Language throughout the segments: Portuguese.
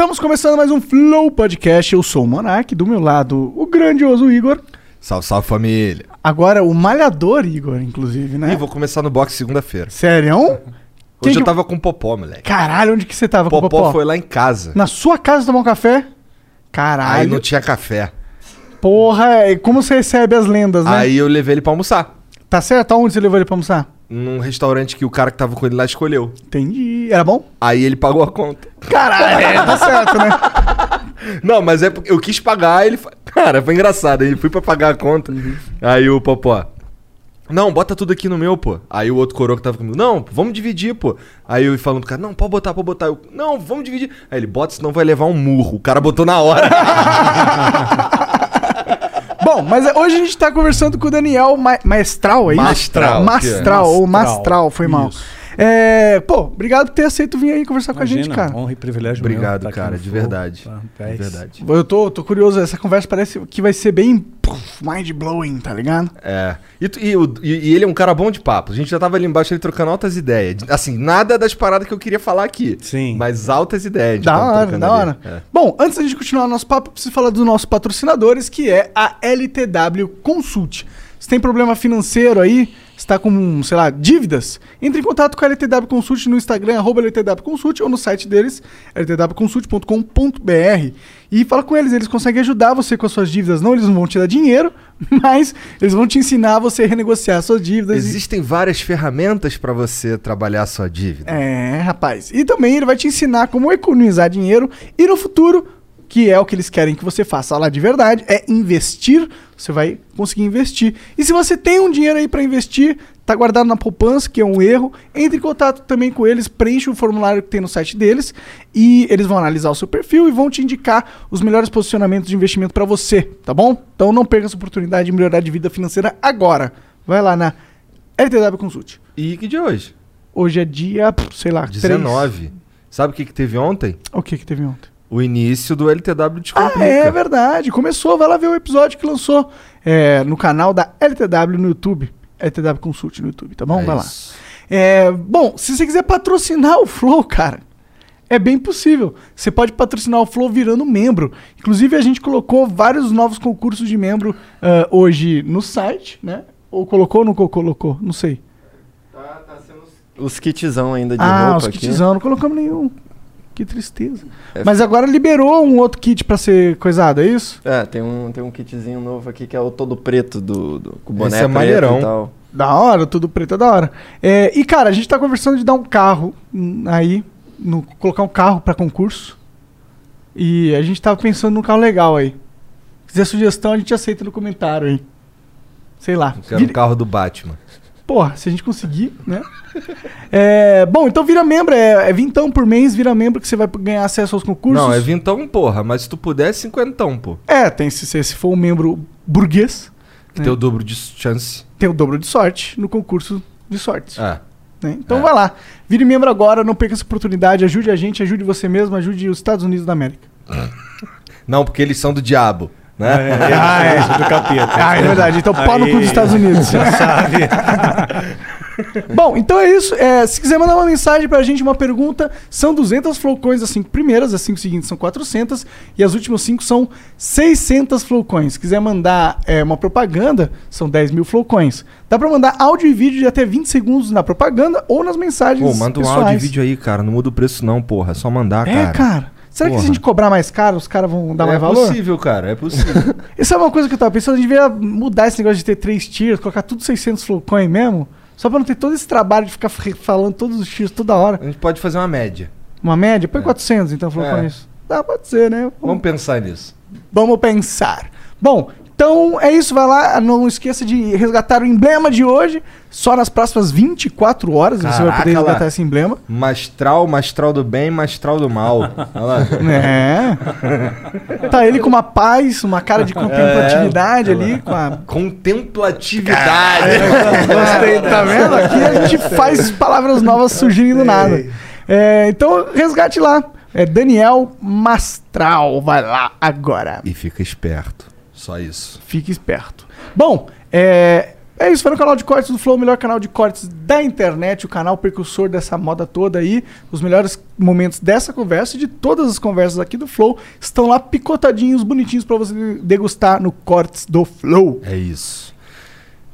Estamos começando mais um Flow Podcast. Eu sou o Monark, do meu lado, grandioso Igor. Salve, salve família. Agora, o malhador Igor, inclusive, né? Ih, vou começar no boxe segunda-feira. Sério? Quem Hoje eu que- tava com o Popó, moleque. Caralho, onde que você tava com o Popó Popó? foi lá em casa. Na sua casa tomar um café? Caralho. Aí não tinha café. Porra, e como você recebe as lendas, né? Aí eu levei ele pra almoçar. Tá certo? Aonde você levou ele pra almoçar? Num restaurante que o cara que tava com ele lá escolheu. Entendi. Era bom? Aí ele pagou a conta. Caralho, é, tá certo, né? Não, mas é porque eu quis pagar, ele. Cara, foi engraçado. Aí fui pra pagar a conta. Aí o Popó. Não, bota tudo aqui no meu, pô. Aí o outro coroa que tava comigo, não, vamos dividir, pô. Aí eu falando pro cara, não, pode botar, pode botar. Eu, não, vamos dividir. Aí ele, bota, senão vai levar um murro. O cara botou na hora. Bom, mas hoje a gente tá conversando com o Daniel Ma Maestral, é isso? Mastral, Mastral, é? ou Mastral, foi mal. Isso. É, pô, obrigado por ter aceito vir aí conversar com a gente, cara. Honra e privilégio Obrigado, meu, tá cara, de Flow. verdade. Tá, De pés. verdade. Eu tô, tô curioso, essa conversa parece que vai ser bem mind-blowing, tá ligado? É. E, e o- e- e ele é um cara bom de papo. A gente já tava ali embaixo ele trocando altas ideias. Assim, nada das paradas que eu queria falar aqui. Sim. Mas altas ideias. Da tava hora, trocando da ali. hora. É. Bom, antes da gente continuar nosso papo, eu preciso falar dos nossos patrocinadores, que é a LTW Consult. Se tem problema financeiro aí, está com, sei lá, dívidas, entre em contato com a LTW Consult no Instagram, arroba LTW Consult, ou no site deles, ltwconsult.com.br. E fala com eles, eles conseguem ajudar você com as suas dívidas. Não, eles não vão te dar dinheiro, mas eles vão te ensinar a você renegociar suas dívidas. e- Existem várias ferramentas pra você trabalhar a sua dívida. É, rapaz. E também ele vai te ensinar como economizar dinheiro e no futuro, que é o que eles querem que você faça lá de verdade, é investir. Você vai conseguir investir. E se você tem um dinheiro aí para investir, tá guardado na poupança, que é um erro, entre em contato também com eles, preencha o formulário que tem no site deles e eles vão analisar o seu perfil e vão te indicar os melhores posicionamentos de investimento para você, tá bom? Então não perca essa oportunidade de melhorar de vida financeira agora. Vai lá na LTW Consult. E que dia é hoje? Hoje é dia, sei lá, 3. 19. Sabe o que, que teve ontem? O que que teve ontem? O início do LTW Ah, Descomplica. é verdade. Começou, vai lá ver o episódio que lançou é, no canal da LTW no YouTube. LTW Consult no YouTube, tá bom? É vai lá. É, bom, se você quiser patrocinar o Flow, cara, é bem possível. Você pode patrocinar o Flow virando membro. Inclusive, a gente colocou vários novos concursos de membro ah, hoje no site, né? Ou colocou ou não co- colocou? Não sei. Os kitzão ainda de ah, roupa os aqui. kitzão, não colocamos nenhum. Que tristeza. É Mas agora liberou um outro kit pra ser coisado, é isso? É, tem um, tem um kitzinho novo aqui que é o todo preto do, do com o boné Esse é preto maneirão. e tal. Da hora, tudo preto é da hora. É, e, cara, a gente tá conversando de dar um carro aí, no- colocar um carro pra concurso. E a gente tava pensando num carro legal aí. Se quiser sugestão, a gente aceita no comentário aí. Sei lá. Eu quero Vira- o carro do Batman. Porra, se a gente conseguir, né? É, bom, então vira membro, é, é vintão por mês, vira membro que você vai ganhar acesso aos concursos. Não, é vintão, porra. Mas se tu puder, é cinquentão, pô. É, tem se, se for um membro burguês, Que É. tem o dobro de chance. tem o dobro de sorte no concurso de sorte. É. né? Então É. vai lá, vire membro agora, não perca essa oportunidade, ajude a gente, ajude você mesmo, ajude os Estados Unidos da América. Não, porque eles são do diabo, né? é, Ah, é. é. do capeta. Ah, é verdade, então pau no cu dos. Estados Unidos. Já sabe. Bom, então é isso. É, se quiser mandar uma mensagem pra gente, uma pergunta, são 200 flowcoins as 5 primeiras, as 5 seguintes são 400 e as últimas 5 são 600 flowcoins. Se quiser mandar é, uma propaganda, são 10 mil flowcoins. Dá pra mandar áudio e vídeo de até 20 segundos na propaganda ou nas mensagens Pô, manda um pessoais. áudio e vídeo aí, cara. Não muda o preço, não, porra. É só mandar, É, cara. cara. Será que se a Porra. gente cobrar mais caro, os caras vão dar é mais valor? possível, cara. É possível. Isso é uma coisa que eu tava pensando, a gente devia mudar esse negócio de ter três tiers, colocar tudo 600 flowcoin mesmo, só pra não ter todo esse trabalho de ficar falando todos os tiers toda hora. A gente pode fazer uma média. Uma média? Põe É. 400 então, flowcoins. Dá, pode ser, né? Vamos pensar nisso. Vamos pensar. Bom, Então é isso, vai lá, não esqueça de resgatar o emblema de hoje. Só nas próximas 24 horas você vai Caraca, poder resgatar lá. esse emblema. Mastral, mastral do bem, mastral do mal. Olha lá. É. Tá ele com uma paz, uma cara de contemplatividade ali, com a. Contemplatividade. Gostei, tá vendo? Aqui a gente faz palavras novas surgirem do nada. É, então, resgate lá. É Daniel Mastral. Vai lá agora. E fica esperto. Só isso. Fique esperto. Bom, é, é isso. Foi no canal de cortes do Flow, o melhor canal de cortes da internet, o canal precursor dessa moda toda aí. Os melhores momentos dessa conversa e de todas as conversas aqui do Flow estão lá picotadinhos, bonitinhos pra você degustar no Cortes do Flow. É isso.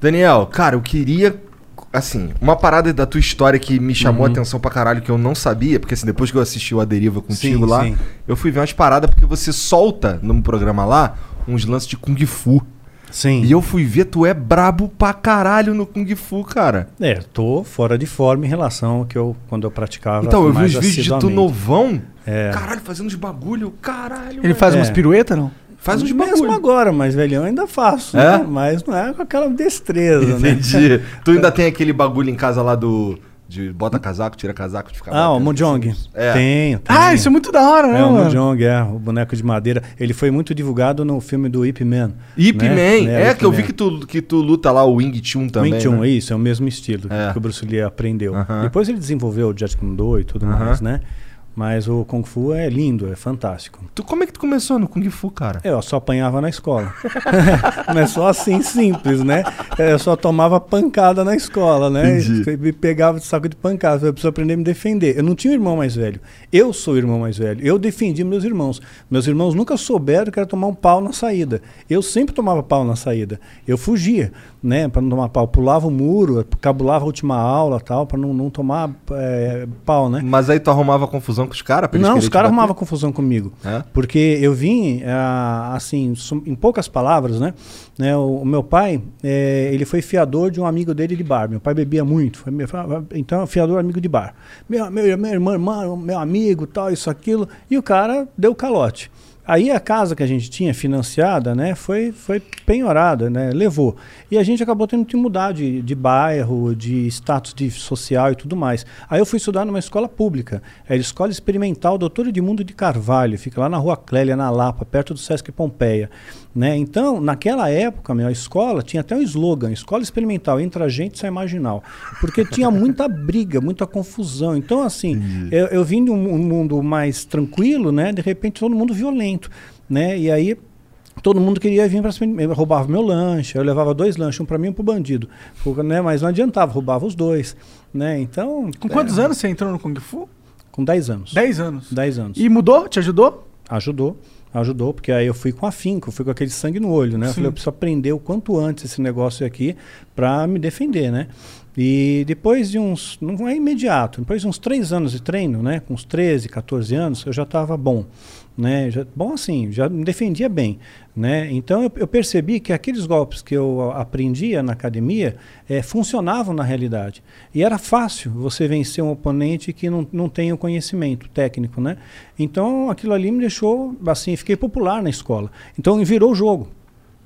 Daniel, cara, eu queria. Assim, uma parada da tua história que me chamou a atenção pra caralho, que eu não sabia, porque assim, depois que eu assisti o A Deriva contigo Sim, lá, sim. eu fui ver umas paradas porque você solta num programa lá uns lances de Kung Fu. Sim. E eu fui ver, tu é brabo pra caralho no Kung Fu, cara. É, tô fora de forma em relação ao que eu quando eu praticava. Então, eu vi os vídeos de tu novão. É. Caralho, fazendo uns bagulho. Caralho. Ele velho. faz É. umas piruetas, não? faz uns Mesmo bagulho. agora, mas velhão eu ainda faço, É? né? Mas não é com aquela destreza, né? Entendi. tu ainda tem aquele bagulho em casa lá do. De bota casaco, tira casaco, de ficar. Ah, o. Mojong. É. Tenho, tenho. Ah, isso é muito da hora, né, É, o? Mojong, é, o boneco de madeira. Ele foi muito divulgado no filme do Ip Man. Ip né? Man. É, É, Ip que eu vi que tu, que tu luta lá o Wing Chun também. Wing Chun, né? isso, é o mesmo estilo É. que o Bruce Lee aprendeu. Aham. Depois ele desenvolveu o Jet Kune Do e tudo Aham. mais, né? Mas o Kung Fu é lindo, é fantástico. Tu, como é que tu começou no Kung Fu, cara? Eu só apanhava na escola. Mas só assim, simples, né? Eu só tomava pancada na escola, né? E me pegava de saco de pancada. Eu preciso aprender a me defender. Eu não tinha um irmão mais velho. Eu sou o irmão mais velho. Eu defendi meus irmãos. Meus irmãos nunca souberam que era tomar um pau na saída. Eu sempre tomava pau na saída. Eu fugia, né? Para não tomar pau. Pulava o muro, cabulava a última aula tal, para não, não tomar é, pau, né? Mas aí tu arrumava confusão com os caras? Não, os caras arrumavam confusão comigo. É? Porque eu vim, ah, assim, em poucas palavras, né? né, o, o meu pai, eh, ele foi fiador de um amigo dele de bar. Meu pai bebia muito. Foi, então, fiador amigo de bar. Meu, meu, meu irmão, irmão, meu amigo, tal, isso, aquilo. E o cara deu calote. Aí a casa que a gente tinha financiada, né, foi, foi penhorada, né, levou. E a gente acabou tendo que mudar de, de bairro, de status de social e tudo mais. Aí eu fui estudar numa escola pública, era a Escola Experimental Doutor Edmundo de Carvalho, fica lá na Rua Clélia, na Lapa, perto do Sesc Pompeia. Né? Então, naquela época, meu, a escola tinha até um slogan, Escola Experimental, entra gente, sai marginal. Porque tinha muita briga, muita confusão. Então, assim, eu, eu vim de um, um mundo mais tranquilo, né? De repente, todo mundo violento, né? E aí todo mundo queria vir para cima, eu roubava meu lanche, eu levava dois lanches, um para mim e um para o bandido, né, mas não adiantava, roubava os dois, né? Então, Com quantos anos você entrou no Kung Fu? com 10 anos. 10 anos. 10 anos. E mudou? Te ajudou? Ajudou, ajudou, porque aí eu fui com afinco, fui com aquele sangue no olho, né? Eu Sim. falei, eu preciso aprender o quanto antes esse negócio aqui para me defender, né? E depois de uns, não é imediato, depois de uns três anos de treino, né? Com uns 13, 14 anos, eu já estava bom, né? Já, bom assim, já me defendia bem, né? Então eu, eu percebi que aqueles golpes que eu aprendia na academia eh, funcionavam na realidade. E era fácil você vencer um oponente que não, não tem o conhecimento técnico, né? Então aquilo ali me deixou, assim, fiquei popular na escola. Então virou o jogo.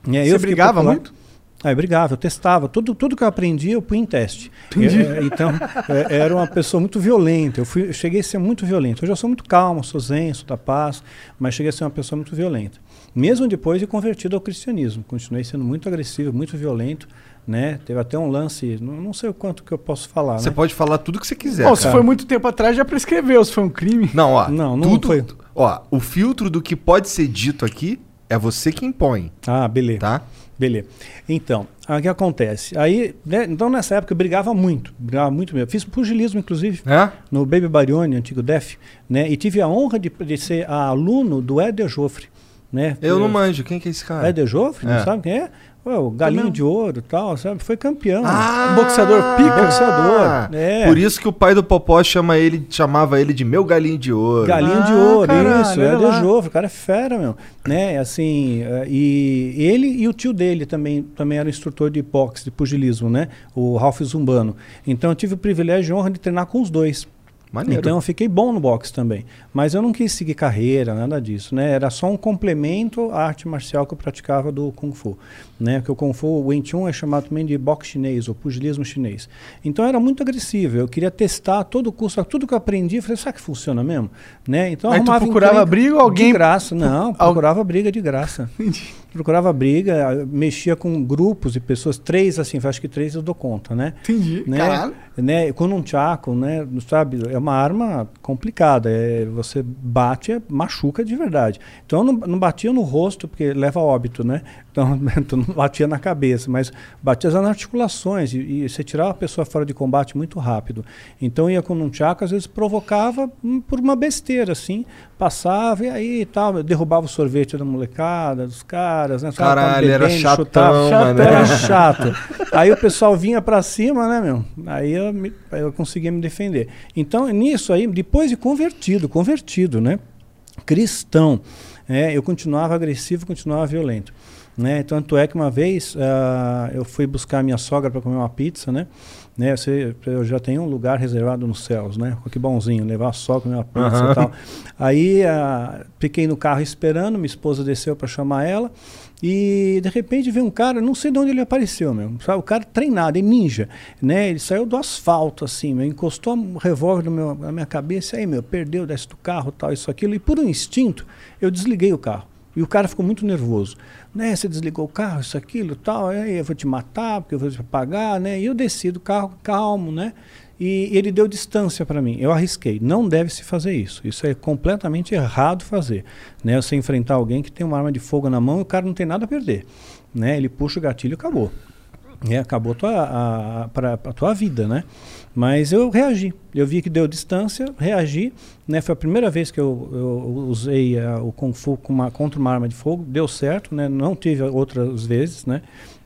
né? Você brigava popular. muito? Ah, eu brigava, eu testava. Tudo, tudo que eu aprendi, eu punha em teste. Eu- então, é, era uma pessoa muito violenta. Eu, fui, eu cheguei a ser muito violento. Hoje eu sou muito calmo, sou zen, sou da paz, mas cheguei a ser uma pessoa muito violenta. Mesmo depois de convertido ao cristianismo. Continuei sendo muito agressivo, muito violento. Né? Teve até um lance, não, não sei o quanto que eu posso falar. Você né? pode falar tudo que você quiser. Bom, se foi muito tempo atrás, já prescreveu, se foi um crime. Não, ó. Não, não tudo, foi. Ó, o filtro do que pode ser dito aqui é você que impõe, Ah, beleza. tá? Beleza. Então, o que acontece? Aí, né, então nessa época eu brigava muito, brigava muito mesmo. Fiz pugilismo, inclusive, É? no Baby Barione, antigo DEF, né? E tive a honra de, de ser aluno do Éder Joffre, né? Eu não manjo. Quem que é esse cara? Éder Joffre, É. não sabe quem é? Ué, o Galinho Também. de Ouro tal, sabe? Foi campeão. Ah, Um boxeador pica. Boxeador, é. Por isso que o pai do Popó chama ele, chamava ele de meu galinho de ouro. Galinho de Ah, ouro, caralho, isso, é de Jofre, o cara é fera, meu. Né, assim, eh, e ele e o tio dele também, também era instrutor de boxe, de pugilismo, né? O Ralph Zumbano. Então eu tive o privilégio e honra de treinar com os dois. Maneiro. Então eu fiquei bom no boxe também. Mas eu não quis seguir carreira, nada disso, né? Era só um complemento à arte marcial que eu praticava do Kung Fu, né? Que o Kung Fu, o Wing Chun é chamado também de boxe chinês ou pugilismo chinês. Então era muito agressivo. Eu queria testar todo custo, tudo que eu aprendi, eu falei, será que funciona mesmo? Né? Então Aí tu procurava encrenca briga ou alguém- de graça, não, procurava briga de graça. procurava briga, mexia com grupos de pessoas, três assim, acho que três eu dou conta, né? Entendi. né? Caralho. né? Com um chaco, né? Sabe? É uma arma complicada. É, você bate, é, machuca de verdade. Então eu não, não batia no rosto, porque leva a óbito, né? Então, então não batia na cabeça, mas batia nas articulações. E, e você tirava a pessoa fora de combate muito rápido. Então ia com um chaco, às vezes provocava hum, por uma besteira, assim. Passava e aí tal, derrubava o sorvete da molecada, dos caras, né? Caralho, era bebendo, chatão, chutava. mano. Era chato. Aí o pessoal vinha pra cima, né, meu? Aí eu, eu conseguia me defender. Então, nisso aí, depois de convertido, convertido, né? Cristão, é, eu continuava agressivo, continuava violento. Né? Tanto é que uma vez ah, eu fui buscar minha sogra para comer uma pizza, né? né? Eu já tenho um lugar reservado nos céus, né? Que bonzinho, levar a sogra comer uma pizza Aham. e tal. Aí ah, fiquei no carro esperando, minha esposa desceu para chamar ela. E de repente veio um cara, não sei de onde ele apareceu, meu. Sabe, o cara treinado, é ninja, né? Ele saiu do asfalto, assim, meu, encostou um revólver meu, na minha cabeça, aí, meu, perdeu, desce do carro, tal, isso, aquilo. E por um instinto, eu desliguei o carro. E o cara ficou muito nervoso. Né, você desligou o carro, isso, aquilo, tal, aí eu vou te matar, porque eu vou te pagar, né? E eu desci do carro calmo, né? E ele deu distância para mim. Eu arrisquei. Não deve se fazer isso. Isso é completamente errado fazer. Né? Você enfrentar alguém que tem uma arma de fogo na mão e o cara não tem nada a perder. Né? Ele puxa o gatilho e acabou. É, acabou a tua, a, a, pra, a tua vida, né? Mas eu reagi. Eu vi que deu distância, reagi. Né? Foi a primeira vez que eu, eu usei ah, o Kung Fu com uma- contra uma arma de fogo. Deu certo, né? Não tive outras vezes, né?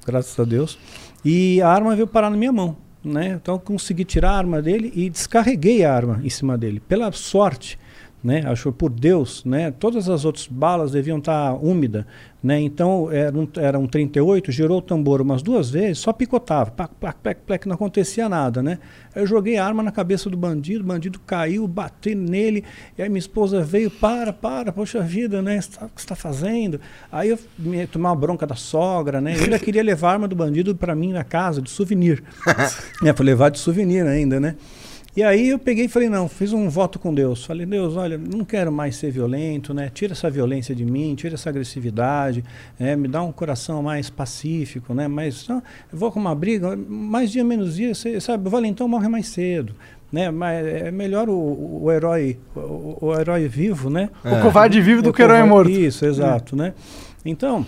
Graças a Deus. E a arma veio parar na minha mão. Né? Então eu consegui tirar a arma dele e descarreguei a arma em cima dele. Pela sorte, né? Acho por Deus, né? Todas as outras balas deviam estar úmidas, né? Então era um, era um 38, girou o tambor umas duas vezes, só picotava, plac, plac, plac, plac, não acontecia nada, né? Eu joguei a arma na cabeça do bandido, o bandido caiu, bati nele, e aí minha esposa veio, para, para, poxa vida, né? O que você está fazendo? Aí eu me tomei uma bronca da sogra, né? Eu ainda queria levar a arma do bandido para mim na casa, de souvenir. é, para levar de souvenir ainda, né? E aí eu peguei e falei, não, fiz um voto com Deus. Falei, Deus, olha, não quero mais ser violento, né? Tira essa violência de mim, tira essa agressividade, né? me dá um coração mais pacífico, né? Mas não, eu vou com uma briga, mais dia menos dia, você sabe, o valentão morre mais cedo. Né? Mas é melhor o, o herói o, o herói vivo, né? O covarde vivo do O que o herói morto. Isso, exato, né? Então,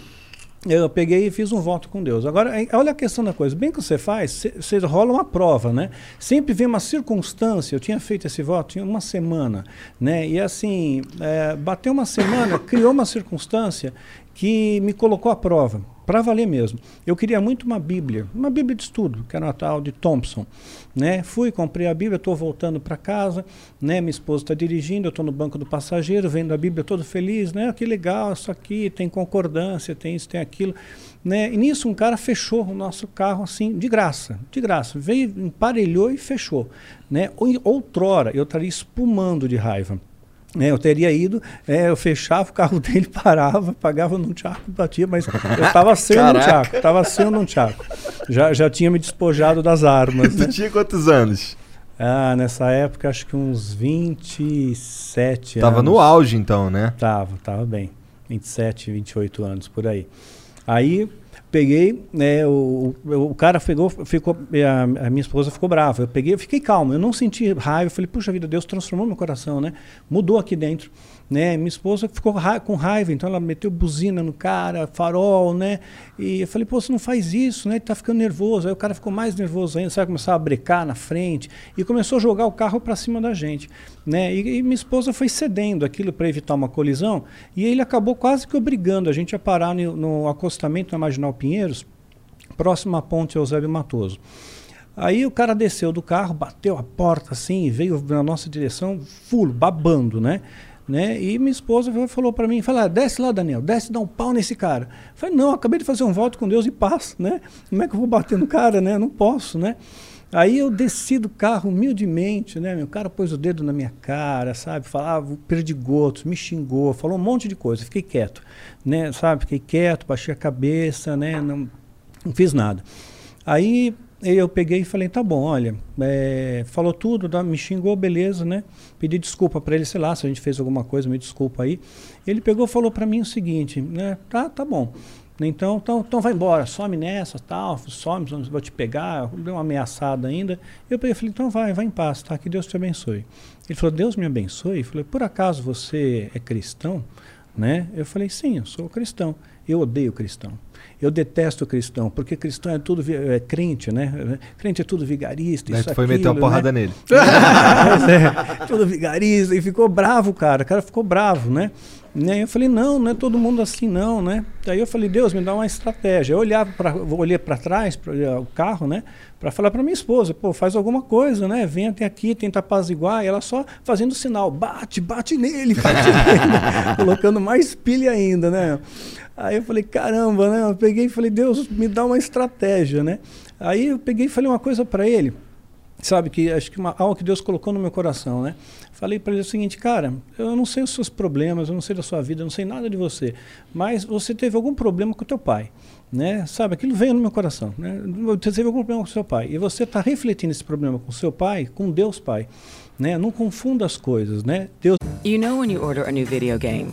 eu peguei e fiz um voto com Deus. Agora, eh, olha a questão da coisa. Bem que você faz, você rola uma prova, né? Sempre vem uma circunstância. Eu tinha feito esse voto tinha uma semana, né? E assim, eh, bateu uma semana, criou uma circunstância que me colocou à prova, para valer mesmo. Eu queria muito uma Bíblia, uma Bíblia de estudo, que era uma tal de Thompson, né? Fui, comprei a Bíblia, estou voltando para casa, né? Minha esposa está dirigindo, eu estou no banco do passageiro, vendo a Bíblia todo feliz, né? Que legal, isso aqui tem concordância, tem isso, tem aquilo, né? E nisso um cara fechou o nosso carro assim, de graça, de graça, veio, emparelhou e fechou, né? Ou- Outrora eu estaria espumando de raiva. Né, eu teria ido, é, eu fechava o carro dele, parava, pagava num tchaco, batia, mas eu estava um Caraca. tchaco, estava sem um tchaco. Já, já tinha me despojado das armas, né? Tu tinha quantos anos? Ah, nessa época acho que uns 27 Tava anos. no auge então, né? Tava, tava bem. 27, 28 anos por aí. Aí peguei, né, o, o, cara pegou, ficou, a, a minha esposa ficou brava. Eu peguei, eu fiquei calmo, eu não senti raiva. Eu falei, puxa vida, Deus transformou meu coração, né? Mudou aqui dentro. Né? Minha esposa ficou ra com raiva, então ela meteu buzina no cara, farol, né? E eu falei, pô, você não faz isso, né? Ele tá ficando nervoso. Aí o cara ficou mais nervoso ainda, sabe? Começar a brecar na frente e começou a jogar o carro para cima da gente, né? E, e minha esposa foi cedendo aquilo para evitar uma colisão e ele acabou quase que obrigando a gente a parar no, no acostamento na Marginal Pinheiros, próximo à ponte Eusébio Matoso. Aí o cara desceu do carro, bateu a porta assim, veio na nossa direção, full, babando, né? Né? E minha esposa falou para mim, falou, ah, desce lá, Daniel, desce, dá um pau nesse cara. Eu falei, não, acabei de fazer um voto com Deus e paz, né? Como é que eu vou bater no cara, né? Eu não posso, né? Aí eu desci do carro humildemente, né? O cara pôs o dedo na minha cara, sabe? Falava perdigotos, me xingou, falou um monte de coisa. Fiquei quieto, né? Sabe? Fiquei quieto, baixei a cabeça, né? Não, não fiz nada. Aí eu peguei e falei, tá bom, olha, é, falou tudo, tá, me xingou, beleza, né? Pedi desculpa para ele, sei lá, se a gente fez alguma coisa, me desculpa aí. Ele pegou e falou para mim o seguinte, né? Tá, tá bom. Então, então, então vai embora, some nessa, tal, some, vou te pegar, deu uma ameaçada ainda. Eu peguei falei, então vai, vai em paz, tá? Que Deus te abençoe. Ele falou, Deus me abençoe? Eu falei, por acaso você é cristão? Né? Eu falei, sim, eu sou cristão. Eu odeio cristão. Eu detesto cristão, porque cristão é tudo é crente, né? Crente é tudo vigarista. Aí isso, tu foi aquilo, meter uma porrada né? nele. Pois é, tudo vigarista. E ficou bravo, cara. O cara ficou bravo, né? né? Eu falei, não, não é todo mundo assim, não, né? Aí eu falei, Deus, me dá uma estratégia. Eu olhava pra, olhei para trás, para o carro, né? Para falar para minha esposa, pô, faz alguma coisa, né? Vem até aqui, tenta apaziguar. E ela só fazendo sinal, bate, bate nele, bate nele. Colocando mais pilha ainda, né? Aí eu falei, caramba, né? Eu peguei e falei, Deus, me dá uma estratégia, né? Aí eu peguei e falei uma coisa para ele, sabe, que acho que uma, algo que Deus colocou no meu coração, né? Falei para ele o seguinte, cara, eu não sei os seus problemas, eu não sei da sua vida, eu não sei nada de você, mas você teve algum problema com o teu pai, né? Sabe, aquilo veio no meu coração, né? Você teve algum problema com o seu pai, e você está refletindo esse problema com o seu pai, com Deus Pai, né? Não confunda as coisas, né? Deus You know when you order a new video game,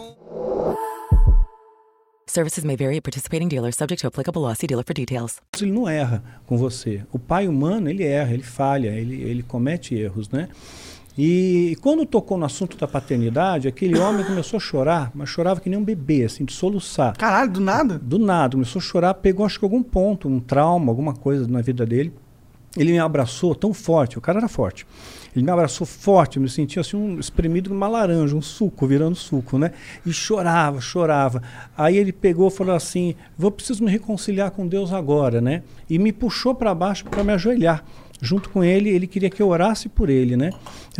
Services may vary at participating dealers, subject to applicable law. See dealer for details. ele não erra com você. O pai humano, ele erra, ele falha, ele, ele comete erros, né? E quando tocou no assunto da paternidade, aquele homem começou a chorar, mas chorava que nem um bebê, assim, de soluçar. Caralho, do nada? Do nada, começou a chorar, pegou acho que algum ponto, um trauma, alguma coisa na vida dele. Ele me abraçou tão forte, o cara era forte. Ele me abraçou forte, eu me sentia assim um espremido numa laranja, um suco, virando suco, né? E chorava, chorava. Aí ele pegou e falou assim: "Vou preciso me reconciliar com Deus agora", né? E me puxou para baixo para me ajoelhar. Junto com ele, ele queria que eu orasse por ele, né?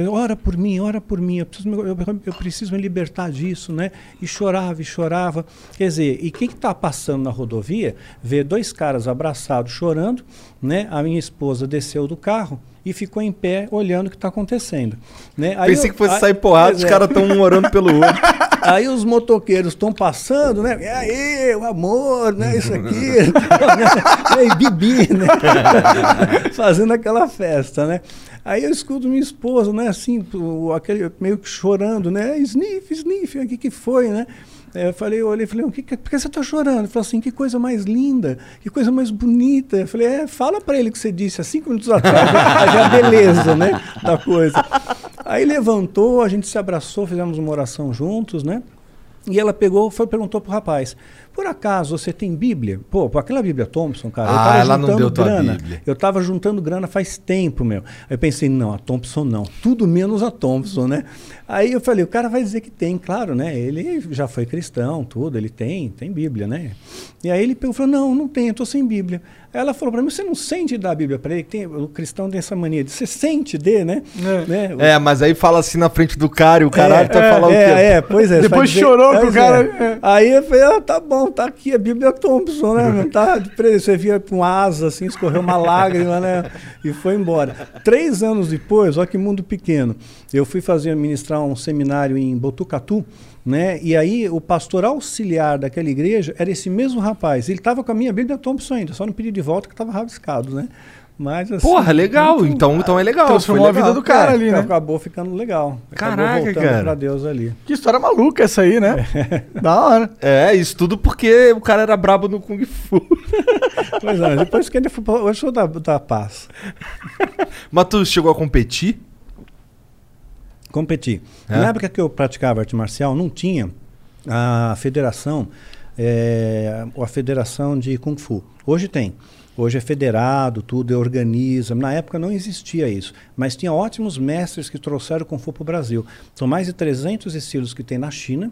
Ora por mim, ora por mim, eu preciso, me, eu, eu preciso me libertar disso, né? E chorava, e chorava. Quer dizer, e quem que está passando na rodovia vê dois caras abraçados chorando, né? A minha esposa desceu do carro e ficou em pé olhando o que está acontecendo. Né? Aí Pensei eu- que fosse aí- sair porrada, os é. caras estão um orando pelo outro. Aí os motoqueiros estão passando, né? E aí, o amor, né? Isso aqui. e aí, Bibi, né? Fazendo aquela festa, né? Aí eu escuto minha esposa, né? Assim, o- aquele, meio que chorando, né? Sniff, sniff, o que que foi, né? Aí Eu falei, eu olhei e falei, o que, por que você está chorando? Ele falou assim, que coisa mais linda, que coisa mais bonita. Eu falei, é, fala para ele o que você disse há cinco minutos atrás, a beleza, né, da coisa. Aí levantou, a gente se abraçou, fizemos uma oração juntos, né? E ela pegou, foi perguntou pro rapaz: Por acaso você tem Bíblia? Pô, aquela Bíblia Thompson, cara. eu Ah, tava ela não juntando deu tua grana. Eu tava juntando grana faz tempo, meu. Aí eu pensei, não, a Thompson não. Tudo menos a Thompson, né? Aí eu falei, o cara vai dizer que tem, claro, né? Ele já foi cristão, tudo, ele tem, tem Bíblia, né? E aí ele pegou falou, não, não tem, eu tô sem Bíblia. Aí ela falou para mim, você não sente dar a Bíblia para ele? Tem, o cristão tem essa mania de, você sente de, né? É. né? É, mas aí fala assim na frente do cara e o caralho É, tu vai falar o quê? É, é, pois é. Depois dizer- chorou pois pro cara. é. Aí eu falei, ah, tá bom, tá aqui a Bíblia Thompson, né? Tá. Você via com asa, assim, escorreu uma lágrima, né? E foi embora. Três anos depois, olha que mundo pequeno. Eu fui fazer, ministrar um seminário em Botucatu, né? E aí o pastor auxiliar daquela igreja era esse mesmo rapaz. Ele estava com a minha Bíblia Thompson ainda, só não pedi de volta que estava rabiscado, né? Mas, assim, Porra, legal. muito- Então, então é legal. Transformou foi a vida legal. do cara é, ali, né? Acabou ficando legal. Caraca, acabou voltando cara. pra Deus ali. Que história maluca essa aí, né? da hora. É, isso tudo porque o cara era brabo no Kung Fu. Pois é, depois que ele foi pra- eu sou da, da paz. Mas tu chegou a competir? Competir. É? Na época que eu praticava arte marcial, não tinha a federação, é, a federação de Kung Fu. Hoje tem. Hoje é federado, tudo, organiza. Na época não existia isso. Mas tinha ótimos mestres que trouxeram o Kung Fu para o Brasil. São mais de 300 estilos que tem na China,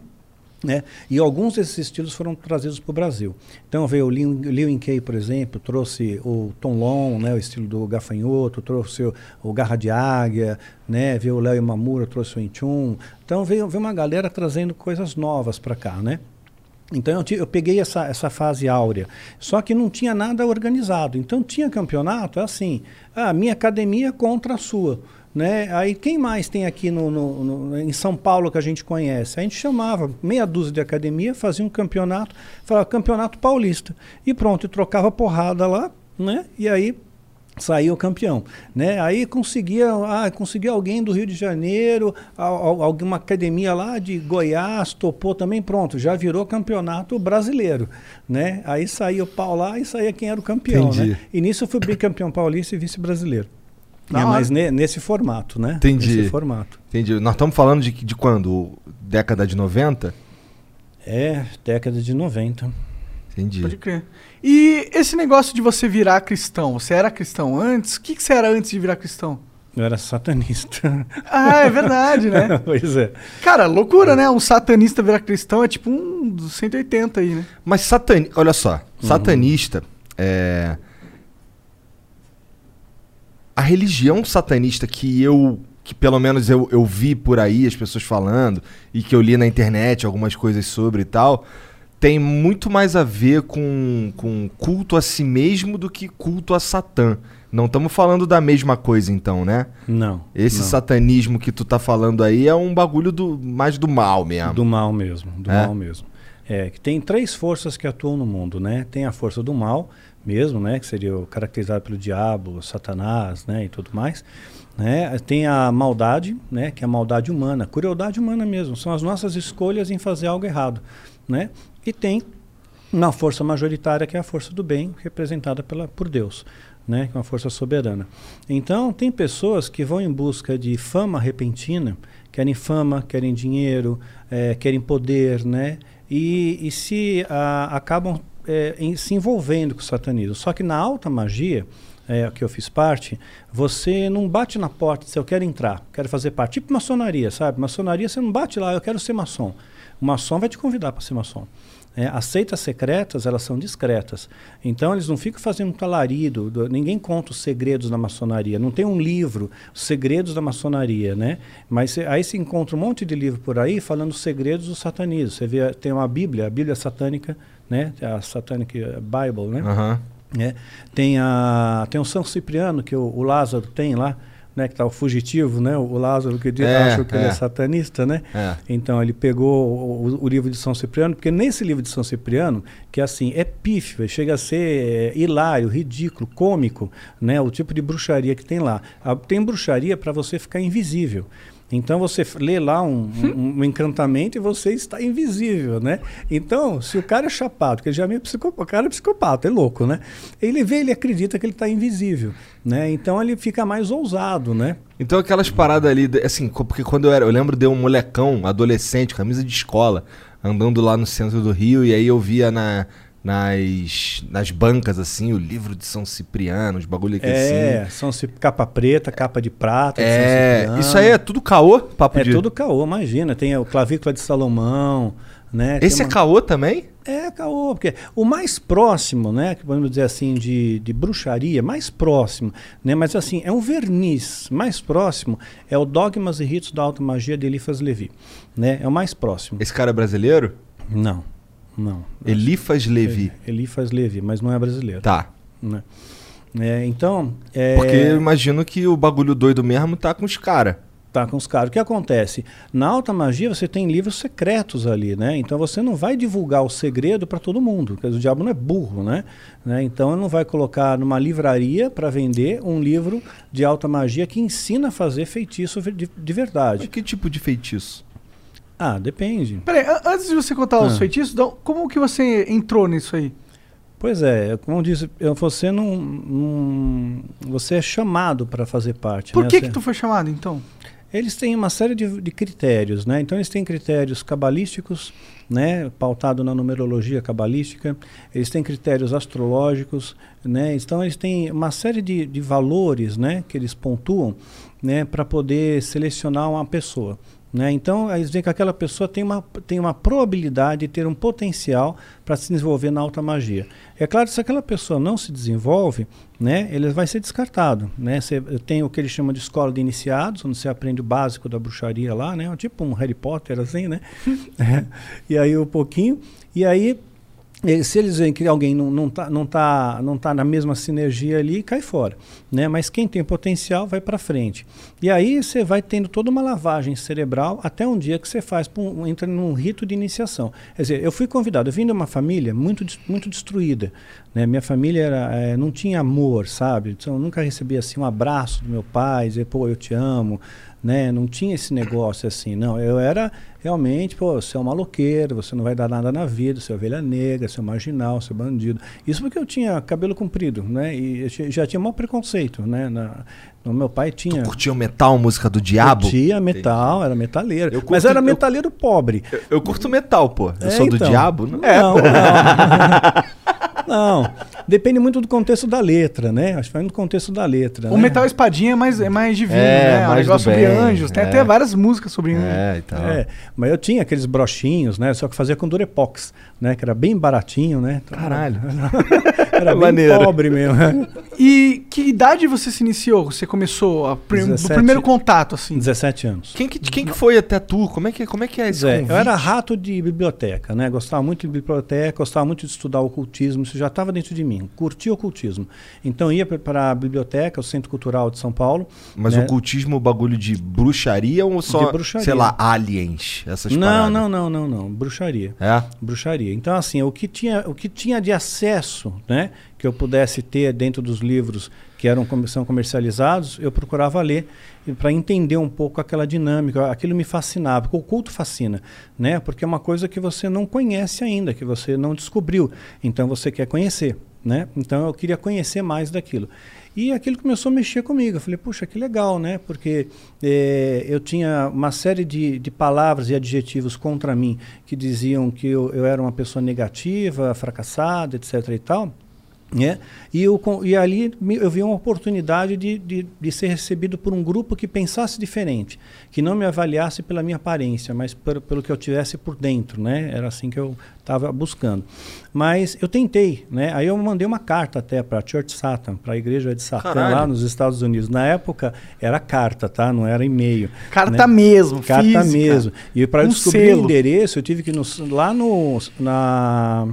Né? E alguns desses estilos foram trazidos para o Brasil. Então veio o Liu, Kay, por exemplo, trouxe o Tom Long, né, o estilo do gafanhoto, trouxe o, o Garra de Águia, né, veio o Léo Imamura, trouxe o Inchun. Então veio, veio uma galera trazendo coisas novas para cá, né? Então eu, eu peguei essa, essa fase áurea, só que não tinha nada organizado. Então tinha campeonato, é assim, a minha academia contra a sua. Né? Aí quem mais tem aqui no, no- no- em São Paulo que a gente conhece? A gente chamava meia dúzia de academia, fazia um campeonato, falava campeonato paulista. E pronto, e trocava porrada lá, né? E aí saiu campeão, né? Aí conseguia, ah, conseguia alguém do Rio de Janeiro, al- al- alguma academia lá de Goiás topou também, pronto, já virou campeonato brasileiro, né? Aí saía o pau lá e saía quem era o campeão, Entendi. né? E nisso eu fui bicampeão paulista e vice-brasileiro. É, mas ne- nesse formato, né? Entendi. Nesse formato. Entendi. Nós estamos falando de, de quando? Década de 90? É, década de 90. Entendi. Pode crer. E esse negócio de você virar cristão, você era cristão antes? O que, que você era antes de virar cristão? Eu era satanista. Ah, é verdade, né? pois é. Cara, loucura, né? Um satanista virar cristão é tipo um dos 180 aí, né? Mas satanista. Olha só. Satanista é. A religião satanista que eu. Que pelo menos eu, eu vi por aí as pessoas falando e que eu li na internet algumas coisas sobre e tal, tem muito mais a ver com, com culto a si mesmo do que culto a Satã. Não estamos falando da mesma coisa então, né? Não. Esse não. satanismo que tu tá falando aí é um bagulho do, mais do mal mesmo. Do mal mesmo, do É? mal mesmo. É, que tem três forças que atuam no mundo, né? Tem a força do mal mesmo, né? Que seria o caracterizado pelo diabo, Satanás, né? E tudo mais. Né? Tem a maldade, né? Que é a maldade humana, a crueldade humana mesmo. São as nossas escolhas em fazer algo errado, né? E tem uma força majoritária que é a força do bem, representada pela, por Deus, né? Que é uma força soberana. Então, tem pessoas que vão em busca de fama repentina, querem fama, querem dinheiro, eh, querem poder, né? E, e se ah, acabam eh, em- se envolvendo com o satanismo. Só que na alta magia, eh, que eu fiz parte, você não bate na porta e diz, eu quero entrar, quero fazer parte. Tipo maçonaria, sabe? Maçonaria, você não bate lá, eu quero ser maçom. O maçom vai te convidar para ser maçom. É, as seitas secretas, elas são discretas. Então, eles não ficam fazendo muito alarido. do- ninguém conta os segredos da maçonaria. Não tem um livro, os segredos da maçonaria, né? Mas cê- aí se encontra um monte de livro por aí falando os segredos do satanismo. Você vê, tem uma Bíblia, a Bíblia satânica, né? A Satanic Bible, né? Aham. É, tem, a, tem o São Cipriano, que o, o Lázaro tem lá, né, que está o fugitivo, né, o Lázaro que diz, É, acha que ele é. é satanista, né? É. Então ele pegou o, o- o livro de São Cipriano, porque nesse livro de São Cipriano, que assim, é pífio, chega a ser é, hilário, ridículo, cômico, né, o tipo de bruxaria que tem lá. A- tem bruxaria para você ficar invisível. Então você lê lá um, um- um encantamento e você está invisível, né? Então, se o cara é chapado, porque ele já é meio psicopata, o cara é psicopata, é louco, né? Ele vê, ele acredita que ele está invisível, né? Então ele fica mais ousado, né? Então aquelas paradas ali, assim, porque quando eu era, eu lembro de um molecão, adolescente, camisa de escola, andando lá no centro do Rio, e aí eu via na, nas, nas bancas, assim, o livro de São Cipriano, os bagulho aqui É, assim. são cip- capa preta, capa de prata. de É, Cipriano. isso aí é tudo caô, papo É de... tudo caô, imagina. Tem o clavícula de Salomão, né? Esse é uma- caô também? É, caô, porque o mais próximo, né, que podemos dizer assim, de, de bruxaria, mais próximo, né, mas assim, é um verniz mais próximo, é o Dogmas e Ritos da Alta Magia de Eliphas Levi, né, é o mais próximo. Esse cara é brasileiro? Não, não. Elifas Levi. É, Eliphas Levi, mas não é brasileiro. Tá. Né? É, então, é, Porque eu imagino que o bagulho doido mesmo tá com os caras. Tá com os caras. O que acontece? Na alta magia você tem livros secretos ali, né? Então você não vai divulgar o segredo para todo mundo, porque o diabo não é burro, né? né? Então ele não vai colocar numa livraria para vender um livro de alta magia que ensina a fazer feitiço de, de Mas verdade. que tipo de feitiço? Ah, depende. Peraí, an- antes de você contar os Ah. feitiços, Dom, como que você entrou nisso aí? Pois é, como eu disse, eu- você não, não- você é chamado para fazer parte. Por né? que Você- que tu foi chamado, então? Eles têm uma série de, de critérios, né? Então eles têm critérios cabalísticos, né? Pautado na numerologia cabalística. Eles têm critérios astrológicos, né? Então eles têm uma série de, de valores, né? Que eles pontuam, né? Para poder selecionar uma pessoa, Né? Então, eles veem que aquela pessoa tem uma, tem uma probabilidade de ter um potencial para se desenvolver na alta magia. É claro se aquela pessoa não se desenvolve, né, ele vai ser descartado. Né? Você tem o que eles chamam de escola de iniciados, onde você aprende o básico da bruxaria lá, né? tipo um Harry Potter, assim, né? É. E aí um pouquinho. E aí se eles veem que alguém não não tá, não tá, não tá na mesma sinergia ali, cai fora. Né? Mas quem tem potencial vai para frente. E aí você vai tendo toda uma lavagem cerebral até um dia que você faz, entra num rito de iniciação. Quer dizer, eu fui convidado, eu vim de uma família muito, muito destruída. Né? Minha família era, é, não tinha amor, sabe? Então, eu nunca recebi assim, um abraço do meu pai, dizer, pô, eu te amo né? Não tinha esse negócio assim, não. Eu era realmente, pô, você é um maloqueiro, você não vai dar nada na vida, você é ovelha negra, você é marginal, você é bandido. Isso porque eu tinha cabelo comprido, né? E já tinha mau preconceito, né? Na, no meu pai tinha. Tu curtia o metal, música do diabo? Curtia metal, era metaleiro. Curto, mas era metaleiro eu, pobre. Eu, eu, curto metal, pô. Eu é, sou do então, diabo? Não, é, não. não. Não, depende muito do contexto da letra, né? Acho que vai no contexto da letra. O né? Metal Espadinha é mais, é mais divino, é, né? Mais um negócio sobre anjos. Tem é. até várias músicas sobre é, então. é, mas eu tinha aqueles brochinhos, né? Só que fazia com Durepox, né? Que era bem baratinho, né? Então, Caralho. Era bem Maneiro. pobre mesmo. E que idade você se iniciou? Você começou a prim 17, o primeiro contato, assim? 17 anos. Quem que, quem que foi até tu? Como é que, como é, que é isso? É, eu era rato de biblioteca, né? Gostava muito de biblioteca, gostava muito de estudar ocultismo. Isso já estava dentro de mim. Curtia ocultismo. Então ia para a biblioteca, o Centro Cultural de São Paulo. Mas né? ocultismo, bagulho de bruxaria ou só, bruxaria. sei lá, aliens? Essas não, paradas? não, não, não, não. Bruxaria. É? Bruxaria. Então, assim, o que tinha, o que tinha de acesso, né? Que eu pudesse ter dentro dos livros que eram são comercializados, eu procurava ler para entender um pouco aquela dinâmica. Aquilo me fascinava, porque o culto fascina, né? Porque é uma coisa que você não conhece ainda, que você não descobriu. Então você quer conhecer, né? Então eu queria conhecer mais daquilo. E aquilo começou a mexer comigo. Eu falei, puxa, que legal, né? Porque é, eu tinha uma série de, de palavras e adjetivos contra mim que diziam que eu, eu era uma pessoa negativa, fracassada, etc. e tal. Né? E, eu, e ali eu vi uma oportunidade de, de, de, ser recebido por um grupo que pensasse diferente, que não me avaliasse pela minha aparência, mas por, pelo que eu tivesse por dentro, né? Era assim que eu estava buscando. Mas eu tentei, né? Aí eu mandei uma carta até para a Church Satan, para a igreja de Satã lá nos Estados Unidos. Na época era carta, tá? Não era e-mail. Carta né? mesmo, Carta física. mesmo. E para um descobrir selo. o endereço, eu tive que ir no, lá no na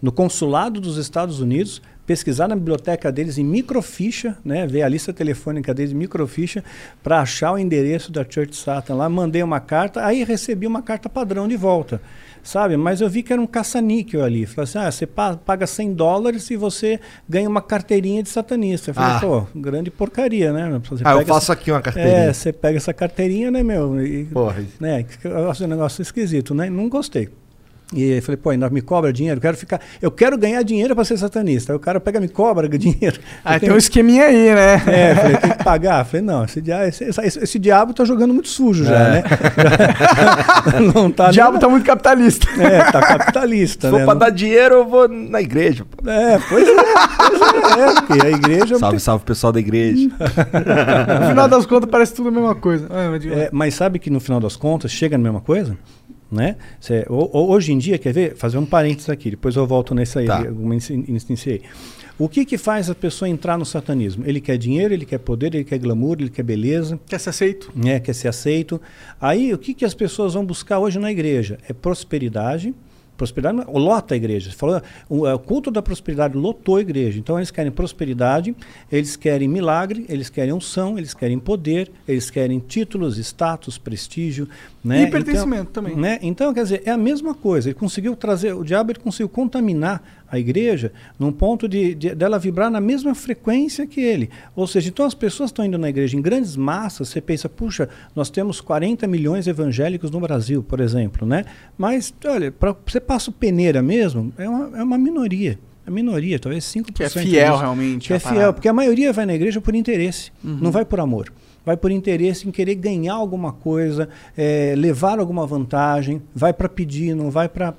no consulado dos Estados Unidos pesquisar na biblioteca deles em microficha, né, ver a lista telefônica deles em microficha, para achar o endereço da Church Satan lá. Mandei uma carta, aí recebi uma carta padrão de volta, sabe? Mas eu vi que era um caça-níquel ali. Falei assim: ah, você paga 100 dólares e você ganha uma carteirinha de satanista. Eu falei, ah. pô, grande porcaria, né? Você ah, eu faço essa... aqui uma carteirinha. É, você pega essa carteirinha, né, meu? E, Porra. Né, acho um negócio esquisito, né? Não gostei. E eu falei, pô, ainda me cobra dinheiro, eu quero ficar. Eu quero ganhar dinheiro para ser satanista. Aí o cara pega, me cobra dinheiro. Ah, tem um esqueminha aí, né? É, falei, tem que pagar. Falei, não, esse, dia, esse, esse, esse, diabo tá jogando muito sujo já, é. né? não tá o diabo nem... tá muito capitalista. É, tá capitalista. Se né? for pra dar dinheiro, eu vou na igreja. É, pois é. Pois é, é porque a igreja. Salve, tem... salve pessoal da igreja. no final das contas, parece tudo a mesma coisa. Ah, é, mas sabe que no final das contas chega na mesma coisa? Né? Cê, hoje em dia, quer ver? Fazer um parênteses aqui, depois eu volto nessa aí, tá. iniciei. O que, que faz a pessoa entrar no satanismo? Ele quer dinheiro, ele quer poder, ele quer glamour, ele quer beleza. Quer ser aceito. É, quer ser aceito. Aí, o que, que as pessoas vão buscar hoje na igreja? É prosperidade, Prosperidade lota a igreja. Falou, o, culto da prosperidade lotou a igreja. Então eles querem prosperidade, eles querem milagre, eles querem unção, eles querem poder, eles querem títulos, status, prestígio. Né? E pertencimento então, também. Né? Então, quer dizer, é a mesma coisa. Ele conseguiu trazer, o diabo ele conseguiu contaminar a igreja num ponto de, de, dela vibrar na mesma frequência que ele. Ou seja, então as pessoas estão indo na igreja em grandes massas, você pensa, puxa, nós temos 40 milhões de evangélicos no Brasil, por exemplo, né? Mas, olha, para você passa o peneira mesmo, é uma, é uma minoria. A minoria, talvez 5%. Que é fiel realmente. Que é fiel, porque a maioria vai na igreja por interesse, uhum. não vai por amor vai por interesse em querer ganhar alguma coisa, é, levar alguma vantagem, vai para pedir, não vai para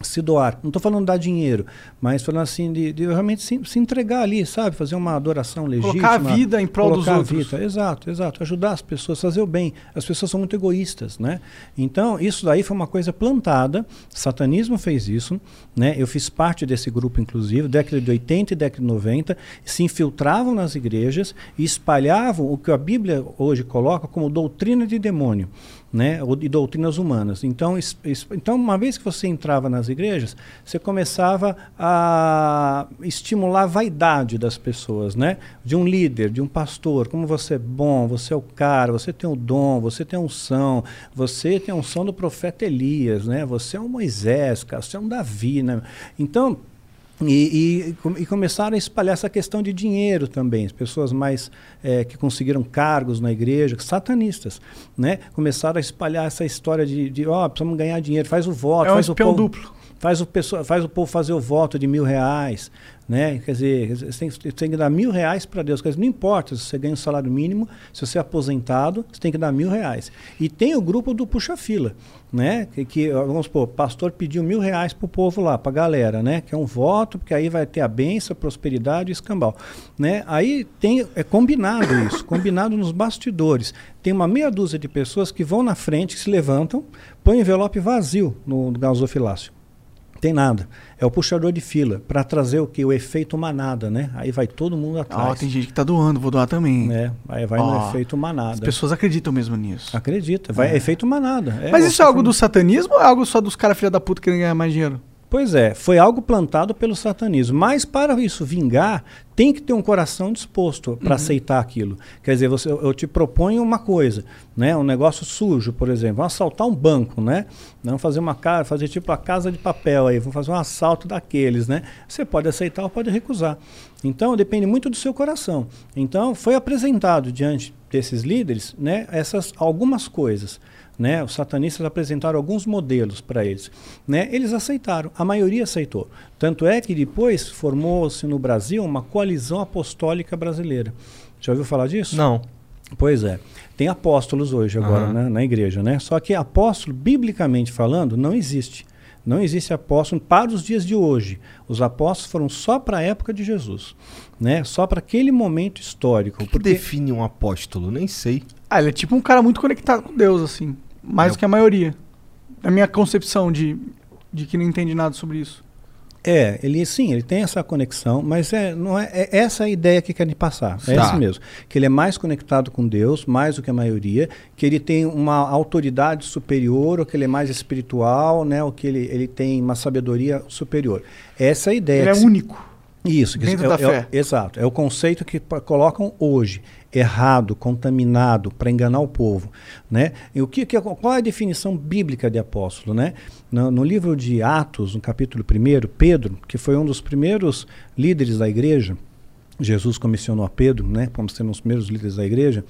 se doar. Não estou falando dar dinheiro, mas falando assim de, de realmente se, se entregar ali, sabe? Fazer uma adoração legítima. Colocar a vida em prol dos outros. vida, Exato, exato. Ajudar as pessoas, fazer o bem. As pessoas são muito egoístas, né? Então, isso daí foi uma coisa plantada. Satanismo fez isso, né? Eu fiz parte desse grupo, inclusive, década de 80 e década de 90. Se infiltravam nas igrejas e espalhavam o que a Bíblia hoje coloca como doutrina de demônio né, de doutrinas humanas. Então, es- es- então, uma vez que você entrava nas igrejas, você começava a estimular a vaidade das pessoas, né? De um líder, de um pastor, como você é bom, você é o cara, você tem o dom, você tem a unção, você tem a unção do profeta Elias, né? Você é um Moisés, cara, você é um Davi, né? Então, e, e, e começaram a espalhar essa questão de dinheiro também. As pessoas mais eh, que conseguiram cargos na igreja, satanistas, né? Começaram a espalhar essa história de, ó, precisamos ganhar dinheiro, faz o voto, É um faz o povo, duplo. faz o pessoa, faz o povo fazer o voto de mil reais, né? Quer dizer, você tem, você tem que dar mil reais para Deus. Quer dizer, não importa se você ganha um salário mínimo, se você é aposentado, você tem que dar mil reais. E tem o grupo do puxa-fila, né? Que, que, vamos supor, pastor pediu mil reais para o povo lá, para a galera, né? Que é um voto, porque aí vai ter a bênção, a prosperidade e escambau. Né? Aí tem, é combinado isso, combinado nos bastidores. Tem uma meia dúzia de pessoas que vão na frente, que se levantam, põem envelope vazio no, no gasofilácio. Tem nada. É o puxador de fila para trazer o que? O efeito manada, né? Aí vai todo mundo Ó, atrás. tem gente que tá doando, vou doar também. né? Aí vai Ó, no efeito As manada. pessoas acreditam mesmo nisso. Acredita, vai É. efeito manada. É, Mas isso é algo do satanismo ou é algo só dos caras filha da puta querendo ganhar mais dinheiro? Pois é, foi algo plantado pelo satanismo. Mas para isso vingar, tem que ter um coração disposto para aceitar aquilo. Quer dizer, você, eu te proponho uma coisa, né? Um negócio sujo, por exemplo, vamos assaltar um banco, né? Vamos fazer uma casa, fazer tipo a casa de papel aí, vamos fazer um assalto daqueles, né? Você pode aceitar ou pode recusar. Então depende muito do seu coração. Então foi apresentado diante desses líderes, né? Essas algumas coisas. Né? Os satanistas apresentaram alguns modelos para eles. Né? Eles aceitaram, a maioria aceitou. Tanto é que depois formou-se no Brasil uma coalizão apostólica brasileira. Já ouviu falar disso? Não. Pois é. Tem apóstolos hoje agora Aham. né, na igreja, né? Só que apóstolo, biblicamente falando, não existe. Não existe apóstolo para os dias de hoje. Os apóstolos foram só para a época de Jesus, né? Só para aquele momento histórico. O que porque- define um apóstolo? Nem sei. Ah, ele é tipo um cara muito conectado com Deus, assim. Mais É. do que a maioria. A minha concepção de, de que não entende nada sobre isso. É, ele sim, ele tem essa conexão, mas é, não é, é essa a ideia que querem passar. É Tá. isso mesmo. Que ele é mais conectado com Deus, mais do que a maioria, que ele tem uma autoridade superior, ou que ele é mais espiritual, né? Ou que ele, ele tem uma sabedoria superior. Essa é a ideia. Ele é se- único. Isso, que Dentro é, da é o- fé. exato. É o conceito que colocam hoje. Errado, contaminado, para enganar o povo. Né? E o que, que- qual é a definição bíblica de apóstolo? Né? No, no livro de Atos, no capítulo 1, Pedro, que foi um dos primeiros líderes da igreja, Jesus comissionou a Pedro, né, como sendo os primeiros líderes da igreja,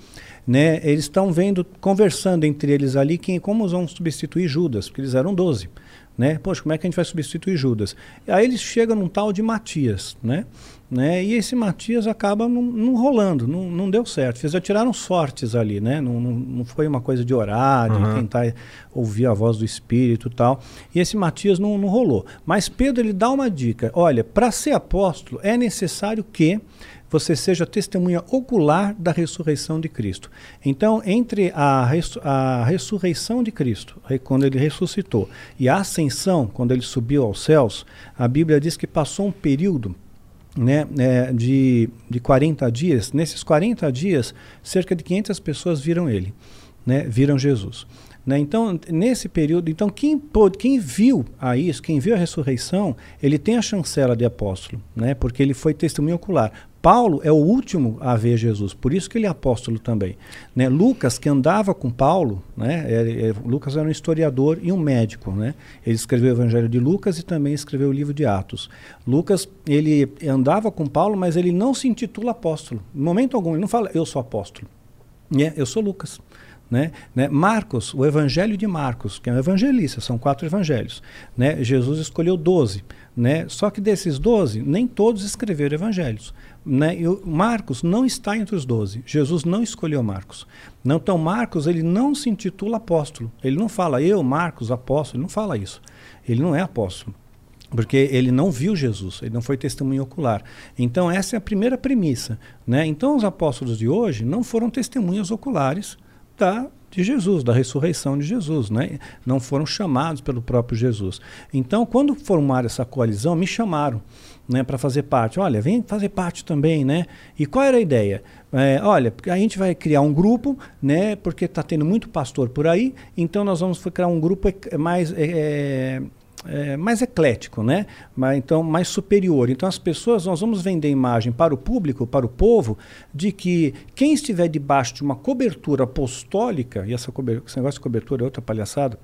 né, eles estão vendo, conversando entre eles ali, quem, como vão substituir Judas, porque eles eram 12. Né? Poxa, como é que a gente vai substituir Judas? Aí eles chegam num tal de Matias, né? Né? E esse Matias acaba não, não rolando, não, não deu certo. Fizeram, tiraram sortes ali, né? Não, não, não foi uma coisa de orar, de Uhum. tentar ouvir a voz do Espírito e tal. E esse Matias não, não rolou. Mas Pedro ele dá uma dica: olha, para ser apóstolo é necessário que você seja testemunha ocular da ressurreição de Cristo. Então, entre a, res- a ressurreição de Cristo, quando ele ressuscitou, e a ascensão, quando ele subiu aos céus, a Bíblia diz que passou um período né, é, de, de 40 dias. Nesses 40 dias, cerca de 500 pessoas viram ele, né, viram Jesus. Né? Então, nesse período, então quem, pôde, quem viu a isso, quem viu a ressurreição, ele tem a chancela de apóstolo, né? porque ele foi testemunho ocular. Paulo é o último a ver Jesus, por isso que ele é apóstolo também. Né? Lucas, que andava com Paulo, né? Lucas era um historiador e um médico. Né? Ele escreveu o Evangelho de Lucas e também escreveu o livro de Atos. Lucas, ele andava com Paulo, mas ele não se intitula apóstolo. Em momento algum, ele não fala, eu sou apóstolo. Né? Eu sou Lucas. Né? Né? Marcos, o Evangelho de Marcos, que é um evangelista, são quatro evangelhos. Né? Jesus escolheu doze. Né? Só que desses doze, nem todos escreveram evangelhos. Né? E o Marcos não está entre os doze. Jesus não escolheu Marcos. Não, então, Marcos ele não se intitula apóstolo. Ele não fala, eu, Marcos, apóstolo. Ele não fala isso. Ele não é apóstolo. Porque ele não viu Jesus, ele não foi testemunho ocular. Então, essa é a primeira premissa. Né? Então, os apóstolos de hoje não foram testemunhas oculares da de Jesus, da ressurreição de Jesus, né? Não foram chamados pelo próprio Jesus. Então, quando formaram essa coalizão, me chamaram, né, para fazer parte. Olha, vem fazer parte também, né? E qual era a ideia? É, olha, a gente vai criar um grupo, né? Porque está tendo muito pastor por aí, então nós vamos criar um grupo mais é, é, mais eclético, né? Mas, então, mais superior. Então, as pessoas, nós vamos vender imagem para o público, para o povo, de que quem estiver debaixo de uma cobertura apostólica, e essa cobertura, esse negócio de cobertura é outra palhaçada,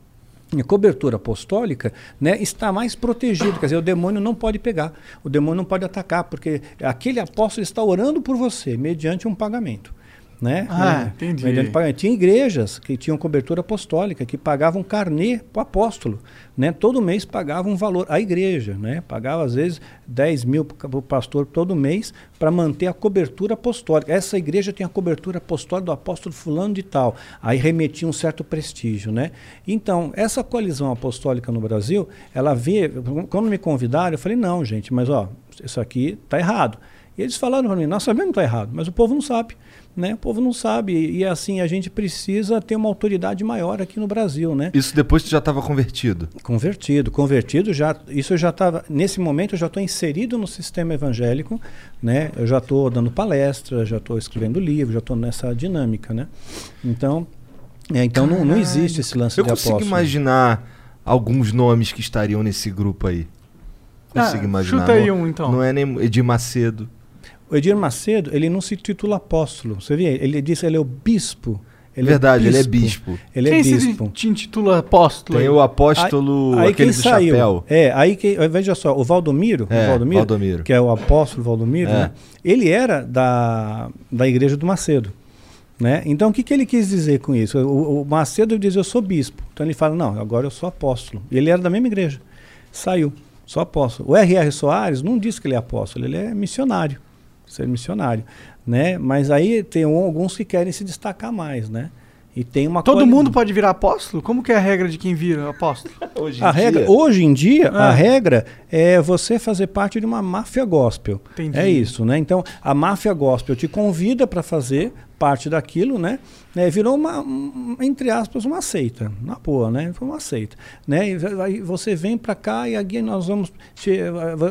cobertura apostólica né, está mais protegido, quer dizer, o demônio não pode pegar, o demônio não pode atacar, porque aquele apóstolo está orando por você mediante um pagamento né? Ah, É, entendi. mediante pagamento. Tinha igrejas que tinham cobertura apostólica, que pagavam carnê para o apóstolo. Né? Todo mês pagavam um valor. A igreja né? pagava, às vezes, 10 mil para o pastor todo mês para manter a cobertura apostólica. Essa igreja tem a cobertura apostólica do apóstolo fulano de tal. Aí remetia um certo prestígio. Né? Então, essa coalizão apostólica no Brasil, ela vê... Quando me convidaram, eu falei, não, gente, mas ó, isso aqui está errado. E eles falaram para mim, nós sabemos que está errado, mas o povo não sabe. Né? O povo não sabe. E, e assim, a gente precisa ter uma autoridade maior aqui no Brasil, né? Isso depois tu já estava convertido. Convertido, convertido já. Isso eu já estava. Nesse momento eu já estou inserido no sistema evangélico, né? Eu já estou dando palestra, já estou escrevendo livro, já estou nessa dinâmica, né? Então, é, então não, não existe esse lance Eu de consigo apóstolo. imaginar alguns nomes que estariam nesse grupo aí. Consigo Ah, imaginar. chuta aí não, um, então. Não é nem Edir Macedo. O Edir Macedo, ele não se titula apóstolo. Você vê? Ele disse ele é o bispo. Ele Verdade, ele é bispo. Ele Quem é se bispo. te intitula apóstolo? Tem aí? o apóstolo, Aí aquele quem do saiu? chapéu. É, aí que, veja só, o Valdomiro, É, o Valdomiro, Valdomiro. que é o apóstolo Valdomiro, É. né? ele era da, da igreja do Macedo. Né? Então o que, que ele quis dizer com isso? O, o Macedo diz eu sou bispo. Então ele fala, não, agora eu sou apóstolo. Ele era da mesma igreja. Saiu, sou apóstolo. O R.R. Soares não diz que ele é apóstolo, ele é missionário. Ser missionário. Né? Mas aí tem um- alguns que querem se destacar mais, né? E tem uma Todo mundo pode virar apóstolo? Como que é a regra de quem vira apóstolo? Hoje A em regra, dia- hoje em dia, Ah. a regra é você fazer parte de uma máfia gospel. Entendi. É isso, né? Então, a máfia gospel te convida para fazer parte daquilo, né? né? Virou uma, um, entre aspas, uma seita, na boa, né? Foi uma seita, né? E aí você vem para cá e aqui nós vamos te,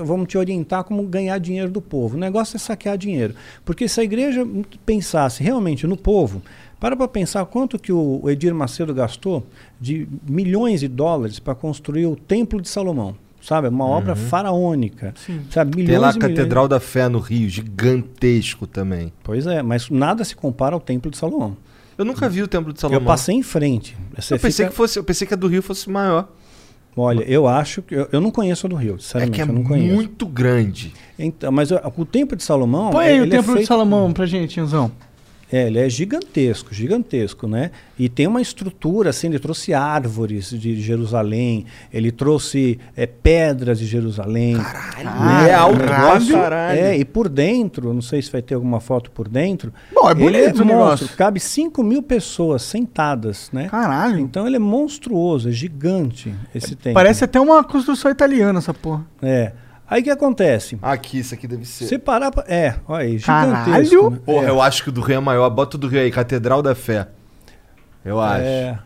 vamos te orientar como ganhar dinheiro do povo. O negócio é saquear dinheiro, porque se a igreja pensasse realmente no povo, para para pensar quanto que o Edir Macedo gastou de milhões de dólares para construir o Templo de Salomão. Sabe? Uma obra faraônica. Sabe? Milhões Tem lá a e milhões. Catedral da Fé no Rio, gigantesco também. Pois é, mas nada se compara ao Templo de Salomão. Eu nunca vi o Templo de Salomão. Eu passei em frente. Você Eu pensei, fica- que fosse, eu pensei que a do Rio fosse maior. Olha, eu acho que. Eu, eu não conheço a do Rio, É sinceramente. que é eu não conheço. muito grande. Então, mas o, o Templo de Salomão. Põe aí o ele é Templo de feito- Salomão pra gente, Tiozão. É, ele é gigantesco, gigantesco, né? E tem uma estrutura, assim, ele trouxe árvores de Jerusalém, ele trouxe é, pedras de Jerusalém. Caralho, é alto caralho. pra caralho. É, e por dentro, não sei se vai ter alguma foto por dentro. Bom, é ele bonito o monstro, negócio. Cabe 5 mil pessoas sentadas, né? Caralho. Então ele é monstruoso, é gigante esse templo. Parece até uma construção italiana essa porra. É. Aí o que acontece? Aqui, isso aqui deve ser. Se parar pra... É, olha aí, Caralho! gigantesco. né? Porra, é. eu acho que o do Rio é maior. Bota o do Rio aí, Catedral da Fé. Eu acho. É.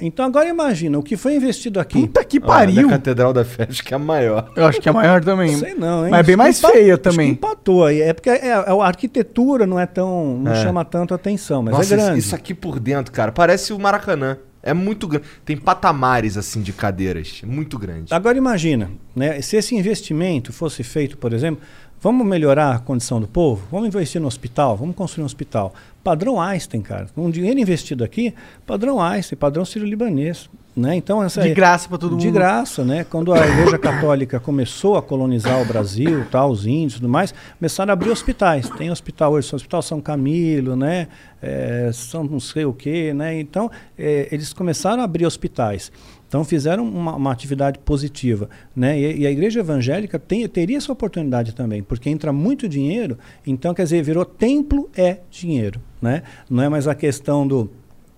Então agora imagina, o que foi investido aqui. Puta que pariu. a Catedral da Fé acho que é a maior. Eu acho que é maior também. Sei não, hein? Mas é bem mais empa- feia acho também. que empatou aí. É porque é, é, a arquitetura não é tão. não É. chama tanto atenção, mas Nossa, é grande. isso- isso aqui por dentro, cara, parece o Maracanã. É muito grande. Tem patamares, assim, de cadeiras. É muito grande. Agora imagina, né, se esse investimento fosse feito, por exemplo, vamos melhorar a condição do povo, vamos investir no hospital, vamos construir um hospital. Padrão Einstein, cara. Um dinheiro investido aqui, padrão Einstein, padrão sírio-libanês. Né? Então, essa De graça pra todo De mundo. graça, né? Quando a Igreja Católica começou a colonizar o Brasil, tal, os índios e tudo mais, começaram a abrir hospitais. Tem hospital hoje, Hospital São Camilo, né? É, São não sei o quê, né? Então, é, eles começaram a abrir hospitais. Então fizeram uma, uma atividade positiva, né? E, e a igreja evangélica tem, teria essa oportunidade também, porque entra muito dinheiro, então quer dizer, virou templo é dinheiro, né? Não é mais a questão do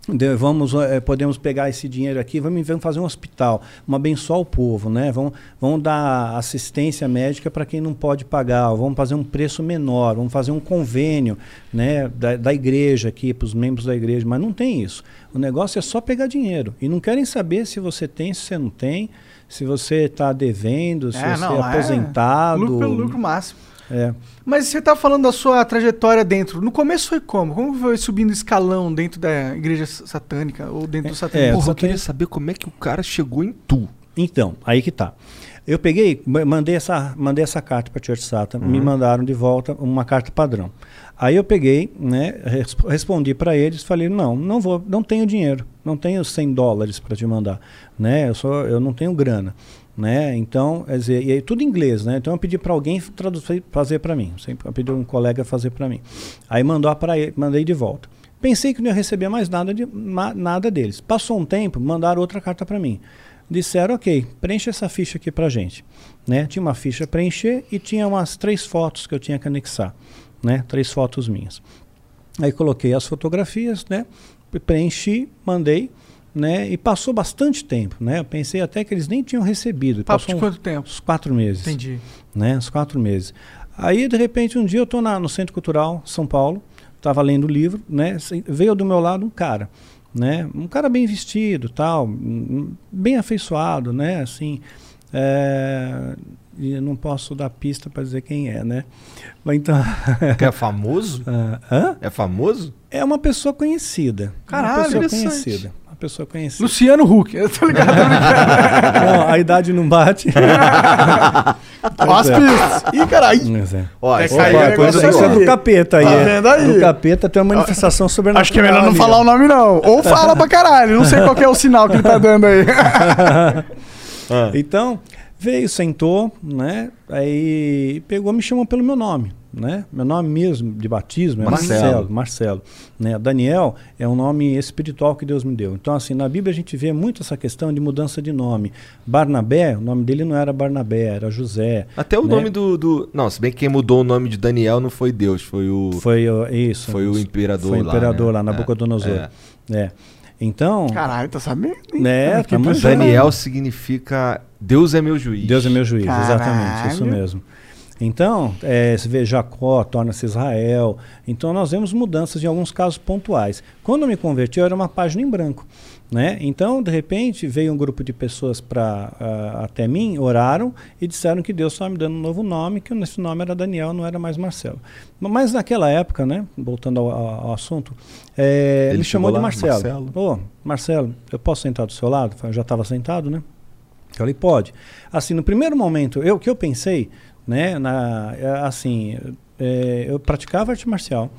de- vamos eh, podemos pegar esse dinheiro aqui vamos, vamos fazer um hospital vamos abençoar o povo né? Vamos, vamos dar assistência médica para quem não pode pagar vamos fazer um preço menor vamos fazer um convênio né da, da igreja aqui para os membros da igreja mas não tem isso. O negócio é só pegar dinheiro e não querem saber se você tem se você não tem se você está devendo se É, você não, é aposentado. Lucro pelo lucro máximo. É. Mas você tá falando da sua trajetória dentro. No começo foi como? Como foi subindo escalão dentro da igreja satânica ou dentro do É, satanismo? Porra, eu queria saber como é que o cara chegou em tu. Então, aí que tá. Eu peguei, ma- mandei essa, mandei essa carta para Church Satan, me mandaram de volta uma carta padrão. Aí eu peguei, né, res- respondi para eles, falei: "Não, não vou, não tenho dinheiro, não tenho 100 dólares para te mandar, né? Eu só eu não tenho grana, né? Então, quer dizer, e aí tudo em inglês, né? Então eu pedi para alguém traduzir, fazer para mim, sempre eu pedi um colega fazer para mim. Aí mandou para mandei de volta. Pensei que não ia receber mais nada, de, nada deles. Passou um tempo, mandaram outra carta para mim. Disseram, ok, preenche essa ficha aqui pra gente. Né? Tinha uma ficha preencher e tinha umas três fotos que eu tinha que anexar. Né? Três fotos minhas. Aí coloquei as fotografias, né? preenchi, mandei, né? e passou bastante tempo. Né? Eu pensei até que eles nem tinham recebido. Papo Passou de uns- quanto tempo? uns quatro meses Entendi. né? Uns quatro meses. Aí, de repente, um dia eu estou no Centro Cultural, São Paulo, estava lendo o livro, né? Veio do meu lado um cara, né? Um cara bem vestido, tal, bem afeiçoado, né? Assim, é, e eu não posso dar pista para dizer quem é, né? Mas então, Que é famoso? ah, hã? É famoso? é uma pessoa conhecida. Caralho, uma pessoa conhecida. Pessoa conhecida. Luciano Huck, eu tô ligado. Não, a idade não bate. Ó as pistas. Ih, caralho. É. Ó, É é coisa Isso do é do capeta aí. Tá vendo aí? Do capeta tem uma manifestação sobrenatural. Acho que é melhor não ali, falar o nome, não. Ou fala pra caralho. Não sei qual que é o sinal que ele tá dando aí. Então, veio, sentou, né? Aí pegou, me chamou pelo meu nome, né? Meu nome mesmo de batismo é Marcelo. Marcelo, Marcelo, né? Daniel é um nome espiritual que Deus me deu. Então, assim, na Bíblia a gente vê muito essa questão de mudança de nome. Barnabé, o nome dele não era Barnabé, era José. Até o né? nome do, do. Não, se bem que quem mudou o nome de Daniel não foi Deus, foi o. Foi o- isso. Foi o imperador Foi o lá, imperador né? lá, É, Nabucodonosor. É. Então, Caralho, tá sabendo? hein? né? Junto. Daniel significa Deus é meu juiz. Deus é meu juiz, exatamente, isso Caralho. mesmo. Então, é, se vê Jacó, torna-se Israel. Então, nós vemos mudanças em alguns casos pontuais. Quando eu me converti, eu era uma página em branco. Né? Então, de repente, veio um grupo de pessoas pra, ah, até mim, oraram e disseram que Deus estava me dando um novo nome, que esse nome era Daniel, não era mais Marcelo. Mas naquela época, né, voltando ao, ao- assunto, é, Ele ele chamou chegou de lá, Marcelo. Marcelo. Ô, Marcelo, eu posso sentar do seu lado? Eu já estava sentado, né? Eu falei, pode. Assim, no primeiro momento, eu que eu pensei, né, na, é, assim, é, eu praticava arte marcial,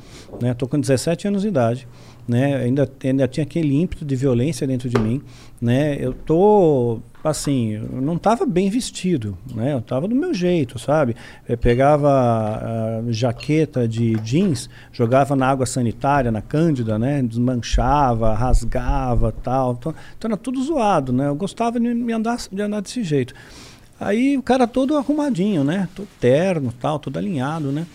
né, tô com 17 anos de idade, né, ainda, ainda tinha aquele ímpeto de violência dentro de mim, né, eu tô, assim, eu não estava bem vestido, né, eu estava do meu jeito, sabe, eu pegava a jaqueta de jeans, jogava na água sanitária, na cândida, né, desmanchava, rasgava, tal, então, então era tudo zoado, né, eu gostava de, me andar, de andar desse jeito. Aí o cara todo arrumadinho, né? Todo terno, tal, todo alinhado, né?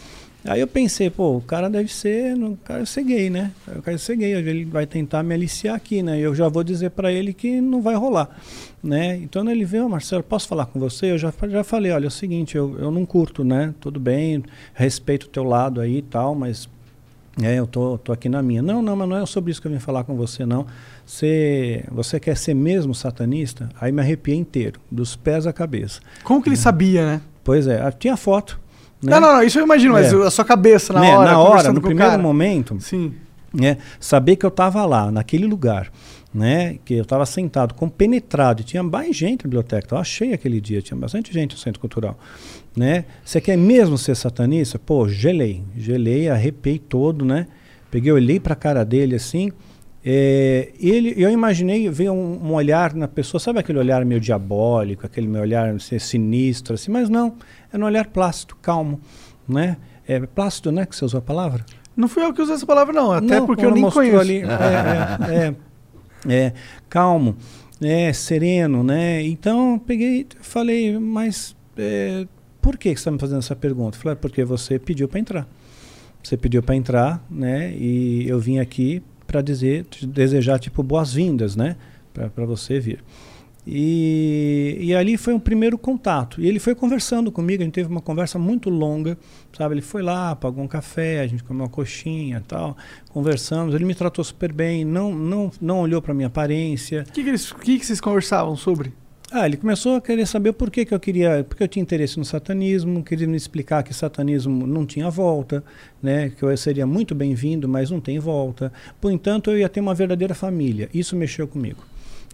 Aí eu pensei, pô, o cara deve ser, o cara deve ser gay, né? O cara deve ser gay, ele vai tentar me aliciar aqui, né? E eu já vou dizer pra ele que não vai rolar, né? Então ele veio, Marcelo, posso falar com você? Eu já, já falei, olha, é o seguinte, eu, eu não curto, né? Tudo bem, respeito o teu lado aí e tal, mas é, eu tô, tô aqui na minha. Não, não, mas não é sobre isso que eu vim falar com você, não. Você, você quer ser mesmo satanista? Aí me arrepiei inteiro, dos pés à cabeça. Como que ele sabia, né? Pois é, ah, tinha foto. Né? Não, não, não, isso eu imagino, mas É. a sua cabeça na Né, hora, na hora, no primeiro cara. momento, Sim. né, saber que eu estava lá, naquele lugar, né, que eu estava sentado, compenetrado, e tinha mais gente na biblioteca, eu achei aquele dia, tinha bastante gente no Centro Cultural, né, você quer mesmo ser satanista? Pô, gelei, gelei, arrepiei todo, né, peguei, olhei para a cara dele assim, é, ele, eu imaginei ver um, um olhar na pessoa, sabe aquele olhar meio diabólico, aquele meu olhar assim, sinistro, assim, mas não, era um olhar plácido, calmo, né, é plácido, né, que você usou a palavra? Não fui eu que usei essa palavra, não. Até Não, porque eu nem conheço. ali, é, é, é, é, calmo. é, sereno, né? Então, peguei, falei, mas é, por que você está me fazendo essa pergunta? Eu falei, "Ah, porque você pediu para entrar. Você pediu para entrar, né? E eu vim aqui para dizer, te desejar tipo boas-vindas, né? Para você vir. E, e ali foi um primeiro contato. E ele foi conversando comigo, a gente teve uma conversa muito longa, sabe? Ele foi lá, pagou um café, a gente comeu uma coxinha e tal, conversamos. Ele me tratou super bem, não, não, não olhou para minha aparência. O que, que, eles- que que vocês conversavam sobre? Ah, ele começou a querer saber por que, que eu queria, porque eu tinha interesse no satanismo, queria me explicar que satanismo não tinha volta, né, que eu seria muito bem-vindo, mas não tem volta. Por entanto, eu ia ter uma verdadeira família. Isso mexeu comigo.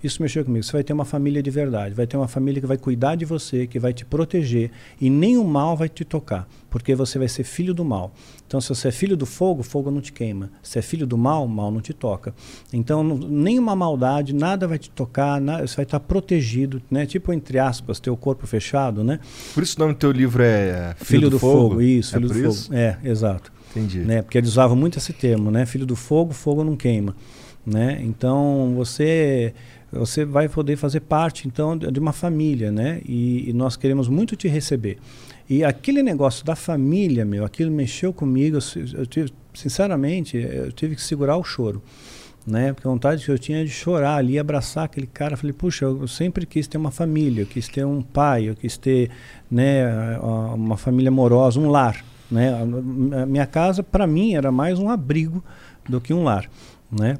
Isso mexeu comigo. Você vai ter uma família de verdade, vai ter uma família que vai cuidar de você, que vai te proteger e nem o mal vai te tocar, porque você vai ser filho do mal. Então, se você é filho do fogo, fogo não te queima. Se é filho do mal, mal não te toca. Então, não- nenhuma maldade, nada vai te tocar, você vai estar protegido, né? Tipo, entre aspas, teu corpo fechado, né? Por isso o nome do teu livro é Filho, do, fogo, isso, é filho por do isso? fogo. É, exato. Entendi. Né? Porque eles usavam muito esse termo, né? Filho do fogo, fogo não queima, né? Então você você vai poder fazer parte então de uma família, né? E, e nós queremos muito te receber. E aquele negócio da família, meu, aquilo mexeu comigo. Eu, eu tive, sinceramente, eu tive que segurar o choro. Né? Porque a vontade que eu tinha de chorar ali, abraçar aquele cara. Falei, puxa, eu sempre quis ter uma família, eu quis ter um pai, eu quis ter né, uma família amorosa, um lar. Né? A minha casa, para mim, era mais um abrigo do que um lar. Né?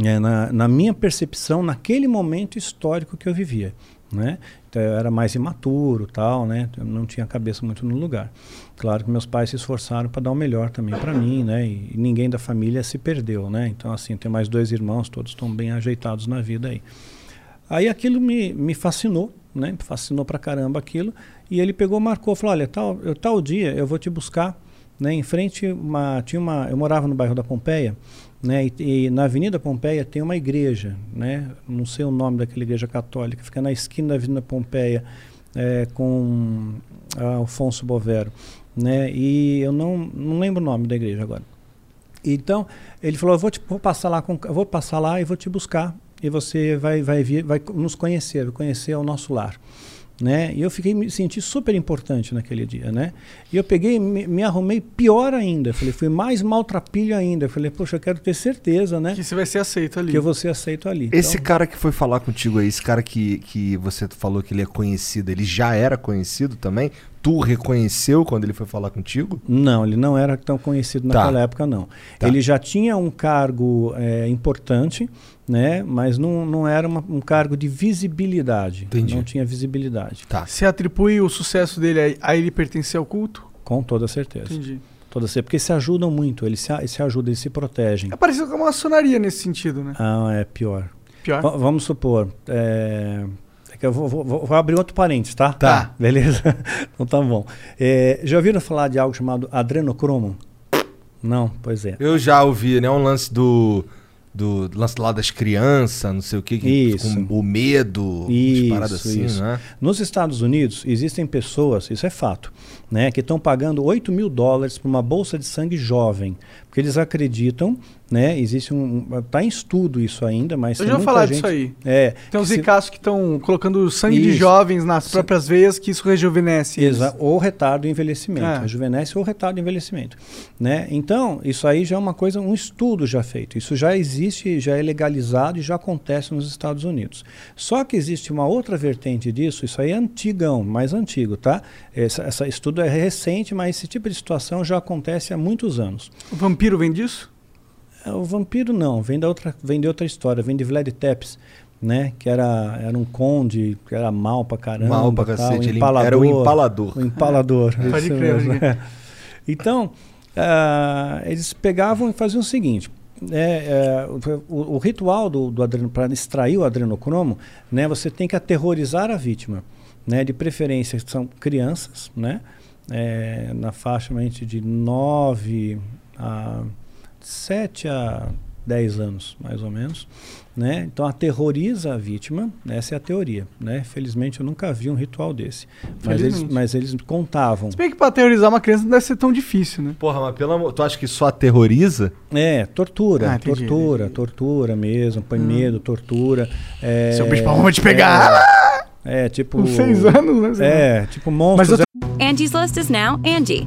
É, na, na minha percepção, naquele momento histórico que eu vivia. Né? Então, eu era mais imaturo, tal, né? Eu não tinha a cabeça muito no lugar. Claro que meus pais se esforçaram para dar o melhor também para mim, né? E, e ninguém da família se perdeu, né? Então, assim, tem mais dois irmãos, todos estão bem ajeitados na vida aí. Aí aquilo me, me fascinou, né? Fascinou pra caramba aquilo. E ele pegou, marcou, falou: olha, tal, eu, tal dia eu vou te buscar, né? Em frente, uma, tinha uma, eu morava no bairro da Pompeia, né? E, e na Avenida Pompeia tem uma igreja, né? Não sei o nome daquela igreja católica, fica na esquina da Avenida Pompeia, é, com ah, Alfonso Bovero, né? E eu não, não lembro o nome da igreja agora. Então, ele falou: vou, te, vou, passar lá com, vou passar lá e vou te buscar. E você vai, vai, vir, vai nos conhecer, conhecer o nosso lar. Né? E eu fiquei me senti super importante naquele dia, né? E eu peguei, me, me arrumei pior ainda. Falei, fui mais maltrapilho ainda. Falei, poxa, eu quero ter certeza, né? Que você vai ser aceito ali. Que eu vou ser aceito ali. Esse Então, cara que foi falar contigo aí, esse cara que, que você falou que ele é conhecido, ele já era conhecido também? Tu reconheceu quando ele foi falar contigo? Não, ele não era tão conhecido Tá. naquela época, não. Tá. Ele já tinha um cargo é, importante, né? Mas não, não era uma- um cargo de visibilidade. Entendi. Não tinha visibilidade. Tá. Você atribui o sucesso dele a, a ele pertencer ao culto? Com toda certeza. Entendi. Toda certeza. Porque se ajudam muito, eles se, se ajudam, eles se protegem. É parecido com a maçonaria nesse sentido, né? Ah, é pior. Pior. Va- vamos supor. É, é que eu vou, vou- vou- vou abrir outro parênteses, tá? Tá. Beleza? então tá bom. É, já ouviram falar de algo chamado adrenocromo? Não? Pois é. Eu já ouvi, né? Um lance do. Do lance lá das crianças, não sei o que, que Isso. com o medo, Isso, paradas assim, isso. né? Nos Estados Unidos, existem pessoas, isso é fato, né, que estão pagando 8 mil dólares por uma bolsa de sangue jovem. Porque eles acreditam, né? Existe um. Está em estudo isso ainda, mas. Eu já vou falar gente, disso aí. É. Tem uns se- ricaços que estão colocando sangue de Isso. jovens nas próprias veias, que isso rejuvenesce. eles. Exa ou retardo de envelhecimento, É. rejuvenesce ou retardo de envelhecimento, né? Então, isso aí já é uma coisa, um estudo já feito. Isso já existe, já é legalizado e já acontece nos Estados Unidos. Só que existe uma outra vertente disso, isso aí é antigão, mais antigo, tá? Essa, essa estudo é recente, mas esse tipo de situação já acontece há muitos anos. O vampiro vem disso? É, O vampiro não, vem da outra, vem de outra história, vem de Vlad Tepes, né? Que era, era um conde, que era mal pra caramba. Mal pra tal, cacete. Ele empalador. era o empalador. O empalador. Pode isso crer, mesmo, pode é. Então, ah, eles pegavam e faziam o seguinte. é, é, o, o ritual do, do adreno, para extrair o adrenocromo, né, você tem que aterrorizar a vítima. Né, de preferência são crianças, né, é, na faixa mente, de 9 a 7 a 10 anos, mais ou menos. Né? Então aterroriza a vítima, essa é a teoria. Né? Felizmente eu nunca vi um ritual desse. Mas eles, mas eles contavam. Se bem que pra teorizar uma criança não deve ser tão difícil, né? Porra, mas pelo amor. Tu acha que só aterroriza? É, tortura, Ah, entendi, tortura, tortura mesmo, põe medo, tortura. É, Seu bicho vamos te pegar! É, tipo. Com seis anos, né? É, tipo Mas monstros. eu Angie's List is now Angie,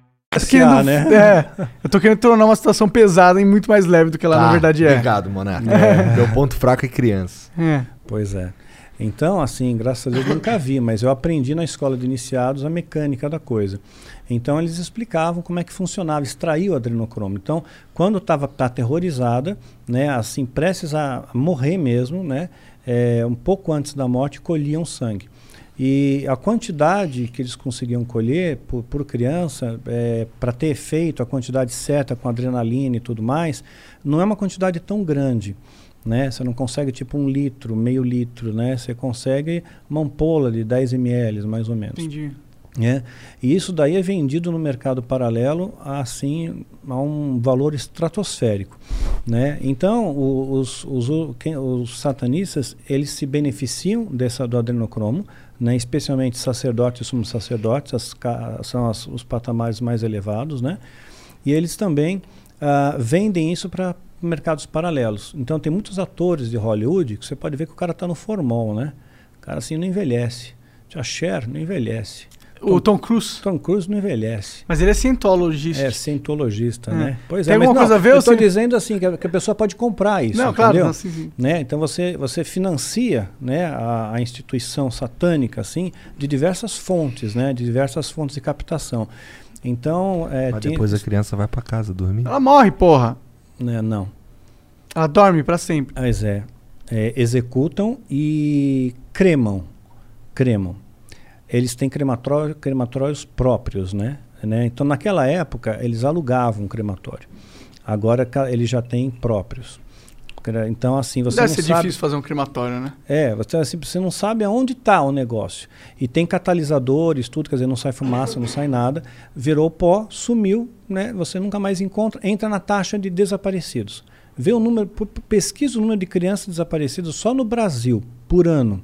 tô querendo, né? é, eu tô querendo tornar uma situação pesada e muito mais leve do que ela Tá, na verdade é. Obrigado, Monarca. Meu ponto fraco é criança. É. Pois é. Então, assim, graças a Deus eu nunca vi, mas eu aprendi na escola de iniciados a mecânica da coisa. Então eles explicavam como é que funcionava, extrair o adrenocromo. Então, quando estava tá aterrorizada, né, assim, prestes a morrer mesmo, né, é, um pouco antes da morte, colhiam sangue. E a quantidade que eles conseguiam colher por, por criança, para ter efeito, a quantidade certa com adrenalina e tudo mais, não é uma quantidade tão grande. Né? Você não consegue tipo um litro, meio litro, né? Você consegue uma ampola de 10 ml, mais ou menos. Entendi. né? E isso daí é vendido no mercado paralelo assim a um valor estratosférico, né? Então os, os, o- quem- os satanistas eles se beneficiam dessa do adrenocromo, né? Especialmente sacerdotes e sumos sacerdotes, as são as- os patamares mais elevados, né? E eles também ah, vendem isso para mercados paralelos. Então tem muitos atores de Hollywood que você pode ver que o cara está no formol, né? O cara assim não envelhece. A Cher não envelhece. O Tom Cruise. Tom Cruise não envelhece. Mas ele é cientologista. É cientologista, É. né? Pois Tem é, mas alguma não, coisa a ver Eu ou estou se- dizendo assim que a, que a pessoa pode comprar isso, Não, claro, entendeu? não, sim, sim. Né? Então você, você financia né, a, a instituição satânica assim de diversas fontes, né? De diversas fontes de captação. Então, é, Mas tem- depois a criança vai pra casa dormir. Ela morre, porra. né, não. Ela dorme pra sempre. Mas é, é, executam e cremam. Cremam. Eles têm crematório, crematórios próprios, né? né? Então, naquela época, eles alugavam um crematório. Agora, eles já têm próprios. Então, assim, você Deve não ser sabe... difícil fazer um crematório, né? É, você, assim, você não sabe aonde está o negócio. E tem catalisadores, tudo, quer dizer, não sai fumaça, não sai nada. Virou pó, sumiu, né? Você nunca mais encontra, entra na taxa de desaparecidos. Vê o número, pesquisa o número de crianças desaparecidas só no Brasil, por ano.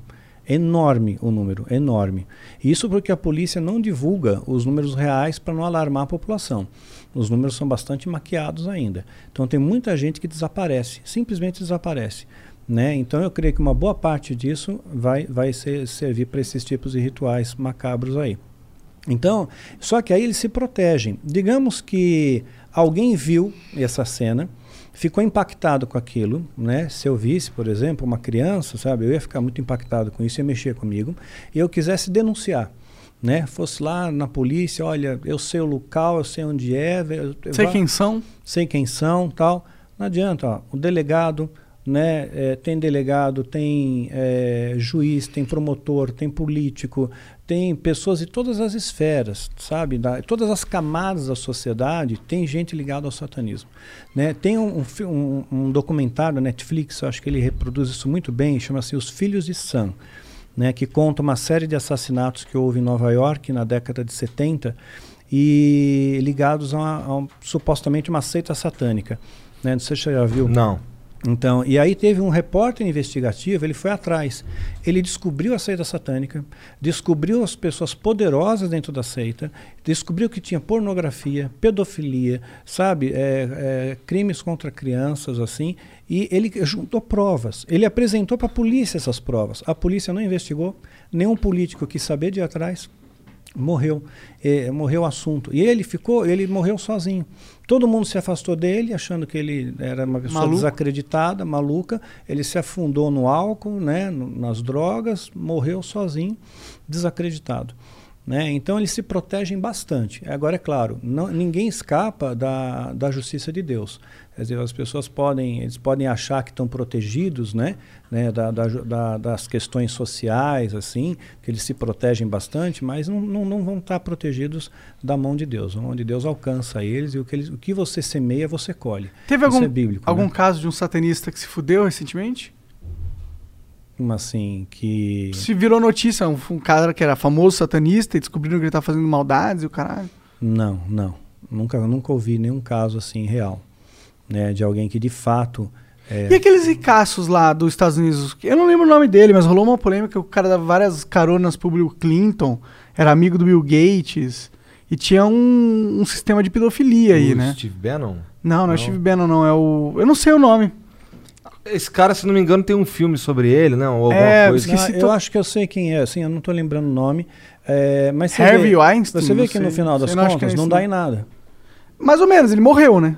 Enorme o número, enorme. Isso porque a polícia não divulga os números reais para não alarmar a população. Os números são bastante maquiados ainda. Então tem muita gente que desaparece, simplesmente desaparece. Né? Então eu creio que uma boa parte disso vai, vai ser, servir para esses tipos de rituais macabros aí. Então, só que aí eles se protegem. Digamos que alguém viu essa cena, ficou impactado com aquilo, né? Se eu visse, por exemplo, uma criança, sabe, eu ia ficar muito impactado com isso, ia mexer comigo, e eu quisesse denunciar, né? Fosse lá na polícia, olha, eu sei o local, eu sei onde é, eu, eu Sei vá- quem são. sei quem são, tal. Não adianta, ó, o delegado, né, é, tem delegado, tem é, juiz, tem promotor, tem político, tem pessoas de todas as esferas, sabe, da, todas as camadas da sociedade, tem gente ligada ao satanismo, né? Tem um, um um, um documentário da Netflix, acho que ele reproduz isso muito bem, chama-se Os Filhos de Sam, né, que conta uma série de assassinatos que houve em Nova York na década de 70 e ligados a, a supostamente uma seita satânica. Né? Não sei se você já viu. Não. Então, e aí teve um repórter investigativo, ele foi atrás. Ele descobriu a seita satânica, descobriu as pessoas poderosas dentro da seita, descobriu que tinha pornografia, pedofilia, sabe, é, é, crimes contra crianças, assim, e ele juntou provas. Ele apresentou para a polícia essas provas. A polícia não investigou, nenhum político quis saber de ir atrás morreu, eh, morreu o assunto. E ele ficou, ele morreu sozinho. Todo mundo se afastou dele, achando que ele era uma pessoa Maluco. desacreditada, maluca. Ele se afundou no álcool, né, no- nas drogas, morreu sozinho, desacreditado. Né? Então eles se protegem bastante. Agora, é claro, não, ninguém escapa da, da justiça de Deus. Quer dizer, as pessoas podem, eles podem achar que estão protegidos né? Né? Da, da, das questões sociais, assim, que eles se protegem bastante, mas não, não, não vão estar protegidos da mão de Deus. A mão de Deus alcança eles e o que, eles, o que você semeia, você colhe. Teve Isso algum, é bíblico. algum né? caso de um satanista que se fudeu recentemente? Como assim, que... Se virou notícia, um, um cara que era famoso satanista e descobriram que ele tá fazendo maldades e o caralho. Não, não. Nunca, nunca ouvi nenhum caso assim real, né, de alguém que de fato é, E aqueles ricaços lá dos Estados Unidos? Eu não lembro o nome dele, mas rolou uma polêmica o cara dava várias caronas pro Bill Clinton, era amigo do Bill Gates, e tinha um, um sistema de pedofilia aí, O né? Steve Bannon? Não, não é Não. Steve Bannon, não, é o... Eu não sei o nome. Esse cara, se não me engano, tem um filme sobre ele, não? Ou alguma É, coisa. esqueci to- eu acho que eu sei quem é, assim, eu não estou lembrando o nome. é, mas Harvey vê, Weinstein? Você vê não que no sei. final das Eu não é contas não dá não. em nada. Mais ou menos, ele morreu, né?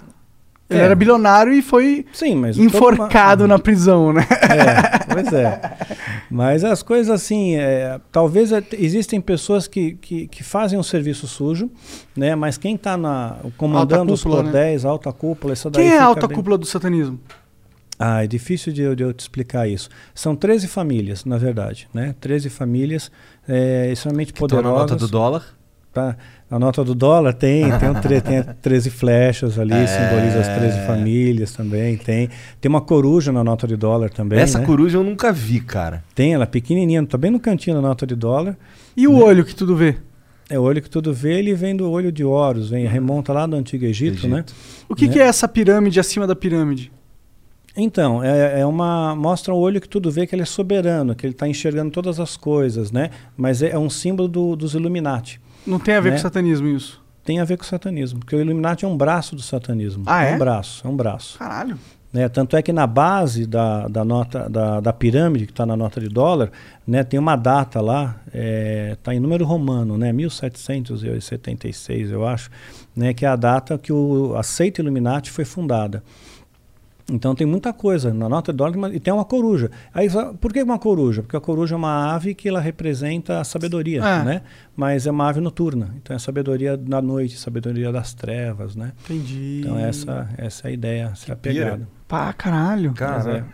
Ele É. era bilionário e foi Sim, mas enforcado uma- na prisão, né? É, pois é. Mas as coisas assim, é, talvez é, existem pessoas que, que, que fazem um serviço sujo, né? Mas quem está comandando os cúpula, né? cordéis, alta cúpula, isso daí Quem é a alta bem- cúpula do satanismo? Ah, é difícil de, eu- de eu te explicar isso. São 13 famílias, na verdade, né? 13 famílias é, extremamente Estão na poderosas. nota do dólar. Tá? A nota do dólar tem, tem, um tre- tem 13 flechas ali, É. simboliza as 13 famílias também. Tem, tem uma coruja na nota de dólar também. Essa né? coruja eu nunca vi, cara. Tem, ela é pequenininha, tá bem no cantinho da nota de dólar. E o olho que tudo vê? É o olho que tudo vê, ele vem do olho de Horus, vem, remonta lá do Antigo Egito, né? Egito. O que, Né? que é essa pirâmide acima da pirâmide? Então, é, é uma. Mostra o olho que tudo vê que ele é soberano, que ele está enxergando todas as coisas, né? Mas é, é um símbolo do- dos Illuminati. Não tem a ver Né? com satanismo isso. Tem a ver com satanismo, porque o Illuminati é um braço do satanismo. Ah, é? um braço, é um braço. Caralho. né? Tanto é que na base da, da nota da, da pirâmide que está na nota de dólar, né, tem uma data lá, está em número romano, né, 1776, eu acho, né, que é a data que o, a seita Illuminati foi fundada. Então tem muita coisa na nota de dólar e tem uma coruja. Aí, por que uma coruja? Porque a coruja é uma ave que ela representa a sabedoria, Ah. né? Mas é uma ave noturna. Então é sabedoria da noite, sabedoria das trevas, né? Entendi. Então essa, essa é a ideia, essa é a pira. pegada. Pá, caralho. Mas Cara,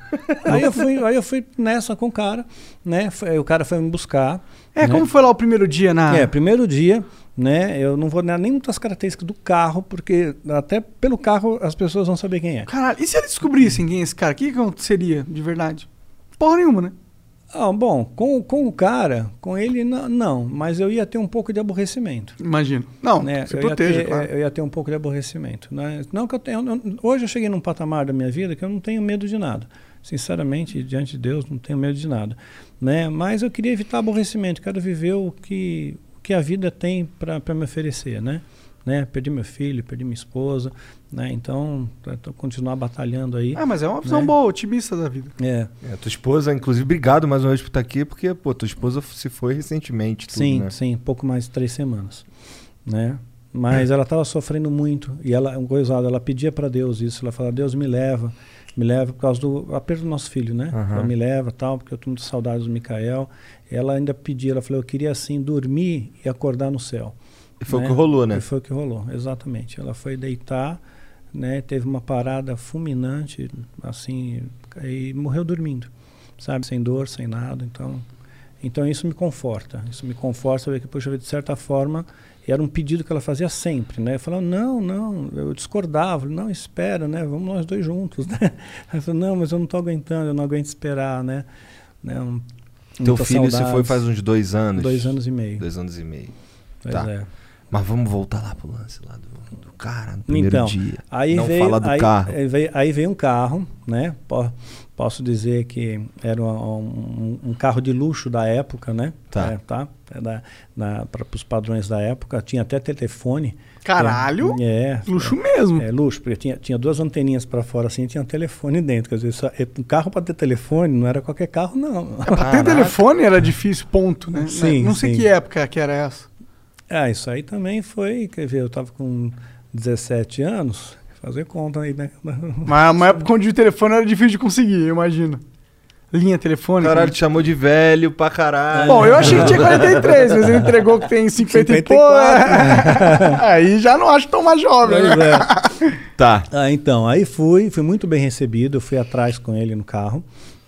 é. aí, eu fui, aí eu fui nessa com o cara, né? Foi- o cara foi me buscar. É, né? como foi lá o primeiro dia na. É, primeiro dia, né? Eu não vou dar nem muitas características do carro, porque até pelo carro as pessoas vão saber quem é. Caralho, e se eles descobrissem quem é esse cara? O que, que aconteceria de verdade? Porra nenhuma, né? Ah, bom, com, com o cara, com ele, não, não, mas eu ia ter um pouco de aborrecimento. Imagino. Não, né? se eu, ia proteja, ter, claro. eu ia ter um pouco de aborrecimento. Né? Não que eu tenho. não- hoje eu cheguei num patamar da minha vida que eu não tenho medo de nada. Sinceramente, diante de Deus, não tenho medo de nada. Né? Mas eu queria evitar aborrecimento, quero viver o que, que a vida tem para me oferecer. Né? Né? Perdi meu filho, perdi minha esposa. Né? Então, tô continuar batalhando aí. Ah, mas é uma visão né? boa, otimista da vida. É, é, tua esposa, inclusive, obrigado mais uma vez por estar aqui, porque, pô, tua esposa se foi recentemente. Tudo, sim, né? sim, pouco mais de três semanas, né? Mas ela estava sofrendo muito e ela, um coisado, ela pedia para Deus isso, ela falava, Deus me leva, me leva por causa do aperto do nosso filho, né? Aham. Ela me leva, tal, porque eu tô muito saudades do Micael. Ela ainda pedia, ela falou, eu queria assim dormir e acordar no céu. E foi né? o que rolou, né? E foi o que rolou, exatamente. Ela foi deitar, né? Teve uma parada fulminante, assim, e morreu dormindo, sabe? Sem dor, sem nada. Então, então isso me conforta. Isso me conforta ver que, poxa, de certa forma, era um pedido que ela fazia sempre, né? Eu falava, não, não, eu discordava, não, espera, né? Vamos nós dois juntos, né? Ela falou, não, mas eu não estou aguentando, eu não aguento esperar, né? né? Teu filho se foi saudades. faz uns dois anos. dois anos e meio. Dois anos e meio. Pois tá. é. Mas vamos voltar lá pro lance lá do, do cara no primeiro Então, dia. Aí Não veio, fala do aí, carro. Aí veio, aí veio um carro, né? Po- posso dizer que era um, um- um carro de luxo da época, né? Tá. É, tá? É da, para os padrões da época. Tinha até telefone. Caralho! É. Luxo mesmo. É luxo, porque tinha, tinha duas anteninhas para fora assim e tinha um telefone dentro. Quer dizer, só, é, um carro para ter telefone não era qualquer carro, não. Pra ter Caraca. telefone era difícil, ponto, né? Sim, Não sei sim. que época que era essa. Ah, isso aí também foi, quer ver, eu tava com 17 anos, fazer conta aí, né? Mas uma época onde o telefone era difícil de conseguir, eu imagino. Linha telefônica. Caralho, te chamou de velho pra caralho. Bom, eu achei que tinha 43, mas ele entregou que tem 50 e pouco. 54. Aí já não acho tão mais jovem. Pois né? é. Tá. Ah, então, aí fui, fui muito bem recebido, eu fui atrás com ele no carro,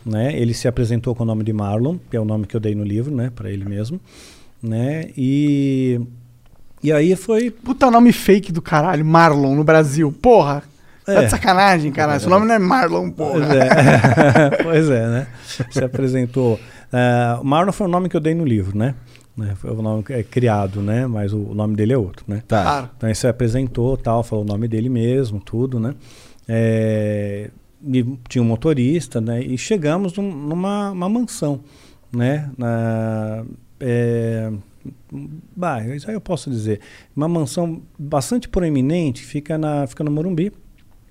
né? Ele se apresentou com o nome de Marlon, que é o nome que eu dei no livro, né, para ele mesmo, né? E e aí foi Puta nome fake do caralho, Marlon no Brasil. Porra. Tá É. de sacanagem, caralho. Seu nome não é Marlon, Pois porra. é, pois é, né? Se apresentou. Uh, Marlon foi o nome que eu dei no livro, né? Né, Foi o nome é criado, né? Mas o, nome dele é outro, né? Tá. Claro. Então ele se apresentou, tal, falou o nome dele mesmo, tudo, né? É, e tinha um motorista, né? E chegamos num- numa uma mansão, né? Na, é, bah, isso aí eu posso dizer. Uma mansão bastante proeminente, fica, na, fica no Morumbi,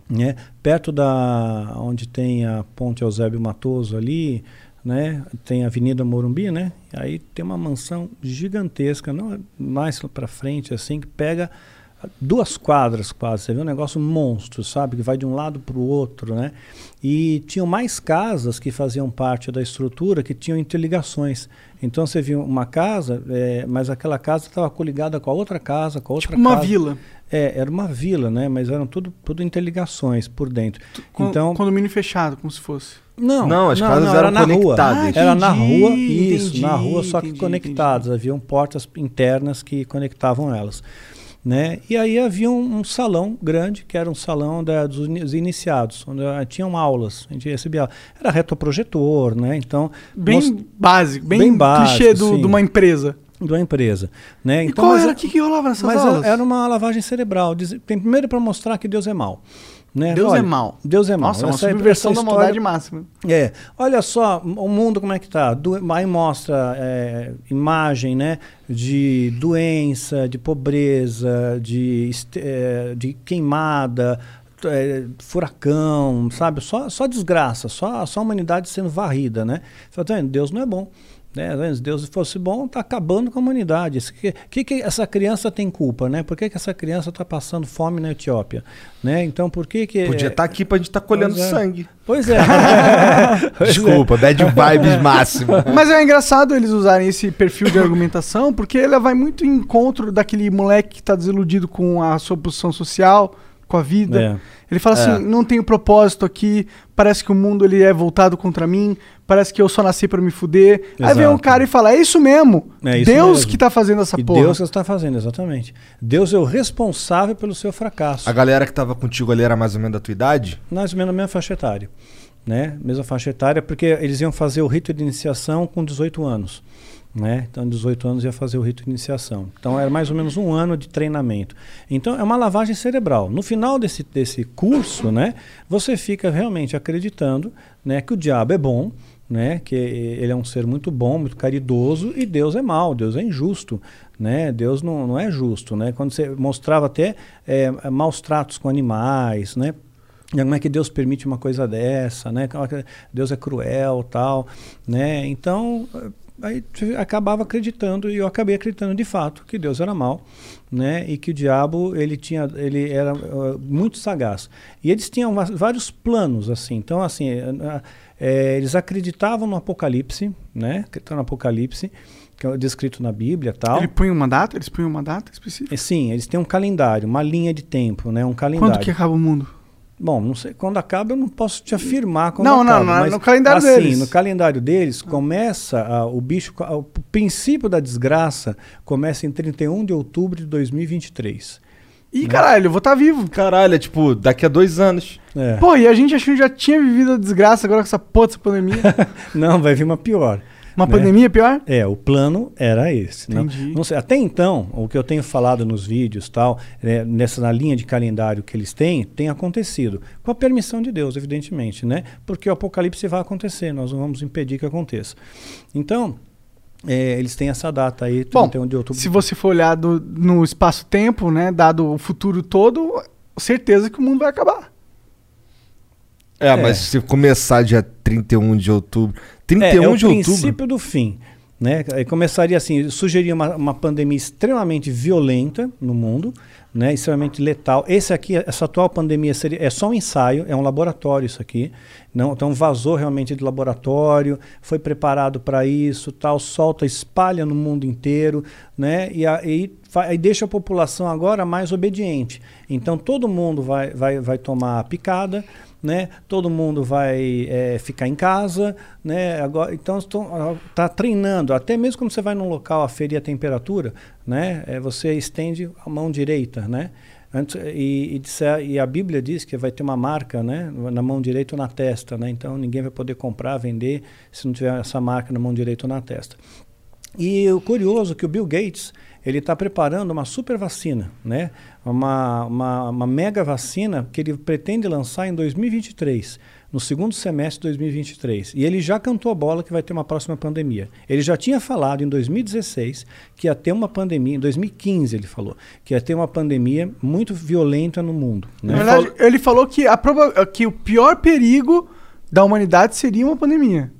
né? Perto da onde tem a Ponte Eusébio Matoso ali, né? Tem a Avenida Morumbi, né? Aí tem uma mansão gigantesca, não mais para frente assim, que pega duas quadras quase, você vê um negócio monstro, sabe? Que vai de um lado para o outro, né? E tinham mais casas que faziam parte da estrutura que tinham interligações. Então você viu uma casa, eh, mas aquela casa estava coligada com a outra casa, com a outra Tipo uma casa. vila. É, era uma vila, né? Mas eram tudo, tudo interligações por dentro. Com, então, Condomínio fechado, como se fosse. não, Não, as casas era eram na rua. conectadas. Ah, Era na entendi, rua, isso, entendi, na rua, só que entendi, conectadas. Haviam portas internas que conectavam elas. Né? E aí havia um, um salão grande, que era um salão da, dos ini- dos iniciados, onde tinham aulas, a gente recebia aula. Era retroprojetor, né? Então, Bem mos- básico, bem, bem básico, clichê do- de uma empresa. De uma empresa. Né? E Então, qual mas era é- o que, que rolava nessas mas aulas? era uma lavagem cerebral. Diz- tem- Primeiro para mostrar que Deus é mau. Né? Deus Olha, é mau. Deus é mau. Nossa, uma Essa- subversão essa da maldade máxima. É, olha só o mundo como é que tá. Do, aí mostra é, imagem, né, de doença, de pobreza, de, é, de queimada, é, furacão, sabe? Só, só desgraça, só, só a humanidade sendo varrida, né? Fala, tá vendo? Deus não é bom. Né? Tá? Se Deus fosse bom, tá acabando com a humanidade. O que, que, que essa criança tem culpa, né? Por que, que essa criança está passando fome na Etiópia? Né? Então, por que que... Podia estar aqui pra gente estar colhendo Pois é. sangue. Pois é. Pois é. Desculpa, bad vibes máximo. Mas é engraçado eles usarem esse perfil de argumentação, porque ele vai muito em encontro daquele moleque que tá desiludido com a sua posição social, com a vida. É. Ele fala assim, É. não tenho propósito aqui, parece que o mundo ele é voltado contra mim, parece que eu só nasci pra me fuder. Aí vem um Exato. cara e fala, é isso mesmo, É isso Deus mesmo. que tá fazendo essa E porra. Deus que está fazendo, exatamente. Deus é o responsável pelo seu fracasso. A galera que tava contigo ali era mais ou menos da tua idade? Mais ou menos na mesma faixa etária. Né? Mesma faixa etária, porque eles iam fazer o rito de iniciação com 18 anos. Né? Então, 18 anos ia fazer o rito de iniciação. Então, era mais ou menos um ano de treinamento. Então, é uma lavagem cerebral. No final desse, desse curso, né, você fica realmente acreditando né, que o diabo é bom, né, que ele é um ser muito bom, muito caridoso, e Deus é mau, Deus é injusto. Né? Deus não, não é justo. Né? Quando você mostrava até eh, maus tratos com animais, né? Como é que Deus permite uma coisa dessa, né? É Deus é cruel, tal, né? Então, aí acabava acreditando e eu acabei acreditando de fato que Deus era mau, né? E que o diabo ele tinha, ele era eh, muito sagaz. E eles tinham vários planos assim. Então, assim, eh, eh, eles acreditavam no Apocalipse, né? Acreditavam no Apocalipse que é descrito na Bíblia, tal. Ele põe uma data? Eles põem uma data específica? E Sim, eles têm um calendário, uma linha de tempo, né? Um calendário. Quando que acaba o mundo? Bom, não sei quando acaba, eu não posso te afirmar quando Não, não, acaba. não, mas, no calendário assim, deles. no calendário deles começa ah, o bicho, o princípio da desgraça começa em 31 de outubro de 2023. Ih, caralho, eu vou estar vivo. Caralho, é tipo, daqui a dois anos. É. Pô, e a gente achou que já tinha vivido a desgraça agora com essa porra dessa pandemia. Não, vai vir uma pior. Uma né? pandemia pior? É, o plano era esse. Não, Entendi. não sei, até então, o que eu tenho falado nos vídeos, tal, é, nessa na linha de calendário que eles têm, tem acontecido. Com a permissão de Deus, evidentemente, né? Porque o apocalipse vai acontecer, nós não vamos impedir que aconteça. Então, é, eles têm essa data aí, Bom, 31 de outubro. se você for olhar do- no espaço-tempo, né, dado o futuro todo, certeza que o mundo vai acabar. É, É. mas se começar dia 31 de outubro. é, 31 é o de outubro. princípio do fim. Né? Aí começaria assim, sugeria uma, uma pandemia extremamente violenta no mundo, né? extremamente letal. Esse aqui, essa atual pandemia seria, é só um ensaio, é um laboratório isso aqui. Não, então vazou realmente de laboratório, foi preparado para isso, tal, solta, espalha no mundo inteiro, né? E aí aí deixa a população agora mais obediente. Então todo mundo vai, vai, vai tomar a picada, né? Todo mundo vai é, ficar em casa, né? Agora, então está treinando. Até mesmo quando você vai num local aferir a temperatura, né? É, você estende a mão direita, né? Antes, e, e, e, a Bíblia diz que vai ter uma marca né, na mão direita ou na testa, né? então ninguém vai poder comprar, vender se não tiver essa marca na mão direita ou na testa. E o curioso é que o Bill Gates ele está preparando uma super vacina, né? uma, uma, uma mega vacina que ele pretende lançar em 2023 no segundo semestre de 2023. E ele já cantou a bola que vai ter uma próxima pandemia. Ele já tinha falado em 2016 que ia ter uma pandemia, em 2015 ele falou, que ia ter uma pandemia muito violenta no mundo. Né? Na verdade, ele falou que, a que o pior perigo da humanidade seria uma pandemia.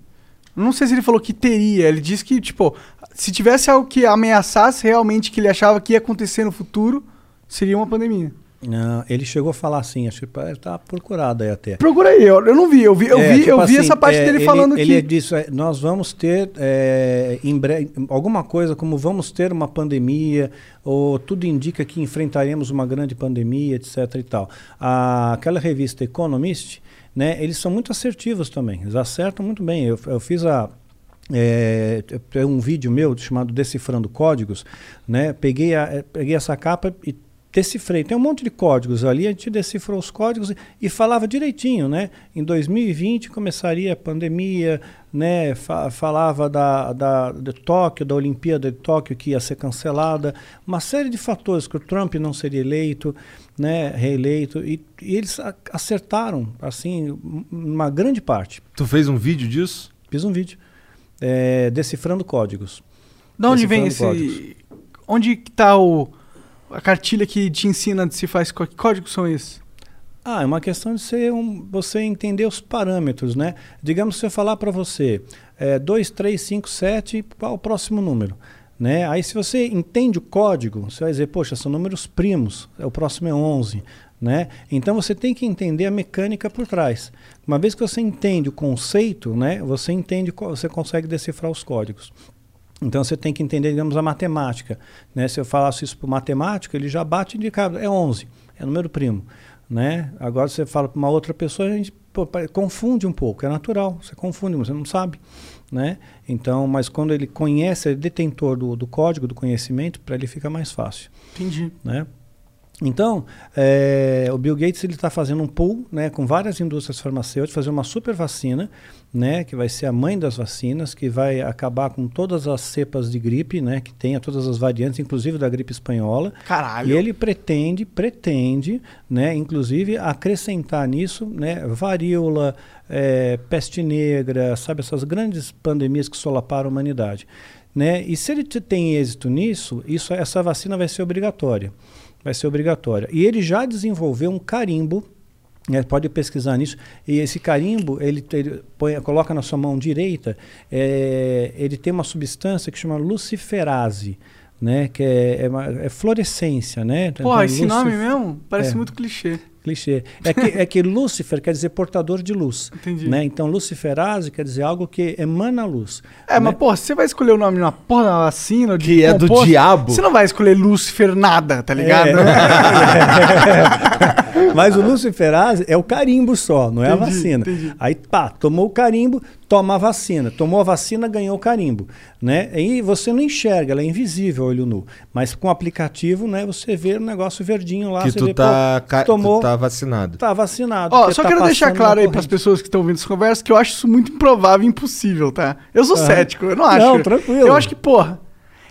Não sei se ele falou que teria, ele disse que, tipo, se tivesse algo que ameaçasse realmente que ele achava que ia acontecer no futuro, seria uma pandemia. Não, ele chegou a falar assim, acho que está procurado aí até. Procura aí, eu, eu não vi, eu vi, eu é, vi, tipo eu vi assim, essa parte é, dele ele, falando ele que... disse, é, nós vamos ter é, em breve, alguma coisa como vamos ter uma pandemia, ou tudo indica que enfrentaremos uma grande pandemia, etc e tal. A, aquela revista Economist, né, eles são muito assertivos também, eles acertam muito bem. Eu, eu fiz a é, é, um vídeo meu chamado Decifrando Códigos, né? Peguei, a, peguei essa capa e decifrei. Tem um monte de códigos ali, a gente decifrou os códigos e, e falava direitinho, né? Em 2020 começaria a pandemia, né? Fa falava da, da, de Tóquio, da Olimpíada de Tóquio que ia ser cancelada, uma série de fatores que o Trump não seria eleito, né? Reeleito e, e eles acertaram, assim, uma grande parte. Tu fez um vídeo disso? Fiz um vídeo é, decifrando códigos. De onde vem esse? Códigos. Onde está o a cartilha que te ensina se faz que códigos são esses? Ah, é uma questão de ser um, você entender os parâmetros, né? Digamos, se eu falar para você 2, 3, 5, 7, qual o próximo número? Né? Aí se você entende o código, você vai dizer, poxa, são números primos, o próximo é 11. Né? Então você tem que entender a mecânica por trás. Uma vez que você entende o conceito, né, você entende, você consegue decifrar os códigos. Então você tem que entender, digamos, a matemática. Né? Se eu falasse isso para o matemático, ele já bate de cara, é 11, é número primo. Né? Agora você fala para uma outra pessoa, a gente pô, confunde um pouco, é natural, você confunde, você não sabe. Né? Então, mas quando ele conhece, é detentor do, do código, do conhecimento, para ele fica mais fácil. Entendi. Né? Então, é, o Bill Gates ele está fazendo um pool, né, com várias indústrias farmacêuticas, fazer uma super vacina, né, que vai ser a mãe das vacinas, que vai acabar com todas as cepas de gripe, né, que tenha todas as variantes, inclusive da gripe espanhola. Caralho. E ele pretende, pretende, né, inclusive acrescentar nisso, né, varíola, é, peste negra, sabe essas grandes pandemias que solaparam a humanidade, né? E se ele tem êxito nisso, isso, essa vacina vai ser obrigatória vai ser obrigatória. E ele já desenvolveu um carimbo, né, pode pesquisar nisso, e esse carimbo, ele, ele põe, coloca na sua mão direita, é, ele tem uma substância que chama luciferase, né, que é, é, uma, é fluorescência, né? Pô, então, esse nome mesmo parece é. muito clichê clichê. É que, é que Lúcifer quer dizer portador de luz. Entendi. Né? Então, luciferase quer dizer algo que emana luz. É, né? mas, pô, você vai escolher o nome de uma porra da vacina? Que é do diabo. Você não vai escolher Lúcifer nada, tá ligado? É. mas o luciferase é o carimbo só, não é entendi, a vacina. Entendi. Aí, pá, tomou o carimbo, toma a vacina. Tomou a vacina, ganhou o carimbo. Né? E você não enxerga, ela é invisível olho nu. Mas com o aplicativo, né, você vê o negócio verdinho lá. Que tu, vê, tá, pô, tomou, tu tá vacinado. Tá vacinado. Ó, só tá quero deixar claro aí para as pessoas que estão ouvindo essa conversa que eu acho isso muito improvável e impossível, tá? Eu sou ah. cético, eu não acho. Não, tranquilo. Eu acho que, porra,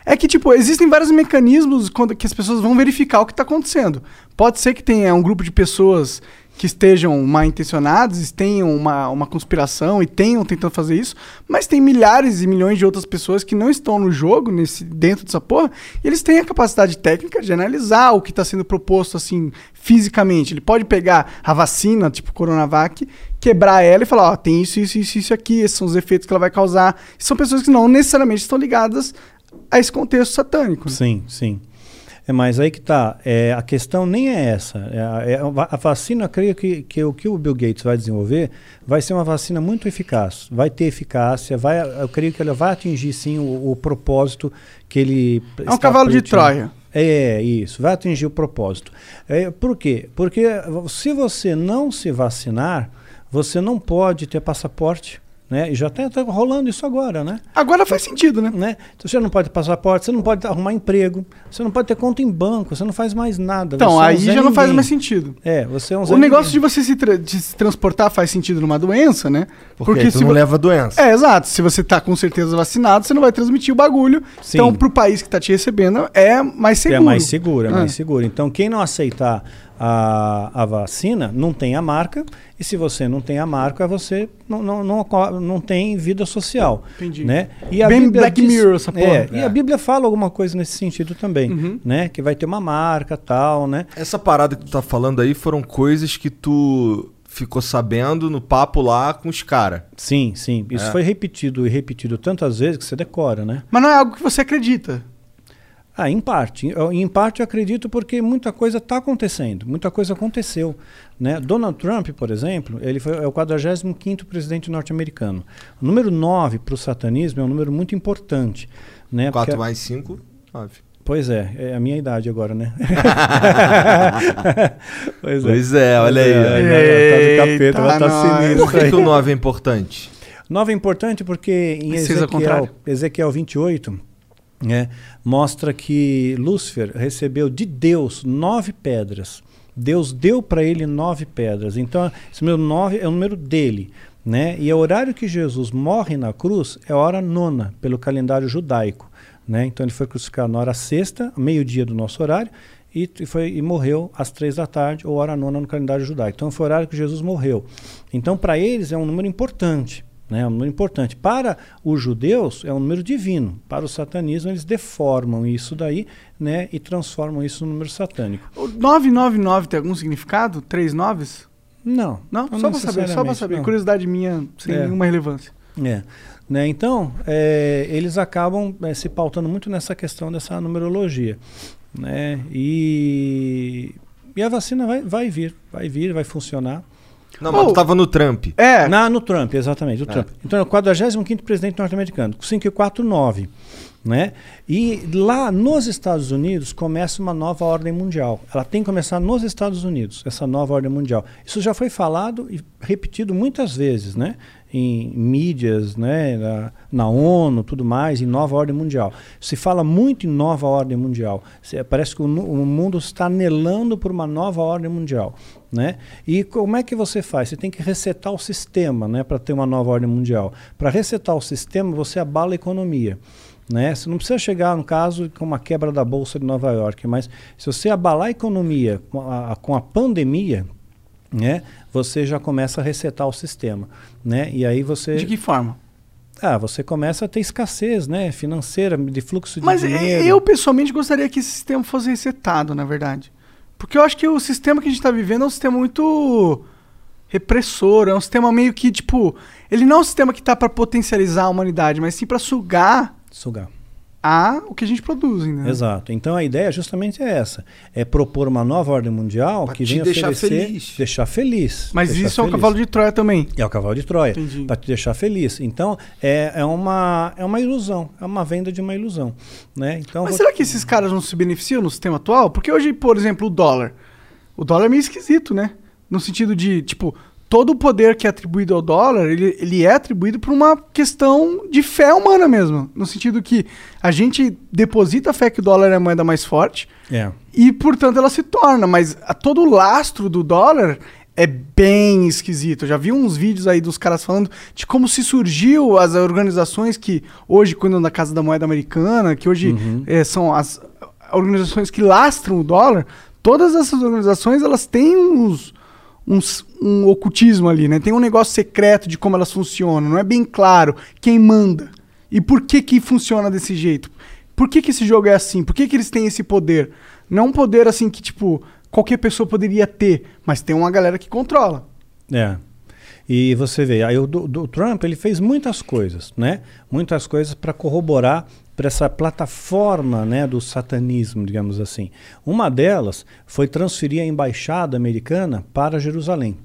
é que, tipo, existem vários mecanismos quando, que as pessoas vão verificar o que está acontecendo. Pode ser que tenha um grupo de pessoas que estejam mal intencionados, tenham uma, uma conspiração e tenham tentando fazer isso, mas tem milhares e milhões de outras pessoas que não estão no jogo, nesse, dentro dessa porra, e eles têm a capacidade técnica de analisar o que está sendo proposto assim fisicamente. Ele pode pegar a vacina, tipo Coronavac, quebrar ela e falar, ó, tem isso, isso, isso, isso aqui, esses são os efeitos que ela vai causar. são pessoas que não necessariamente estão ligadas a esse contexto satânico. né? Sim, sim. É, mas aí que tá. É, a questão nem é essa. É, a- é a va- a vacina, eu creio que, que o que o Bill Gates vai desenvolver vai ser uma vacina muito eficaz. Vai ter eficácia, vai, eu creio que ela vai atingir sim o, o propósito que ele. É um cavalo de Troia. É, isso, vai atingir o propósito. É, por quê? Porque se você não se vacinar, você não pode ter passaporte. Né? E já está rolando isso agora, né? Agora faz sentido, né? né? Então, você não pode ter passaporte, você não pode arrumar emprego, você não pode ter conta em banco, você não faz mais nada. Então, é aí já não faz mais sentido. É, você é um Zé O negócio de Ninguém. você se, tra- de se transportar faz sentido numa doença, né? Porque, tu se não vo- leva doença. É, exato. Se você tá com certeza vacinado, você não vai transmitir o bagulho. Sim. Então, pro país que tá te recebendo, é mais seguro. É mais seguro, é Ah. mais seguro. Então, quem não aceitar a, a vacina não tem a marca, e se você não tem a marca, você não, não, não, não tem vida social. Entendi. Né? E Bem Black Mirror essa porra. É, E É. a Bíblia fala alguma coisa nesse sentido também, Uhum. né? Que vai ter uma marca tal, né? Essa parada que tu tá falando aí foram coisas que tu ficou sabendo no papo lá com os caras. Sim, sim. Isso É. foi repetido e repetido tantas vezes que você decora, né? Mas não é algo que você acredita. Ah, em parte. Eu- Em parte eu acredito porque muita coisa está acontecendo, muita coisa aconteceu. Né? Donald Trump, por exemplo, ele foi, é o 45º presidente norte-americano. O número 9 para o satanismo é um número muito importante. Né? 4 Porque- mais 5, 9. Pois é, é a minha idade agora, né? pois é. Pois é, olha aí. É, ó. é, tá do capeta, estar nós. sinistro Por que, aí. que o 9 é importante? 9 é importante porque em Precisa Ezequiel. Ezequiel 28 né, mostra que Lúcifer recebeu de Deus nove pedras. Deus deu para ele nove pedras. Então, esse número nove é o número dele. Né? E o horário que Jesus morre na cruz é a hora nona, pelo calendário judaico. Né? Então, ele foi crucificado na hora sexta, meio-dia do nosso horário, e foi, e morreu às três da tarde, ou hora nona no calendário judaico. Então, foi o horário que Jesus morreu. Então, para eles, é um número importante. Né, é um número importante. Para os judeus, é um número divino. Para o satanismo, eles deformam isso daí né, e transformam isso num número satânico. O 999 tem algum significado? Três noves? Não. Não? só pra saber, só necessariamente, saber. não. Curiosidade minha, sem É. nenhuma relevância. É. Né, então, é, eles acabam é, se pautando muito nessa questão dessa numerologia. Né, e, e a vacina vai, vai vir, vai vir, vai funcionar. Não, mas Oh. tu tava no Trump. É, Na, no Trump, exatamente, o Trump. Então é o 45º presidente norte-americano, 549, né? E lá nos Estados Unidos começa uma nova ordem mundial. Ela tem que começar nos Estados Unidos, essa nova ordem mundial. Isso já foi falado e repetido muitas vezes, né? Em mídias, né? na, na ONU, tudo mais, em nova ordem mundial. Se fala muito em nova ordem mundial. Se- Parece que o, o mundo está anelando por uma nova ordem mundial. Né? E como é que você faz? Você tem que resetar o sistema né, para ter uma nova ordem mundial. Para resetar o sistema, você abala a economia. Né? Você não precisa chegar, no caso, com uma quebra da Bolsa de Nova York, mas se você abalar a economia com a, com a pandemia, né, você já começa a resetar o sistema. Né? E aí você. de que forma? Ah, você começa a ter escassez né, financeira, de fluxo de Mas é, dinheiro. eu, pessoalmente, gostaria que esse sistema fosse resetado, na verdade. Porque eu acho que o sistema que a gente tá vivendo é um sistema muito repressor, é um sistema meio que, tipo... Ele não é um sistema que tá pra potencializar a humanidade, mas sim pra sugar Sugar. A o que a gente produz, né? Exato. Então a ideia justamente é essa: é propor uma nova ordem mundial Pra que venha deixar oferecer, feliz. deixar feliz. Mas deixar isso é feliz. cavalo de Troia também. É o cavalo de Troia, para te deixar feliz. Então é, é, uma, é uma ilusão, é uma venda de uma ilusão, né? Então Mas vou- será que esses caras não se beneficiam no sistema atual? Porque hoje, por exemplo, o dólar. O dólar é meio esquisito, né? No sentido de, tipo, todo o poder que é atribuído ao dólar, ele, ele é atribuído por uma questão de fé humana mesmo. No sentido que a gente deposita a fé que o dólar é a moeda mais forte é. e, portanto, ela se torna. Mas a, todo o lastro do dólar é bem esquisito. Eu já vi uns vídeos aí dos caras falando de como se surgiu as organizações que hoje cuidam da Casa da Moeda Americana, que hoje eh, são as organizações que lastram o dólar. Todas essas organizações, elas têm uns, um, um ocultismo ali, né? Tem um negócio secreto de como elas funcionam. Não é bem claro quem manda. E por que que funciona desse jeito? Por que que esse jogo é assim? Por que que eles têm esse poder? Não um poder assim que, tipo, qualquer pessoa poderia ter, mas tem uma galera que controla. É. E você vê, aí o do, do Trump ele fez muitas coisas, né? Muitas coisas para corroborar para essa plataforma, né, do satanismo, digamos assim. Uma delas foi transferir a embaixada americana para Jerusalém.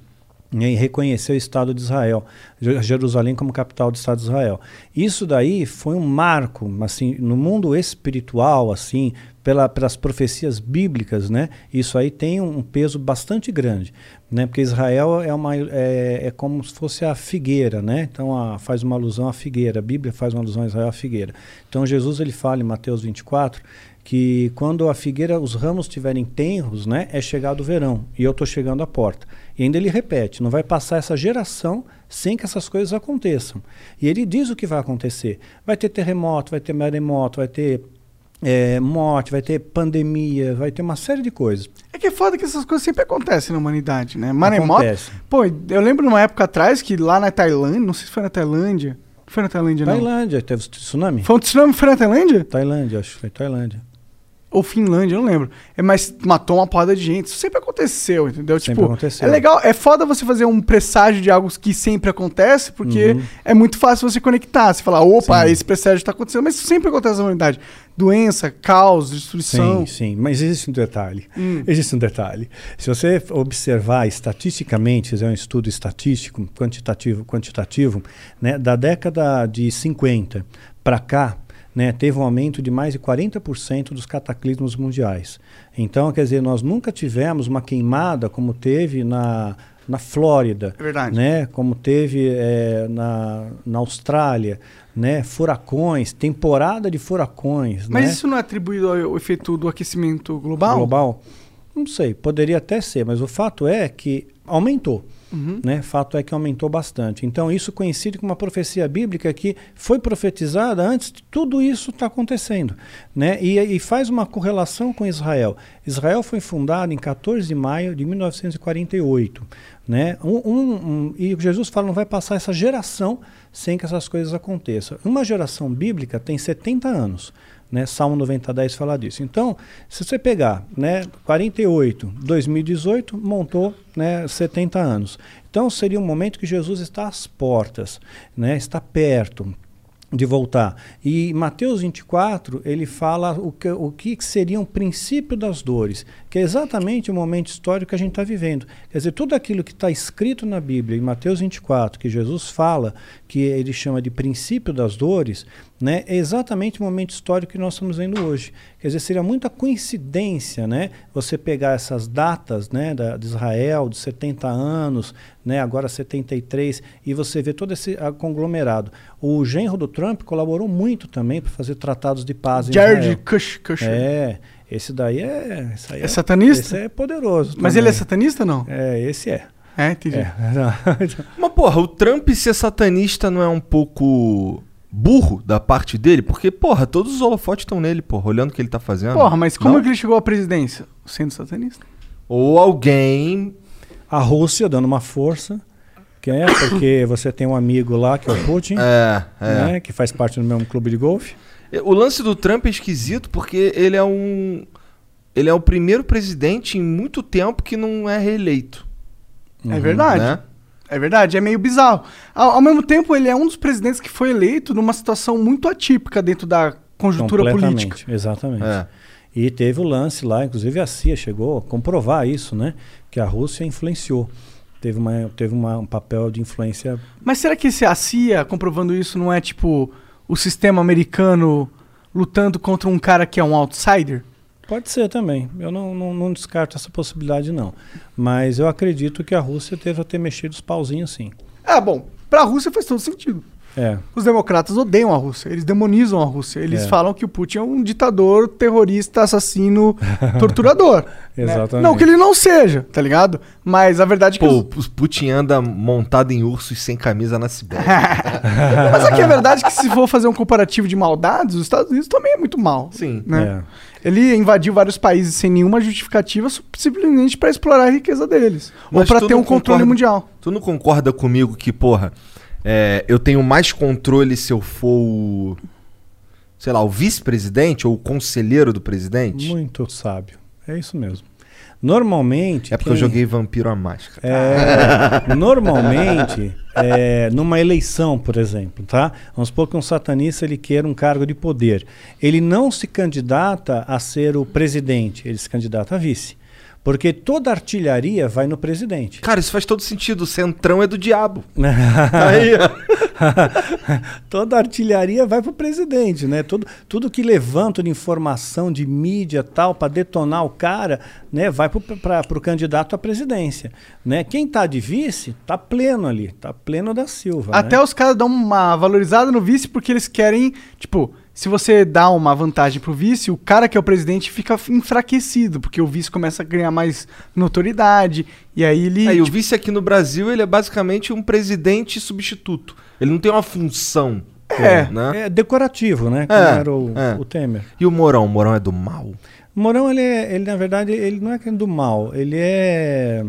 né, E reconhecer o Estado de Israel, Je- Jerusalém como capital do Estado de Israel. Isso daí foi um marco, assim, no mundo espiritual, assim, pela, pelas profecias bíblicas, né? Isso aí tem um, peso bastante grande, né? Porque Israel é uma é, é como se fosse a figueira, né? Então a, faz uma alusão à figueira. A Bíblia faz uma alusão a Israel à figueira. Então Jesus ele fala em Mateus 24 que quando a figueira, os ramos estiverem tenros, né, é chegado o verão e eu estou chegando à porta. E ainda ele repete, não vai passar essa geração sem que essas coisas aconteçam. E ele diz o que vai acontecer. Vai ter terremoto, vai ter maremoto, vai ter é, morte, vai ter pandemia, vai ter uma série de coisas. É que é foda que essas coisas sempre acontecem na humanidade, né? Maremoto. Acontece. Pô, eu lembro numa época atrás que lá na Tailândia, não sei se foi na Tailândia. Foi na Tailândia, não. Tailândia, teve tsunami? Foi um tsunami, foi na Tailândia? Tailândia, acho que foi Tailândia. Ou Finlândia, eu não lembro. É, mas matou uma porrada de gente. Isso sempre aconteceu, entendeu? Sempre tipo, aconteceu. é legal, é foda você fazer um presságio de algo que sempre acontece, porque Uhum. é muito fácil você conectar. Você falar, opa, Sim. esse presságio tá acontecendo, mas isso sempre acontece na humanidade. Doença, caos, destruição. Sim, sim, mas existe um detalhe. Hum. Existe um detalhe. Se você observar estatisticamente, fizer um estudo estatístico, quantitativo, quantitativo, né, da década de 50 para cá, né, teve um aumento de mais de 40% dos cataclismos mundiais. Então, quer dizer, nós nunca tivemos uma queimada como teve na, na Flórida, É né, como teve eh, na, na Austrália, né, furacões, temporada de furacões. Mas né? isso não é atribuído ao efeito do aquecimento global? global? Não sei, poderia até ser, mas o fato é que aumentou. Uhum. Né? Fato é que aumentou bastante. Então, isso coincide com uma profecia bíblica que foi profetizada antes de tudo isso estar acontecendo. Né? E, e faz uma correlação com Israel. Israel foi fundado em 14 de maio de 1948. Né? Um, um- um- e Jesus fala: não vai passar essa geração sem que essas coisas aconteçam. Uma geração bíblica tem 70 anos. Né? Salmo 90, 10 fala disso. Então, se você pegar né, 48, 2018, montou né, 70 anos. Então, seria um momento que Jesus está às portas, né, está perto de voltar. E Mateus 24, ele fala o que, o que seria um princípio das dores, que é exatamente o momento histórico que a gente está vivendo. Quer dizer, tudo aquilo que está escrito na Bíblia, em Mateus 24, que Jesus fala, que ele chama de princípio das dores, né, é exatamente o momento histórico que nós estamos vendo hoje. Quer dizer, seria muita coincidência, né, você pegar essas datas, né, da, de Israel, de 70 anos, né, agora 73, e você vê todo esse ah, conglomerado. O genro do Trump colaborou muito também para fazer tratados de paz Jared Kushner. É, esse daí é... Esse aí É satanista? Esse é poderoso. Mas também. ele é satanista não? É, esse é. É, entendi. é. Mas, porra, o Trump ser satanista não é um pouco burro da parte dele? Porque, porra, todos os holofotes estão nele, porra, olhando o que ele tá fazendo. Porra, mas como Não? é que ele chegou à presidência? Sendo satanista? Ou alguém. A Rússia dando uma força, que é porque você tem um amigo lá, que é o Putin, É, é. né, que faz parte do mesmo clube de golfe. O lance do Trump é esquisito porque ele é um. Ele é o primeiro presidente em muito tempo que não é reeleito. É verdade. Né? É verdade, é meio bizarro. Ao, ao mesmo tempo, ele é um dos presidentes que foi eleito numa situação muito atípica dentro da conjuntura política. Exatamente. É. E teve o lance lá, inclusive a CIA chegou a comprovar isso, né? Que a Rússia influenciou. Teve, uma, teve uma, um papel de influência. Mas será que esse, a CIA, comprovando isso, não é tipo o sistema americano lutando contra um cara que é um outsider? Pode ser também. Eu não, não, não descarto essa possibilidade, não. Mas eu acredito que a Rússia deva ter mexido os pauzinhos sim. Ah, bom, pra Rússia faz todo sentido. É. Os democratas odeiam a Rússia, eles demonizam a Rússia. Eles É. falam que o Putin é um ditador, terrorista, assassino, torturador. né? Exatamente. Não que ele não seja, tá ligado? Mas a verdade é que. Pô, os- o Putin anda montado em ursos sem camisa na Sibéria. Mas aqui a verdade é que se for fazer um comparativo de maldades, os Estados Unidos também é muito mal. Sim. Né? É. Ele invadiu vários países sem nenhuma justificativa, simplesmente pra explorar a riqueza deles. ou Mas pra tu ter um controle concorda- mundial. Tu não concorda comigo que, porra, é, eu tenho mais controle se eu for o. Sei lá, o vice-presidente ou o conselheiro do presidente? Muito sábio. É isso mesmo. Normalmente. É porque eu quem- joguei Vampiro à Máscara. É, normalmente, é, numa eleição, por exemplo, tá? Vamos supor que um satanista ele queira um cargo de poder. Ele não se candidata a ser o presidente, ele se candidata a vice. Porque toda artilharia vai no presidente. Cara, isso faz todo sentido. O centrão é do diabo. Aí, ó. Toda artilharia vai para o presidente, né? Tudo, tudo que levanta de informação, de mídia tal, para detonar o cara, né? Vai para o candidato à presidência. Né? Quem está de vice, tá pleno ali, tá pleno da Silva. Até né? os caras dão uma valorizada no vice porque eles querem, tipo, se você dá uma vantagem pro vice, o cara que é o presidente fica enfraquecido, porque o vice começa a ganhar mais notoriedade, e aí ele. Aí, o tipo, vice aqui no Brasil, ele é basicamente um presidente substituto. Ele não tem uma função. É, né? É decorativo, né? Como É, era o, é. o Temer. E o Morão? O Morão é do mal. O Morão, ele, é- ele, na verdade, ele não é é do mal, ele é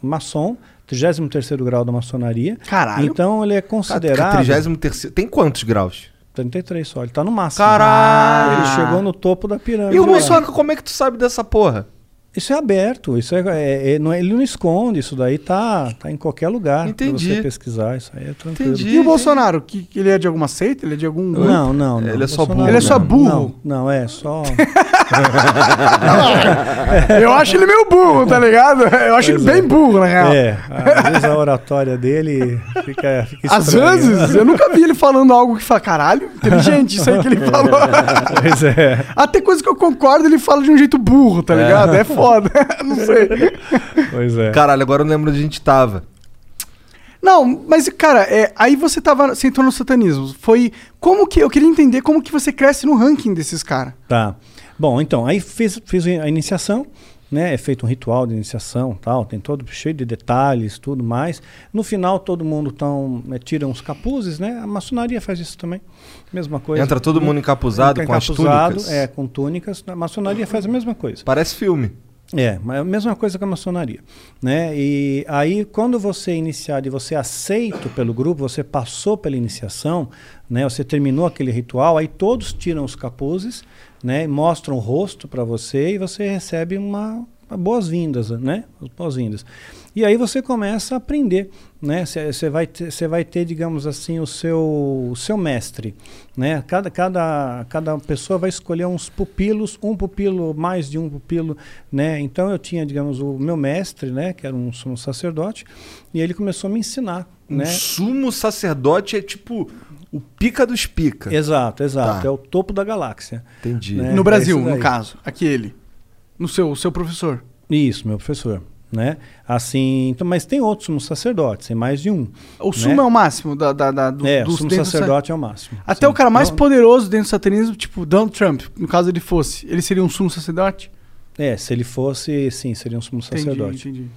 maçom, 33 grau da maçonaria. Caralho. Então ele é considerado. 33 Tem quantos graus? 33 só, ele tá no máximo. Caralho! Ele chegou no topo da pirâmide. E o lá. Muçoca, como é que tu sabe dessa porra? Isso é aberto, isso é, é- é- não é- ele não esconde, isso daí tá, tá em qualquer lugar pra Entendi. você pesquisar, isso aí é tranquilo. Entendi. E o Bolsonaro? Que, que ele é de alguma seita? Ele é de algum. grupo? Não, não, não. Ele é só Bolsonaro burro, Ele é só não. burro. Não, não, é só. Eu acho ele meio burro, tá ligado? Eu acho Pois ele é. bem burro, na real. É, às vezes a oratória dele fica, fica Às vezes, eu nunca vi ele falando algo que fala, caralho, inteligente isso aí que ele falou. Pois é. Até coisa que eu concordo, ele fala de um jeito burro, tá ligado? É foda. Não sei. Pois é. Caralho, agora eu lembro onde a gente tava. Não, mas, cara, é, aí você tava. Você entrou no satanismo. Foi. Como que. Eu queria entender como que você cresce no ranking desses caras. Tá. Bom, então, aí fiz, fiz a iniciação, né? É feito um ritual de iniciação tal, tem todo cheio de detalhes, tudo mais. No final, todo mundo tão, né, tira uns capuzes, né? A maçonaria faz isso também. Mesma coisa. Entra todo mundo encapuzado Entra com as encapuzado, túnicas. É, com túnicas. A maçonaria faz a mesma coisa. Parece filme. É, mas é a mesma coisa que a maçonaria, né? E aí quando você é iniciado e você é aceito pelo grupo, você passou pela iniciação, né? Você terminou aquele ritual, aí todos tiram os capuzes, né? Mostram o rosto para você e você recebe uma boas-vindas, né? As Boas-vindas. E aí você começa a aprender, né? Você vai ter, você vai ter, digamos assim, o seu, o seu mestre, né? Cada, cada, cada pessoa vai escolher uns pupilos, um pupilo, mais de um pupilo, né? Então eu tinha, digamos, o meu mestre, né? Que era um sumo sacerdote, e ele começou a me ensinar, Um né? sumo sacerdote é tipo o pica dos pica. Exato, exato. Tá. é o topo da galáxia. Entendi. Né? no é Brasil, no caso. Aqui ele. No seu, o seu professor. Isso, meu professor. Né? Assim, então, mas tem outros sumos sacerdotes, tem mais de um. O sumo né? é o máximo da, da, da- do, É, o sumo do sacerdote é o máximo. Até Sim. o cara mais poderoso dentro do satanismo, tipo Donald Trump, no caso ele fosse, ele seria um sumo sacerdote? É, se ele fosse, sim, seria um sumo sacerdote. Entendi, entendi.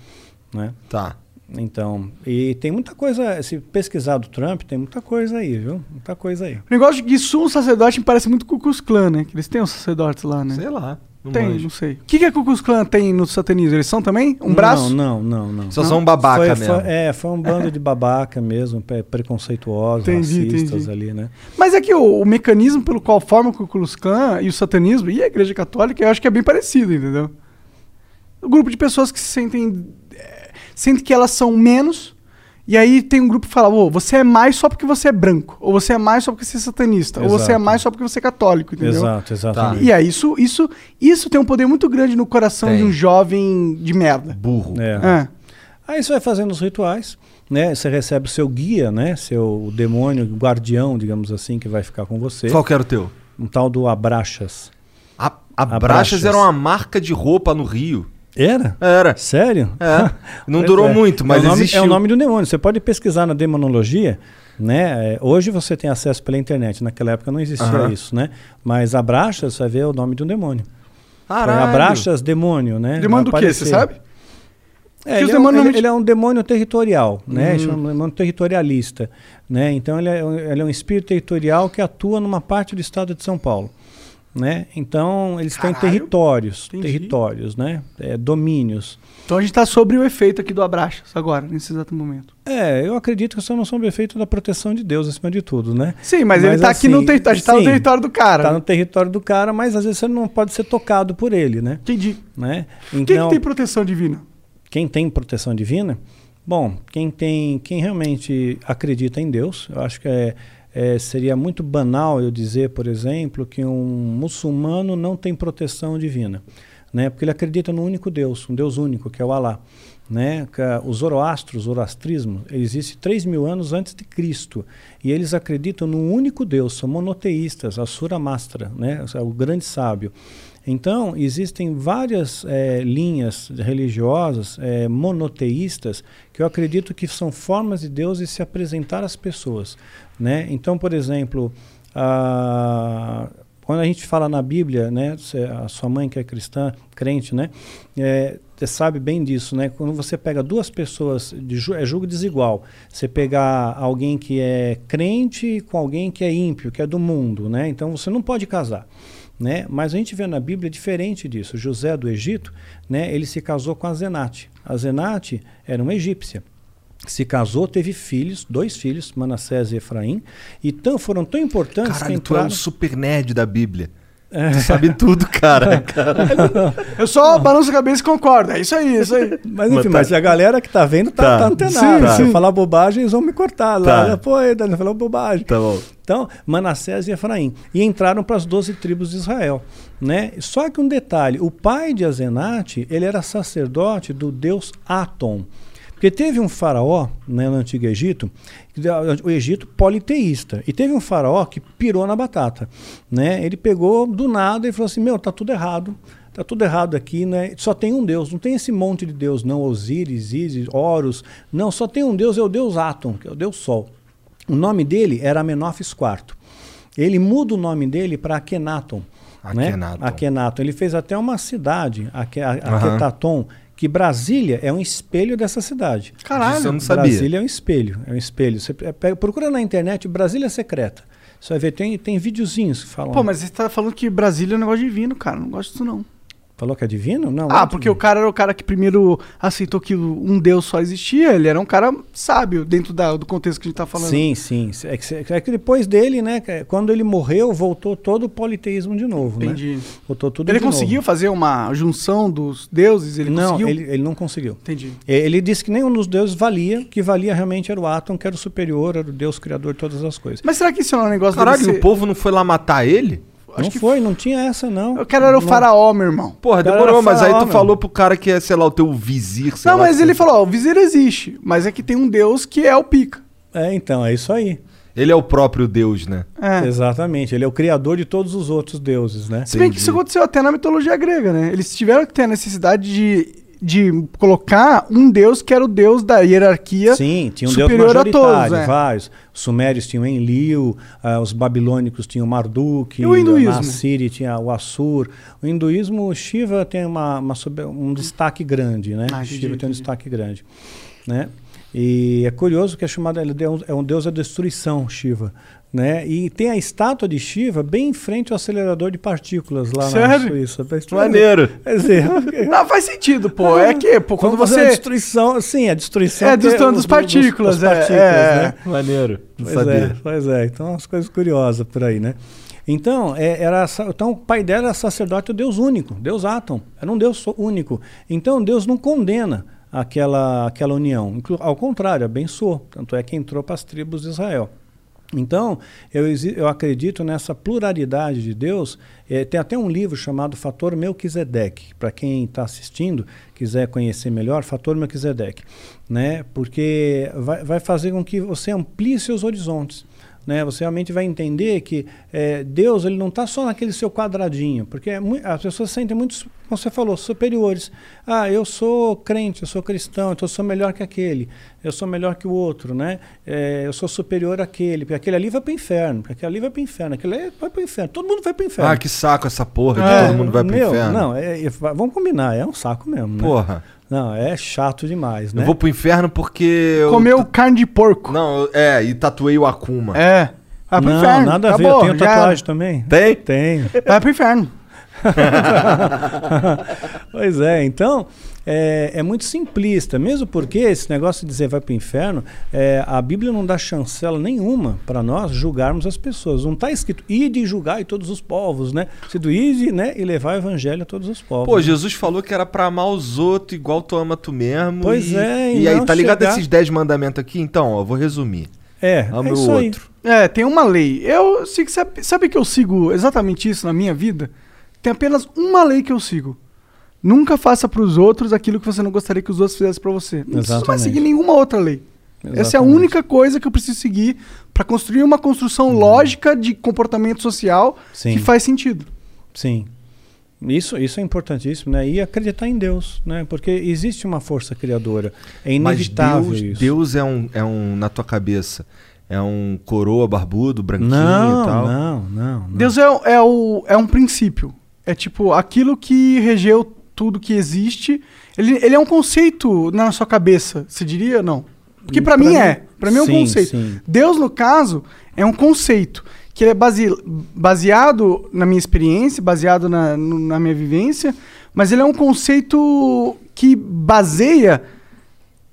Né? Tá. Então, e tem muita coisa, se pesquisar do Trump, tem muita coisa aí, viu? Muita coisa aí. O negócio de sumo sacerdote me parece muito Ku Klux Klan, né? Que eles têm os sacerdotes lá, né? Sei lá. Não tem, manjo. não sei. O que, que a Ku Klux Klan tem no satanismo? Eles são também? Um braço? Não, não, não, não. Só são um babaca foi, mesmo. foi- é, foi um bando de babaca mesmo, pre- preconceituosos, Entendi, racistas entendi. ali, né? Mas é que o, o mecanismo pelo qual forma o Ku Klux Klan e o satanismo e a igreja católica, eu acho que é bem parecido, entendeu? O grupo de pessoas que se sentem... sentem que elas são menos... E aí tem um grupo que fala, ô, você é mais só porque você é branco. Ou você é mais só porque você é satanista. Ou você é Exato. mais só porque você é católico, entendeu? Exato, exatamente. E aí isso, isso, isso tem um poder muito grande no coração Tem. de um jovem de merda. Burro. É. É. Aí você vai fazendo os rituais, né? Você recebe o seu guia, né? Seu demônio, guardião, digamos assim, que vai ficar com você. Qual que era o teu? Um tal do Abraxas. A, Abraxas. Braxas era uma marca de roupa no Rio. Era? Era. Sério? É. Não durou é. muito, mas é o nome, existiu. É o nome do demônio. Você pode pesquisar na demonologia, Né? É, Hoje você tem acesso pela internet, naquela época não existia Aham. isso, né? Mas Abraxas, você vê o nome de um demônio. Foi Caralho. Abraxas, demônio, né? Demônio do Vai quê? Você sabe? É, ele, é um, ele- é um demônio territorial, né? Hum. Chama um demônio territorialista, né? Então ele é, um- ele é um espírito territorial que atua numa parte do estado de São Paulo, né? Então eles têm Caralho. territórios, Entendi. territórios, né? É, domínios. Então a gente tá sobre o efeito aqui do Abraxas agora, nesse exato momento. É, eu acredito que isso não são efeito da proteção de Deus acima de tudo, né? Sim, mas, ele tá aqui no assim, território. A gente tá no território do cara. Tá né? no território do cara, mas às vezes você não pode ser tocado por ele, né? Entendi. né? Quem que Então, tem proteção divina? quem tem proteção divina, bom, quem tem, quem realmente acredita em Deus, eu acho que é, é, seria muito banal eu dizer, por exemplo, que um muçulmano não tem proteção divina, né? Porque ele acredita no único Deus, um Deus único, que é o Alá. Né? O Zoroastro, o Zoroastrismo, existe 3 mil anos antes de Cristo. E eles acreditam num único Deus, são monoteístas, Asura Mastra, né? o grande sábio. Então, existem várias eh, linhas religiosas eh, monoteístas que eu acredito que são formas de Deus de se apresentar às pessoas. Né? Então, por exemplo, ah, quando a gente fala na Bíblia, né, a sua mãe que é cristã, crente, né, é, sabe bem disso, né? Quando você pega duas pessoas, de ju é julgo desigual. Você pegar alguém que é crente com alguém que é ímpio, que é do mundo, né? Então você não pode casar. Né? Mas a gente vê na Bíblia diferente disso. José do Egito, né, ele se casou com a Zenate. A Zenate era uma egípcia. Se casou, teve filhos, dois filhos, Manassés e Efraim, e tão, foram tão importantes Caralho, que tu é entraram... um super nerd da Bíblia. Tu sabe tudo, cara. Eu só balanço a cabeça e concordo. É isso aí, é isso aí. Mas Mas enfim, tá- mas a galera que tá vendo tá, Tá. tá antenada. Sim, Se eu falar bobagem, eles vão me cortar lá. Tá. Pô, ele falou bobagem. tá bom. Então, Manassés e Efraim. E entraram para as 12 tribos de Israel. Né? Só que um detalhe: o pai de Azenate ele era sacerdote do deus Atom. Porque teve um faraó né, no Antigo Egito, o Egito politeísta, e teve um faraó que pirou na batata. Né? Ele pegou do nada e falou assim: Meu, tá tudo errado. Tá tudo errado aqui, né? Só tem um Deus, não tem esse monte de Deus, não. Osíris, Ísis, Horus. Não, só tem um Deus, é o Deus Atom, que é o Deus Sol. O nome dele era Amenófis IV. Ele muda o nome dele para Akhenaton. Né? Akhenaton. Akhenaton. Ele fez até uma cidade, Ake- a- Aham. Que Brasília é um espelho dessa cidade. Caralho. Isso eu não sabia. Brasília é um espelho, é um espelho. Você pe- pega- procura na internet Brasília Secreta. Você vai ver, tem, tem videozinhos que falam. Pô, mas você tá falando que Brasília é um negócio divino, cara. Não gosto disso, não. Falou que é divino? Não. Ah, é porque o cara era o cara que primeiro aceitou que um Deus só existia. Ele era um cara sábio dentro da- do contexto que a gente tá falando. Sim, sim. É que, é que depois dele, né? que- Quando ele morreu, voltou todo o politeísmo de novo. Né? Entendi. Voltou tudo Ele de novo. conseguiu fazer uma junção dos deuses? Ele não, conseguiu? ele, ele não conseguiu. Entendi. E- Ele disse que nenhum dos deuses valia, que valia realmente era o Átom, que era o superior, era o Deus criador de todas as coisas. Mas será que isso é um negócio Caralho, ser... o povo não foi lá matar ele? Não que foi, não tinha essa, não. O cara era o Não. faraó, meu irmão. Porra, demorou, mas aí faraó, tu meu. falou pro cara que é, sei lá, o teu vizir, sei Não, lá, mas ele falou, ó, o viseiro existe, mas é que tem um deus que é o pica. É, então, é isso aí. Ele é o próprio Deus, né? É. Exatamente. Ele é o criador de todos os outros deuses, né? Se bem que isso aconteceu até na mitologia grega, né? Eles tiveram que ter a necessidade de, de colocar um deus que era o deus da hierarquia Sim, tinha um deus a majoritário, todos. é. vários. Os sumérios tinham Enlil, ah, os babilônicos tinham Marduk, E o hinduísmo? na Síria tinha o Assur. O hinduísmo, o Shiva tem uma, uma um destaque grande, né? Ah, Shiva tem um destaque grande, né? E é curioso que é chamado, ele é um, é um deus da destruição, Shiva. Né? E tem a estátua de Shiva bem em frente ao acelerador de partículas lá na Sério? Suíça. Maneiro. Quer dizer, Não, faz sentido, pô. É que, pô, quando Vamos fazer a você... destruição, sim, a destruição. É, que destruição das o- partículas, das é, partículas, é. né? Maneiro. Não Pois é, sabia. pois é. Então, umas coisas curiosas por aí, né? Então, é, era, então, o pai dela era sacerdote, o Deus único, Deus Átom, era um Deus único. Então, Deus não condena aquela, aquela união, Inclu- ao contrário, abençoou. Tanto é que entrou para as tribos de Israel. Então, eu, eu acredito nessa pluralidade de Deus. Eh, tem até um livro chamado Fator Melquisedeque. Para quem está assistindo, quiser conhecer melhor, Fator Melquisedeque. Né? Porque vai, vai fazer com que você amplie seus horizontes. Né? Você realmente vai entender que eh, Deus ele não está só naquele seu quadradinho. Porque é as pessoas se sentem muito como você falou, superiores. Ah, eu sou crente, eu sou cristão, então eu sou melhor que aquele, eu sou melhor que o outro, né? É, eu sou superior àquele, porque aquele ali vai para o inferno, porque aquele ali vai para o inferno, aquele ali vai para o inferno, todo mundo vai para o inferno. Ah, que saco essa porra de É, todo mundo vai pro Meu, inferno. Não, é- é- vamos combinar, é um saco mesmo, né? Porra. Não, é chato demais, né? Eu vou pro inferno porque. eu- Comeu carne de porco. Não, eu- é, e tatuei o Akuma. É. Vai pro não, inferno. nada a ver, Acabou, eu tenho já tatuagem também. Tem? Tenho. Vai pro inferno. pois é, então é, é muito simplista, mesmo porque esse negócio de dizer vai para o inferno, é, a Bíblia não dá chancela nenhuma para nós julgarmos as pessoas. Não está escrito ide e julgai todos os povos, né? Se do ide né, e levar o evangelho a todos os povos. Pô, Jesus falou que era pra amar os outros igual tu ama tu mesmo. Pois e, é, E, e aí, tá ligado chegar- esses 10 mandamentos aqui? Então, ó, eu vou resumir. é, Ama é o isso aí. outro. É, tem uma lei. Eu sigo, sabe, sabe que eu sigo exatamente isso na minha vida? Tem apenas uma lei que eu sigo. Nunca faça pros outros aquilo que você não gostaria que os outros fizessem pra você. Não preciso mais Exatamente. seguir nenhuma outra lei. Essa é a Exatamente. única coisa que eu preciso seguir pra construir uma construção lógica de comportamento social Sim. que faz sentido. Sim. Isso, isso é importantíssimo, né? E acreditar em Deus, né? Porque existe uma força criadora. É Mas inevitável Deus, isso. Deus é um, é um, na tua cabeça, é um coroa barbudo, branquinho não, e tal. não, não, não. Deus é, é, o, é um princípio. É tipo aquilo que regeu tudo que existe. Ele, ele é um conceito na sua cabeça, você diria? Não. Porque Pra mim mim- é. Pra mim é um sim, conceito. sim. Deus, no caso, é um conceito que ele é base, baseado na minha experiência, baseado na, na minha vivência, mas ele é um conceito que baseia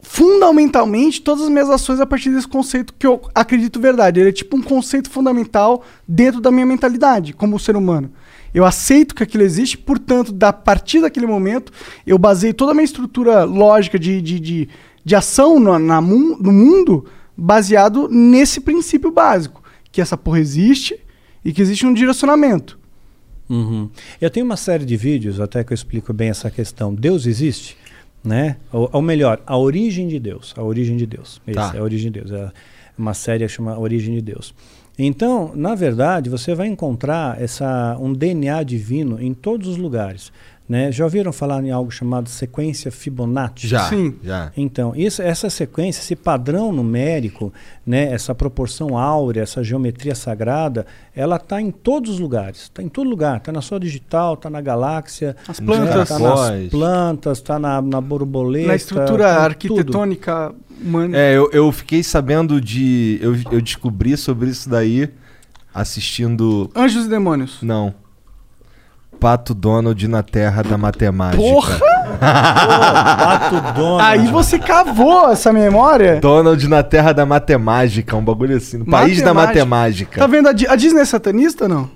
fundamentalmente todas as minhas ações a partir desse conceito que eu acredito verdade. Ele é tipo um conceito fundamental dentro da minha mentalidade como ser humano. Eu aceito que aquilo existe, portanto, da partir daquele momento, eu baseio toda a minha estrutura lógica de, de, de, de ação no, na, no mundo baseado nesse princípio básico, que essa porra existe e que existe um direcionamento. Uhum. Eu tenho uma série de vídeos até que eu explico bem essa questão. Deus existe, né? Ou, ou melhor, a origem de Deus. A origem de Deus. Esse Tá. é a origem de Deus. É uma série que chama Origem de Deus. Então, na verdade, você vai encontrar essa, um DNA divino em todos os lugares. Né? Já ouviram falar em algo chamado sequência Fibonacci? Já, Sim. já. Então, isso, essa sequência, esse padrão numérico, né, essa proporção áurea, essa geometria sagrada, ela está em todos os lugares. Está em todo lugar. Está na sua digital, está na galáxia, As Nos plantas, está nas plantas, está na, na borboleta. na estrutura tá em tudo. arquitetônica humana. É, eu, eu fiquei sabendo de. Eu, eu descobri sobre isso daí assistindo. Anjos e demônios. Não. Pato Donald na Terra da Matemática. Porra! Pato Donald. Aí você cavou essa memória. Donald na Terra da Matemática, um bagulho assim. No país da Matemática. Tá vendo a, Di- a Disney é satanista não?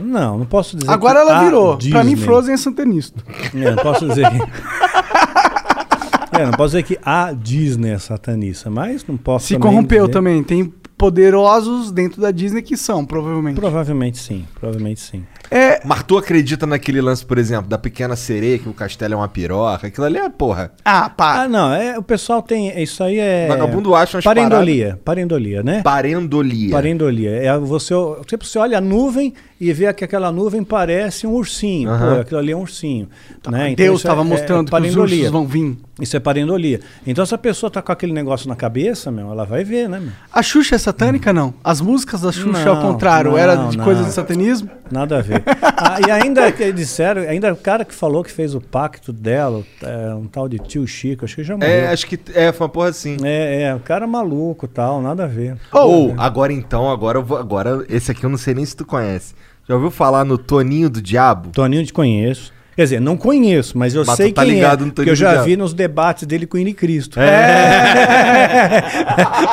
Não, não posso dizer Agora que ela a virou. Pra mim, Disney- Frozen é satanista. É, não posso dizer que... É, não posso dizer que a Disney é satanista, mas não posso Se também corrompeu dizer- também. Tem poderosos dentro da Disney que são, provavelmente. Provavelmente sim, provavelmente sim. É. Mas tu acredita naquele lance, por exemplo, da pequena sereia, que o castelo é uma piroca? Aquilo ali é porra. Ah, pá. Ah, não, é, o pessoal tem. Isso aí é. Vagabundo acha umas Parendolia. Parendolia, né? Parendolia. Parendolia. É você, tipo, você olha a nuvem e vê que aquela nuvem parece um ursinho. Pô, aquilo ali é um ursinho. né? Então Deus estava é- mostrando é que os ursos vão vir. Isso é parendolia. Então, se a pessoa tá com aquele negócio na cabeça, meu, ela vai ver, né, meu? A Xuxa é satânica, não? As músicas da Xuxa, Não, ao contrário, não, era de não. coisa de satanismo? Nada a ver. Ah, e ainda que disseram, ainda o cara que falou que fez o pacto dela, é, um tal de tio Chico, acho que já morreu. É, acho que é, foi uma porra assim. É, é, o cara maluco tal, nada a ver. Ou, agora então, agora eu vou. Agora, esse aqui eu não sei nem se tu conhece. Já ouviu falar no Toninho do Diabo? Toninho te conheço. Quer dizer, não conheço, mas eu Mas sei tá quem ligado é, no porque Toninho eu já vi nos debates dele com o Ine Cristo. É.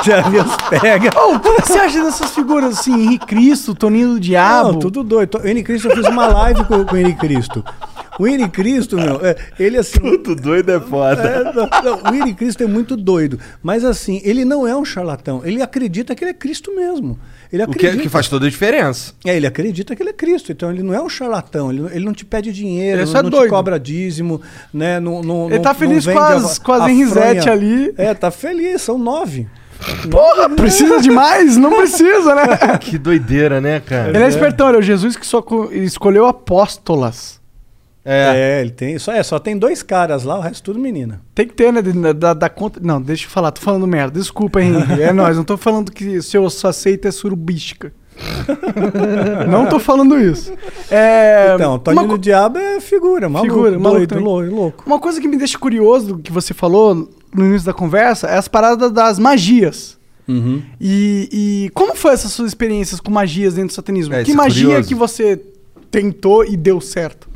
já vi os pega. Ô, o que você acha dessas figuras assim? Henrique Cristo, Toninho do Diabo? Não, tudo doido. O Ine Cristo, eu fiz uma live com, com o Ine Cristo. O Ine Cristo, meu, é, ele assim... Tudo doido é foda. É, não, não, o Ine Cristo é muito doido. Mas assim, ele não é um charlatão. Ele acredita que ele é Cristo mesmo. Ele O que, acredita. que faz toda a diferença. É, ele acredita que ele é Cristo. Então ele não é um charlatão. Ele, não- ele não te pede dinheiro, Ele é não, só não te doido. cobra dízimo, né? Não, não, Ele não- tá não feliz vende com as- a- com as fronha. ali. É, tá feliz. São nove. Porra, precisa demais? Não precisa, né? Que doideira, né, cara? Ele é espertão, ele é o Jesus que só co- escolheu apóstolas. É. É, ele tem. Só, é, só tem dois caras lá, o resto tudo menina. Tem que ter, né? Da, da- conta. Não, deixa eu falar, tô falando merda. Desculpa, Henrique. É nóis, não tô falando que seu sua seita é surubística. não tô falando isso. É, Então, o Toninho co- do Diabo é figura, maluco, Figura, maluco doido, louco. Uma coisa que me deixa curioso que você falou no início da conversa é as paradas das magias. Uhum. E, e como foi essas suas experiências com magias dentro do satanismo? É, que é magia curioso. que você tentou e deu certo?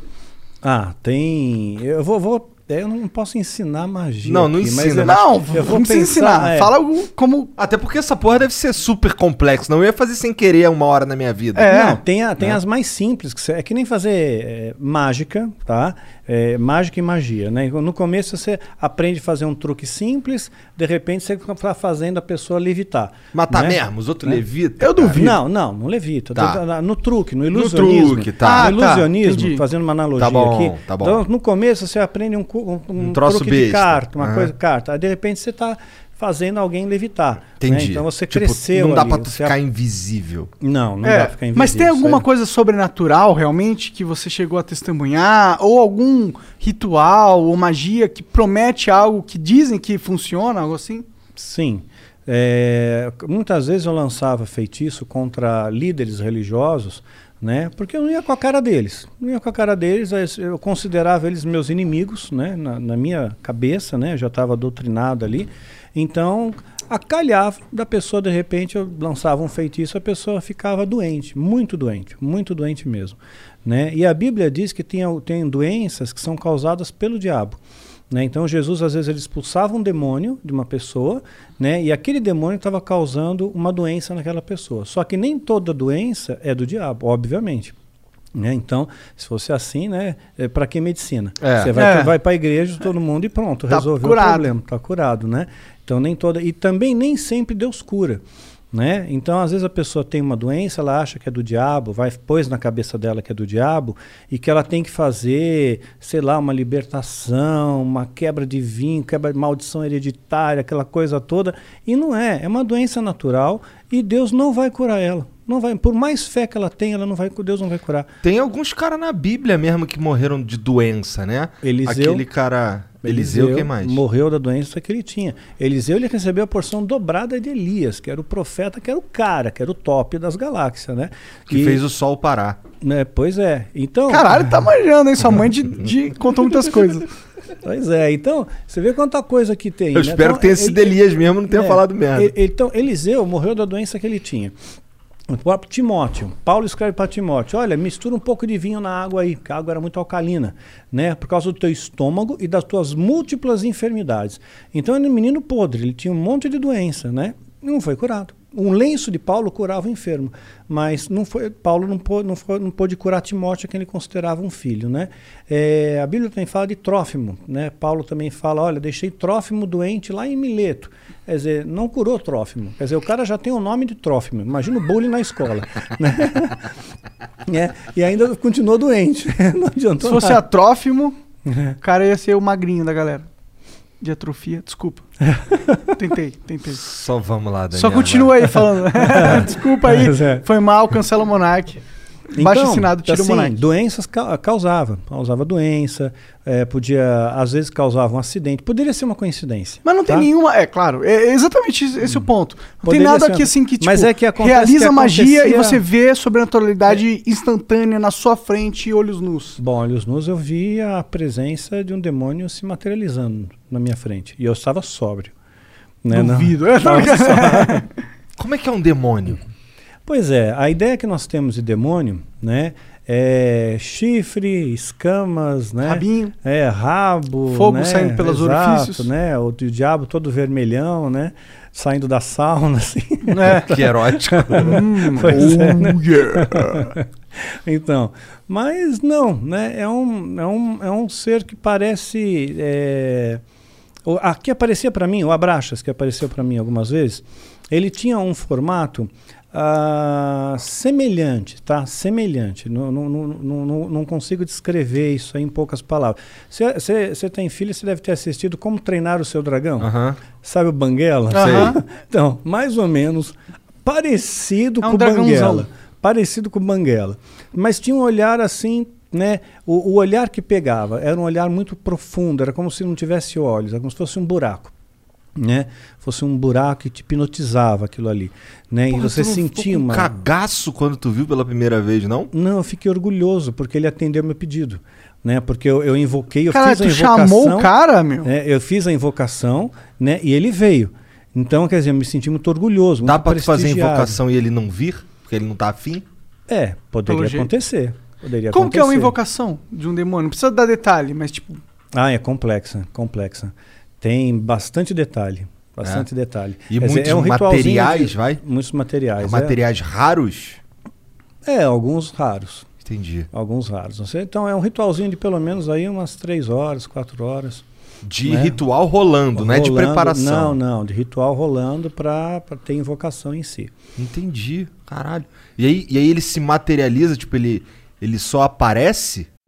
Ah, tem. Eu vou. vou é, eu não posso ensinar magia. Não, não aqui, mas ensina, eu- Não, eu vou não pensar, ensinar. é. Fala como. Até porque essa porra deve ser super complexo. Não eu ia fazer sem querer uma hora na minha vida. É. Não, tem, a- tem as mais simples, que cê- é que nem fazer é, mágica, tá? É, mágica e magia, né? No começo você aprende a fazer um truque simples, de repente você está fazendo a pessoa levitar. Matar né? mesmo, os outros Né? levitam. Eu duvido. Não, não, não levita. Tá. Tá- No truque, no ilusionismo. truque, tá. No Ah, tá, ilusionismo, entendi. fazendo uma analogia Tá bom, aqui. tá bom. Então, no começo você aprende um, cu- um, Um troço truque de besta. carta, uma Aham. coisa carta. Aí de repente você está fazendo alguém levitar. né? Entendi. Então você Tipo, cresceu. Não dá você ficar invisível. Não, não É, dá pra ficar invisível. mas tem alguma aí- coisa sobrenatural realmente que você chegou a testemunhar? Ou algum ritual ou magia que promete algo que dizem que funciona, algo assim? Sim. É, muitas vezes eu lançava feitiço contra líderes religiosos, né? Porque eu não ia com a cara deles. Não ia com a cara deles, eu considerava eles meus inimigos, né? Na, na minha cabeça, né? Eu já estava doutrinado ali. Então, acalhava da pessoa, de repente, eu lançava um feitiço, a pessoa ficava doente, muito doente, muito doente mesmo. Né? E a Bíblia diz que tem, tem doenças que são causadas pelo diabo. Né? Então Jesus às vezes ele expulsava um demônio de uma pessoa, né? E aquele demônio estava causando uma doença naquela pessoa. Só que nem toda doença é do diabo, obviamente. Né? Então, se fosse assim, né? É, para que medicina? É. Você vai, É. vai para a igreja, todo mundo e pronto, Tá resolveu curado. o problema, está curado, né? Então nem toda e também nem sempre Deus cura. Né? Então, às vezes a pessoa tem uma doença, ela acha que é do diabo, vai pôs na cabeça dela que é do diabo e que ela tem que fazer, sei lá, uma libertação, uma quebra de vinho, quebra de maldição hereditária, aquela coisa toda. E não é, é uma doença natural e Deus não vai curar ela. Não vai, por mais fé que ela tenha, ela não vai, Deus não vai curar. Tem alguns caras na Bíblia mesmo que morreram de doença, né? Eliseu- Aquele cara. Eliseu, quem mais? morreu da doença que ele tinha. Eliseu ele recebeu a porção dobrada de Elias, que era o profeta, que era o cara, que era o top das galáxias, né? Que E- fez o sol parar. né, Pois é. Então, Caralho, tá manjando, hein? Sua mãe de, de- contou muitas coisas. Pois é. Então, você vê quanta coisa que tem. Eu né? espero Então, que tenha sido Elias mesmo, não tenha é, falado merda. e- Então, Eliseu morreu da doença que ele tinha. O próprio Timóteo, Paulo escreve para Timóteo: olha, mistura um pouco de vinho na água aí, porque a água era muito alcalina, né? Por causa do teu estômago e das tuas múltiplas enfermidades. Então, ele era um menino podre, ele tinha um monte de doença, né? E Não foi curado. Um lenço de Paulo curava o enfermo, mas não foi, Paulo não pôde, não, foi, não pôde curar Timóteo, que ele considerava um filho, né? É, a Bíblia também fala de Trófimo, né? Paulo também fala, olha, deixei Trófimo doente lá em Mileto. Quer dizer, não curou Trófimo. Quer dizer, o cara já tem o nome de Trófimo. Imagina o bullying na escola. né? É, e ainda continuou doente. Não adiantou Se fosse nada. atrófimo, o cara ia ser o magrinho da galera. De atrofia, desculpa. tentei, tentei. Só vamos lá, Daniel. Só continua aí falando. desculpa aí. É. Foi mal, cancela o Monark. Baixo assinado, tira o assim, Monark. doenças ca- causava, causava doença, é, podia, às vezes causava um acidente, poderia ser uma coincidência. Mas não tem tá? nenhuma. É claro, é exatamente esse esse o ponto. Não tem Poderia nada ser aqui uma- assim que tipo, Mas é que realiza que magia e você vê sobrenaturalidade instantânea na sua frente, olhos nus. Bom, olhos nus eu vi a presença de um demônio se materializando na minha frente e eu estava sóbrio. Né? Não- Duvido. É, não, Como é que é um demônio? Pois é, a ideia que nós temos de demônio, né, é chifre, escamas, né, Rabinho. é rabo, Fogo né, saindo pelos exato, orifícios. né, o, o diabo todo vermelhão, né, saindo da sauna, assim. É. Que erótico. Pois é, né? Oh, yeah. Então, mas não, né? É um, é um, é um ser que parece. É, o- aqui aparecia para mim, o Abraxas, que apareceu para mim algumas vezes, ele tinha um formato ah, semelhante, tá? Semelhante. Não, não, não, não, não- não consigo descrever isso aí em poucas palavras. Você tem filho, você deve ter assistido Como Treinar o Seu Dragão. Aham. Sabe o Banguela? Aham. Então, mais ou menos parecido É um com o. Banguela. Parecido com o Banguela. Mas tinha um olhar assim, né? O, o olhar que pegava era um olhar muito profundo, era como se não tivesse olhos, era como se fosse um buraco. Né? Fosse um buraco que te hipnotizava aquilo ali, né? Porra, e você tu não ficou sentia com um uma cagaço quando tu viu pela primeira vez, não? Não, eu fiquei orgulhoso porque ele atendeu meu pedido, né? Porque eu, eu invoquei, eu Caralho, fiz a tu invocação. chamou o cara, meu? né? Eu fiz a invocação, né? E ele veio. Então, quer dizer, eu me senti muito orgulhoso. Dá muito tu fazer a invocação e ele não vir? Porque ele não tá afim? É, poderia Pelo jeito. acontecer. Poderia Como que é uma acontecer. invocação de um demônio? Não precisa dar detalhe, mas tipo. Ah, é complexa, complexa. Tem bastante detalhe, bastante detalhe. E Quer dizer, muitos é um materiais, de- vai? Muitos materiais. é. Materiais raros? É, alguns raros. Entendi. Alguns raros. Então é um ritualzinho de pelo menos aí umas três horas, quatro horas. De Né? ritual rolando, não é de Rolando- preparação. Não, não, de ritual rolando para ter invocação em si. Entendi. Caralho. E aí, e aí ele se materializa, tipo, ele, ele só aparece?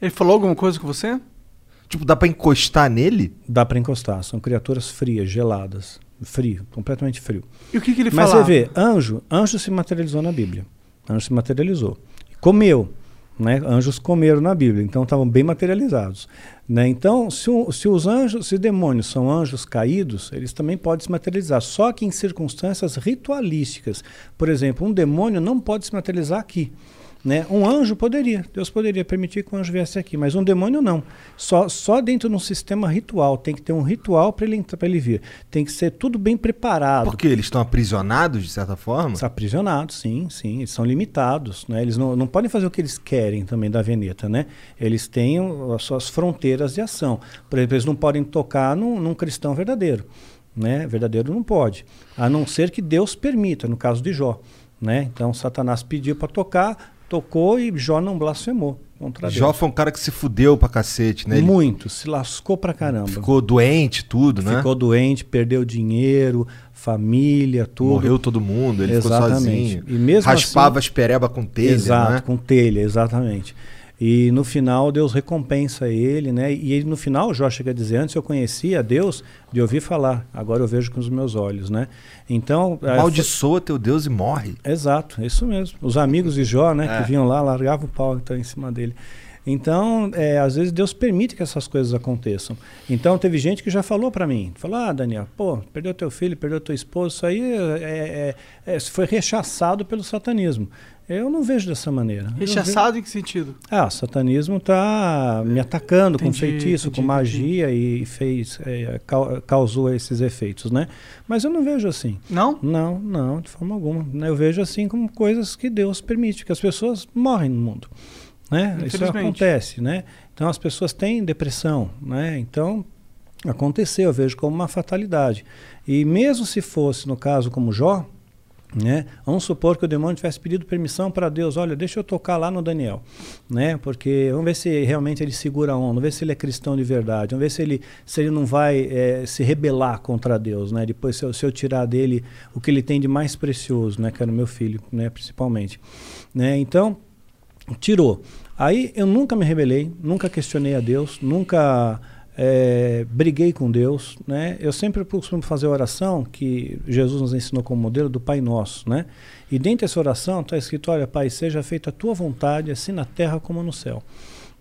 Ele falou alguma coisa com você? Tipo, dá pra encostar nele? Dá para encostar. São criaturas frias, geladas. Frio, completamente frio. E o que, que ele Mas falava? você vê, anjo, anjo se materializou na Bíblia. Anjo se materializou. Comeu. Né? Anjos comeram na Bíblia, então estavam bem materializados. Né? Então, se, o- se os anjos, se demônios são anjos caídos, eles também podem se materializar, só que em circunstâncias ritualísticas. Por exemplo, um demônio não pode se materializar aqui. Né? Um anjo poderia, Deus poderia permitir que um anjo viesse aqui, mas um demônio não. Só, só dentro de um sistema ritual. Tem que ter um ritual para ele, pra ele vir. Tem que ser tudo bem preparado. Porque eles estão aprisionados, de certa forma? São aprisionados, sim, sim. Eles são limitados, né? Eles não, não podem fazer o que eles querem também da Veneta, né? Eles têm as suas fronteiras de ação. Por exemplo, eles não podem tocar num, num cristão verdadeiro, né? Verdadeiro não pode. A não ser que Deus permita, no caso de Jó, né? Então, Satanás pediu para tocar, tocou e Jó não blasfemou contra Jó Deus. foi um cara que se fudeu pra cacete, né? Ele Muito, se lascou pra caramba. ficou doente, tudo, né? Ficou doente, perdeu dinheiro, família, tudo. Morreu todo mundo, ele Exatamente. ficou sozinho. E mesmo Raspava assim- as pereba com telha, Exato, né? com telha, exatamente. E no final Deus recompensa ele, né? E ele, no final Jó chega a dizer, antes eu conhecia Deus de ouvir falar, agora eu vejo com os meus olhos, né? Então, Maldiçoa teu Deus e morre. exato, é isso mesmo. Os amigos de Jó, né, É. que vinham lá, largavam o pau então, em cima dele. Então, é, às vezes Deus permite que essas coisas aconteçam. Então, teve gente que já falou para mim, falou, ah, Daniel, pô, perdeu teu filho, perdeu teu esposo, isso aí é, é, é, foi rechaçado pelo satanismo. Eu não vejo dessa maneira. Eu vejo- Rechaçado em que sentido? ah, o satanismo está me atacando com Entendi, feitiço, entendi, com magia e fez, é, cau- causou esses efeitos, né? Mas eu não vejo assim. Não? Não, não, de forma alguma. Eu vejo assim como coisas que Deus permite, que as pessoas morrem no mundo. Né? Isso acontece, né? Então as pessoas têm depressão, né? Então aconteceu, eu vejo como uma fatalidade. E mesmo se fosse no caso como Jó, né? Vamos supor que o demônio tivesse pedido permissão para Deus, olha, deixa eu tocar lá no Daniel, né? Porque vamos ver se realmente ele segura a onda, vamos ver se ele é cristão de verdade, vamos ver se ele, se ele não vai eh, se rebelar contra Deus, né? Depois se eu, se eu tirar dele o que ele tem de mais precioso, né? Que era o meu filho, né? Principalmente, né? Então tirou. Aí eu nunca me rebelei, nunca questionei a Deus, nunca eh, briguei com Deus, né? Eu sempre costumo fazer a oração que Jesus nos ensinou como modelo do Pai Nosso, né? E dentro dessa oração está escrito, olha Pai, seja feita a tua vontade, assim na terra como no céu.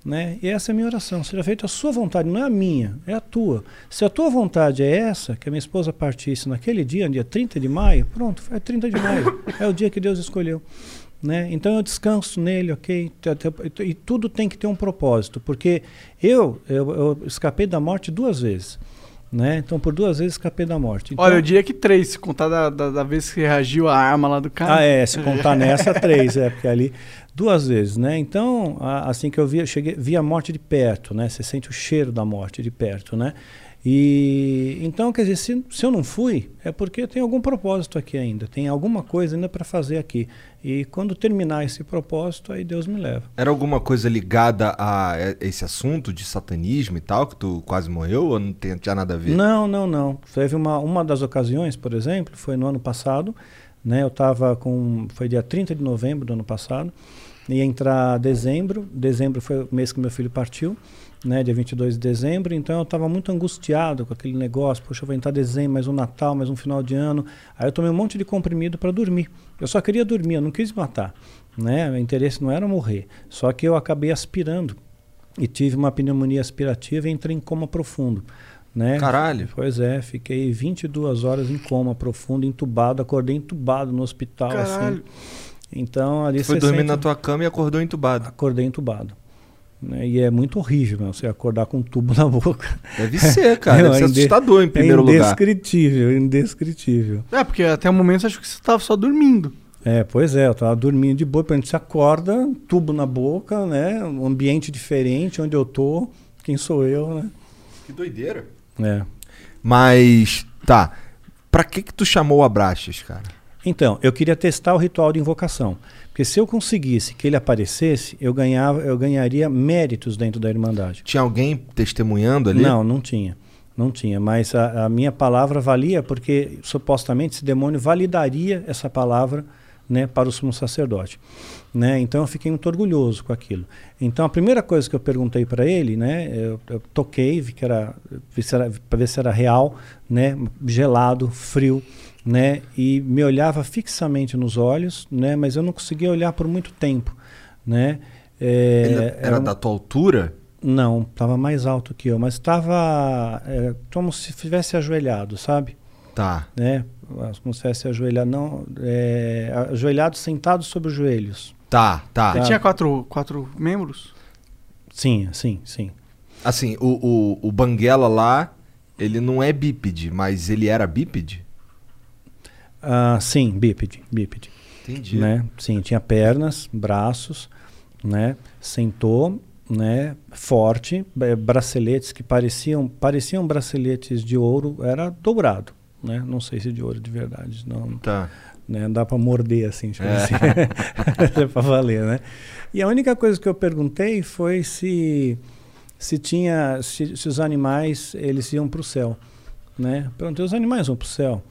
Né? E essa é a minha oração, seja feita a sua vontade, não é a minha, é a tua. Se a tua vontade é essa, que a minha esposa partisse naquele dia, dia 30 de maio, pronto, é 30 de maio, é o dia que Deus escolheu. Né? Então eu descanso nele, ok? E tudo tem que ter um propósito, porque eu, eu, eu escapei da morte duas vezes. Né? Então por duas vezes escapei da morte. Então, Olha, eu diria que três, se contar da, da, da vez que reagiu a arma lá do cara. ah, é, se contar nessa, três, é, porque ali duas vezes, né? Então, a- assim que eu vi, cheguei, vi a morte de perto, né? Você sente o cheiro da morte de perto, né? E então, quer dizer, se, se eu não fui, é porque tem algum propósito aqui ainda, tem alguma coisa ainda para fazer aqui. E quando terminar esse propósito, aí Deus me leva. Era alguma coisa ligada a e- esse assunto de satanismo e tal, que tu quase morreu ou não tem, tinha nada a ver? Não, não, não. Teve uma, uma das ocasiões, por exemplo, foi no ano passado, né? Eu estava com. Foi dia 30 de novembro do ano passado, ia entrar dezembro. Dezembro foi o mês que meu filho partiu, né? Dia 22 de dezembro. Então eu estava muito angustiado com aquele negócio. Poxa, vou entrar dezembro, mais um Natal, mais um final de ano. Aí eu tomei um monte de comprimido para dormir. Eu só queria dormir, eu não quis matar. Né? Meu interesse não era morrer. Só que eu acabei aspirando e tive uma pneumonia aspirativa e entrei em coma profundo. Né? Caralho. Pois é, fiquei 22 horas em coma profundo, entubado, acordei entubado no hospital. Caralho. Assim. Então ali Tu foi dormir sente- na tua cama e acordou entubado. Acordei entubado. Né? E é muito horrível meu, você acordar com um tubo na boca. Deve ser, cara. Deve ser É inde- assustador em primeiro é lugar. indescritível, indescritível. É, porque até o momento você acha que você tava só dormindo. É, pois é, eu tava dormindo de boa, quando você acorda, tubo na boca, né? Um ambiente diferente, onde eu tô, quem sou eu, né? Que doideira. É. Mas, tá. Pra que que tu chamou o Abraxas, cara? Então, eu queria testar o ritual de invocação. Porque se eu conseguisse que ele aparecesse, eu, ganhava, eu ganharia méritos dentro da Irmandade. Tinha alguém testemunhando ali? Não, não tinha. Não tinha. Mas a, a minha palavra valia porque supostamente esse demônio validaria essa palavra né, para o sumo sacerdote. Né? Então eu fiquei muito orgulhoso com aquilo. Então a primeira coisa que eu perguntei para ele, né, eu, eu toquei, vi que era, para ver se era real, né, gelado, frio, né, e me olhava fixamente nos olhos, né, mas eu não conseguia olhar por muito tempo, né. É, Ele era era um- da tua altura? não, estava mais alto que eu, mas estava é, como se estivesse ajoelhado, sabe? Tá. Né? Como se estivesse ajoelhado, não, é, ajoelhado sentado sobre os joelhos. Tá, tá. Ele tinha quatro, quatro membros? Sim, sim, sim. Assim, o, o, o Banguela lá, ele não é bípede, mas ele era bípede? Ah, sim, bípede, bípede. Entendi. Né? Sim, tinha pernas, braços, né? Sentou, né? Forte, eh, braceletes que pareciam pareciam braceletes de ouro, era dourado, né? Não sei se de ouro de verdade, não. Tá. né? Dá para morder assim, tipo É. assim. é para valer, né? E a única coisa que eu perguntei foi se se tinha se, se os animais eles iam para o céu, né? Perguntei os animais vão para o céu,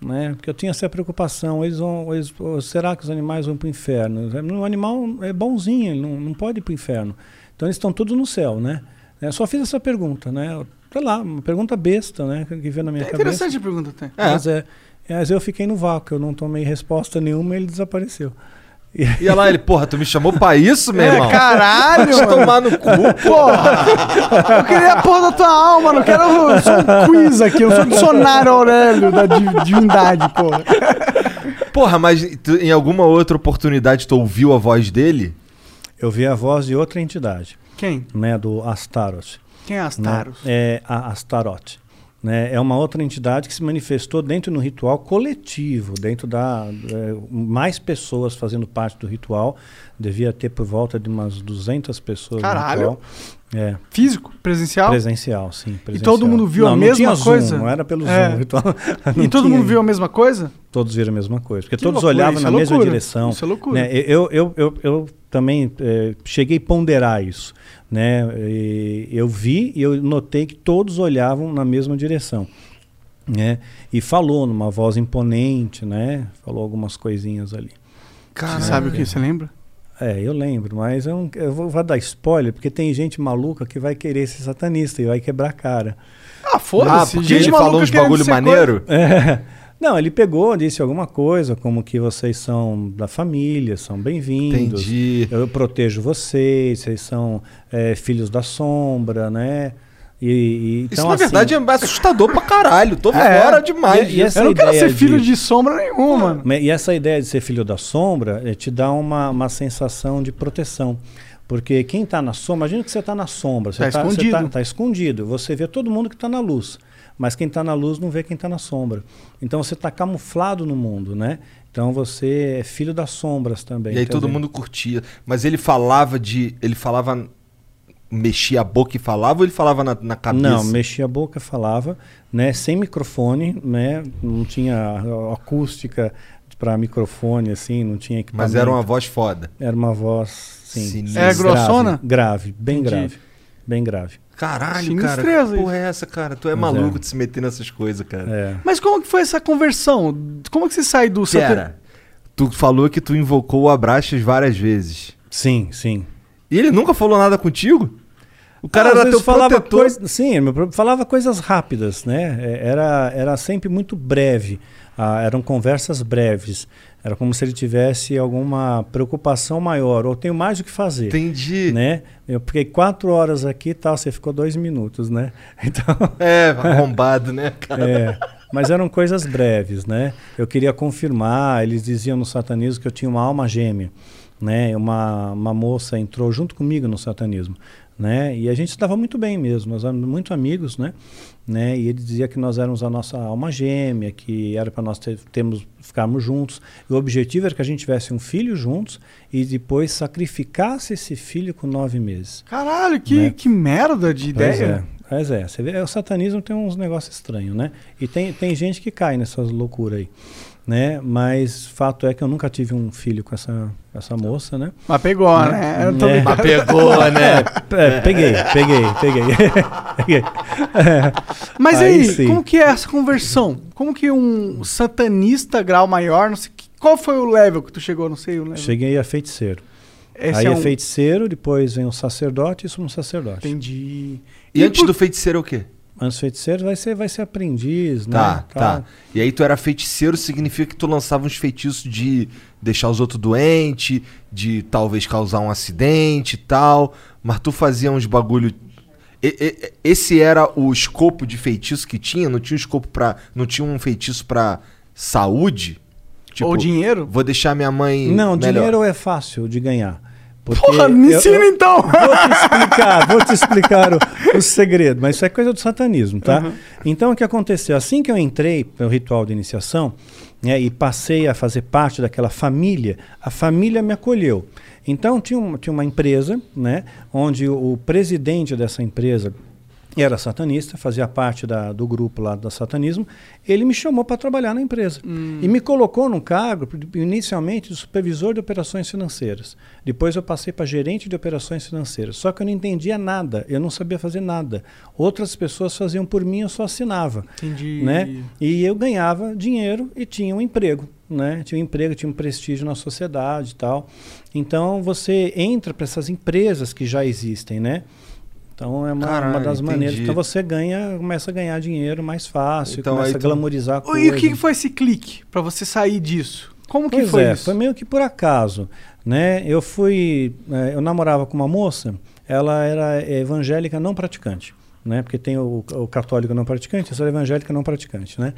né? Porque eu tinha essa preocupação, eles vão, eles, será que os animais vão para o inferno? O animal é bonzinho, ele não, não pode ir para o inferno. Então eles estão todos no céu, né? Eu só fiz essa pergunta, né? Sei lá, uma pergunta besta, né? Que veio na minha É cabeça. interessante a pergunta até. É. Mas, é, mas eu fiquei no vácuo, eu não tomei resposta nenhuma e ele desapareceu. E- olha lá, ele, porra, tu me chamou pra isso, meu É, irmão? caralho! Mano. tomar no cu. Porra! Eu queria a porra da tua alma, não quero eu sou um quiz aqui, eu sou um dicionário Aurélio da div- divindade, porra. Porra, mas tu- em alguma outra oportunidade tu ouviu a voz dele? Eu vi a voz de outra entidade, Quem? né, do Astaroth. Quem é né? Astaros? É a Astaroth. Né? É uma outra entidade que se manifestou dentro do ritual coletivo, dentro da é, mais pessoas fazendo parte do ritual. Devia ter por volta de umas 200 pessoas Caralho. no ritual. É, Físico? Presencial? presencial, sim. presencial. todo mundo viu a não, mesma não tinha coisa? Zoom, não era pelo É. Zoom. Ritual, E não todo tinha mundo viu a mesma coisa? Todos viram a mesma coisa, porque Que todos loucura, olhavam na é mesma loucura, direção. isso é loucura. né? Eu, eu, eu, eu também eh, cheguei a ponderar isso. Né? E eu vi e eu notei que todos olhavam na mesma direção. Né? E falou numa voz imponente, né? falou algumas coisinhas ali. Você sabe o que? Você lembra? É, eu lembro, mas eu, não, eu vou, vou dar spoiler, porque tem gente maluca que vai querer ser satanista e vai quebrar a cara. Ah, Ah, foda-se. porque gente ele falou uns bagulho maneiro? É. Não, ele pegou, disse alguma coisa, como que vocês são da família, são bem-vindos. Entendi. Eu protejo vocês, vocês são é, filhos da sombra, né? E, e- Isso, então, na assim, verdade, é assustador pra caralho. Tô É. fora demais. E- e Eu não quero ser filho de- de sombra nenhuma, E essa ideia de ser filho da sombra eh, te dá uma, uma sensação de proteção. Porque quem está na sombra, imagina que você está na sombra, você Tá está escondido. Tá, tá escondido. Você vê todo mundo que está na luz. Mas quem está na luz não vê quem está na sombra. Então você está camuflado no mundo, né? Então você é filho das sombras também. E aí quer todo dizer, mundo curtia. Mas ele falava de. Ele falava mexia a boca e falava ou ele falava na, na cabeça? Não, mexia a boca, falava, né, sem microfone, né, não tinha acústica para microfone, assim, não tinha equipamento. Mas era uma voz foda. Era uma voz, sim. É grossona? Grave, grave bem Entendi. grave, bem grave. Caralho, cara. Sinistreza Que porra é essa, cara? Tu é Mas maluco é. de se meter nessas coisas, cara. É. Mas como que foi essa conversão? Como que você sai do Pera, tu falou que tu invocou o Abraxas várias vezes. Sim, sim. E ele nunca falou nada contigo? O cara Ah, às era vezes teu falava protetor. coisa- sim, falava coisas rápidas, né? É, Era, era sempre muito breve. Ah, eram conversas breves. Era como se ele tivesse alguma preocupação maior, ou tenho mais o que fazer. Entendi. Né? Eu fiquei quatro horas aqui e tal, você ficou dois minutos, né? Então, É, arrombado, né, cara? é, mas eram coisas breves, né? Eu queria confirmar, eles diziam no satanismo que eu tinha uma alma gêmea, né? Uma, uma moça entrou junto comigo no satanismo, né? E a gente estava muito bem mesmo, nós éramos muito amigos, né? né? E ele dizia que nós éramos a nossa alma gêmea, que era para nós ter, termos, ficarmos juntos. E o objetivo era que a gente tivesse um filho juntos e depois sacrificasse esse filho com nove meses. Caralho, que, Né? que merda de Pois ideia. é, pois é. Você vê, o satanismo tem uns negócios estranhos, né? E tem, tem gente que cai nessas loucuras aí. Né? Mas fato é que eu nunca tive um filho com essa, essa moça, né? Mas pegou, né? Eu tô É. ligado. Pegou, né? É, peguei, peguei, peguei. peguei. Mas Aí aí, sim. como que é essa conversão? Como que um satanista grau maior, não sei, qual foi o level que tu chegou, não sei o level. Cheguei a feiticeiro. Esse aí é é, um... feiticeiro, depois vem o sacerdote e sumo sacerdote. Entendi. E antes por- do feiticeiro é o quê? Antes feiticeiro vai ser, vai ser aprendiz, Tá, né? tá. Tal. E aí tu era feiticeiro, significa que tu lançava uns feitiços de deixar os outros doentes, de talvez causar um acidente e tal. Mas tu fazia uns bagulho. E- e- esse era o escopo de feitiço que tinha? Não tinha um escopo para, não tinha um feitiço pra saúde? Tipo, Ou dinheiro? Vou deixar minha mãe Não, melhor. dinheiro é fácil de ganhar. Porque Porra, me eu- ensina eu- então! Vou te explicar, vou te explicar o, o segredo, mas isso é coisa do satanismo, tá? Uhum. Então o que aconteceu? Assim que eu entrei no ritual de iniciação né, e passei a fazer parte daquela família, a família me acolheu. Então tinha uma, tinha uma empresa, né, onde o, o presidente dessa empresa era satanista, fazia parte da- do grupo lá do satanismo, ele me chamou para trabalhar na empresa. E me colocou num cargo, inicialmente, de supervisor de operações financeiras. Depois eu passei para gerente de operações financeiras. Só que eu não entendia nada, eu não sabia fazer nada. Outras pessoas faziam por mim, eu só assinava. Entendi. Né? E eu ganhava dinheiro e tinha um emprego. Né? Tinha um emprego, tinha um prestígio na sociedade e tal. Então você entra para essas empresas que já existem, né? Então é uma, Caralho, uma das maneiras. entendi. Então você ganha, começa a ganhar dinheiro mais fácil, Então, começa aí a tu- glamorizar a coisa. E o que que foi esse clique pra você sair disso? Como que Pois foi é, isso? foi meio que por acaso, né? Eu fui, eh, eu namorava com uma moça, ela era evangélica não praticante, né? Porque tem o, o católico não praticante, essa era evangélica não praticante, né?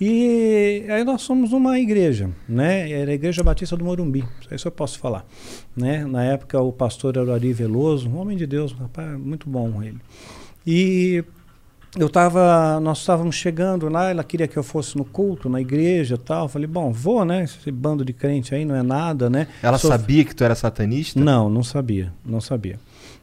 E aí nós somos uma igreja, né? Era a Igreja Batista do Morumbi, isso eu posso falar, né? Na época o pastor era o Ari Veloso, um homem de Deus, um rapaz muito bom ele. E eu tava, nós estávamos chegando lá, ela queria que eu fosse no culto, na igreja e tal. Eu falei, bom, vou, né? Esse bando de crente aí não é nada, né? Ela Sou- sabia que tu era satanista? Não, não sabia, não sabia.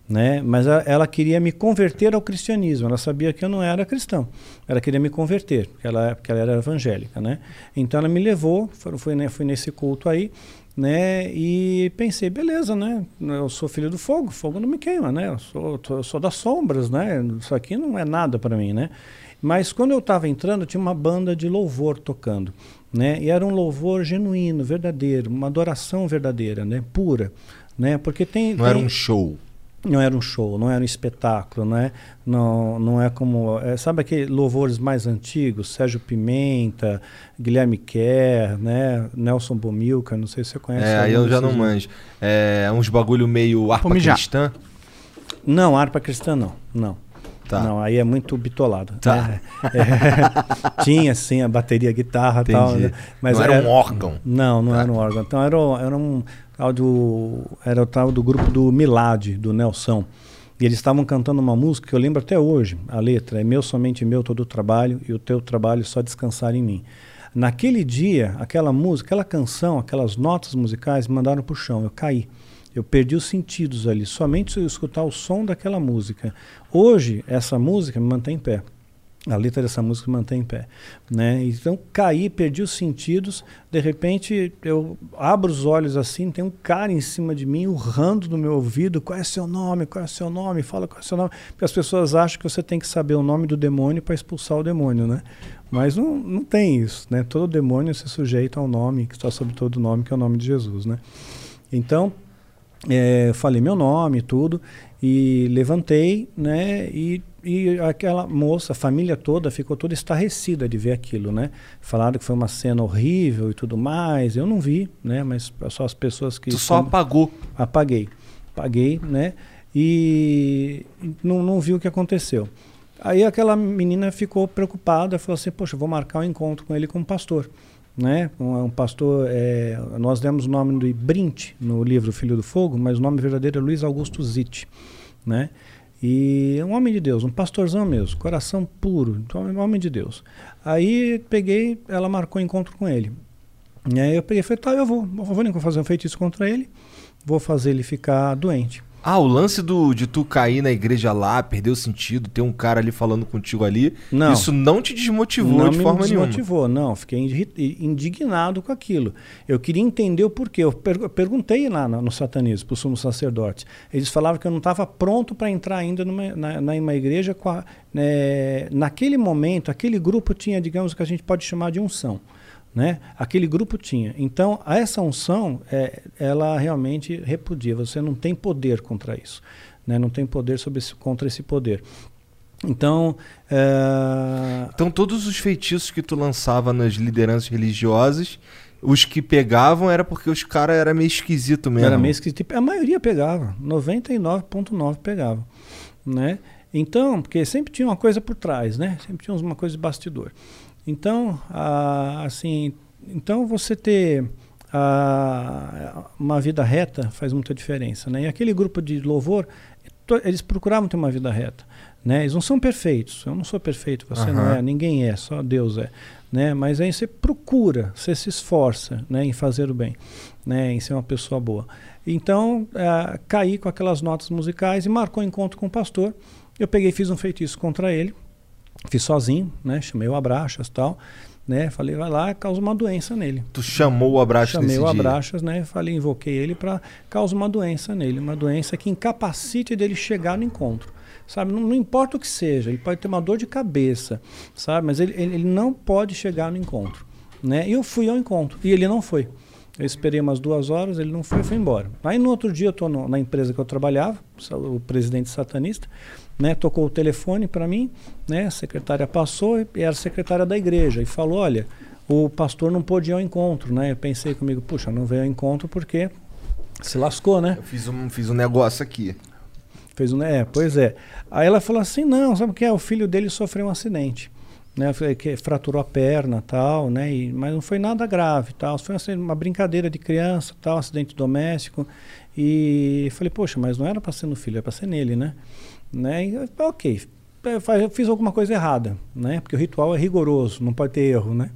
Né? Mas a- ela queria me converter ao cristianismo. Ela sabia que eu não era cristão. Ela queria me converter, porque ela, porque ela era evangélica, né? Então ela me levou, foi, foi, né, fui nesse culto aí, né? E pensei, beleza, né? Eu sou filho do fogo, fogo não me queima, né? Eu sou, eu sou das sombras, né? Isso aqui não é nada para mim, né? Mas quando eu estava entrando, tinha uma banda de louvor tocando, né? E era um louvor genuíno, verdadeiro, uma adoração verdadeira, né? Pura, né? Porque tem Não era tem- um show. Não era um show, não era um espetáculo, né? Não, não é como. é, sabe aqueles louvores mais antigos? Sérgio Pimenta, Guilherme Kerr, né? Nelson Bomilcar, não sei se você conhece. É, aí eu já não manjo. É uns bagulho meio harpa mijar. cristã. Não, harpa cristã não. Não. Tá. Não, aí é muito bitolado. Tá. né? É, tinha sim a bateria, a guitarra e tal. Né? Mas não era um órgão. Não, não Tá. era um órgão. Então era, era um tal do era o tal do grupo do Milad, do Nelson. E eles estavam cantando uma música que eu lembro até hoje. A letra é meu somente meu todo o trabalho e o teu trabalho só descansar em mim. Naquele dia, aquela música, aquela canção, aquelas notas musicais me mandaram pro chão. Eu caí. Eu perdi os sentidos ali, somente se eu escutar o som daquela música. Hoje, essa música me mantém em pé. A letra dessa música mantém em pé. Né? Então, caí, perdi os sentidos. De repente, eu abro os olhos assim, tem um cara em cima de mim, urrando no meu ouvido: qual é seu nome? Qual é seu nome? Fala qual é seu nome. Porque as pessoas acham que você tem que saber o nome do demônio para expulsar o demônio, né? Mas não, não tem isso, né? Todo demônio se sujeita ao nome, que está sob todo nome, que é o nome de Jesus, né? Então, é, falei meu nome tudo e levantei, né? E, e aquela moça, a família toda ficou toda estarrecida de ver aquilo, né? Falaram que foi uma cena horrível e tudo mais. Eu não vi, né? Mas só as pessoas que Tu só apagou. apaguei, apaguei, né? E não, não vi o que aconteceu. Aí aquela menina ficou preocupada, falou assim: Poxa, vou marcar um encontro com ele como pastor. Né? Um, um pastor, é, nós demos o nome de Brint no livro Filho do Fogo, mas o nome verdadeiro é Luiz Augusto Zitt. Né? E é um homem de Deus, um pastorzão mesmo, coração puro, então é um homem de Deus. Aí peguei, ela marcou encontro com ele. E aí eu peguei e falei: Tá, eu vou, eu vou fazer um feitiço contra ele, vou fazer ele ficar doente. Ah, o lance do, de tu cair na igreja lá, perder o sentido, ter um cara ali falando contigo ali, Não. isso não te desmotivou não de me forma nenhuma. desmotivou, não. Fiquei indi- indignado com aquilo. Eu queria entender o porquê. Eu per- eu perguntei lá no, satanismo, para os sumos sacerdotes. Eles falavam que eu não estava pronto para entrar ainda numa, na, uma igreja. A- né, naquele momento, aquele grupo tinha, digamos, o que a gente pode chamar de unção. Né? Aquele grupo tinha. Então, essa unção, é, ela realmente repudia. Você não tem poder contra isso. Né? Não tem poder sobre esse, contra esse poder. Então, é, Então todos os feitiços que tu lançava nas lideranças religiosas, os que pegavam era porque os caras eram meio esquisito mesmo. Era meio esquisito. A maioria pegava, 99,9% pegava, né? Então, porque sempre tinha uma coisa por trás, né? Sempre tinha uma coisa de bastidor. Então, ah, assim, então você ter ah, uma vida reta faz muita diferença, né? E aquele grupo de louvor, to- eles procuravam ter uma vida reta, né? Eles não são perfeitos. Eu não sou perfeito, você não Aham. é, ninguém é, só Deus é, né? Mas aí você procura, você se esforça, né, em fazer o bem, né, em ser uma pessoa boa. Então, ah, caí com aquelas notas musicais e marcou um encontro com o pastor. Eu peguei fiz um feitiço contra ele, fiz sozinho, né? Chamei o Abraxas e tal, né? Falei, vai lá, causa uma doença nele. Tu chamou o abraço Chamei nesse o dia. Abraxas, né? Falei, invoquei ele para causar uma doença nele, uma doença que incapacite dele chegar no encontro. Sabe, não, não importa o que seja, ele pode ter uma dor de cabeça, sabe, mas ele, ele, ele não pode chegar no encontro, né? E eu fui ao encontro e ele não foi. Eu esperei umas duas horas, ele não foi, foi embora. Aí no outro dia eu estou na empresa que eu trabalhava, o presidente satanista, né, tocou o telefone para mim, né, a secretária passou e era a secretária da igreja e falou, olha, o pastor não pôde ir ao encontro, né? Eu pensei comigo, puxa, não veio ao encontro porque se lascou, né? Eu fiz um, fiz um negócio aqui. Fez um, é, pois é. Aí ela falou assim, não, sabe o que é? O filho dele sofreu um acidente, né? Que fraturou a perna, tal, né? E, mas não foi nada grave, tal. Foi assim, uma brincadeira de criança, tal, acidente doméstico. E falei, poxa, mas não era para ser no filho, era para ser nele, né? né? E, ok, fa- eu fiz alguma coisa errada, né? Porque o ritual é rigoroso, não pode ter erro, né?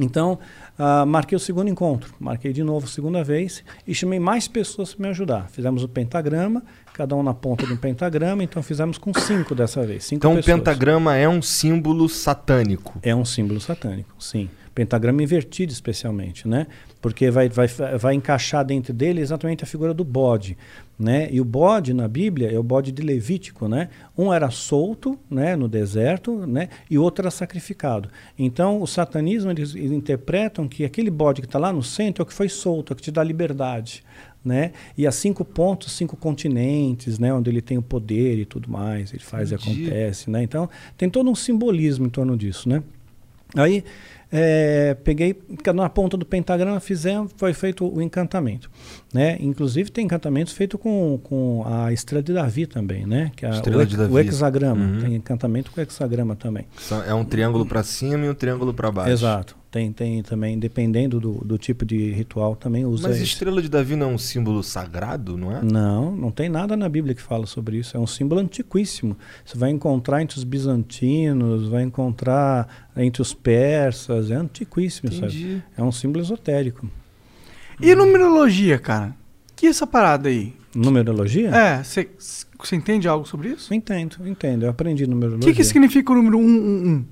Então, ah, marquei o segundo encontro, marquei de novo segunda vez e chamei mais pessoas para me ajudar. Fizemos o pentagrama, cada um na ponta de um pentagrama, então fizemos com cinco dessa vez. Cinco Então o pentagrama é um símbolo satânico. É um símbolo satânico, sim. Pentagrama invertido, especialmente, né? Porque vai, vai, vai encaixar dentro dele exatamente a figura do bode, né? E o bode na Bíblia é o bode de Levítico, né? Um era solto, né, no deserto, né? E outro era sacrificado. Então, o satanismo eles, eles interpretam que aquele bode que está lá no centro é o que foi solto, é o que te dá liberdade, né? E há cinco pontos, cinco continentes, né? Onde ele tem o poder e tudo mais, ele faz Entendi. e acontece, né? Então, tem todo um simbolismo em torno disso, né? Aí é, peguei na ponta do pentagrama, fizemos, foi feito o encantamento, né? Inclusive tem encantamentos feitos com, com a estrela de Davi também, né? Que é Estrela o, de Davi. o hexagrama, Uhum. tem encantamento com hexagrama também. É um triângulo pra cima e um triângulo pra baixo. Exato. Tem, tem também, dependendo do, do tipo de ritual, também usa Mas estrela de Davi não é um símbolo sagrado, não é? Não, não tem nada na Bíblia que fala sobre isso. É um símbolo antiquíssimo. Você vai encontrar entre os bizantinos, vai encontrar entre os persas. É antiquíssimo, sabe? Entendi. É um símbolo esotérico. E numerologia, cara? que é essa parada aí? Numerologia? É, você entende algo sobre isso? Entendo, entendo. Eu aprendi O numerologia. que, que significa o número 111?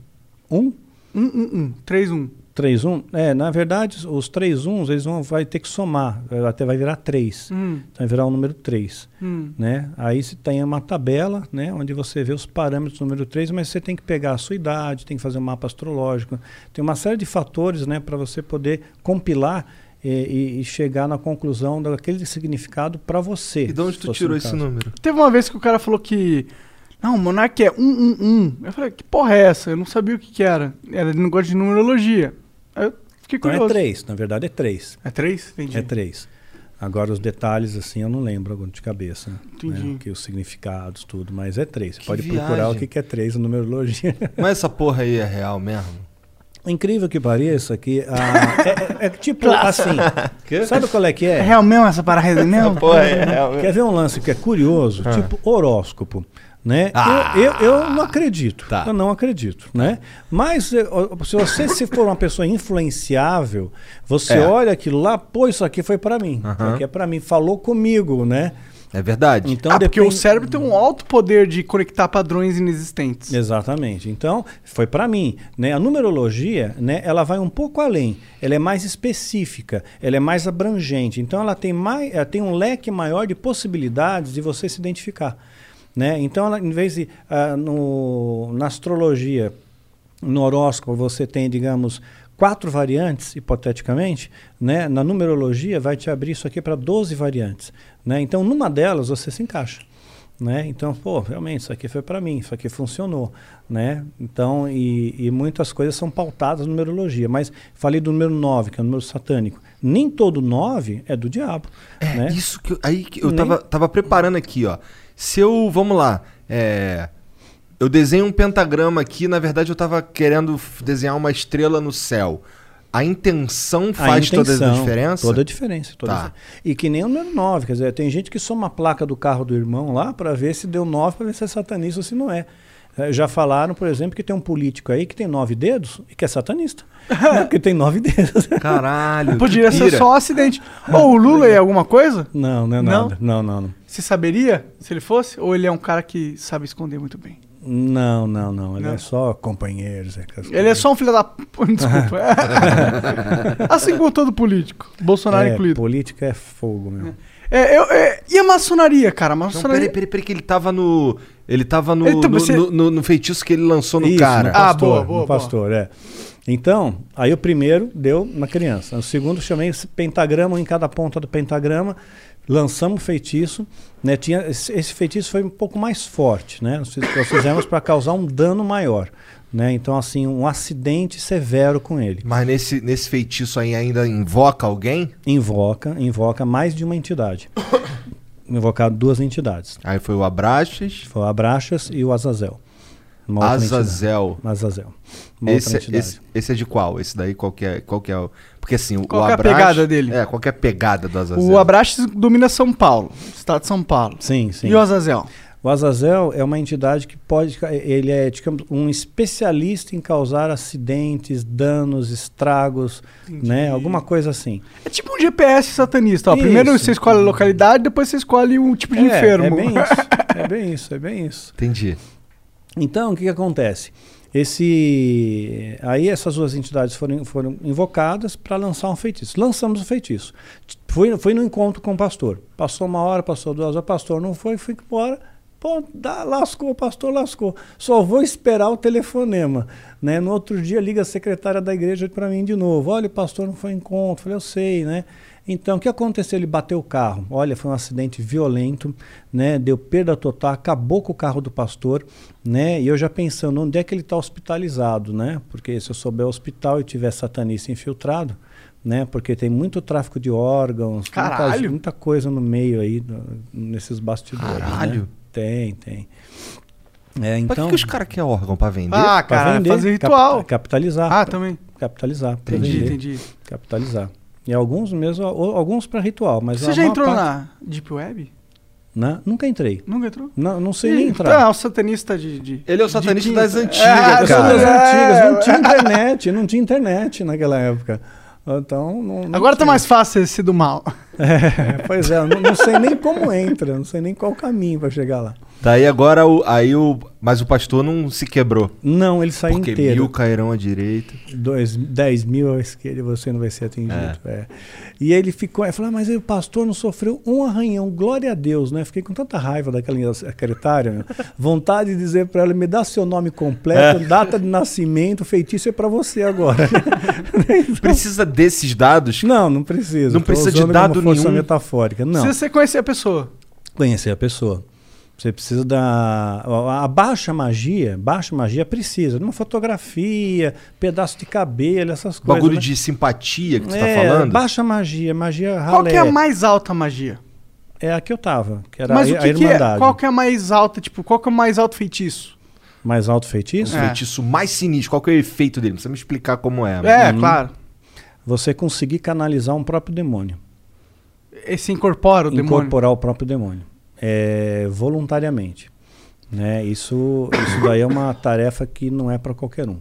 1, 111, 31. 3, 1? É, na verdade, os três uns, eles vão vai ter que somar. Até vai virar 3. Hum, Então vai virar o número 3. hum. né? Aí você tem uma tabela, né, onde você vê os parâmetros do número 3, mas você tem que pegar a sua idade, tem que fazer um mapa astrológico. Tem uma série de fatores, né, para você poder compilar e, e chegar na conclusão daquele significado para você. E de onde tu tirou esse número? Teve uma vez que o cara falou que. Não, o Monark é 111. Eu falei, que porra é essa? Eu não sabia o que, que era. Era de negócio de numerologia. Aí eu fiquei Então curioso. é 3, na verdade é 3. É 3? Entendi. É 3. Agora os detalhes assim eu não lembro agora de cabeça, Entendi. né, que os significados tudo, mas é 3. Você Que pode viagem. procurar o que que é 3 na numerologia. Mas essa porra aí é real mesmo? Incrível que pareça que a, é, é- é tipo assim, sabe qual é que É é? real mesmo essa parada mesmo? Porra, é real. Quer ver um lance que é curioso? Tipo horóscopo. Né? Ah. eu, eu, eu não acredito. Tá. Eu não acredito. Né? Mas eh, se você se for uma pessoa influenciável, você É. olha aquilo lá, pô, isso aqui foi para mim. Isso aqui é para mim, falou comigo, né? É verdade? Então ah, porque o cérebro tem um alto poder de conectar padrões inexistentes. Exatamente. Então, foi para mim. Né? A numerologia, né, ela vai um pouco além. Ela é mais específica, ela é mais abrangente. Então, ela tem, mais, ela tem um leque maior de possibilidades de você se identificar. Né? Então, ela, em vez de, ah, no, na astrologia, no horóscopo, você tem, digamos, quatro variantes, hipoteticamente, né? na numerologia vai te abrir isso aqui para 12 variantes. Né? Então, numa delas, você se encaixa. Né? Então, pô, realmente, isso aqui foi para mim, isso aqui funcionou. Né? Então, e, e muitas coisas são pautadas na numerologia. Mas falei do número 9, que é o número satânico. Nem todo 9 é do diabo. É, né? isso que eu, aí que eu Nem- tava, tava preparando aqui, ó. Se eu, vamos lá, é, eu desenho um pentagrama aqui, na verdade eu tava querendo desenhar uma estrela no céu. A intenção A faz toda a intenção, diferença? Toda a diferença. Toda Tá. a diferença. E que nem o número 9. Quer dizer, tem gente que soma a placa do carro do irmão lá para ver se deu 9, para ver se é satanista ou se não é. Eh, Já falaram, por exemplo, que tem um político aí que tem nove dedos e que é satanista. né? Porque tem nove dedos. Caralho. Poderia que ser pira. só um acidente. Ou o Lula é alguma coisa? Não, não é Não? nada. Não, não, não. Você saberia se ele fosse? Ou ele é um cara que sabe esconder muito bem? Não, não, não. Ele Não? é só companheiros. aquelas Ele é só um filho da. Desculpa. assim como todo político. Bolsonaro É, incluído. política é fogo, meu. É, eu, é, e a maçonaria, cara? A maçonaria. peraí, peraí, peraí, que ele tava no. Ele tava no, Ele tá- no, você- no- no- no feitiço que ele lançou no Isso, cara. no Ah, pastor, boa, boa, no boa. pastor, é. Então, aí o primeiro deu na criança. O segundo chamei esse pentagrama um em cada ponta do pentagrama. Lançamos feitiço, né? Tinha esse, feitiço foi um pouco mais forte, né? Nós fizemos para causar um dano maior, né? Então assim, um acidente severo com ele. Mas nesse, nesse feitiço aí ainda invoca alguém? Invoca, invoca mais de uma entidade. Invocar duas entidades. Aí foi o Abraxas, Foi o Abraxas e o Azazel. Uma outra entidade. Azazel. Azazel. Esse, entidade. esse, esse é de qual? Esse daí qual que é, qual que é o... Porque assim, o, Qual o que é a pegada dele? É, qual que é a pegada do Azazel? O Abraxas domina São Paulo, estado de São Paulo. Sim, sim. E o Azazel? O Azazel é uma entidade que pode, ele é digamos, um especialista em causar acidentes, danos, estragos, né? Alguma coisa assim. É tipo um GPS satanista. Ó. Primeiro Isso. você escolhe a localidade, depois você escolhe um tipo de é, enfermo. É bem isso. É bem isso. É bem isso. Entendi. Então, o que, que acontece? Esse, aí essas duas entidades foram, foram invocadas para lançar um feitiço. Lançamos o feitiço. Fui, fui no encontro com o pastor. Passou uma hora, passou duas horas, pastor não foi, fui embora. Pô, dá, lascou, pastor lascou. Só vou esperar o telefonema. Né? No outro dia liga a secretária da igreja para mim de novo. Olha, o pastor não foi em encontro. Falei, eu sei, né? Então, o que aconteceu? Ele bateu o carro. Olha, foi um acidente violento, né? Deu perda total, acabou com o carro do pastor, né? E eu já pensando, onde é que ele está hospitalizado, né? Porque se eu souber o hospital e tiver satanista infiltrado, né? Porque tem muito tráfico de órgãos, muita, Caralho! muita coisa no meio aí, no- nesses bastidores. Caralho! Né? Tem, tem. É, Mas então, que, que os caras querem órgão pra vender? Ah, pra cara, vender, fazer cap- ritual. capitalizar. Ah, também. Capitalizar. pra Entendi, vender, entendi. Capitalizar. E alguns mesmo, al- alguns para ritual, mas Você já entrou parte- na Deep Web? Né? Nunca entrei. Nunca entrou? Não, não sei Ih, nem entrar. Tá, é o satanista de, de- Ele é o satanista das antigas, É, Eu sou cara. das é, antigas, não é. tinha internet, não tinha internet naquela época. Então, não, não Agora tá tinha. mais fácil esse do mal. É, pois é, eu não, não sei nem como entra, não sei nem qual o caminho para chegar lá. Daí agora o. Aí o. Mas o pastor não se quebrou. Não, ele saiu Porque inteiro. mil cairão à direita. Dois, 10 mil à esquerda você não vai ser atingido. é. E ele ficou, ele falou, "Ah, mas o pastor não sofreu um arranhão, glória a Deus, né? Fiquei com tanta raiva daquela secretária, meu. vontade de dizer para ela, me dá seu nome completo, data de nascimento, feitiço é para você agora. Precisa desses dados? não, não precisa. Não precisa de usando dado como força nenhum. metafórica. Não, Se você conhecer a pessoa. conhecer a pessoa. Você precisa da. A a baixa magia, baixa magia precisa de uma fotografia, pedaço de cabelo, essas coisas. Bagulho né? de simpatia que tu É, tá falando? Baixa magia, magia ralé. Qual que é a mais alta magia? É a que eu tava, que era Mas a, o a que, que é? Irmandade. Qual que é a mais alta? Tipo, qual que é o mais alto feitiço? Mais alto feitiço? O É. feitiço mais sinistro. Qual que é o efeito dele? Não precisa me explicar como é. É, Uhum. claro. Você conseguir canalizar um próprio demônio. Esse incorpora o demônio. incorporar o próprio demônio. É, voluntariamente. Né? Isso, isso daí é uma tarefa que não é para qualquer um.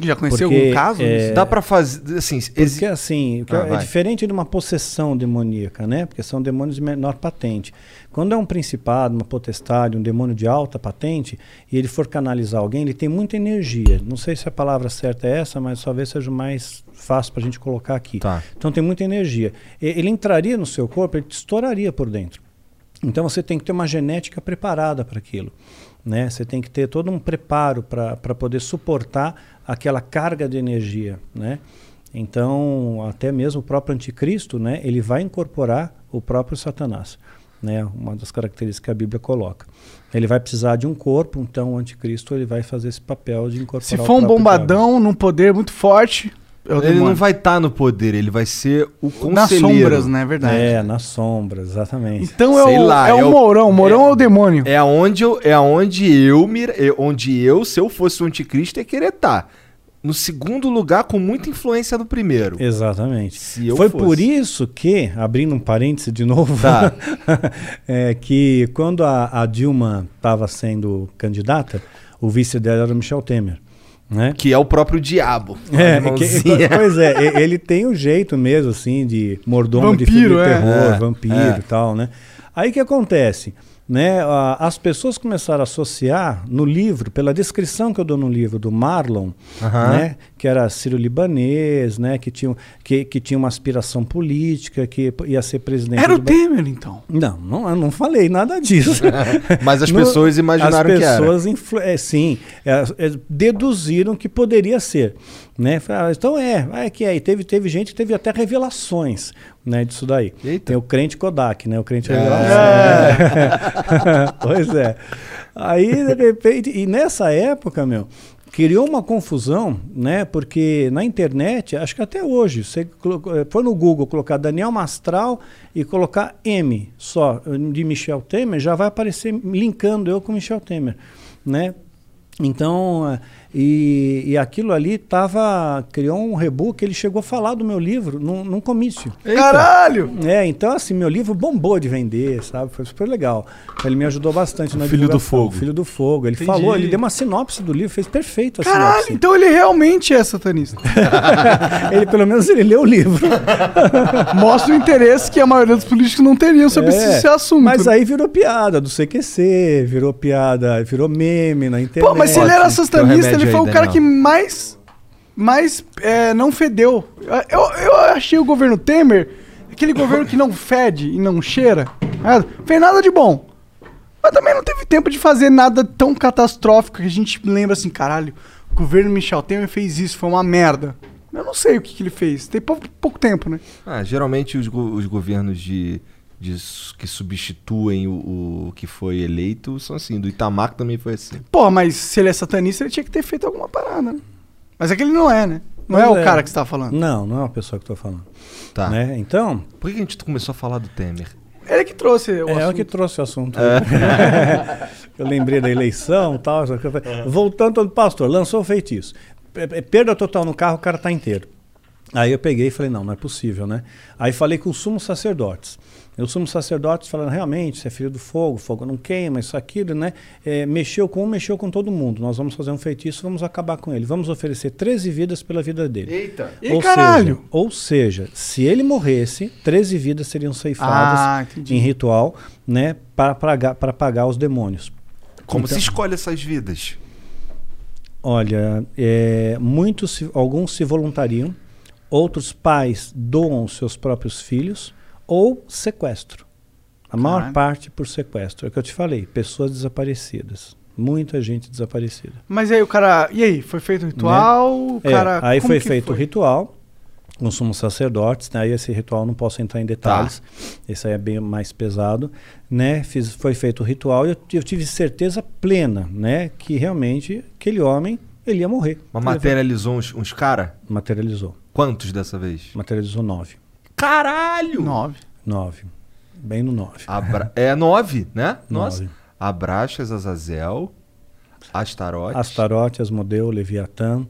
Já conheceu Porque, algum caso? é? Dá pra fazer. Assim, Porque exi- assim, que Ah, é vai. diferente de uma possessão demoníaca, né? Porque são demônios de menor patente. Quando é um principado, uma potestade, um demônio de alta patente, e ele for canalizar alguém, ele tem muita energia. Não sei se a palavra certa é essa, mas talvez seja o mais fácil para a gente colocar aqui. Tá. Então tem muita energia. Ele entraria no seu corpo, ele te estouraria por dentro. Então você tem que ter uma genética preparada para aquilo. Né? Você tem que ter todo um preparo para poder suportar aquela carga de energia. Né? Então, até mesmo o próprio anticristo, né, ele vai incorporar o próprio Satanás. Né, uma das características que a Bíblia coloca. Ele vai precisar de um corpo, então o anticristo ele vai fazer esse papel de incorporar Se for um bombadão, num poder muito forte, é o ele demônio. não vai estar no poder, ele vai ser o conselheiro. Nas sombras, né? É verdade. É, nas sombras, exatamente. Então é Sei o, lá, é é o Mourão. O Mourão é, é- o demônio. É aonde eu, é aonde eu, é onde eu, se eu fosse o anticristo, ia querer estar. No segundo lugar, com muita influência do primeiro. Exatamente. Se eu Foi fosse. por isso que, abrindo um parêntese de novo, Tá. é, que quando a, a Dilma estava sendo candidata, o vice dela era o Michel Temer. Né? Que é o próprio diabo. É, que- pois é, ele tem o jeito mesmo, assim, de mordomo de Vampiro, filme de é. terror, É, vampiro é. e tal, né? Aí o que acontece? Né, as pessoas começaram a associar no livro, pela descrição que eu dou no livro do Marlon, né, que era sírio-libanês, né, que tinha, que, que tinha uma aspiração política, que ia ser presidente Era o Temer, então. Não, não, eu não falei nada disso. Mas as No- pessoas imaginaram as que era. pessoas influ- é, sim, é, é, deduziram que poderia ser. Né? Falaram, ah, então é, é que é. E teve, teve gente que teve até revelações né, disso daí. Eita. Tem o crente Kodak, né? O crente É. revelação. né? pois é. Aí, de repente, e nessa época, meu, criou uma confusão, né? Porque na internet, acho que até hoje, você eh, for no Google colocar Daniel Mastral e colocar M só de Michel Temer, já vai aparecer linkando eu com Michel Temer, né? Então, eh, e, e aquilo ali tava, criou um rebook, ele chegou a falar do meu livro num, num comício. Caralho! É, então assim, meu livro bombou de vender, sabe? Foi super legal. Ele me ajudou bastante na Filho do. Fogo. Filho do Fogo. Ele Entendi. falou, ele deu uma sinopse do livro, fez perfeito a Caralho, sinopse. então ele realmente é satanista. ele, pelo menos, ele leu o livro. Mostra o interesse que a maioria dos políticos não teriam sobre É, esse assunto. Mas aí virou piada do CQC, virou piada, virou meme na internet. Pô, mas se ele era satanista, ele foi aí, o cara Daniel. que mais, mais é, não fedeu. Eu, eu achei o governo Temer aquele governo que não fede e não cheira. Fez nada de bom. Mas também não teve tempo de fazer nada tão catastrófico que a gente lembra assim, caralho, o governo Michel Temer fez isso, foi uma merda. Eu não sei o que, que ele fez. Tem pouco, pouco tempo, né? Ah, geralmente os, go- os governos de, de que substituem o, o que foi eleito são assim. Do Itamar também foi assim. Pô, mas se ele é satanista, ele tinha que ter feito alguma parada, né? Mas é que ele não é, né? Não é Pois o cara que você tá falando. Não, não é uma pessoa que eu tô falando. Tá. Né? Então, Por que a gente começou a falar do Temer? Ele que trouxe o é o assunto. que trouxe o assunto. eu lembrei da eleição e tal. Voltando ao pastor, lançou o feitiço. Pe- pe- Perda total no carro, o cara tá inteiro. Aí eu peguei e falei, não, não é possível, né? Aí falei com os sumos sacerdotes. E os sumos sacerdotes falando, realmente, você é filho do fogo, fogo não queima, isso, aquilo, né? É, mexeu com um, mexeu com todo mundo. Nós vamos fazer um feitiço, vamos acabar com ele. Vamos oferecer 13 vidas pela vida dele. Eita. Ou caralho! Seja, ou seja, se ele morresse, 13 vidas seriam ceifadas Ah, em ritual, né? Para pagar, para pagar os demônios. Como Então- se escolhe essas vidas? Olha, é, muitos, se- alguns se voluntariam, outros pais doam seus próprios filhos ou sequestro. A maior parte por sequestro. É o que eu te falei, pessoas desaparecidas. Muita gente desaparecida. Mas aí o cara. E aí? Foi feito o ritual? O É, cara, aí como foi feito o ritual com os sumos sacerdotes, né? aí esse ritual não posso entrar em detalhes, esse aí é bem mais pesado, né? Fiz, foi feito o ritual e eu, eu tive certeza plena, né? Que realmente aquele homem, ele ia morrer. Mas materializou uns, uns cara? Materializou. Quantos dessa vez? Materializou nove. Caralho! Nove. Nove. Bem no nove. Abra... É nove, né? Nove. Abraxas, Azazel, Astarote. Astarote, Asmodeu, Leviatã,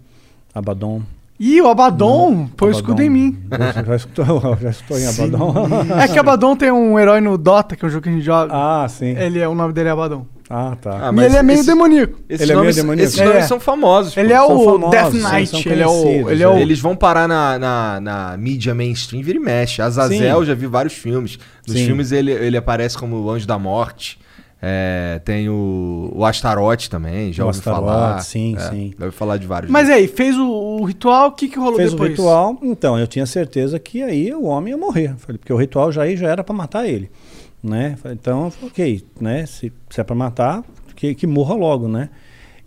Abaddon. Ih, o Abaddon põe o escudo em mim. Já, já escutou, já escutou em Abaddon? É que Abaddon tem um herói no Dota, que é um jogo que a gente joga. ah, sim. Ele é, o nome dele é Abaddon. Ah, tá. Ah, e ele é meio esse- demoníaco. Esses Ele é meio nomes, demoníaco. esses nomes É. são famosos. Ele pô. é o famosos, Death Knight. Ele é o. Ele é o. é. Eles vão parar na, na, na mídia mainstream, vira e mexe. Azazel, Sim. já vi vários filmes. Nos Sim. filmes ele, ele aparece como o Anjo da Morte. É, tem o, o Astarote também, já O ouvi Astarote, falar. sim, É, sim. Já ouvi falar de vários. Mas aí, fez o, o ritual, o que, que rolou Fez depois? o ritual, então eu tinha certeza que aí o homem ia morrer. Falei, porque o ritual já aí já era para matar ele, né? Então, ok, né? Se, se é para matar, que, que morra logo, né?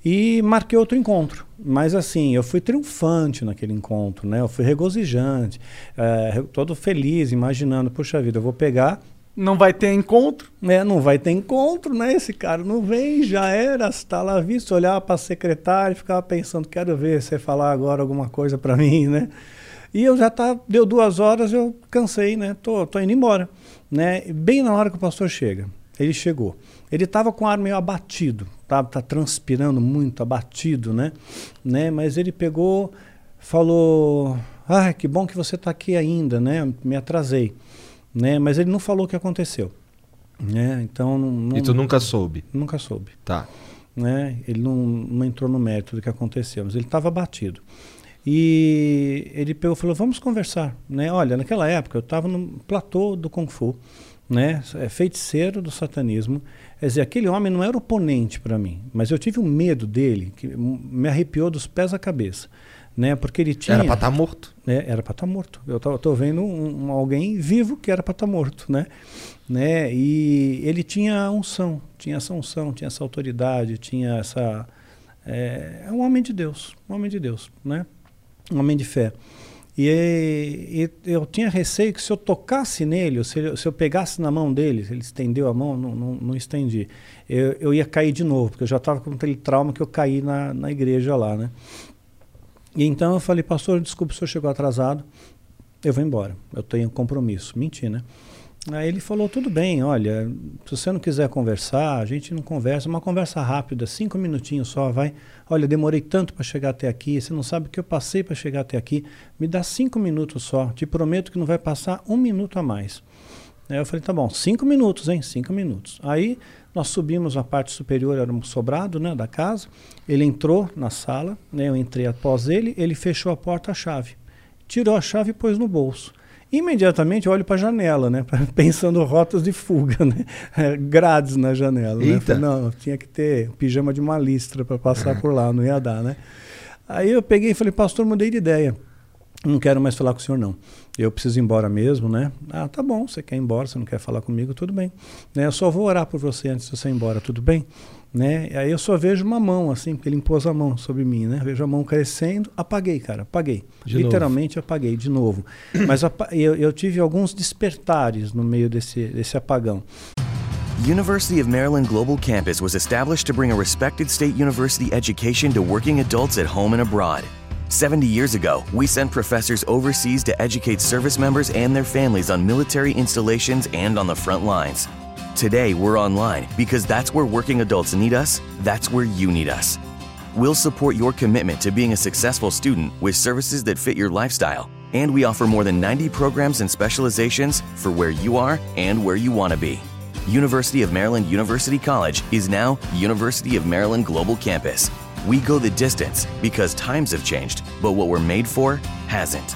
E marquei outro encontro. Mas assim, eu fui triunfante naquele encontro, né? Eu fui regozijante, eh, todo feliz, imaginando, puxa vida, eu vou pegar Não vai ter encontro. né, não vai ter encontro, né? Esse cara não vem, já era, está lá visto, olhar para a secretária e ficava pensando, quero ver você falar agora alguma coisa para mim, né? E eu já tá, deu duas horas, eu cansei, né? Tô, tô indo embora, né? Bem na hora que o pastor chega, ele chegou. Ele estava com o ar meio abatido, tá, tá transpirando muito, abatido, né? né? Mas ele pegou, falou, ah, que bom que você está aqui ainda, né? Me atrasei, né? Mas ele não falou o que aconteceu. Né? Então não, não- E tu nunca soube. nunca soube. Tá. Né? Ele não, não entrou no mérito do que aconteceu, mas ele estava abatido. E ele pegou falou: Vamos conversar. Né? Olha, naquela época eu estava no platô do Kung Fu, né? é feiticeiro do satanismo. Quer dizer, aquele homem não era oponente para mim, mas eu tive um medo dele que me arrepiou dos pés à cabeça. Né? Porque ele tinha. Era pra estar morto. É, era para estar morto. Eu tô vendo um, um- alguém vivo que era para estar morto, né? né? E ele tinha unção, tinha essa unção, tinha essa autoridade, tinha essa é, é um homem de Deus, um homem de Deus, né? Um homem de fé. E, e eu tinha receio que se eu tocasse nele, se, eu- se eu pegasse na mão dele, ele estendeu a mão, não, não, não estendi, eu, eu ia cair de novo, porque eu já estava com aquele trauma que eu caí na, na igreja lá, né? E então eu falei, pastor, desculpe, o senhor chegou atrasado, eu vou embora, eu tenho compromisso. Menti, né? Aí ele falou, tudo bem, olha, se você não quiser conversar, a gente não conversa, uma conversa rápida, cinco minutinhos só, vai. Olha, demorei tanto para chegar até aqui, você não sabe o que eu passei para chegar até aqui, me dá cinco minutos só, te prometo que não vai passar um minuto a mais. Aí eu falei, tá bom, cinco minutos, hein? Cinco minutos. Aí nós subimos a parte superior, era um sobrado né, da casa. Ele entrou na sala, né, eu entrei após ele, ele fechou a porta à chave. Tirou a chave e pôs no bolso. Imediatamente olho para a janela, né? Pensando rotas de fuga, né? Grades na janela. Né? Eita. Falei, não, tinha que ter pijama de uma listra para passar por lá, não ia dar, né? Aí eu peguei e falei, pastor, mudei de ideia. Não quero mais falar com o senhor, não. Eu preciso ir embora mesmo, né? Ah, tá bom, você quer ir embora, você não quer falar comigo, tudo bem. Né? Eu só vou orar por você antes de você ir embora, tudo bem? Né? E aí eu só vejo uma mão, assim, porque ele impôs a mão sobre mim, né? Vejo a mão crescendo, apaguei, cara, apaguei. De Literalmente apaguei de novo. Mas eu, eu tive alguns despertares no meio desse, desse apagão. University of Maryland Global Campus was established to bring a respected state university education to working adults at home and abroad. 70 years ago, we sent professors overseas to educate service members and their families on military installations and on the front lines. Today, we're online because that's where working adults need us, that's where you need us. We'll support your commitment to being a successful student with services that fit your lifestyle. And we offer more than 90 programs and specializations for where you are and where you want to be. University of Maryland University College is now University of Maryland Global Campus. We go the distance because times have changed, but what we're made for hasn't.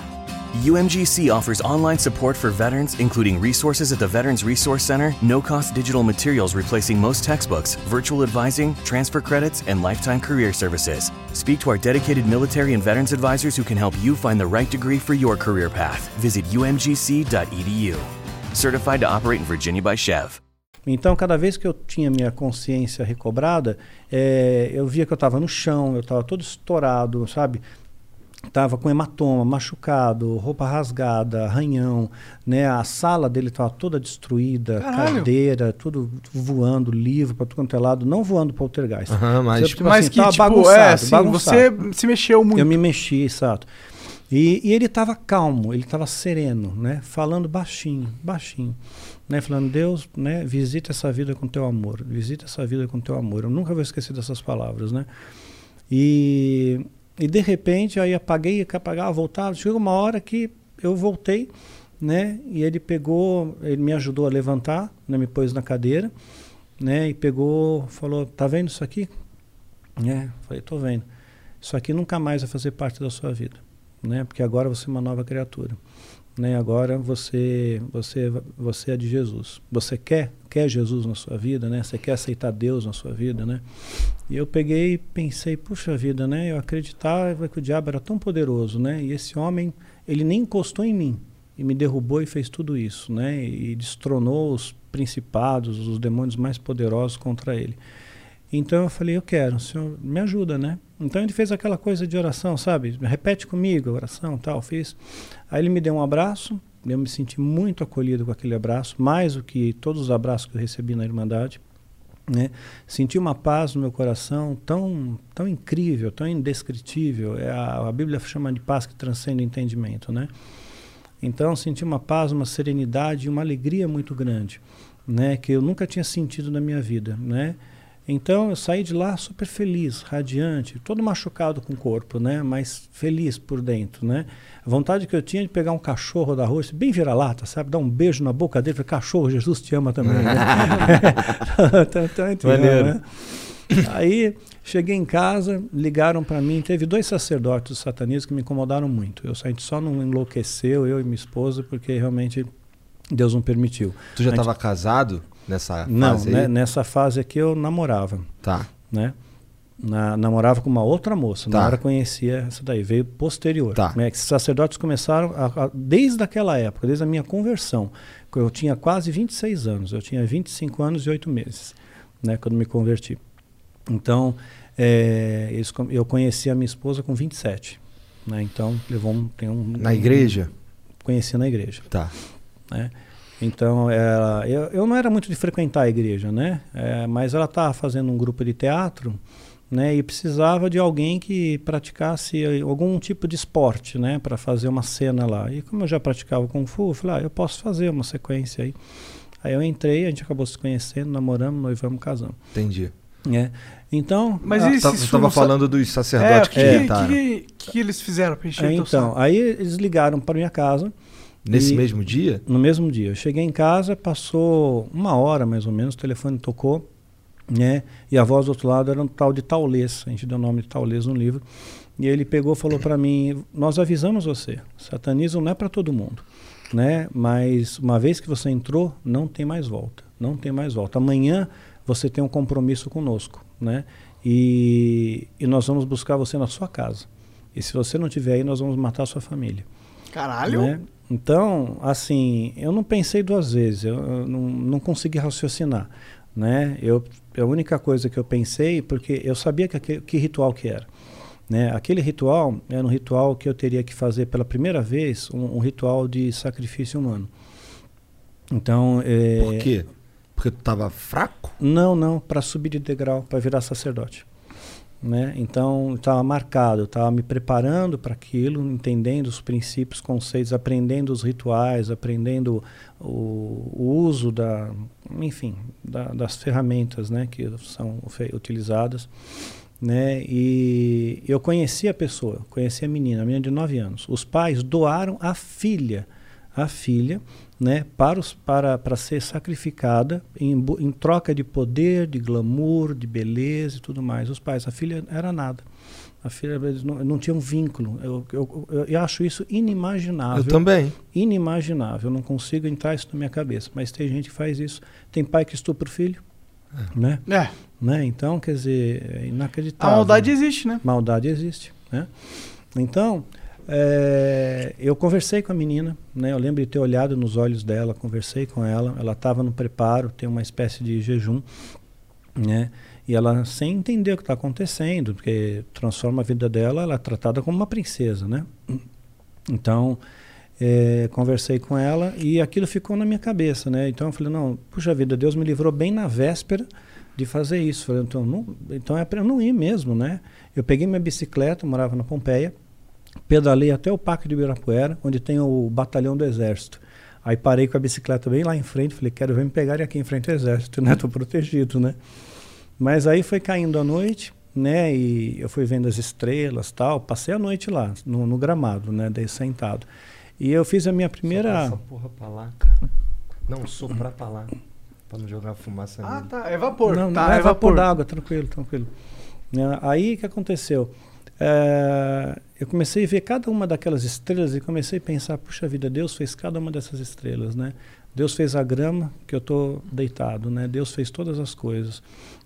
UMGC offers online support for veterans, including resources at the Veterans Resource Center, no cost digital materials replacing most textbooks, virtual advising, transfer credits, and lifetime career services. Speak to our dedicated military and veterans advisors who can help you find the right degree for your career path. Visit umgc.edu. Certified to operate in Virginia by Chev. Então, cada vez que eu tinha minha consciência recobrada, eh, eu via que eu estava no chão, eu estava todo estourado, sabe? Tava com hematoma, machucado, roupa rasgada, arranhão, né? A sala dele estava toda destruída, Caralho. cadeira, tudo voando, livro para tudo quanto é lado, não voando poltergeist. Aham, mas- Tipo Mas assim, que, tava tipo, bagunçado, é, assim, bagunçado. você se mexeu muito. Eu me mexi, exato. E, e ele estava calmo, ele estava sereno, né? Falando baixinho, baixinho, né? Falando Deus, né? Visita essa vida com teu amor, visita essa vida com teu amor. Eu nunca vou esquecer dessas palavras, né? E, e de repente aí apaguei, apagava, voltava. Chegou uma hora que eu voltei, né? E ele pegou, ele me ajudou a levantar, né? Me pôs na cadeira, né? E pegou, falou, tá vendo isso aqui? É, falei, tô vendo. Isso aqui nunca mais vai fazer parte da sua vida, né? Porque agora você é uma nova criatura, né? Agora você, você, você é de Jesus. Você quer, quer Jesus na sua vida, né? Você quer aceitar Deus na sua vida, né? E eu peguei e pensei, puxa vida, né? Eu acreditava que o diabo era tão poderoso, né? E esse homem, ele nem encostou em mim e me derrubou e fez tudo isso, né? E destronou os principados, os demônios mais poderosos contra ele. Então eu falei, eu quero, o senhor me ajuda, né? Então ele fez aquela coisa de oração, sabe? Repete comigo a oração, tal, fiz. Aí ele me deu um abraço, eu me senti muito acolhido com aquele abraço, mais do que todos os abraços que eu recebi na Irmandade. Né? Senti uma paz no meu coração tão, tão incrível, tão indescritível. É a, a Bíblia chama de paz que transcende o entendimento, né? Então senti uma paz, uma serenidade, e uma alegria muito grande, né? Que eu nunca tinha sentido na minha vida, né? Então eu saí de lá super feliz, radiante, todo machucado com o corpo, né? Mas feliz por dentro, né? A vontade que eu tinha de pegar um cachorro da rua, bem vira-lata, sabe? Dar um beijo na boca dele, falar, cachorro, Jesus te ama também. né? Então, né? Aí cheguei em casa, ligaram para mim, teve dois sacerdotes do satanismo que me incomodaram muito. Eu gente só não enlouqueceu, eu e minha esposa, porque realmente Deus não permitiu. Tu já A gente- casado nessa Não, fase né, aí? nessa fase aqui eu namorava, Tá. né? Na- namorava com uma outra moça, Tá. conhecia essa daí, veio posterior. Tá. Né? Esses sacerdotes começaram a- a- desde aquela época, desde a minha conversão. que Eu tinha quase 26 anos, eu tinha 25 anos e 8 meses, né, quando me converti. Então, é, eles eu conheci a minha esposa com 27. Né? Então, levou um, tem um. Na igreja? Conheci na igreja Tá. né? Então, ela, eu, eu não era muito de frequentar a igreja, né? É, mas ela estava fazendo um grupo de teatro, né? E precisava de alguém que praticasse algum tipo de esporte, né? Para fazer uma cena lá. E como eu já praticava Kung Fu, eu falei, ah, eu posso fazer uma sequência aí. Aí eu entrei, a gente acabou se conhecendo, namoramos, noivamos, casamos. Entendi. né? Então, Mas ah, Tá- Você isso tava não sa- falando dos É, sacerdotes o que que, tentaram. que, que, que eles fizeram pra encher é, então, aí eles ligaram para minha casa. Nesse e- mesmo dia? No mesmo dia. Eu cheguei em casa, passou uma hora mais ou menos, o telefone tocou, né? E a voz do outro lado era um tal de Taulês, a gente deu o nome de Taulês no livro. E ele pegou e falou para mim: Nós avisamos você, satanismo não é para todo mundo, né? Mas uma vez que você entrou, não tem mais volta, não tem mais volta. Amanhã você tem um compromisso conosco, né? E, e nós vamos buscar você na sua casa. E se você não estiver aí, nós vamos matar a sua família. Caralho. Né? Então, assim, eu não pensei duas vezes, eu, eu não, não consegui raciocinar, né? Eu, a única coisa que eu pensei, porque eu sabia que, aquele, que ritual que era, né? Aquele ritual era um ritual que eu teria que fazer pela primeira vez, um, um ritual de sacrifício humano. Então, é, Por quê? Porque tu tava fraco? não, não, para subir de degrau, para virar sacerdote. Né? Então, estava marcado, estava me preparando para aquilo, entendendo os princípios, conceitos, aprendendo os rituais, aprendendo o, o uso da, enfim, da- das ferramentas né, que são utilizadas. né? E eu conheci a pessoa, conheci a menina, a menina de 9 anos. Os pais doaram a filha, a filha, né, para, os, para, para ser sacrificada em, bu- em troca de poder, de glamour, de beleza e tudo mais. Os pais, a filha era nada. A filha eles não, não tinha um vínculo. Eu, eu, eu, eu acho isso inimaginável. Eu também. Inimaginável. Eu não consigo entrar isso na minha cabeça. Mas tem gente que faz isso. Tem pai que estupra o filho. Né? É, né? Então, quer dizer, é a inacreditável. maldade existe, né? Maldade existe, né? Então, é, eu conversei com a menina, né? Eu lembro de ter olhado nos olhos dela, conversei com ela. Ela estava no preparo, tem uma espécie de jejum, né? E ela sem entender o que está acontecendo, porque transforma a vida dela, ela é tratada como uma princesa, né? Então, é, conversei com ela e aquilo ficou na minha cabeça, né? Então eu falei, não, puxa vida, Deus me livrou bem na véspera de fazer isso. Falei, então, não, então é para eu não ir mesmo, né? Eu peguei minha bicicleta, morava na Pompeia, pedalei até o Parque de Ibirapuera, onde tem o batalhão do Exército. Aí parei com a bicicleta bem lá em frente, falei, quero ver me pegarem aqui em frente ao Exército, né? Tô protegido, né? Mas aí foi caindo a noite, né? E eu fui vendo as estrelas tal. Passei a noite lá, no, no gramado, né? Daí sentado. E eu fiz a minha primeira. Essa porra pra lá, cara. Não, soprar pra lá. Pra não jogar fumaça Ah, nele. tá. É vapor. Não, tá, não é é vapor d'água, tranquilo, tranquilo. Aí o que aconteceu? É, eu comecei a ver cada uma daquelas estrelas e comecei a pensar, puxa vida, Deus fez cada uma dessas estrelas, né? Deus fez a grama que eu estou deitado, né? Deus fez todas as coisas.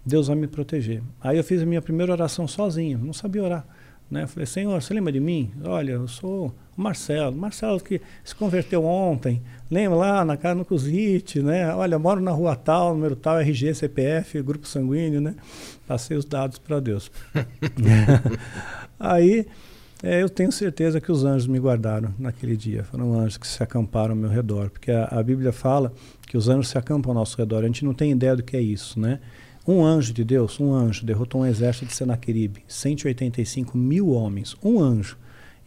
Deus vai me proteger. Aí eu fiz a minha primeira oração sozinho, não sabia orar. Né? Falei, Senhor, você lembra de mim? Olha, eu sou o Marcelo. Marcelo que se converteu ontem. Lembra lá na casa no Cusite, né? Olha, moro na rua tal, número tal, RG, CPF, grupo sanguíneo, né? Passei os dados para Deus. Aí é, eu tenho certeza que os anjos me guardaram naquele dia. Foram anjos que se acamparam ao meu redor. Porque a, a Bíblia fala que os anjos se acampam ao nosso redor. A gente não tem ideia do que é isso, né? Um anjo de Deus, um anjo, derrotou um exército de Senaqueribe, 185 mil homens, um anjo.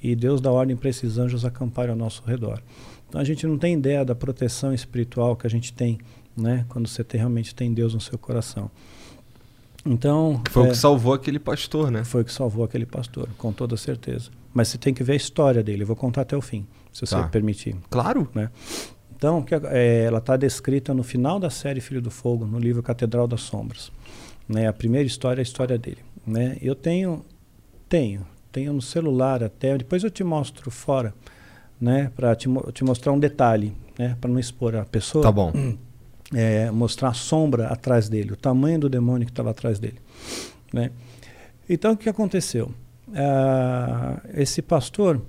E Deus dá ordem para esses anjos acamparem ao nosso redor. Então a gente não tem ideia da proteção espiritual que a gente tem, né? Quando você tem- realmente tem Deus no seu coração. Então. Foi o é, que salvou aquele pastor, né? foi o que salvou aquele pastor, com toda certeza. Mas você tem que ver a história dele. Eu vou contar até o fim, se você Tá. permitir. Claro. Né? Então, que, é, ela está descrita no final da série Filho do Fogo, no livro Catedral das Sombras. Né? A primeira história é a história dele. Né? Eu tenho, tenho, tenho no celular até. Depois eu te mostro fora, né? Para te, te mostrar um detalhe, né? Para não expor a pessoa Tá bom. é, mostrar a sombra atrás dele, o tamanho do demônio que estava atrás dele. Né? Então, o que aconteceu? Ah, esse pastor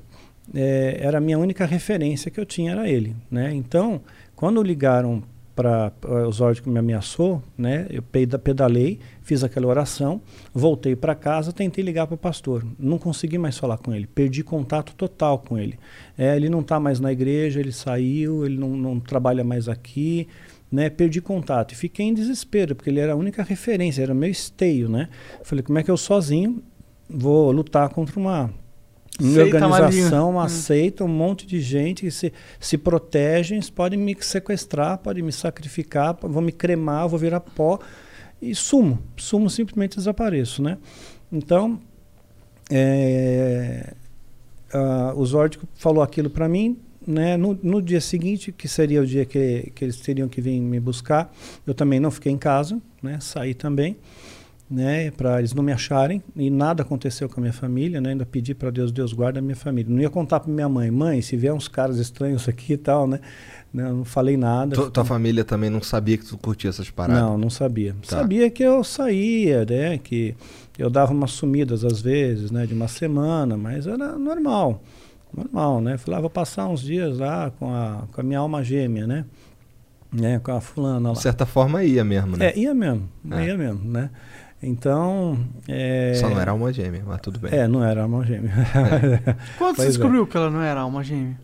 eh, era a minha única referência que eu tinha, era ele. Né? Então, quando ligaram para o Zord que me ameaçou, né? eu peda- pedalei, fiz aquela oração, voltei para casa, tentei ligar para o pastor. Não consegui mais falar com ele, perdi contato total com ele. É, ele não está mais na igreja, ele saiu, ele não, não trabalha mais aqui né, perdi contato e fiquei em desespero, porque ele era a única referência, era meu esteio, né? Falei, como é que eu sozinho vou lutar contra uma, uma organização, uma seita, um monte de gente que se, se protegem, podem me sequestrar, podem me sacrificar, vão me cremar, vou virar pó e sumo, sumo simplesmente desapareço, né? Então, é, ah, o Zord falou aquilo para mim, né? No, no dia seguinte, que seria o dia que, que eles teriam que vir me buscar, eu também não fiquei em casa, né? Saí também, né? Para eles não me acharem e nada aconteceu com a minha família, né? Ainda pedi para Deus, Deus guarda a minha família. Não ia contar para minha mãe, mãe, se vier uns caras estranhos aqui e tal, né? Não, não falei nada. Tu- tua família também não sabia que tu curtia essas paradas? Não, não sabia. Tá. Sabia que eu saía, né? Que eu dava umas sumidas às vezes, né? De uma semana, mas era normal. Normal, né? Falei, ah, vou passar uns dias lá com a, com a minha alma gêmea, né? né? Com a fulana lá. De certa forma ia mesmo, né? É, ia mesmo, É. ia mesmo, né? Então. É... Só não era alma gêmea, mas tudo bem. É, não era alma gêmea. Quando você é. descobriu que ela não era alma gêmea?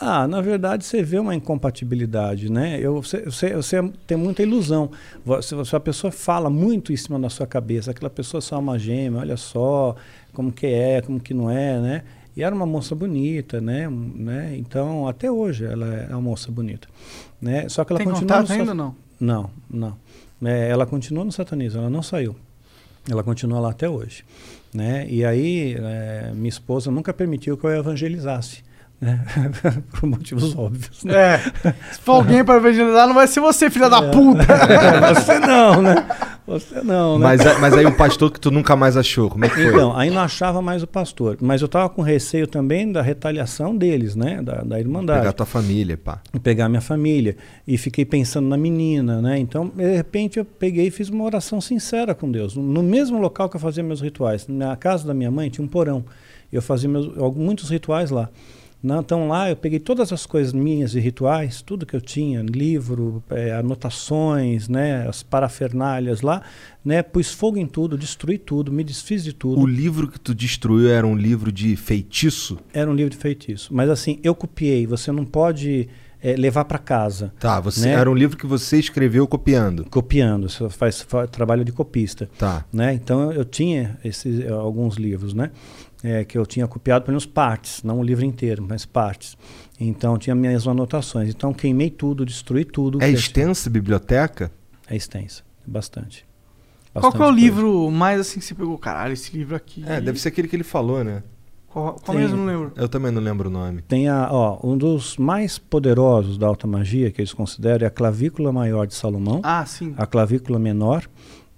Ah, na verdade você vê uma incompatibilidade, né? Eu, você, você, você tem muita ilusão. Se, se a pessoa fala muito em cima da sua cabeça, aquela pessoa é só uma gêmea, olha só como que é, como que não é, né? E era uma moça bonita, né? Um, né? Então, até hoje ela é uma moça bonita, né? Só que ela Tem continua contato no ainda não? Não, não. É, ela continua no satanismo, ela não saiu. Ela continua lá até hoje. Né? E aí, eh, minha esposa nunca permitiu que eu evangelizasse. Né? Por motivos óbvios. Né? É. Se for alguém pra evangelizar, não vai ser você, filha da puta. É, você não, né? Você não, né? Mas, mas aí o pastor que tu nunca mais achou, como é que foi? Então, aí não achava mais o pastor. Mas eu estava com receio também da retaliação deles, né? Da, da Irmandade. Pegar tua família, pá. e pegar minha família. E fiquei pensando na menina, né? Então, de repente, eu peguei e fiz uma oração sincera com Deus. No mesmo local que eu fazia meus rituais. Na casa da minha mãe tinha um porão. Eu fazia meus, muitos rituais lá. Não, Então lá eu peguei todas as coisas minhas de rituais, tudo que eu tinha, livro, eh, anotações, né, as parafernálias lá, né, pus fogo em tudo, destruí tudo, me desfiz de tudo. O livro que tu destruiu era um livro de feitiço? Era um livro de feitiço. Mas assim, eu copiei, você não pode eh, levar para casa. Tá, você Né? era um livro que você escreveu copiando. copiando, você faz, fa- trabalho de copista, Tá. né? Então eu tinha esses alguns livros, né? É, que eu tinha copiado pelo menos partes, não o livro inteiro, mas partes. Então tinha minhas anotações. Então queimei tudo, destruí tudo. É extensa a biblioteca? É extensa, bastante. Qual que é Bastante o coisa. livro mais assim que você pegou? Caralho, esse livro aqui. É, deve ser aquele que ele falou, né? Qual, qual mesmo? Não lembro. Eu também não lembro o nome. Tem a, ó, um dos mais poderosos da alta magia que eles consideram é a clavícula maior de Salomão, Ah, sim. a clavícula menor,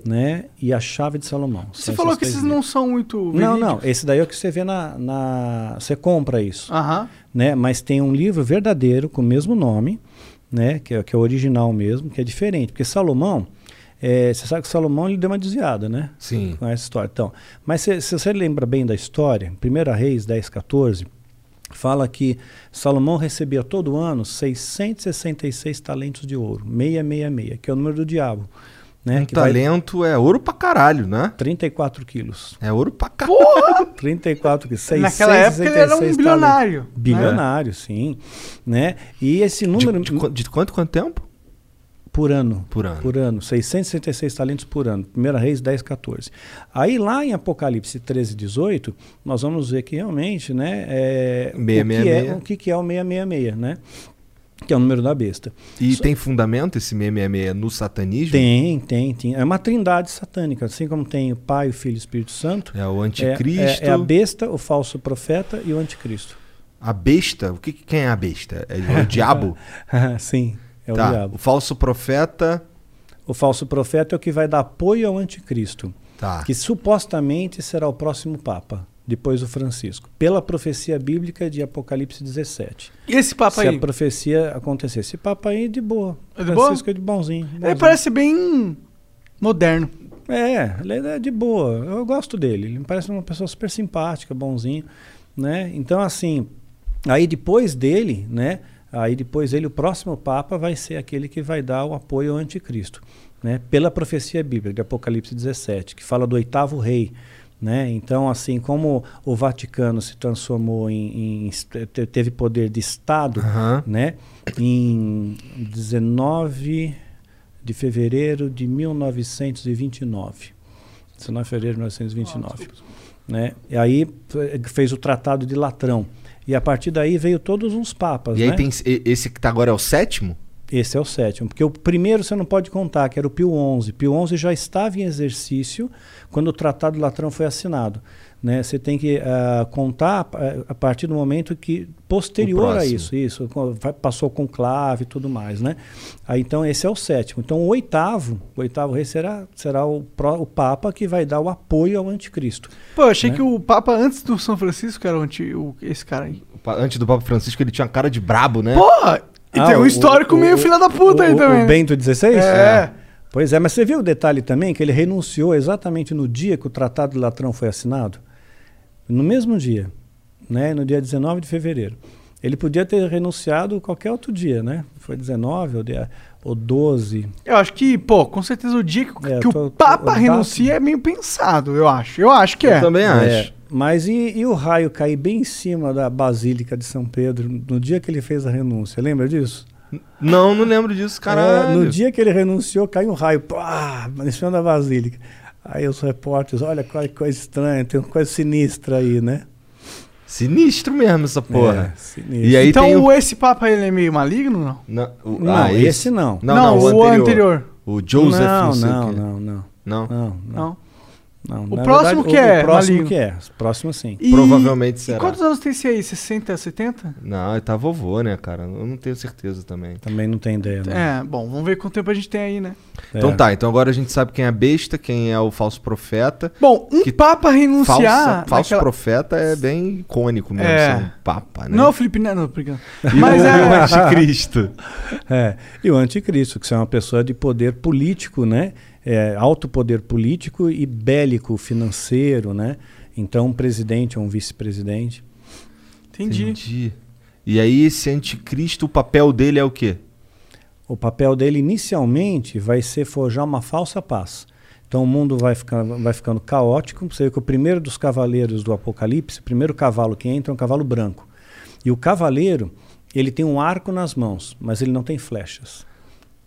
né? E a chave de Salomão. Você falou que esses não livros. são muito. Não, não. verídicos. Esse daí é o que você vê na. na você compra isso. Aham. Né? Mas tem um livro verdadeiro com o mesmo nome, né? que, é, que é o original mesmo, que é diferente. Porque Salomão, é, você sabe que Salomão ele deu uma desviada, né? Sim. Com essa história. Então, mas se, se você lembra bem da história, 1 Reis 10, 14, fala que Salomão recebia todo ano 666 talentos de ouro, 666, que é o número do diabo. Né? Um que vai talento é ouro pra caralho, né? 34 quilos. É ouro pra caralho. 34 quilos. Naquela época ele era um 666 bilionário. talentos. Bilionário, sim. Né? E esse De, número de qu- de quanto, quanto tempo? por ano. Por ano. Por ano. 666 talentos por ano. Primeira Reis 10, 14. Aí lá em Apocalipse 13, 18, nós vamos ver que realmente, né, é, o, que 666. é, o que que é o 666, né? Que é o número da besta. E Só- tem fundamento esse 666 no satanismo? Tem, tem, tem. É uma trindade satânica, assim como tem o Pai, o Filho e o Espírito Santo. É o É, anticristo. é, é a besta, o falso profeta e o anticristo. A besta? O que, que- quem é a besta? É o diabo? Sim, é o tá. diabo. O falso profeta. O falso profeta é o que vai dar apoio ao anticristo, Tá. que supostamente será o próximo papa, depois do Francisco, pela profecia bíblica de Apocalipse 17. E esse papo Se aí? a profecia acontecer, esse papa aí é de boa. É de boa? Francisco é de bonzinho. Ele bonzinho. parece bem moderno. É, ele é de boa. Eu gosto dele. Ele me parece uma pessoa super simpática, bonzinho, né? Então assim, aí depois dele, né? Aí depois dele o próximo papa vai ser aquele que vai dar o apoio ao anticristo, né? Pela profecia bíblica de Apocalipse 17, que fala do oitavo rei, né? Então assim, como o Vaticano se transformou em, em te- teve poder de estado, Aham. né? Em 19 de fevereiro de 1929. 19 de fevereiro de 1929. né? E aí fe- fez o Tratado de Latrão. E a partir daí veio todos uns papas, E aí né? tem e- esse que tá agora é o sétimo? Esse é o sétimo, porque o primeiro você não pode contar, que era o Pio XI. Pio XI já estava em exercício quando o Tratado Latrão foi assinado. Né? Você tem que ah, contar a partir do momento que posterior a isso, isso passou com clave e tudo mais, né? Aí, então esse é o sétimo. Então o oitavo, o oitavo rei será, será o, pró- o Papa que vai dar o apoio ao anticristo. Pô, eu achei Né? que o Papa antes do São Francisco era o anti- o- esse cara aí. Antes do Papa Francisco ele tinha cara de brabo, né? Porra! E Ah, tem um o- histórico o- meio o- filha da puta o, aí também. O né? Bento XVI? É. Pois é, mas você viu o detalhe também que ele renunciou exatamente no dia que o Tratado de Latrão foi assinado? No mesmo dia, né? no dia 19 de fevereiro. Ele podia ter renunciado qualquer outro dia, né? Foi 19 ou, dia, ou 12. Eu acho que, pô, com certeza o dia que, É, que tô- o tô- Papa o renuncia é meio pensado, eu acho. Eu acho que é. Eu também É, acho. mas e, e o raio cair bem em cima da Basílica de São Pedro no dia que ele fez a renúncia? Lembra disso? Não, não lembro disso, É, caralho. no dia que ele renunciou, caiu um raio, pá, em cima da Basílica. Aí os repórteres, olha qual coisa estranha, tem uma coisa sinistra aí, né? Sinistro mesmo essa porra. É, sinistro. E aí então tem o... esse Papa ele é meio maligno, não? Não, o- Não, ah, esse não. Não, não, o, o anterior. anterior. O Joseph, não, não, não, não, não, Não? não, não, Não. Não, O na próximo verdade, que o, é, O próximo maligno. que é. O próximo sim. E- Provavelmente E será. quantos anos tem esse aí? 60, 70? Não, ele tá vovô, né, cara? Eu não tenho certeza também. Também não tem ideia. Né? É, bom, vamos ver quanto tempo a gente tem aí, né? É. Então tá, então agora a gente sabe quem é a besta, quem é o falso profeta. Bom, um Que papa renunciar. Falsa, falso naquela- profeta é bem icônico mesmo, É. ser um papa, né? Não, Felipe Neto, não, brincando. E Mas o, é. o anticristo. É, e o anticristo, que é uma pessoa de poder político, né? É, alto poder político e bélico financeiro, né? Então, um presidente ou um vice-presidente. Entendi. Entendi. E aí esse anticristo, o papel dele é o quê? O papel dele inicialmente vai ser forjar uma falsa paz. Então o mundo vai ficando, vai ficando caótico. Você vê que o primeiro dos cavaleiros do Apocalipse, o primeiro cavalo que entra é um cavalo branco. E o cavaleiro, ele tem um arco nas mãos, mas ele não tem flechas.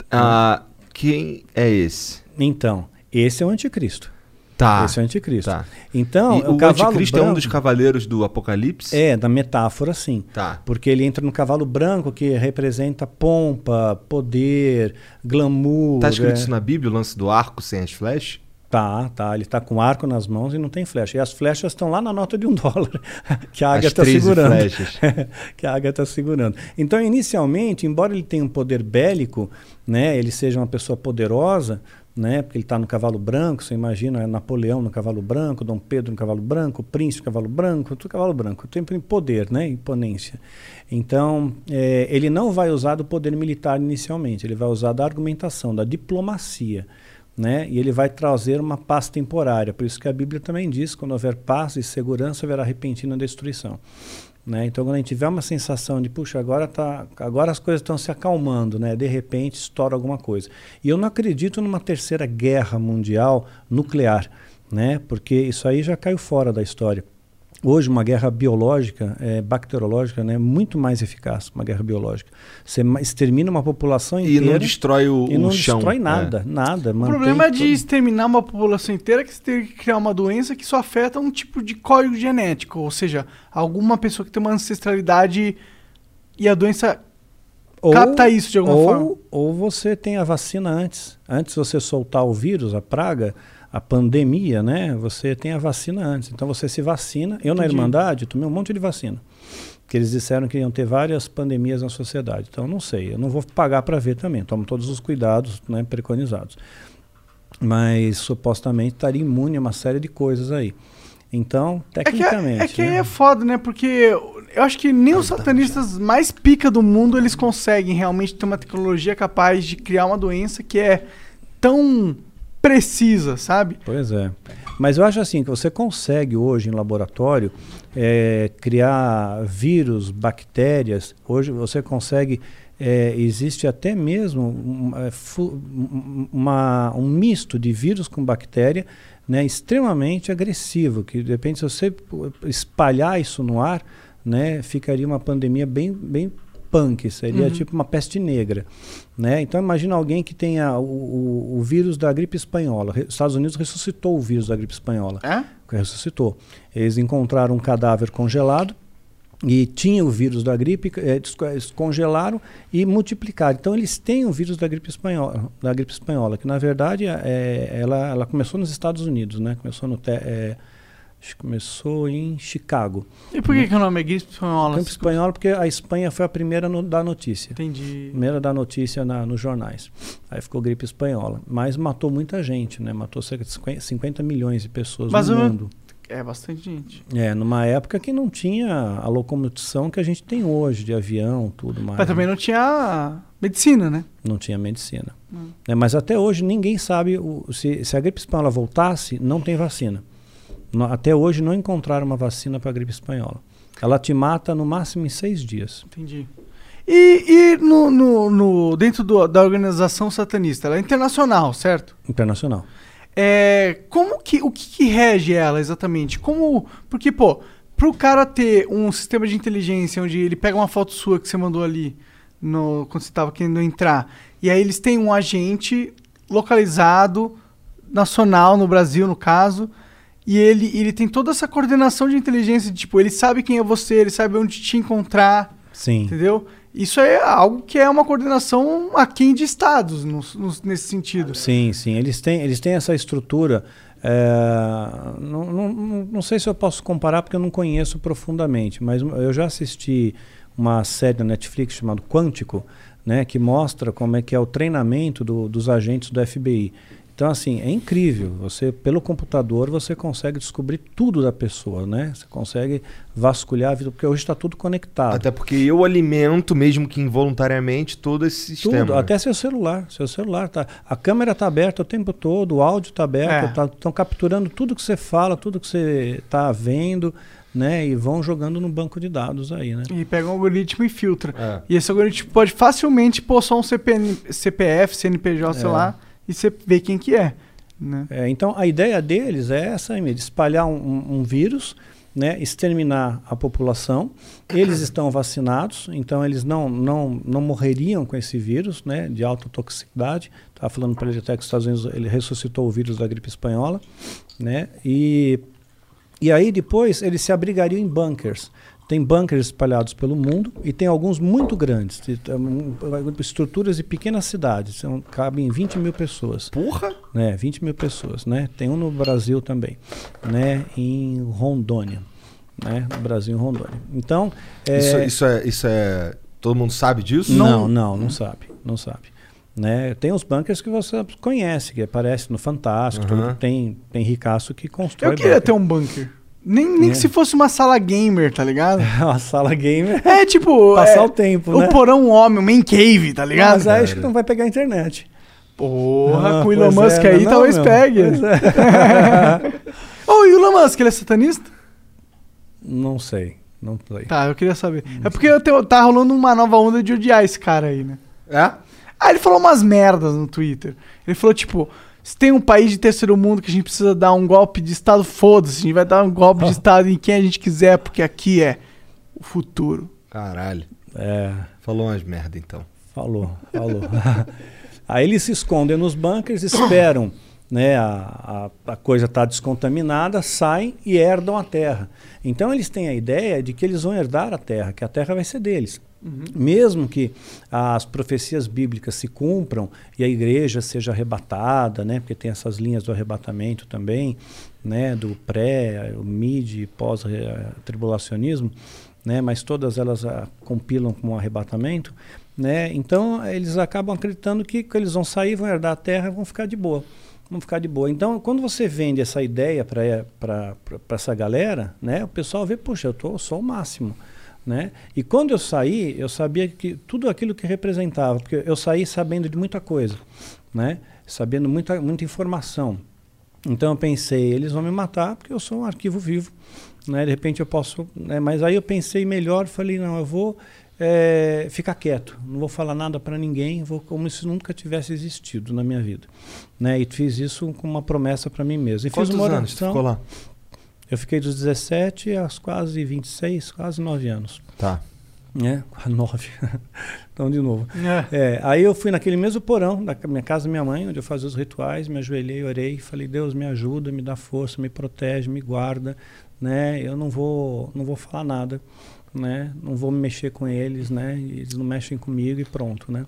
Ah, quem é esse? Então, esse é o anticristo. Tá. Esse é o anticristo. Tá. Então, E o, o cavalo anticristo é um branco- dos cavaleiros do Apocalipse? É, da metáfora, sim. Tá. Porque ele entra no cavalo branco, que representa pompa, poder, glamour. Tá escrito é. isso na Bíblia, o lance do arco sem as flechas? Tá, tá. Ele tá com arco nas mãos e não tem flecha. E as flechas estão lá na nota de um dólar, que a águia está 13 segurando. flechas. que a águia está segurando. Então, inicialmente, embora ele tenha um poder bélico, né, ele seja uma pessoa poderosa, né, porque ele está no cavalo branco, você imagina é Napoleão no cavalo branco, Dom Pedro no cavalo branco, Príncipe no cavalo branco, tudo cavalo branco, tem poder, né, imponência. Então, eh, ele não vai usar do poder militar inicialmente, ele vai usar da argumentação, da diplomacia né? E ele vai trazer uma paz temporária. Por isso que a Bíblia também diz: quando houver paz e segurança, haverá repentina destruição. Né? Então, quando a gente tiver uma sensação de, puxa, agora, tá, agora as coisas estão se acalmando, né? de repente estoura alguma coisa. E eu não acredito numa terceira guerra mundial nuclear, né? porque isso aí já caiu fora da história. Hoje, uma guerra biológica, é, bacteriológica, né, é muito mais eficaz, uma guerra biológica. Você extermina uma população E inteira não destrói o, e não o chão. destrói É. nada, nada. O problema é de exterminar uma população inteira que você tem que criar uma doença que só afeta um tipo de código genético. Ou seja, alguma pessoa que tem uma ancestralidade e a doença capta isso de alguma ou, forma. Ou você tem a vacina antes. Antes de você soltar o vírus, a praga, a pandemia, né? Você tem a vacina antes. Então você se vacina. Eu na Entendi. Irmandade tomei um monte de vacina. Porque eles disseram que iam ter várias pandemias na sociedade. Então não sei, eu não vou pagar para ver também. Tomo todos os cuidados né, preconizados. Mas supostamente estaria imune a uma série de coisas aí. Então, É que, tecnicamente. é que aí né? é foda, né? Porque eu acho que nem os satanistas mais pica do mundo eles conseguem realmente ter uma tecnologia capaz de criar uma doença que é tão precisa, sabe? Pois é. Mas eu acho assim que você consegue hoje em laboratório eh, criar vírus, bactérias. Hoje você consegue. eh, existe até mesmo um, eh, um- uma- um misto de vírus com bactéria né, extremamente agressivo. Que de repente, se você espalhar isso no ar, né, ficaria uma pandemia bem, bem punk. Seria Uhum. tipo uma peste negra. Né? Então imagina alguém que tenha o, o- o vírus da gripe espanhola. Os Estados Unidos ressuscitou o vírus da gripe espanhola. É? Ressuscitou. Eles encontraram um cadáver congelado e tinha o vírus da gripe, eh, eles congelaram e multiplicaram. Então eles têm o vírus da gripe espanhola, da gripe espanhola, que na verdade é, ela, ela começou nos Estados Unidos, né? Começou no te- eh, acho que começou em Chicago. E por que, que o nome é gripe espanhola? Gripe espanhola porque a Espanha foi a primeira no, da notícia. Entendi. Primeira da notícia na, nos jornais. Aí ficou gripe espanhola. Mas matou muita gente, né? Matou cerca de 50, 50 milhões de pessoas Mas no mundo. É bastante gente. É, numa época que não tinha a locomoção que a gente tem hoje, de avião, tudo mais. Mas também né? não tinha medicina, né? Não tinha medicina. Hum. É, mas até hoje ninguém sabe o- se, se a gripe espanhola voltasse, não tem vacina. Até hoje não encontraram uma vacina para a gripe espanhola. Ela te mata no máximo em seis dias. Entendi. E, e no, no- no- dentro do- da organização satanista, ela é internacional, certo? Internacional. É, como que o que, que rege ela exatamente? Como porque pô, pro cara ter um sistema de inteligência onde ele pega uma foto sua que você mandou ali no quando você estava querendo entrar e aí eles têm um agente localizado nacional no Brasil no caso e ele ele tem toda essa coordenação de inteligência de, tipo ele sabe quem é você, ele sabe onde te encontrar, Sim. entendeu? Isso é algo que é uma coordenação aquém de estados, nos- nos- nesse sentido. Sim, sim. Eles têm, eles têm essa estrutura. é, não, não, não- sei se eu posso comparar porque eu não conheço profundamente, mas eu já assisti uma série na Netflix chamada Quântico, né, que mostra como é que é o treinamento do- dos agentes do FBI. Então, assim, é incrível. Você, pelo computador, você consegue descobrir tudo da pessoa, né? Você consegue vasculhar a vida, porque hoje está tudo conectado. Até porque eu alimento, mesmo que involuntariamente, todo esse sistema. Tudo, né? até seu celular. Seu celular tá. A câmera tá aberta o tempo todo, o áudio tá aberto, É. estão capturando tudo que você fala, tudo que você tá vendo, né? E vão jogando no banco de dados aí, né? E pega um algoritmo e filtra. É. E esse algoritmo pode facilmente pôr só um CPN, CPF, CNPJ, sei É. lá, e você vê quem que é. Né? É, então a ideia deles é essa mesmo, espalhar um, um- um vírus, né, exterminar a população. Eles estão vacinados, então eles não, não, não morreriam com esse vírus né, de alta toxicidade. Estava falando para ele até que os Estados Unidos ele ressuscitou o vírus da gripe espanhola. Né, e, e aí depois eles se abrigariam em bunkers. Tem bunkers espalhados pelo mundo e tem alguns muito grandes, de- um, estruturas de pequenas cidades, são, cabem 20 mil pessoas Porra! né, 20 mil pessoas, né? Tem um no Brasil também, né? Em Rondônia, né? No Brasil, em Rondônia. Então, é, Isso, isso é, isso é. Todo mundo sabe disso? não, não, não sabe, não sabe. Né? Tem os bunkers que você conhece, que aparece no Fantástico, tudo. tem tem ricaço que constrói. Eu queria bunker. ter um bunker. Nem, nem É. que se fosse uma sala gamer, tá ligado? uma sala gamer. É tipo. Passar é, o tempo, o né? porão homem, o main cave, tá ligado? Mas aí acho que não vai pegar a internet. Porra, Ah, com o Elon pois Musk é, aí não, talvez meu. pegue. Pois é. Ô, e o Elon Musk, ele é satanista? não sei, não sei. Tá, eu queria saber. É porque eu tenho- tá rolando uma nova onda de odiar esse cara aí, né? É? Ah, ele falou umas merdas no Twitter. Ele falou, tipo, se tem um país de terceiro mundo que a gente precisa dar um golpe de Estado, foda-se. A gente vai dar um golpe de Estado em quem a gente quiser, porque aqui é o futuro. Caralho. É. Falou umas merda então. Falou, falou. Aí eles se escondem nos bunkers, esperam né, a, a, a coisa estar descontaminada, saem e herdam a terra. Então eles têm a ideia de que eles vão herdar a terra, que a terra vai ser deles. Mesmo que as profecias bíblicas se cumpram e a igreja seja arrebatada, né, porque tem essas linhas do arrebatamento também, né, do pré, o mid e pós-tribulacionismo, né, mas todas elas ah, compilam como um arrebatamento, né? Então eles acabam acreditando que, que eles vão sair, vão herdar a terra, e vão ficar de boa, vão ficar de boa. Então quando você vende essa ideia para essa galera, né, o pessoal vê, puxa, eu tô sou o máximo. Né? E quando eu saí, eu sabia que tudo aquilo que representava, porque eu saí sabendo de muita coisa, né? sabendo muita, muita informação. Então eu pensei, eles vão me matar porque eu sou um arquivo vivo, né? De repente eu posso, né? mas aí eu pensei melhor, falei não, eu vou é, ficar quieto, não vou falar nada para ninguém, vou como se nunca tivesse existido na minha vida, né? E fiz isso com uma promessa para mim mesmo. E Quantos fiz uma anos oração. ficou lá? Eu fiquei dos 17 aos quase 26, quase 9 anos, Tá. né? 9. então de novo. É. É, aí eu fui naquele mesmo porão da minha casa da minha mãe, onde eu fazia os rituais, me ajoelhei, orei, falei: "Deus, me ajuda, me dá força, me protege, me guarda, né? Eu não vou, não vou falar nada, né? Não vou me mexer com eles, né? Eles não mexem comigo e pronto, né?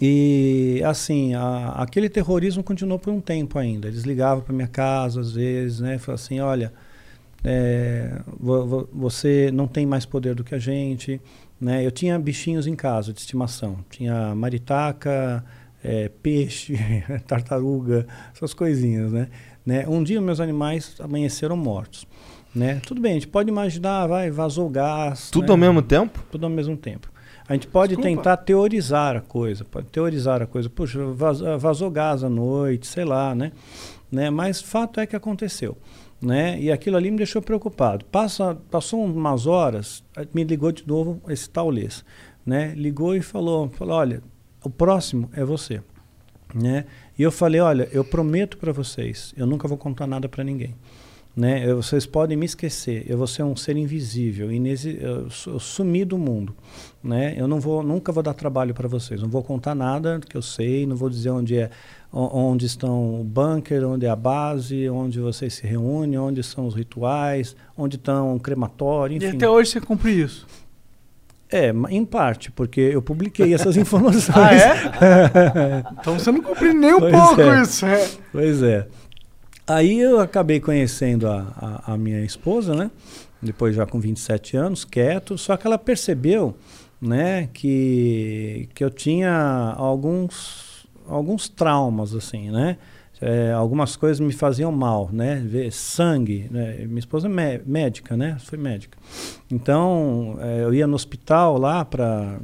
E assim, a- aquele terrorismo continuou por um tempo ainda. Eles ligavam para minha casa às vezes, né? Falavam assim, olha, é, vo- vo- você não tem mais poder do que a gente, né? Eu tinha bichinhos em casa de estimação, tinha maritaca, é, peixe, tartaruga, essas coisinhas, né? né? Um dia meus animais amanheceram mortos, né? Tudo bem, a gente pode imaginar, vai, vazou gás, Tudo né? ao mesmo tempo? tudo ao mesmo tempo. A gente pode Desculpa. tentar teorizar a coisa, pode teorizar a coisa. Puxa, vaz- ah, vazou gás à noite, sei lá, né? né? Mas fato é que aconteceu. Né? E aquilo ali me deixou preocupado. Passa, passou umas horas, eh, me ligou de novo esse tal Lês, né? Ligou e falou, falou, olha, o próximo é você, né? E eu falei, olha, eu prometo para vocês, eu nunca vou contar nada para ninguém, né? Eu- vocês podem me esquecer, eu vou ser um ser invisível, inexi eu, eu sumi do mundo, né? Eu não vou, nunca vou dar trabalho para vocês, não vou contar nada que eu sei, não vou dizer onde é, onde estão o bunker, onde é a base, onde vocês se reúnem, onde são os rituais, onde estão o crematório, E enfim. até hoje você cumpre isso. É, em parte, porque eu publiquei essas informações. Ah, é? Então você não cumpriu nem um Pois pouco é. isso. É. Pois é. Aí eu acabei conhecendo a, a, a minha esposa, né? Depois já com 27 anos, quieto. Só que ela percebeu, né, que, que eu tinha alguns, alguns traumas, assim, né? É, algumas coisas me faziam mal, né? Ver sangue, né? Minha esposa é mé- médica, né? Foi médica. Então, é, eu ia no hospital lá para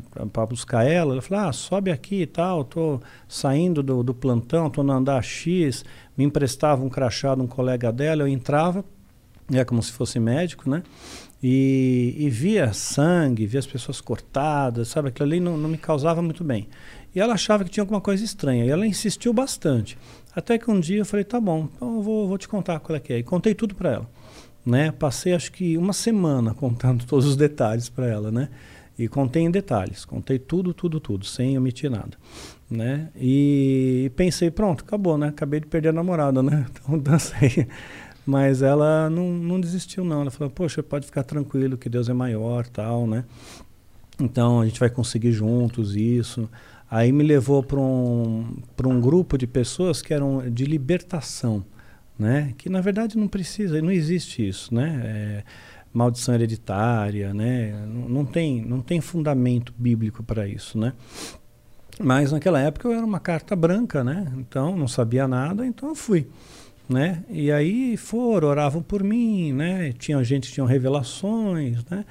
buscar ela. Ela falou: ah, sobe aqui e tal. Tô saindo do, do plantão, tô no andar X. Me emprestava um crachá de um colega dela. Eu entrava, é como se fosse médico, né? E, e via sangue, via as pessoas cortadas, sabe? Aquilo ali não, não me causava muito bem. E ela achava que tinha alguma coisa estranha. E ela insistiu bastante. Até que um dia eu falei: tá bom, então eu vou, vou te contar qual é que é. E contei tudo para ela né? Passei acho que uma semana contando todos os detalhes para ela, né? E contei em detalhes, contei tudo, tudo, tudo, sem omitir nada, né? E pensei, pronto, acabou, né? Acabei de perder a namorada, né? Então dancei. Mas ela não, não desistiu não, ela falou, poxa, pode ficar tranquilo que Deus é maior, tal, né? Então a gente vai conseguir juntos isso. Aí me levou para um, um grupo de pessoas que eram de libertação, né? Que na verdade não precisa, não existe isso, né? É, maldição hereditária, né? Não, tem, não tem fundamento bíblico para isso, né? Mas naquela época eu era uma carta branca, né? Então não sabia nada, então eu fui, né? E aí foram, oravam por mim, né? Tinha gente tinha revelações, né?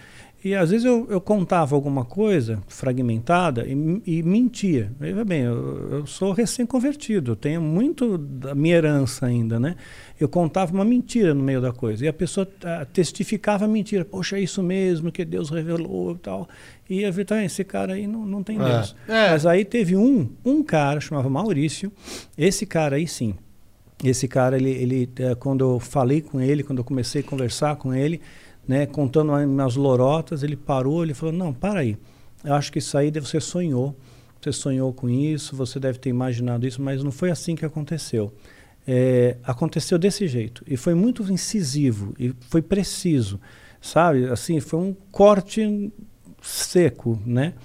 E às vezes eu, eu contava alguma coisa fragmentada e, e mentia. Veja bem, eu, eu sou recém-convertido, tenho muito da minha herança ainda, né? Eu contava uma mentira no meio da coisa e a pessoa ah, testificava a mentira. Poxa, é isso mesmo que Deus revelou e tal. E eu vi, tá, esse cara aí não, não tem É. Deus. É. Mas aí teve um, um cara, chamava Maurício, esse cara aí sim, esse cara, ele, ele, eh, quando eu falei com ele, quando eu comecei a conversar com ele, né, contando as minhas lorotas, ele parou, ele falou, não, para aí, eu acho que isso aí você sonhou, você sonhou com isso, você deve ter imaginado isso, mas não foi assim que aconteceu. É, aconteceu desse jeito, e foi muito incisivo, e foi preciso, sabe, assim, foi um corte seco, né,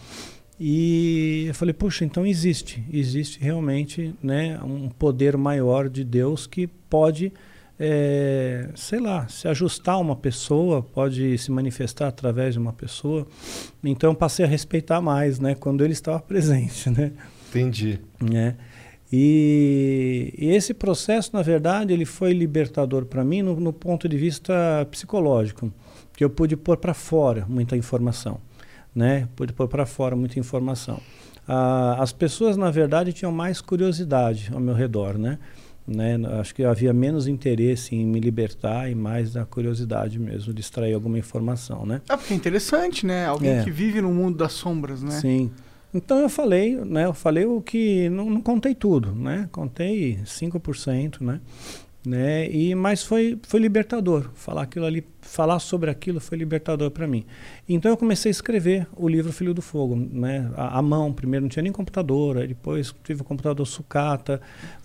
e eu falei, puxa, então existe, existe realmente né, um poder maior de Deus que pode, eh, sei lá, se ajustar a uma pessoa, pode se manifestar através de uma pessoa. Então passei a respeitar mais, né, quando ele estava presente, né? Entendi. né? E, e esse processo, na verdade, ele foi libertador para mim no, no ponto de vista psicológico, que eu pude pôr para fora muita informação, né? Pude pôr para fora muita informação. Ah, as pessoas, na verdade, tinham mais curiosidade ao meu redor, né? Né? Acho que havia menos interesse em me libertar e mais da curiosidade mesmo de extrair alguma informação, né? É porque é interessante, né? Alguém É. que vive no mundo das sombras, né? Sim. Então eu falei, né? Eu falei o que não, não contei tudo, né? Contei 5%, né? Né? E mas foi foi libertador. Falar aquilo ali, falar sobre aquilo foi libertador para mim. Então eu comecei a escrever o livro Filho do Fogo, né? À, à mão, primeiro não tinha nem computador, aí depois tive o computador sucata,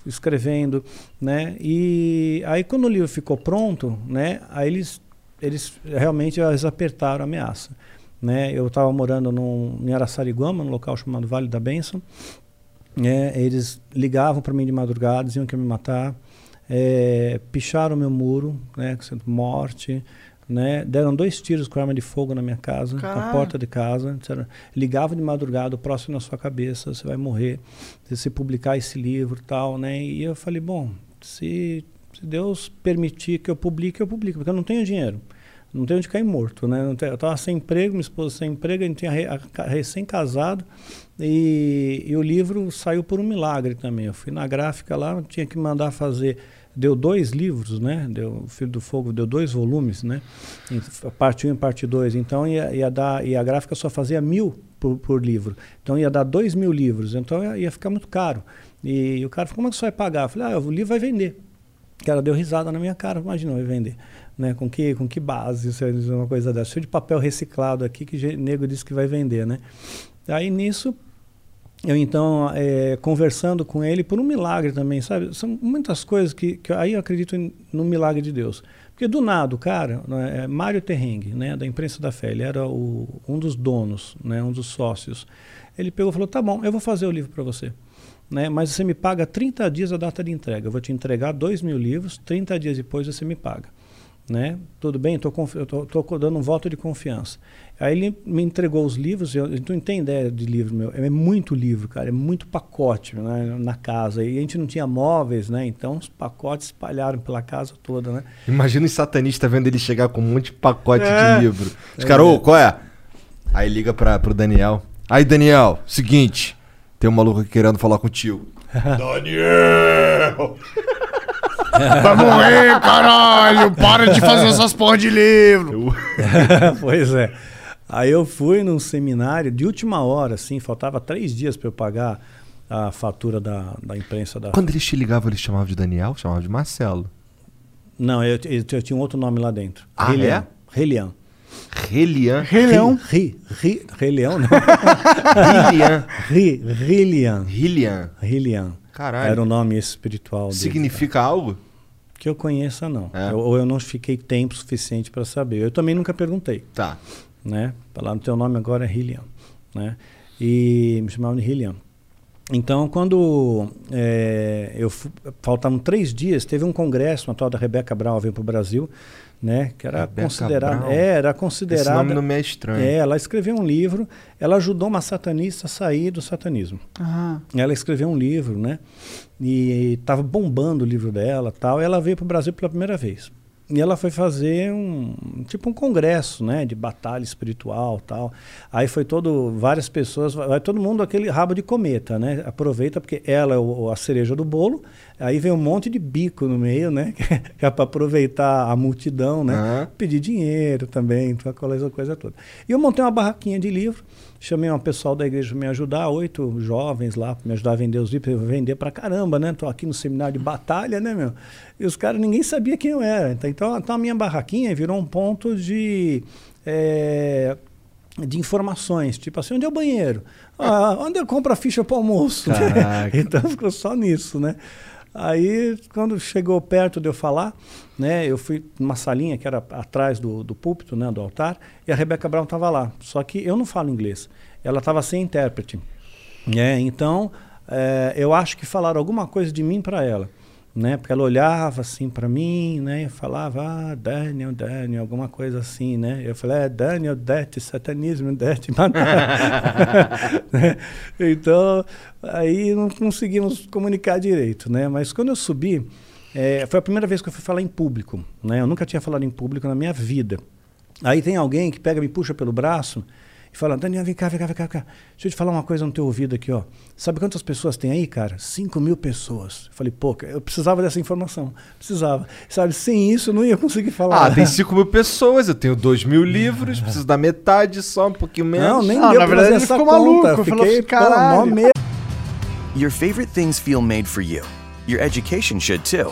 escrevendo, né? E aí quando o livro ficou pronto, né? Aí eles eles realmente eles apertaram a ameaça né? Eu estava morando num, em Araçariguama, num local chamado Vale da Bênção. né? Eles ligavam para mim de madrugada, diziam que iam me matar. É, picharam meu muro, né? morte. Né? Deram dois tiros com arma de fogo na minha casa, na porta de casa. Disseram, ligavam de madrugada, o próximo na sua cabeça, você vai morrer se publicar esse livro tal, né? E eu falei, bom, se, se Deus permitir que eu publique, eu publico, porque eu não tenho dinheiro não tenho onde cair morto, né? Eu estava sem emprego, minha esposa sem emprego, a gente tinha re- recém-casado e, e o livro saiu por um milagre também. Eu fui na gráfica lá, tinha que mandar fazer, deu dois livros, né? Deu, o Filho do Fogo deu dois volumes, né? Em- Parte 1 e parte 2. Então ia, ia dar, e a gráfica só fazia mil por, por livro. Então ia dar dois mil livros, então ia, ia ficar muito caro. E, o cara falou, como é que você vai pagar? Eu falei, ah, o livro vai vender. O cara deu risada na minha cara, imagina, vai vender. Né? Com, que, com que base isso é uma coisa dessa? Cheio de papel reciclado aqui que ge- nego disse que vai vender, né? Aí nisso eu então, é, conversando com ele por um milagre também, sabe? São muitas coisas que, que aí eu acredito no milagre de Deus. Porque do nada, o cara, né, é Mário Terrengue, né, da imprensa da fé, ele era o, um dos donos, né, um dos sócios. Ele pegou e falou: tá bom, eu vou fazer o livro para você. Né, mas você me paga 30 dias a data de entrega. Eu vou te entregar 2 mil livros, 30 dias depois você me paga. Né? Tudo bem, estou dando um voto de confiança. Aí ele me entregou os livros, eu, tu não tem ideia de livro meu, é muito livro, cara, é muito pacote né, na casa. E a gente não tinha móveis, né? Então os pacotes espalharam pela casa toda, né? Imagina os satanistas vendo ele chegar com um monte de pacote É. de livro. Os caras, ô, qual é? Aí liga pra, pro Daniel. Aí, Daniel, seguinte. Tem um maluco aqui querendo falar contigo. Daniel! Vai morrer, caralho! Para de fazer essas porra de livro! pois é. Aí eu fui num seminário de última hora, assim, faltava três dias para eu pagar a fatura da, da imprensa da. Quando eles te ligavam, eles chamavam de Daniel? Chamavam de Marcelo. Não, eu, eu, eu tinha um outro nome lá dentro. Ah, Rei é? Relian. Rei Leão. Ri, ri, Leão, não. Relian. Ri. Relian. Rei Leão. Caralho. Era o nome espiritual dele. Significa algo? Que eu conheça, não. É? Eu- ou eu não fiquei tempo suficiente para saber. Eu também nunca perguntei. Tá. né? Falar no teu nome agora é Hillian, né? E me chamavam de Hillian. Então, quando é, eu faltavam três dias, teve um congresso, uma tal da Rebeca Brown veio para o Brasil, né? Que era Rebeca considerada, é, era Esse considerada. nome não me é estranho. É, ela escreveu um livro, ela ajudou uma satanista a sair do satanismo. Ah, Ela escreveu um livro, né? E estava bombando o livro dela, tal. E ela veio para o Brasil pela primeira vez. E ela foi fazer um tipo um congresso, né, de batalha espiritual, tal. Aí foi todo várias pessoas, vai todo mundo aquele rabo de cometa, né? Aproveita porque ela é o- a cereja do bolo. Aí vem um monte de bico no meio, né? Que é para aproveitar a multidão, né? Aham. Pedir dinheiro também, aquela coisa toda. E eu montei uma barraquinha de livro, chamei um pessoal da igreja para me ajudar, oito jovens lá, para me ajudar a vender os livros, vender pra caramba, né? Tô aqui no seminário de batalha, né, meu? E os caras, ninguém sabia quem eu era. Então, Então, então a minha barraquinha virou um ponto de. eh, de informações, tipo assim, onde é o banheiro? Ah, onde eu compro a ficha para almoço? Então ficou só nisso, né? Aí, quando chegou perto de eu falar, né, eu fui numa salinha que era atrás do, do púlpito, né, do altar, e a Rebeca Brown estava lá. Só que eu não falo inglês. Ela estava sem intérprete. É, então, é, eu acho que falaram alguma coisa de mim para ela. Né? Porque ela olhava assim para mim, né? E falava, ah, Daniel, Daniel, alguma coisa assim, né? Eu falei, é, Daniel, det, satanismo, det. Né? Então, aí não conseguimos comunicar direito, né? Mas quando eu subi, eh, foi a primeira vez que eu fui falar em público, né? Eu nunca tinha falado em público na minha vida. Aí tem alguém que pega, me puxa pelo braço e fala, Daniel, vem cá, vem cá, vem cá, vem cá. Deixa eu te falar uma coisa no teu ouvido aqui, ó. Sabe quantas pessoas tem aí, cara? 5 mil pessoas. Eu falei, pô, cara, eu precisava dessa informação. Precisava. Sabe, sem isso eu não ia conseguir falar. Ah, tem 5 mil pessoas, eu tenho 2 mil livros, preciso da metade só, um pouquinho menos. Não, nem Ah, deu na pra verdade fazer ele essa ficou conta. maluco, falou Fiquei, assim, pô, caralho. mó medo. Your favorite things feel made for you. Your education should too.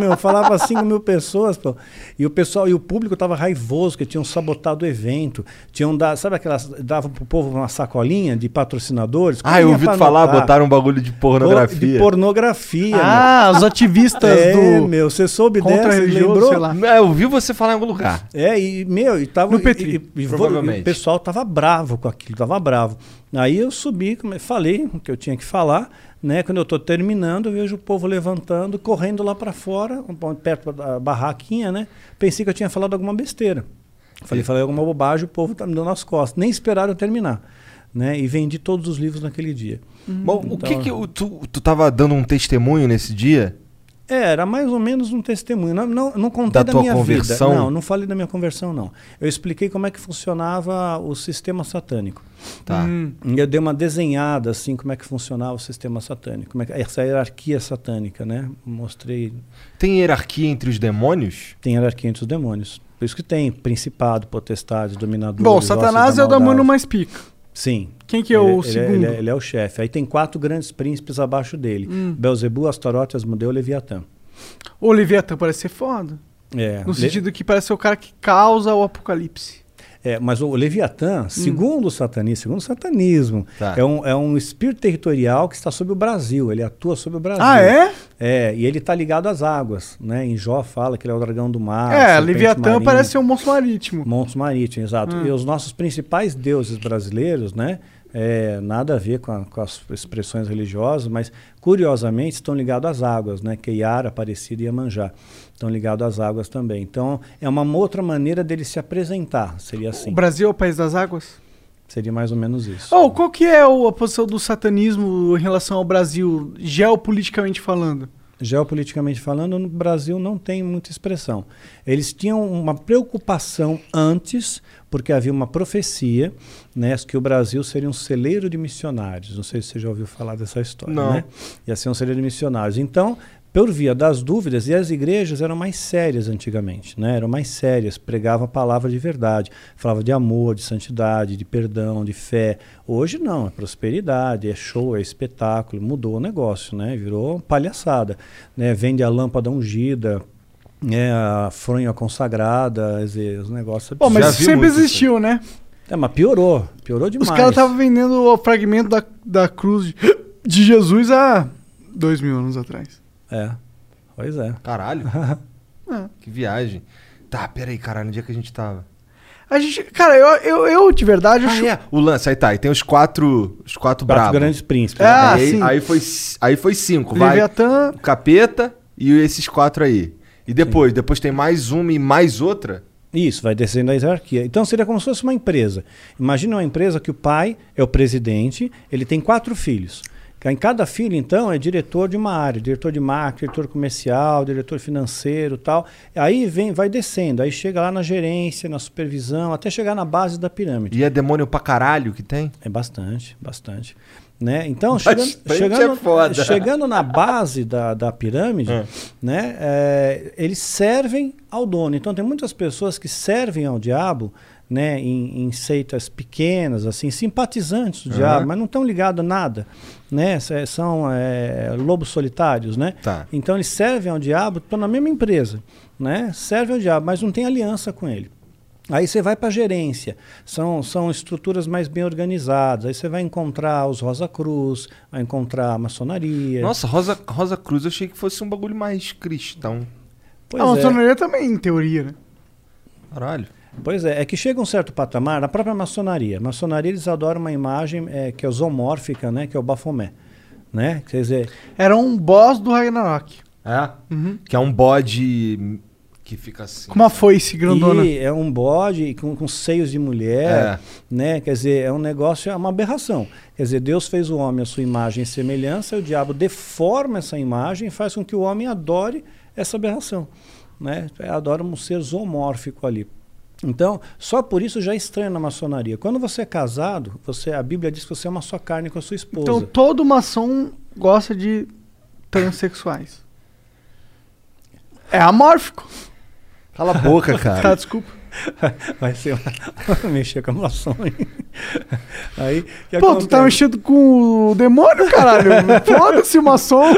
Meu, falava 5 mil pessoas, pô. E o pessoal, e o público tava raivoso, que tinham sabotado o evento. Tinham dado, sabe aquelas. Davam pro povo uma sacolinha de patrocinadores? Ah, eu ouvi falar, botaram um bagulho de De pornografia. pornografia. Ah, os ativistas meu. É, do meu, você soube dessa? Lembrou? sei lá. Não, eu ouvi você falar em algum lugar. É, e, meu, e tava. No Petri, e- e- provavelmente. e o pessoal tava bravo com aquilo, tava bravo. Aí eu subi, falei o que eu tinha que falar, né? Quando eu estou terminando, eu vejo o povo levantando, correndo lá para fora, um- perto da barraquinha, né? Pensei que eu tinha falado alguma besteira. Falei, falei alguma bobagem, o povo tá me dando as costas. Nem esperaram eu terminar, né? E vendi todos os livros naquele dia. Bom, o que Então- que o- tu, tu tava dando um testemunho nesse dia? É, era mais ou menos um testemunho. Não, não, não contei Da da, tua minha conversão? vida. Não, não falei da minha conversão, não. Eu expliquei como é que funcionava o sistema satânico. Tá. E eu dei uma desenhada, assim, como é que funcionava o sistema satânico. Como é que, essa hierarquia satânica, né? Mostrei. Tem hierarquia entre os demônios? Tem hierarquia entre os demônios. Por isso que tem principado, potestades, dominadores. Bom, Satanás da é o mano mais pica. Sim. Quem que é o Ele- ele, segundo? Ele, é- ele é o chefe. Aí tem quatro grandes príncipes abaixo dele. Hum. Belzebu, Astarote, Asmodeu e Leviatã. O Leviatã parece ser foda. É, No Le- sentido que parece ser o cara que causa o apocalipse. É, mas o Leviatã, Hum. segundo o satanismo, segundo o satanismo, Tá. é, um, é um espírito territorial que está sobre o Brasil. Ele atua sobre o Brasil. Ah, é? É, e ele está ligado às águas. Né? Em Jó fala que ele é o dragão do mar. é, Leviatã marinha, parece ser um monstro marítimo. Monstros marítimos, exato. Hum. E os nossos principais deuses brasileiros, né? É, nada a ver com, a- com as expressões religiosas, mas curiosamente estão ligados às águas, né? Que é Iara, Aparecida e Iemanjá. Estão ligados às águas também. Então, é uma outra maneira dele se apresentar. Seria assim. O Brasil é o país das águas? Seria mais ou menos isso. Oh, qual que é a posição do satanismo em relação ao Brasil, geopoliticamente falando? Geopoliticamente falando, no Brasil não tem muita expressão. Eles tinham uma preocupação antes, porque havia uma profecia, né, que o Brasil seria um celeiro de missionários. Não sei se você já ouviu falar dessa história, Não. né? Ia ser um celeiro de missionários. Então, por via das dúvidas, e as igrejas eram mais sérias antigamente, né? Eram mais sérias, pregavam a palavra de verdade, falavam de amor, de santidade, de perdão, de fé. Hoje não, é prosperidade, é show, é espetáculo, mudou o negócio, né? Virou palhaçada, né? Vende a lâmpada ungida, né? a fronha consagrada, os negócios Pô, mas sempre muito isso existiu, né? É, mas piorou, piorou Os demais. caras estavam vendendo o fragmento da, da cruz de, de Jesus há dois mil anos atrás. É, pois é. Caralho. É. que viagem. Tá, pera aí, caralho, onde é que a gente tava? A gente, cara, eu, eu, eu de verdade Ah, acho. é. O lance, aí tá, aí tem os quatro, os quatro, Quatro bravos. grandes príncipes. Ah, aí, sim. aí foi, aí foi cinco, vai. Leviatã. O capeta e esses quatro aí. E depois? Depois tem mais uma e mais outra? Isso, vai descendo a hierarquia. Então seria como se fosse uma empresa. Imagina uma empresa que o pai é o presidente, ele tem quatro filhos. Em cada filho, então, é diretor de uma área, diretor de marketing, diretor comercial, diretor financeiro tal. Aí vem, vai descendo, aí chega lá na gerência, na supervisão, até chegar na base da pirâmide. E é demônio pra caralho que tem? É bastante, bastante. Né? Então, chegando, chegando, é chegando na base da, da pirâmide, É. né, é, eles servem ao dono. Então, tem muitas pessoas que servem ao diabo né, em, em seitas pequenas, assim, simpatizantes do Aham. diabo, mas não estão ligados a nada. Né? São é, lobos solitários. Né? Tá. Então, eles servem ao diabo, estão na mesma empresa. Né? Servem ao diabo, mas não tem aliança com ele. Aí você vai para a gerência, são, são estruturas mais bem organizadas. Aí você vai encontrar os Rosa Cruz, vai encontrar a maçonaria. Nossa, Rosa, Rosa Cruz eu achei que fosse um bagulho mais cristão. pois a é, maçonaria também, em teoria, né? Caralho. Pois é, é que chega um certo patamar, na própria maçonaria. maçonaria eles adoram uma imagem é, que é zoomórfica, né, que é o Bafomé. Né? Quer dizer, Era um boss do Ragnarok. É? Uhum. Que é um bode que fica assim. Com uma foice grandona. E é um bode com, com seios de mulher, É. né? Quer dizer, é um negócio, é uma aberração. Quer dizer, Deus fez o homem à sua imagem e semelhança, e o diabo deforma essa imagem e faz com que o homem adore essa aberração, né? Adora um ser zoomórfico ali. Então, só por isso já é estranho na maçonaria. Quando você é casado, você, a Bíblia diz que você é uma só carne com a sua esposa. Então todo maçom gosta de transexuais. É amórfico. Cala a boca, Tá, cara. desculpa. Vai ser uma... mexer com a maçom. Aí, Pô, tu tá acontece? mexendo com o demônio, caralho. Foda-se o maçom.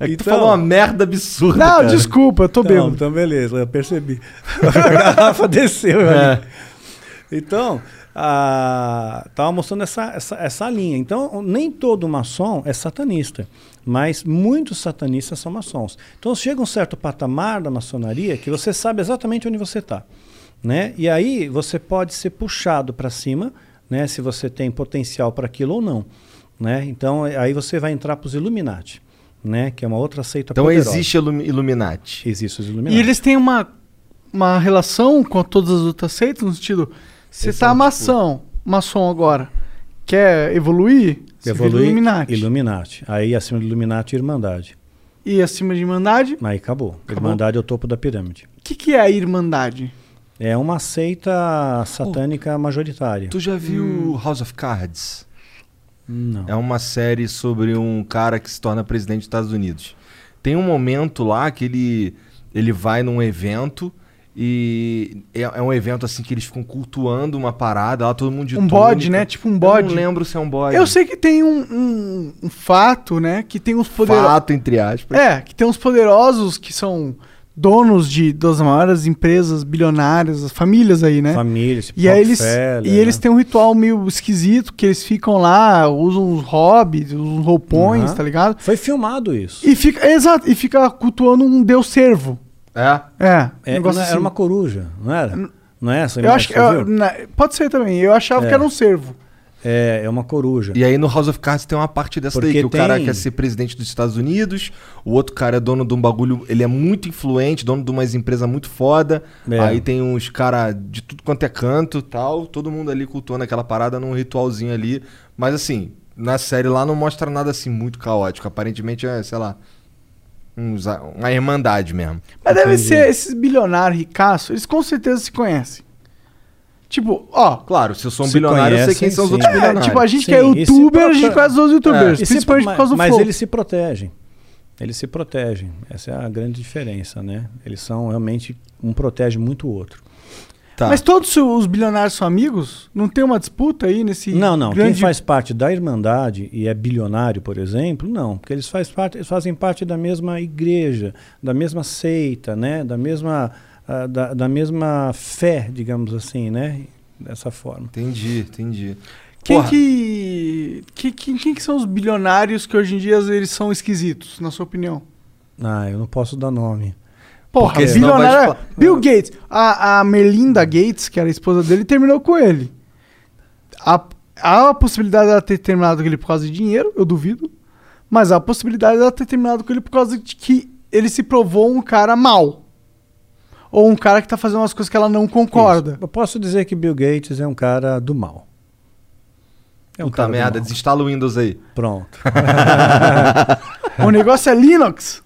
É que tu Então- falou uma merda absurda. Não, cara. desculpa, eu tô bêbado. então beleza, eu percebi. a garrafa desceu É. ali. Então, a, tava mostrando essa, essa, essa linha. Então, nem todo maçom é satanista, mas muitos satanistas são maçons. Então, chega um certo patamar da maçonaria que você sabe exatamente onde você está. Né? E aí você pode ser puxado para cima, né? se você tem potencial para aquilo ou não. Né? Então, aí você vai entrar para os Illuminati, né? que é uma outra seita Então poderosa. existe Illumi- Illuminati. Existe os Illuminati. E eles têm uma, uma relação com todas as outras seitas, no sentido, você tá são, maçom, maçom agora, quer evoluir, você vira Evolui Illuminati. Illuminati. Aí acima do Illuminati, Irmandade. E acima de Irmandade, Aí acabou. Acabou. Irmandade é o topo da pirâmide. o que, que é a Irmandade? É uma seita satânica majoritária. Tu já viu House of Cards? Não. É uma série sobre um cara que se torna presidente dos Estados Unidos. Tem um momento lá que ele, ele vai num evento e é, é um evento assim que eles ficam cultuando uma parada, lá todo mundo de Um bode, túnica. né? Tipo um Eu bode. não lembro se é um bode. Eu sei que tem um, um- um fato, né? Que tem uns poderosos. Fato, entre aspas. É, que tem uns poderosos que são donos de das maiores empresas bilionárias, as famílias aí, né? Família, esse E aí eles, e eles né? têm um ritual meio esquisito, que eles ficam lá, usam uns hobbies, usam uns roupões, Aham. tá ligado? Foi filmado isso. E fica, exato, e fica cultuando um deus servo. É? É, um É, não, assim. Era uma coruja, não era? Não é essa? Eu acho que, eu- na- pode ser também, eu achava É. que era um servo. É, é uma coruja. E aí no House of Cards tem uma parte dessa daí, Porque que o cara tem- quer ser presidente dos Estados Unidos, o outro cara é dono de um bagulho, ele é muito influente, dono de umas empresas muito foda. É. Aí tem uns cara de tudo quanto é canto tal, todo mundo ali cultuando aquela parada num ritualzinho ali. Mas assim, na série lá não mostra nada assim muito caótico. Aparentemente é, sei lá, uns- uma irmandade mesmo. Mas deve Entendi. ser esses bilionários ricaços, eles com certeza se conhecem. Tipo, ó. Claro, se eu sou um Se bilionário, eu sei quem são os sim. outros é, bilionários. tipo, a gente Sim, que é se youtuber, a gente conhece os youtubers, se- principalmente por causa do mas flow. eles se protegem. Eles se protegem. Essa é a grande diferença, né? Eles são realmente um protege muito o outro. Tá. Mas todos os bilionários são amigos? Não tem uma disputa aí nesse Não, não. grande... Quem faz parte da Irmandade e é bilionário, por exemplo, não. Porque eles, faz parte, eles fazem parte da mesma igreja, da mesma seita, né? Da mesma, ah, da, da mesma fé, digamos assim, né? Dessa forma. Entendi, entendi. Quem que... que- Quem, quem que são os bilionários que hoje em dia eles são esquisitos, na sua opinião? Ah, eu não posso dar nome. Porra, Porque bilionário... expla- Bill Gates. A, a Melinda Gates, que era a esposa dele, terminou com ele. Há, há a possibilidade dela ter terminado com ele por causa de dinheiro, eu duvido. Mas há a possibilidade dela ter terminado com ele por causa de que ele se provou um cara mau. Ou um cara que tá fazendo umas coisas que ela não concorda. Isso. Eu posso dizer que Bill Gates é um cara do mal. É um puta merda, mal. desinstala o Windows aí. Pronto. O negócio é Linux.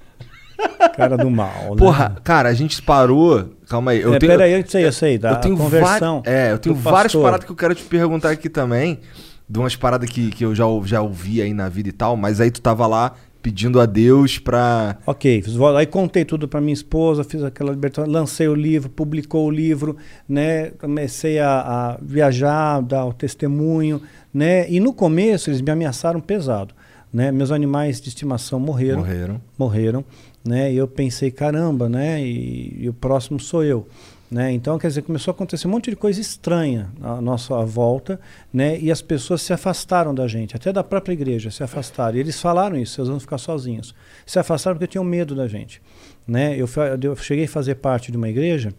cara do mal. né? Porra, cara, a gente parou. Calma aí. Eu é, tenho, Peraí, eu sei, eu sei. Da eu tenho conversão. É, eu tenho várias pastor. paradas que eu quero te perguntar aqui também. De umas paradas que, que eu já, já ouvi aí na vida e tal, mas aí tu tava lá pedindo a Deus pra. Ok, aí contei tudo para minha esposa, fiz aquela libertação, lancei o livro, publicou o livro, né? Comecei a, a viajar, dar o testemunho, né? E no começo eles me ameaçaram pesado, né? Meus animais de estimação morreram, Morreram. morreram, né? E eu pensei, caramba, né? E, e o próximo sou eu. Né? Então, quer dizer, começou a acontecer um monte de coisa estranha à nossa volta, né? E as pessoas se afastaram da gente, até da própria igreja se afastaram. E eles falaram isso, vocês vão ficar sozinhos. Se afastaram porque tinham medo da gente, né? Eu, eu cheguei a fazer parte de uma igreja,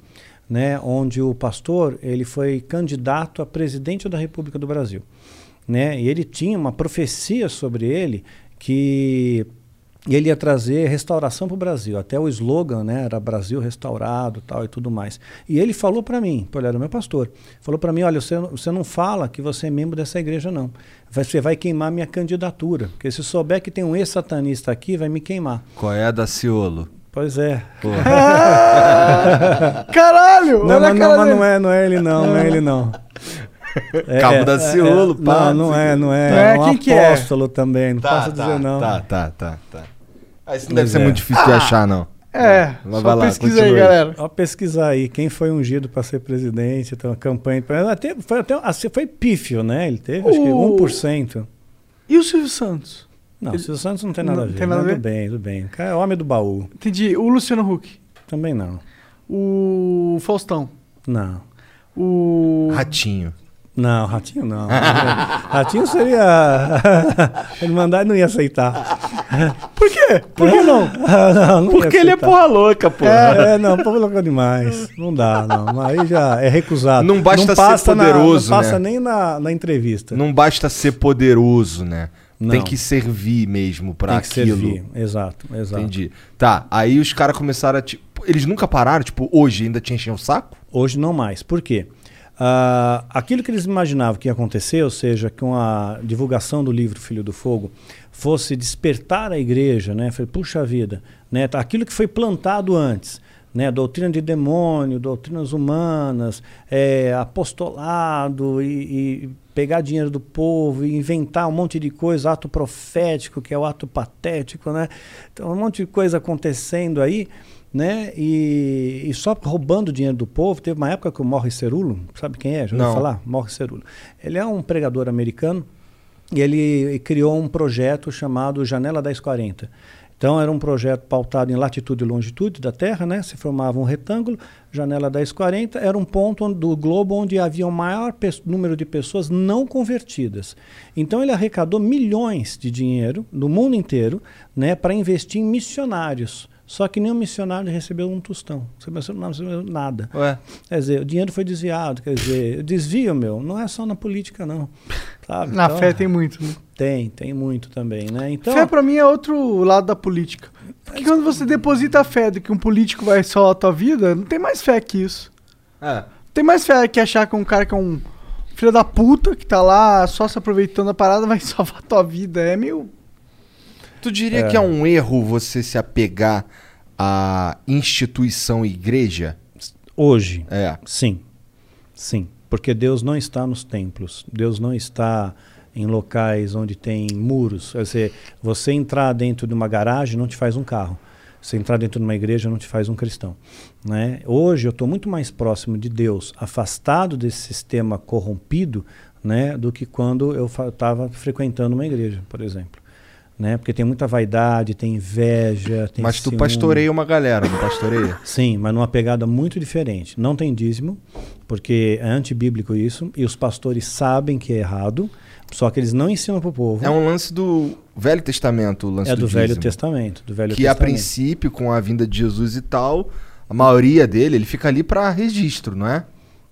né? Onde o pastor ele foi candidato a presidente da República do Brasil, né? E ele tinha uma profecia sobre ele que e ele ia trazer restauração para o Brasil. Até o slogan né, era Brasil restaurado tal e tudo mais. E ele falou para mim, ele era meu pastor, falou para mim, olha, você, você não fala que você é membro dessa igreja não. Você vai queimar minha candidatura. Porque se souber que tem um ex-satanista aqui, vai me queimar. Qual é a da Ciolo? Pois é. Caralho! Não, mas, não, mas não é, não é ele não, não é ele não. É, Cabo é, da é, Ciolo, é, pá, Não, não é, não é. Não é? um Quem que é? apóstolo também, não posso dizer não. Tá, tá, tá, tá. Ah, isso não deve ser é. muito difícil de achar, não. É, Vai só lá, pesquisa aí, aí. galera. Ó, pesquisar aí quem foi ungido para ser presidente, então a campanha. Até, foi até assim, foi pífio, né? Ele teve acho que O- 1%. E o Silvio Santos? Não, Ele- o Silvio Santos não tem nada Não a ver. tem nada a mas ver? Tudo bem, tudo bem. O cara é homem do baú. Entendi. O Luciano Huck. Também não. O Faustão. Não. O. Ratinho. Não, Ratinho não. Ratinho seria. Ele mandar não ia aceitar. Por quê? Por que não? não, não Porque ele é porra louca, pô. É, não, povo louco demais. Não dá, não. Aí já é recusado. Não basta ser passa na- poderoso, não passa né? nem na, na entrevista. Não basta ser poderoso, né? Não. Tem que servir mesmo pra Tem que aquilo. servir. Exato, exato. Entendi. Tá, aí os caras começaram a. Tipo, eles nunca pararam? Tipo, hoje ainda te enchem o saco? Hoje não mais. Por quê? Ah, aquilo que eles imaginavam que ia acontecer, ou seja, com a divulgação do livro Filho do Fogo, fosse despertar a igreja, né? Puxa vida, né? tá, Aquilo que foi plantado antes, né? Doutrina de demônio, doutrinas humanas, é, apostolado e, e pegar dinheiro do povo e inventar um monte de coisa, ato profético, que é o ato patético, né? Então, um monte de coisa acontecendo aí né? E, e só roubando dinheiro do povo. Teve uma época que o Morris Cerulo, sabe quem é? Já ouviu falar? Morris Cerulo. Ele é um pregador americano e ele criou um projeto chamado Janela 1040. Então era um projeto pautado em latitude e longitude da Terra, né? Se formava um retângulo, janela 1040 era um ponto do globo onde havia o maior número de pessoas não convertidas. Então ele arrecadou milhões de dinheiro do mundo inteiro, né, para investir em missionários. Só que nenhum missionário recebeu um tostão, não recebeu nada. Ué. Quer dizer, o dinheiro foi desviado, quer dizer, desvio, meu, não é só na política, não. Sabe? Na Então, fé tem muito, né? Tem, tem muito também, né? Então, Fé pra mim é outro lado da política. Porque quando você deposita a fé de que um político vai salvar a tua vida, não tem mais fé que isso. É. Tem mais fé que achar que um cara que é um filho da puta, que tá lá só se aproveitando da parada, vai salvar a tua vida. É meio. Tu diria que é um erro você se apegar à instituição igreja? hoje, É. sim, sim, porque Deus não está nos templos, Deus não está em locais onde tem muros. Quer dizer, você entrar dentro de uma garagem não te faz um carro. Você entrar dentro de uma igreja não te faz um cristão. Né? Hoje eu estou muito mais próximo de Deus, afastado desse sistema corrompido, né, do que quando eu estava frequentando uma igreja, por exemplo. Né? Porque tem muita vaidade, tem inveja, tem Mas tu ciúme. pastoreia uma galera, não pastoreia? Sim, mas numa pegada muito diferente. Não tem dízimo, porque é antibíblico isso, e os pastores sabem que é errado, só que eles não ensinam para o povo. É um lance do Velho Testamento, o lance É do, Velho dízimo. Testamento. Do Velho Que a Testamento. princípio, com a vinda de Jesus e tal, a maioria dele, ele fica ali pra registro, não é?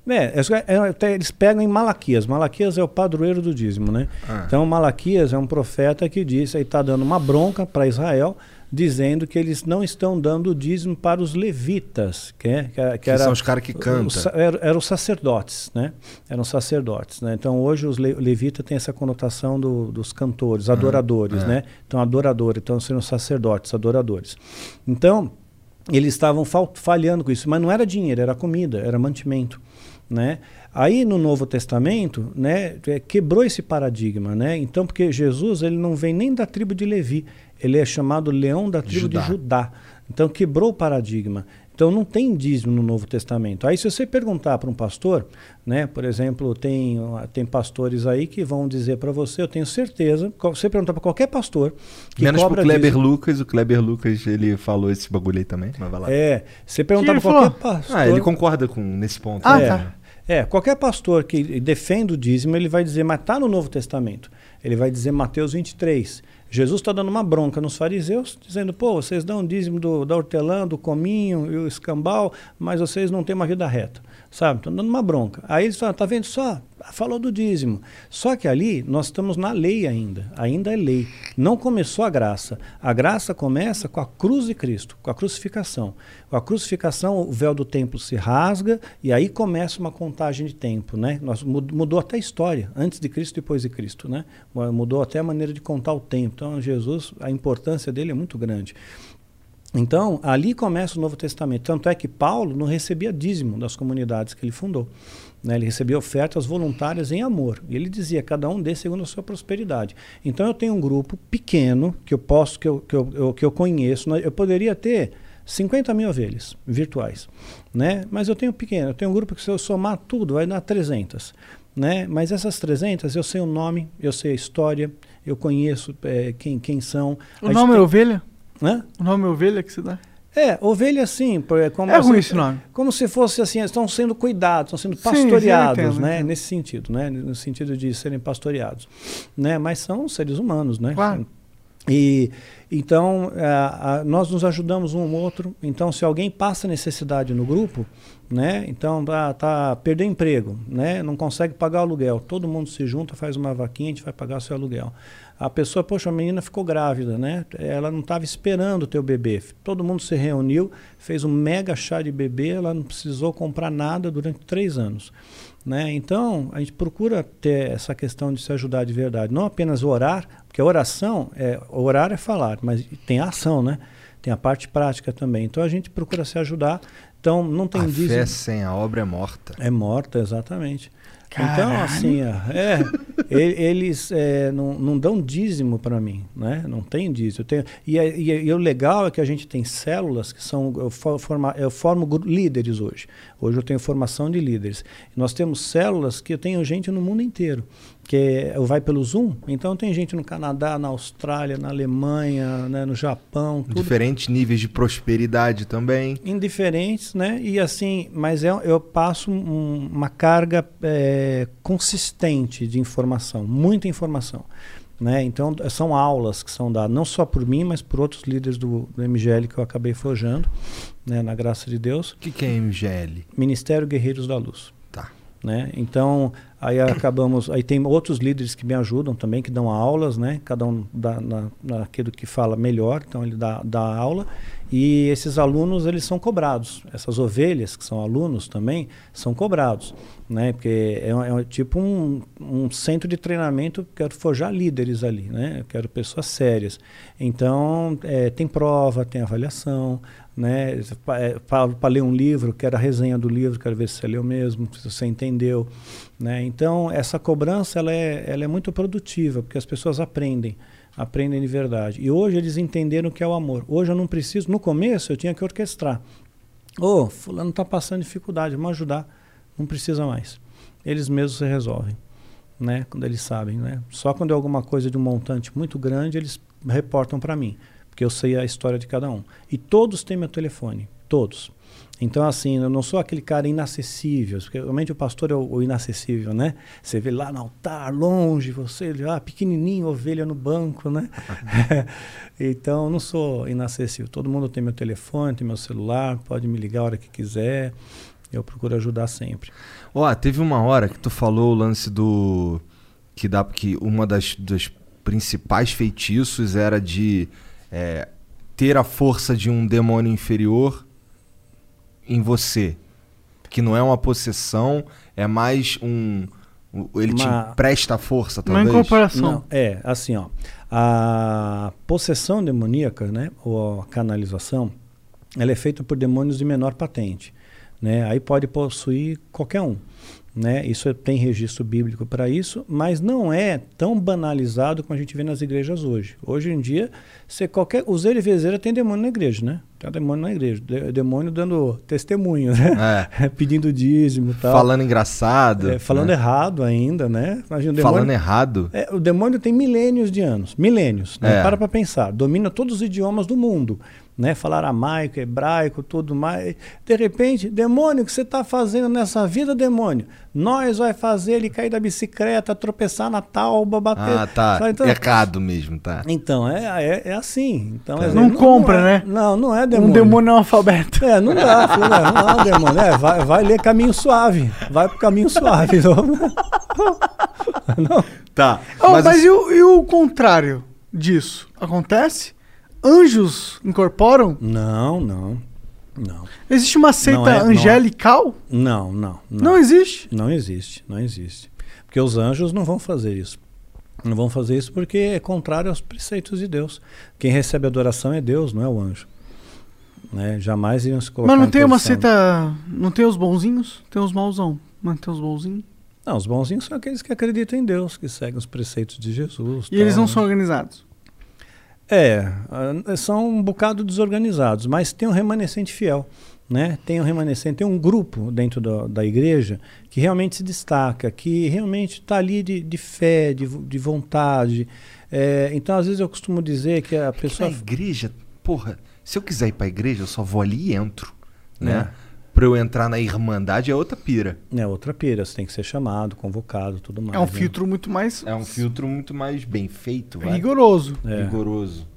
É, é- é- até eles pegam em Malaquias. Malaquias é o padroeiro do dízimo, né? Ah. Então Malaquias é um profeta que diz, aí está dando uma bronca para Israel, dizendo que eles não estão dando o dízimo para os levitas, que, é, que, é- que Que era, são os caras que cantam. Eram, eram os sacerdotes, né? Eram sacerdotes, né? Então hoje os le, levita tem essa conotação do- dos cantores, adoradores, é. né? Então adoradores, então sendo sacerdotes, adoradores. Então eles estavam fal- falhando com isso, mas não era dinheiro, era comida, era mantimento, né? Aí no Novo Testamento, né, é, quebrou esse paradigma, né? Então porque Jesus ele não vem nem da tribo de Levi, ele é chamado Leão da tribo Judá. de Judá. Então quebrou o paradigma. Então não tem dízimo no Novo Testamento. Aí se você perguntar para um pastor, né, por exemplo, tem tem pastores aí que vão dizer para você, eu tenho certeza, você perguntar para qualquer pastor que Menos pro cobra Kleber dízimo, Lucas, o Kleber Lucas, ele falou esse bagulho aí também, mas vai lá. é, você perguntar para qualquer pastor, Ah, ele concorda com nesse ponto. Ah, é, tá. É, qualquer pastor que defenda o dízimo, ele vai dizer, mas está no Novo Testamento. Ele vai dizer Mateus 23. Jesus está dando uma bronca nos fariseus, dizendo, pô, vocês dão dízimo do, da hortelã, do cominho e o escambau, mas vocês não têm uma vida reta. Sabe? Estão dando uma bronca. Aí eles falam, tá vendo só? Falou do dízimo. Só que ali nós estamos na lei ainda. Ainda é lei. Não começou a graça. A graça começa com a cruz de Cristo, com a crucificação. Com a crucificação, o véu do templo se rasga e aí começa uma contagem de tempo, né? Nós, mu- mudou até a história, antes de Cristo e depois de Cristo, né? Mudou até a maneira de contar o tempo. Então, Jesus, a importância dele é muito grande. Então, ali começa o Novo Testamento. Tanto é que Paulo não recebia dízimo das comunidades que ele fundou. Né? Ele recebia ofertas voluntárias em amor. E ele dizia, cada um dê segundo a sua prosperidade. Então, eu tenho um grupo pequeno que eu posso, que eu, que eu, eu- que eu conheço. né? Eu poderia ter 50 mil ovelhas virtuais, né? Mas eu tenho pequeno, eu tenho um grupo que se eu somar tudo vai dar 300, né? Mas essas 300 eu sei o nome, eu sei a história, eu conheço eh, quem, quem são. O nome é tem- ovelha? Hã? O nome é ovelha que você dá? É, ovelha sim, é como É ruim assim, esse nome. Como se fosse assim, estão sendo cuidados, estão sendo Sim, sim, pastoreados, entendo, né? entendo. Nesse sentido, né? No sentido de serem pastoreados, né? Mas são seres humanos, né? Claro. E então a- a- nós nos ajudamos um ao outro. Então se alguém passa necessidade no grupo, né? Então tá, tá perdeu emprego, né? Não consegue pagar o aluguel. Todo mundo se junta, faz uma vaquinha, a gente vai pagar seu aluguel. A pessoa, poxa, a menina ficou grávida, né? Ela não estava esperando o teu bebê. Todo mundo se reuniu, fez um mega chá de bebê, ela não precisou comprar nada durante três anos. Né? Então, a gente procura ter essa questão de se ajudar de verdade. Não apenas orar, porque a oração, é, orar é falar, mas tem a ação, né? Tem a parte prática também. Então, a gente procura se ajudar. Então, não tem A dízimo. fé sem a obra é morta. É morta, exatamente. Então, Caralho. assim, é, eles é, não, não dão dízimo para mim, né? Não tem dízimo. Tenho, e, é- e, é- e o legal é que a gente tem células que são. Eu, for- forma, eu formo líderes hoje. Hoje eu tenho formação de líderes. Nós temos células que eu tenho gente no mundo inteiro. Que é, vai pelo Zoom, então tem gente no Canadá, na Austrália, na Alemanha, né, no Japão, tudo Diferentes níveis de prosperidade também. indiferentes, né? E assim, mas eu, eu passo um- uma carga é, consistente de informação, muita informação. Né? Então, são aulas que são dadas, não só por mim, mas por outros líderes do, do MGL que eu acabei forjando, né? na graça de Deus. O que, que é MGL? Ministério Guerreiros da Luz. Tá. Né? Então, aí acabamos. Aí tem outros líderes que me ajudam também, que dão aulas, né? Cada um dá na, naquilo que fala melhor, então ele dá, dá aula. E esses alunos, eles são cobrados. Essas ovelhas, que são alunos também, são cobrados. Né? Porque é, é um- tipo um, um centro de treinamento, quero forjar líderes ali, né? Eu quero pessoas sérias. Então, é, tem prova, tem avaliação, né? Para ler um livro, quero a resenha do livro, quero ver se você leu mesmo, se você entendeu, né? Então essa cobrança ela é, ela é muito produtiva porque as pessoas aprendem, aprendem de verdade. E hoje eles entenderam o que é o amor. Hoje eu não preciso. No começo eu tinha que orquestrar. Ô, fulano está passando dificuldade, vamos ajudar. Não precisa mais. Eles mesmos se resolvem, né? Quando eles sabem, né? Só quando é alguma coisa de um montante muito grande eles reportam para mim porque eu sei a história de cada um. E todos têm meu telefone, todos. Então, assim, eu não sou aquele cara inacessível, porque realmente o pastor é o, o inacessível, né? Você vê lá no altar, longe, você, ah, pequenininho, ovelha no banco, né? então, eu não sou inacessível. Todo mundo tem meu telefone, tem meu celular, pode me ligar a hora que quiser. Eu procuro ajudar sempre. Ó, teve uma hora que tu falou o lance do. Que dá que uma das, dos principais feitiços era de é, ter a força de um demônio inferior em você. Que não é uma possessão, é mais um. Ele Uma- te presta força, Uma talvez. incorporação. Não, é, assim, ó. A possessão demoníaca, né, ou a canalização, ela é feita por demônios de menor patente, né? Aí pode possuir qualquer um, né? Isso tem registro bíblico para isso, mas não é tão banalizado como a gente vê nas igrejas hoje. Hoje em dia, você qualquer useira e vezeira tem demônio na igreja, né? Tem demônio na igreja, de- demônio dando testemunho, né? Pedindo dízimo, tal. Falando engraçado. É, falando né? errado ainda, né? Imagina, o demônio, Falando errado. é, o demônio tem milênios de anos, milênios, né? É. Para pra pensar, domina todos os idiomas do mundo, né? Falar aramaico, hebraico, tudo mais. De repente, demônio, o que você está fazendo nessa vida, demônio? Nós vai fazer ele cair da bicicleta, tropeçar na tauba, bater. Ah, tá. Sabe? Então, Errado mesmo, tá. então é, é, é assim. Então, Tá. é- Não compra, é- né? Não, não é Um demônio. demônio analfabeto. É, não dá, filho, não, não é um demônio. É, vai, vai ler caminho suave. Vai pro caminho suave. Não. Tá. Oh, mas mas e, o, e o contrário disso? Acontece? Anjos incorporam? Não, não. Não. Existe uma seita Não é- não é. angelical? Não, não. Não. existe. Não existe, não existe. Porque os anjos não vão fazer isso. Não vão fazer isso porque é contrário aos preceitos de Deus. Quem recebe adoração é Deus, não é o anjo. Né? Jamais iriam se colocar Mas não em tem uma seita. Não tem os bonzinhos? Tem os mauzão. Mas tem os bonzinhos. Não, os bonzinhos são aqueles que acreditam em Deus, que seguem os preceitos de Jesus. E eles não né? são organizados. É, ah, são um bocado desorganizados, mas tem um remanescente fiel. Né? Tem um remanescente, tem um grupo dentro da, da igreja que realmente se destaca, que realmente está ali de, de fé, de, de vontade. É, então, às vezes, eu costumo dizer que a que pessoa. na igreja, porra, se eu quiser ir pra igreja, eu só vou ali e entro, né? Pra eu entrar na Irmandade é outra pira. É outra pira, você tem que ser chamado, convocado, tudo mais. É um né? filtro muito mais É um filtro muito mais bem feito, vai. rigoroso. É. Rigoroso.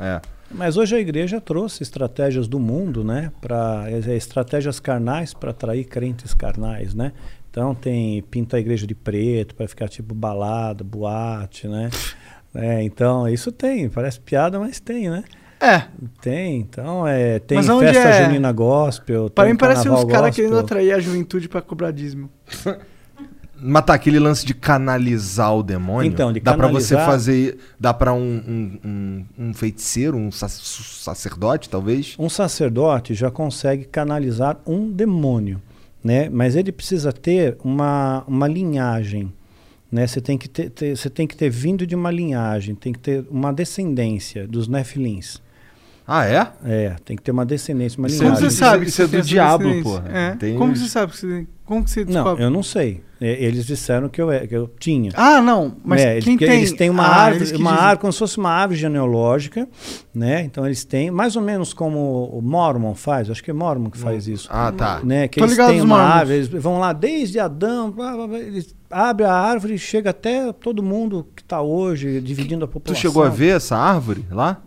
É. Mas hoje a igreja trouxe estratégias do mundo, né, para estratégias carnais para atrair crentes carnais, né? Então tem pinta a igreja de preto para ficar tipo balada, boate, né? É, então isso tem, parece piada, mas tem, né? É. Tem, então é, tem Mas onde festa é? junina gospel, Para mim parece uns caras querendo atrair a juventude pra cobrar dízimo. Mas tá, aquele lance de canalizar o demônio. Então, de dá pra você canalizar- fazer. Dá pra um, um, um, um feiticeiro, um sac- sacerdote, talvez? Um sacerdote já consegue canalizar um demônio, né? Mas ele precisa ter uma, uma linhagem, né? Você tem que ter, ter- você tem que ter vindo de uma linhagem, tem que ter uma descendência dos nefilins. Ah, é? É, tem que ter uma descendência, uma Isso Como linhagem. você sabe? é que do tem essa diabo, porra. É. Tem Como você sabe? que você- Como que você Não, descobre? eu não sei. É, Eles disseram que eu, é- que eu tinha. Ah, não. Mas É, eles- quem porque tem? Eles têm uma Ah, árvore, eles uma árvore, como se fosse uma árvore genealógica, né? Então eles têm, mais ou menos como o Mormon faz, acho que é Mormon que faz isso. Ah, tá. né? Que Tô eles têm uma Mormons. árvore, eles vão lá desde Adão, blá, blá, blá, eles abrem a árvore e chega até todo mundo que está hoje, dividindo a Tu população. chegou a ver essa árvore lá?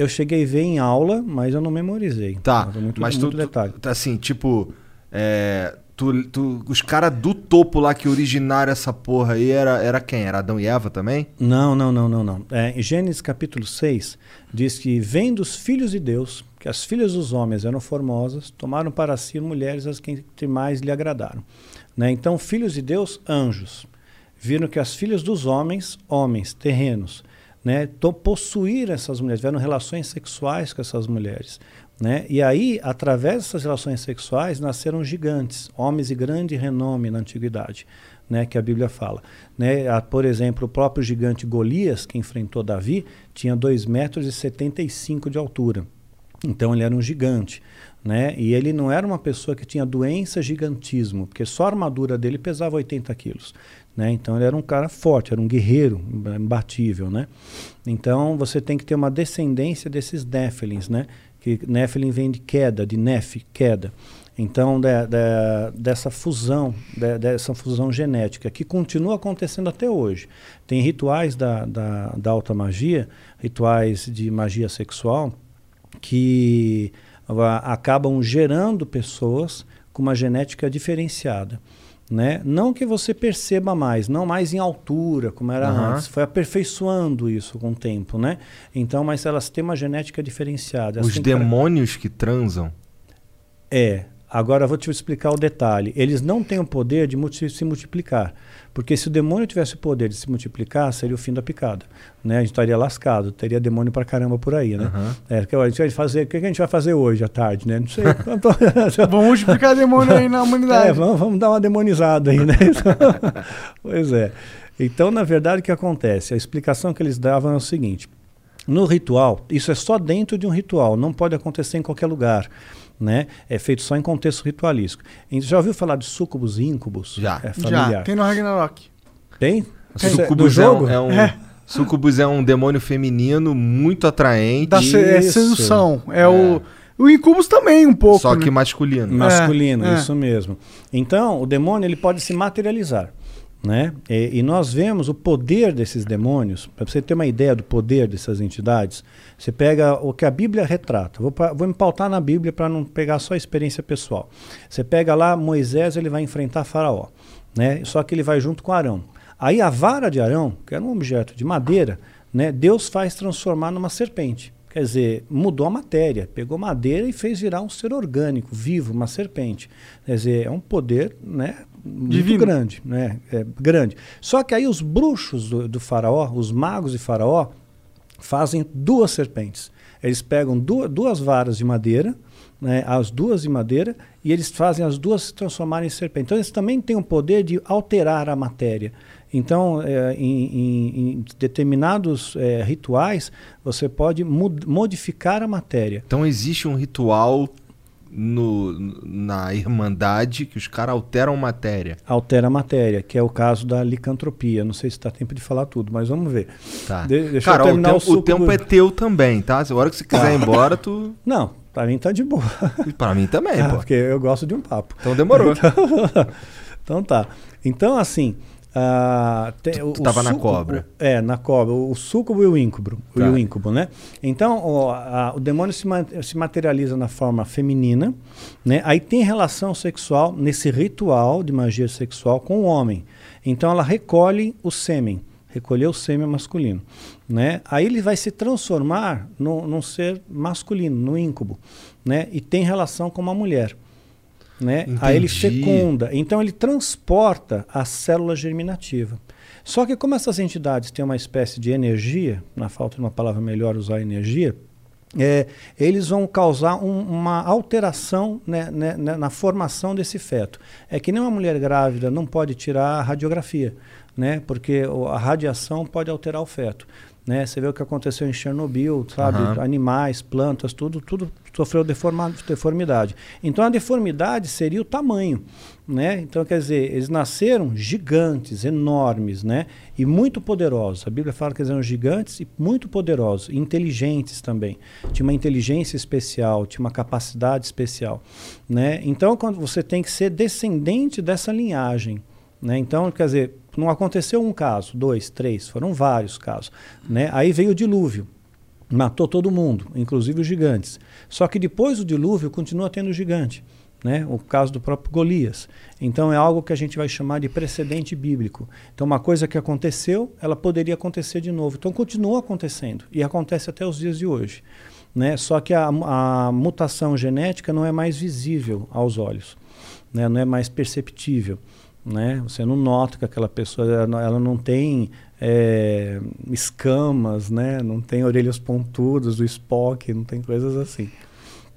Eu cheguei a ver em aula, mas eu não memorizei. Tá. Mas é muito, mas tu, muito detalhe. tu- assim, tipo. É, tu, tu- os caras do topo lá que originaram essa porra aí era, era quem? Era Adão e Eva também? Não, não, não, não, não. É, em Gênesis capítulo 6, diz que vem dos filhos de Deus, que as filhas dos homens eram formosas, tomaram para si mulheres as que mais lhe agradaram. Né? Então, filhos de Deus, anjos. Viram que as filhas dos homens, homens, terrenos, né, to- possuíram essas mulheres, tiveram relações sexuais com essas mulheres. Né? E aí, através dessas relações sexuais, nasceram gigantes, homens de grande renome na antiguidade, né? que a Bíblia fala. Né? A- por exemplo, o próprio gigante Golias, que enfrentou Davi, tinha 2,75 metros e 75 de altura. Então ele era um gigante. Né? E ele não era uma pessoa que tinha doença gigantismo, porque só a armadura dele pesava 80 quilos. Né? Então ele era um cara forte, era um guerreiro imbatível. Né? Então você tem que ter uma descendência desses Néfilins, né? que Nephilim vem de queda, de Neph, queda. Então, da- da- dessa fusão, da- dessa fusão genética, que continua acontecendo até hoje. Tem rituais da, da, da alta magia, rituais de magia sexual, que ah, acabam gerando pessoas com uma genética diferenciada. Né? Não que você perceba mais, não mais em altura, como era Aham. antes. Foi aperfeiçoando isso com o tempo, né? Então, mas elas têm uma genética diferenciada. Os cara- demônios que transam. É. Agora eu vou te explicar o detalhe. Eles não têm o poder de se multiplicar. Porque se o demônio tivesse o poder de se multiplicar, seria o fim da picada. Né? A gente estaria lascado, teria demônio pra caramba por aí, né? É, que a gente vai fazer, o que a gente vai fazer hoje à tarde, né? Não sei. Vamos multiplicar demônio aí na humanidade. É, vamos, vamos dar uma demonizada aí, né? pois é. Então, na verdade, o que acontece? A explicação que eles davam é o seguinte: no ritual, isso é só dentro de um ritual, não pode acontecer em qualquer lugar. Né? É feito só em contexto ritualístico. E Já ouviu falar de súcubus e íncubos? Já. É familiar. Já, tem no Ragnarok. Tem? Isso é Sucubus é, jogo? um, é um- É. Sucubus é um demônio feminino muito atraente, Da se- é sedução. É, o. O Incubus também, um pouco. só que né? masculino. Masculino, É, é. isso mesmo. Então, o demônio ele pode se materializar. Né? E, e nós vemos o poder desses demônios, para você ter uma ideia do poder dessas entidades, você pega o que a Bíblia retrata. Vou, vou me pautar na Bíblia para não pegar só a experiência pessoal. Você pega lá Moisés, ele vai enfrentar Faraó, né? só que ele vai junto com Arão. Aí a vara de Arão, que era um objeto de madeira, né? Deus faz transformar numa serpente. Quer dizer, mudou a matéria, pegou madeira e fez virar um ser orgânico, vivo, uma serpente. Quer dizer, é um poder né, muito Divino. grande. Né, é grande. Só que aí os bruxos do, do faraó, os magos de faraó, fazem duas serpentes. Eles pegam du- duas varas de madeira, né, as duas de madeira, e eles fazem as duas se transformarem em serpente. Então eles também têm o poder de alterar a matéria. Então, é, em, em- em determinados é, rituais, você pode modificar a matéria. Então existe um ritual no, na Irmandade que os caras alteram matéria. Altera a matéria, que é o caso da licantropia. Não sei se está tempo de falar tudo, mas vamos ver. Tá. De- deixa Cara, eu ó, o, terminar tempo, o o tempo do- é teu também, tá? Se a hora que você quiser ir embora, tu. Não, Pra mim tá de boa. Pra mim também, Ah, pô. porque eu gosto de um papo. Então demorou. Então tá. Então, assim. Ah, tem o, tu tava na súcubo- cobra. É, na cobra. O súcubo e o íncubo. Tá. E o íncubo, né? Então, o, a- o demônio se, se materializa na forma feminina, né? Aí tem relação sexual nesse ritual de magia sexual com o homem. Então, ela recolhe o sêmen. Recolher o sêmen masculino. Né? Aí ele vai se transformar no, num ser masculino, no íncubo. Né? E tem relação com uma mulher. Né? Aí ele Entendi. fecunda. Então ele transporta a célula germinativa. Só que como essas entidades têm uma espécie de energia, na falta de uma palavra melhor usar energia, é, eles vão causar um- uma alteração né, né, né, na formação desse feto. É que nem uma mulher grávida não pode tirar a radiografia, né, porque a radiação pode alterar o feto. Né? Você vê o que aconteceu em Chernobyl, sabe? Aham. Animais, plantas, tudo, tudo sofreu deforma- deformidade. Então a deformidade seria o tamanho, né? Então quer dizer, eles nasceram gigantes, enormes, né? E muito poderosos. A Bíblia fala que eles eram gigantes e muito poderosos, inteligentes também. Tinha uma inteligência especial, tinha uma capacidade especial, né? Então quando você tem que ser descendente dessa linhagem, né? Então, quer dizer, não aconteceu um caso, dois, três, foram vários casos. Né? Aí veio o dilúvio, matou todo mundo, inclusive os gigantes. Só que depois do dilúvio continua tendo gigante. Né? O caso do próprio Golias. Então é algo que a gente vai chamar de precedente bíblico. Então uma coisa que aconteceu, ela poderia acontecer de novo. Então continua acontecendo e acontece até os dias de hoje. Né? Só que a, a mutação genética não é mais visível aos olhos, né? não é mais perceptível né? Você não nota que aquela pessoa ela não- ela não tem é, escamas, né? Não tem orelhas pontudas do Spock, não tem coisas assim.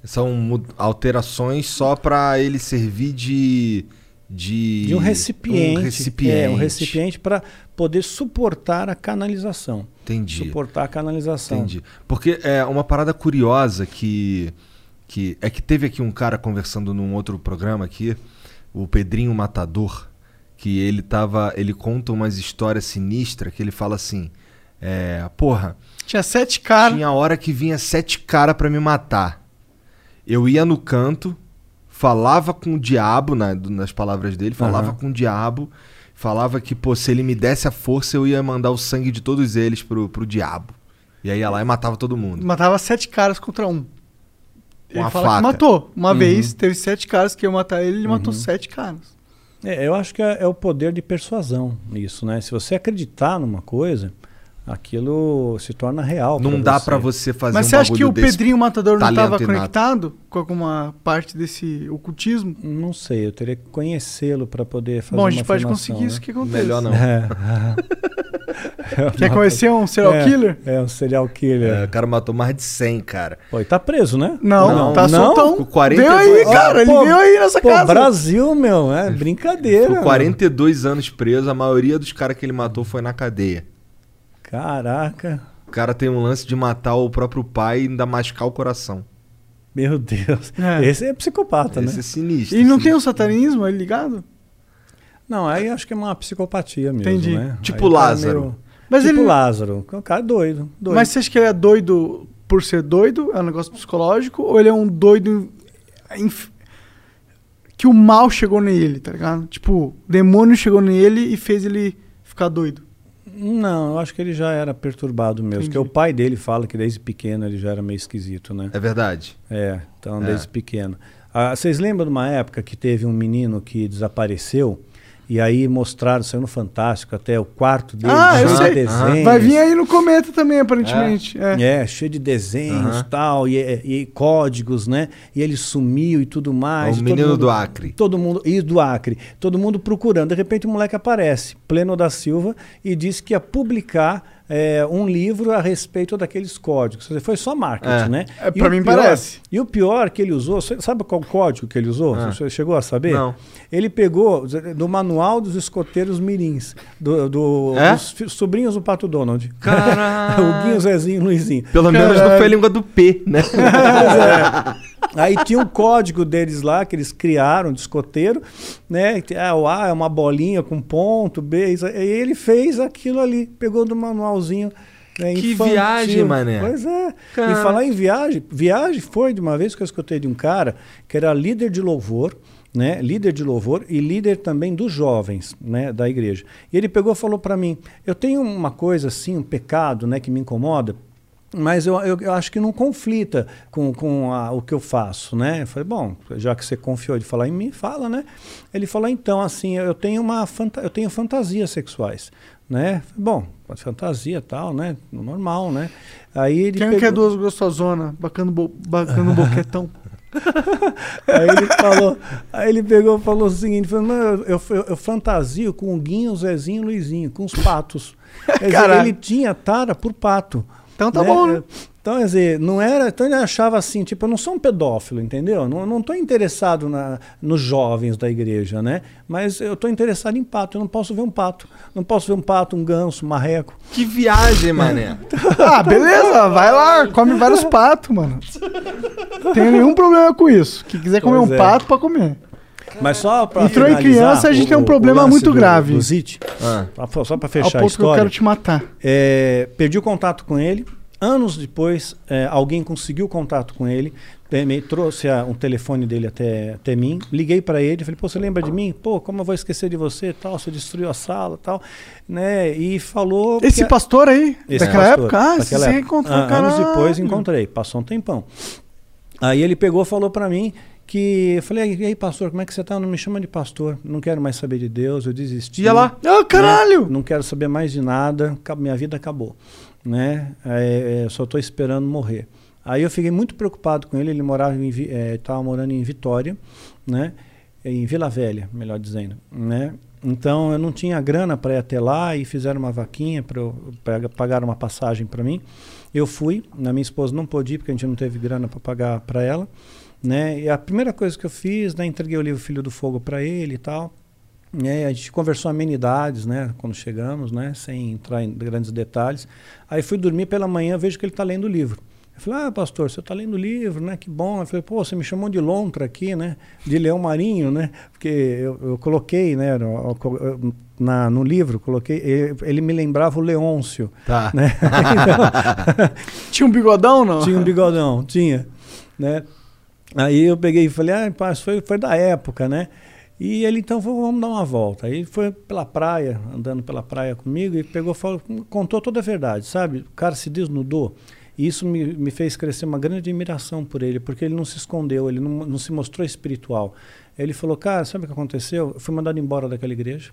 São alterações só pra ele servir de. De, De um recipiente, Um recipiente. é um recipiente para poder suportar a canalização, Entendi. suportar a canalização. Entendi. Porque é uma parada curiosa que, que é que teve aqui um cara conversando num outro programa aqui, o Pedrinho Matador, que ele tava, ele conta umas histórias sinistras que ele fala assim, é, porra, Tinha sete caras. tinha hora que vinha sete cara pra me matar. Eu ia no canto, falava com o diabo, na- nas palavras dele, falava Aham. com o diabo, falava que, pô, se ele me desse a força, eu ia mandar o sangue de todos eles pro, pro diabo. E aí ia lá e matava todo mundo. Matava sete caras contra um. Ele uma fala que faca. matou. Uma Uhum. vez teve sete caras que iam matar ele, ele matou sete caras. É, eu acho que é, é o poder de persuasão isso, né? Se você acreditar numa coisa, aquilo se torna real. Não dá pra você fazer Mas um você acha que o. Pedrinho Matador não estava conectado com alguma parte desse ocultismo? Não sei, eu teria que conhecê-lo para poder fazer Bom, a uma gente pode conseguir né? isso que acontece. Melhor não. É. Quer conhecer um serial É, killer? É, um serial killer. É, o cara matou mais de 100, cara. Pô, e tá preso, né? Não, Não, tá não. soltão. Ficou 42 Veio aí, cara. ele pô, veio aí nessa Pô, casa. Brasil, meu, é brincadeira. Ficou meu. 42 anos preso, a maioria dos caras que ele matou foi na cadeia. Caraca, O cara tem um lance de matar o próprio pai e ainda machucar o coração. meu Deus. É. Esse é psicopata, Esse né? é sinistro. E não tem sinistro. o satanismo aí ligado? Não, aí acho que é uma psicopatia mesmo, Entendi. né? Tipo Aí o cara Lázaro. meio- Mas tipo ele- Lázaro. O cara é doido, doido. Mas você acha que ele é doido por ser doido? É um negócio psicológico? Ou ele é um doido inf- que o mal chegou nele, tá ligado? Tipo, o demônio chegou nele e fez ele ficar doido. Não, eu acho que ele já era perturbado mesmo. Entendi. Porque o pai dele fala que desde pequeno ele já era meio esquisito, né? É verdade. É, então É. desde pequeno. Ah, vocês lembram de uma época que teve um menino que desapareceu? E aí mostraram, saiu no Fantástico até o quarto dele, Ah, eu cheio sei. de desenhos. Vai vir aí no cometa também, aparentemente. É. É, cheio de desenhos e tal, e, e códigos, né? E ele sumiu e tudo mais. É o e menino mundo- do Acre. Todo mundo, e do Acre. Todo mundo procurando. De repente o moleque aparece, pleno da Silva, e disse que ia publicar é, um livro a respeito daqueles códigos. Foi só marketing, É. né? É, pra o mim pior- parece. E o pior que ele usou, sabe qual código que ele usou? Ah. Você chegou a saber? Não. Ele pegou do manual dos escoteiros mirins, do, do- É? dos sobrinhos do Pato Donald. Caralho. o Guinho, Zezinho e Luizinho. Pelo menos não foi a língua do P, né? Aí tinha um código deles lá que eles criaram de escoteiro, né? Ah, o A é uma bolinha com ponto, B. Isso, aí ele fez aquilo ali, pegou do manualzinho né, Que infantil. viagem, mané. Pois é. Cara. E falar em viagem, viagem foi de uma vez que eu escutei de um cara que era líder de louvor, né? Líder de louvor e líder também dos jovens, né, da igreja. E ele pegou e falou para mim: "Eu tenho uma coisa assim, um pecado, né, que me incomoda, mas eu, eu, eu acho que não conflita com, com a- o que eu faço, né? Eu falei, bom, já que você confiou de falar em mim, fala, né? Ele falou, então, assim, eu tenho uma eu tenho fantasias sexuais, né? Falei, bom, fantasia tal, né? Normal, né? Aí ele Quem pegou- quer duas gostosonas, bacana, bo, bacana um boquetão? Aí ele falou, aí ele pegou e falou o seguinte, falou, eu, eu, eu fantasio com o Guinho, o Zezinho e o Luizinho, com os patos. Dizer, ele tinha tara por pato. Então tá bom, né? Então, quer dizer, não era. Então ele achava assim, tipo, eu não sou um pedófilo, entendeu? Não, não tô interessado na, nos jovens da igreja, né? Mas eu tô interessado em pato. Eu não posso ver um pato. Não posso ver um pato, um ganso, um marreco. Que viagem, mané. Ah, beleza, vai lá, come vários patos, mano. Tem nenhum problema com isso. Quem quiser comer Pois um é. pato, pode comer. Mas só para Entrou em criança, a gente tem um problema muito grave. Do Zit, Ah. só- só para Ao fechar a ponto que eu história. quero te matar. É, perdi o contato com ele. Anos depois, é, alguém conseguiu contato com ele, me trouxe a- um telefone dele até, até mim. Liguei para ele, falei: "Pô, você lembra de mim? Pô, como eu vou esquecer de você? Tal, você destruiu a sala, tal", né? E falou Esse que- pastor aí, esse daquela pastor, época, ah, daquela você época. encontrou, Ah, Anos caralho. depois encontrei, passou um tempão. Aí ele pegou e falou para mim que eu falei: "E aí, pastor, como é que você tá? Não me chama de pastor. Não quero mais saber de Deus, eu desisti". Ia lá. Ah, caralho! né? Não quero saber mais de nada, minha vida acabou. Né? É, é, só estou esperando morrer. Aí eu fiquei muito preocupado com ele, ele morava em, é, morando em Vitória, né? em Vila Velha, melhor dizendo. Né? Então eu não tinha grana para ir até lá e fizeram uma vaquinha para pagar uma passagem para mim. Eu fui, a minha esposa não pôde ir porque a gente não teve grana para pagar para ela. Né? E a primeira coisa que eu fiz, né, entreguei o livro Filho do Fogo para ele e tal. É, a gente conversou amenidades, né, quando chegamos, né, sem entrar em grandes detalhes. Aí fui dormir pela manhã, vejo que ele está lendo o livro. Eu falei, ah, pastor, você está lendo o livro, né, que bom. Eu falei, pô, você me chamou de lontra aqui, né, de leão marinho, né, porque eu, eu coloquei, né, eu- na, no livro, coloquei, ele, ele me lembrava o Leôncio, Tá. né. Então, Tinha um bigodão, não? tinha um bigodão, tinha, né. Aí eu peguei e falei, ah, isso foi, foi da época, né? E ele então falou, vamos dar uma volta. Aí foi pela praia, andando pela praia comigo, e pegou, falou, contou toda a verdade, sabe? O cara se desnudou. E isso me, me fez crescer uma grande admiração por ele, porque ele não se escondeu, ele não, não se mostrou espiritual. Ele falou, cara, sabe o que aconteceu? Eu fui mandado embora daquela igreja.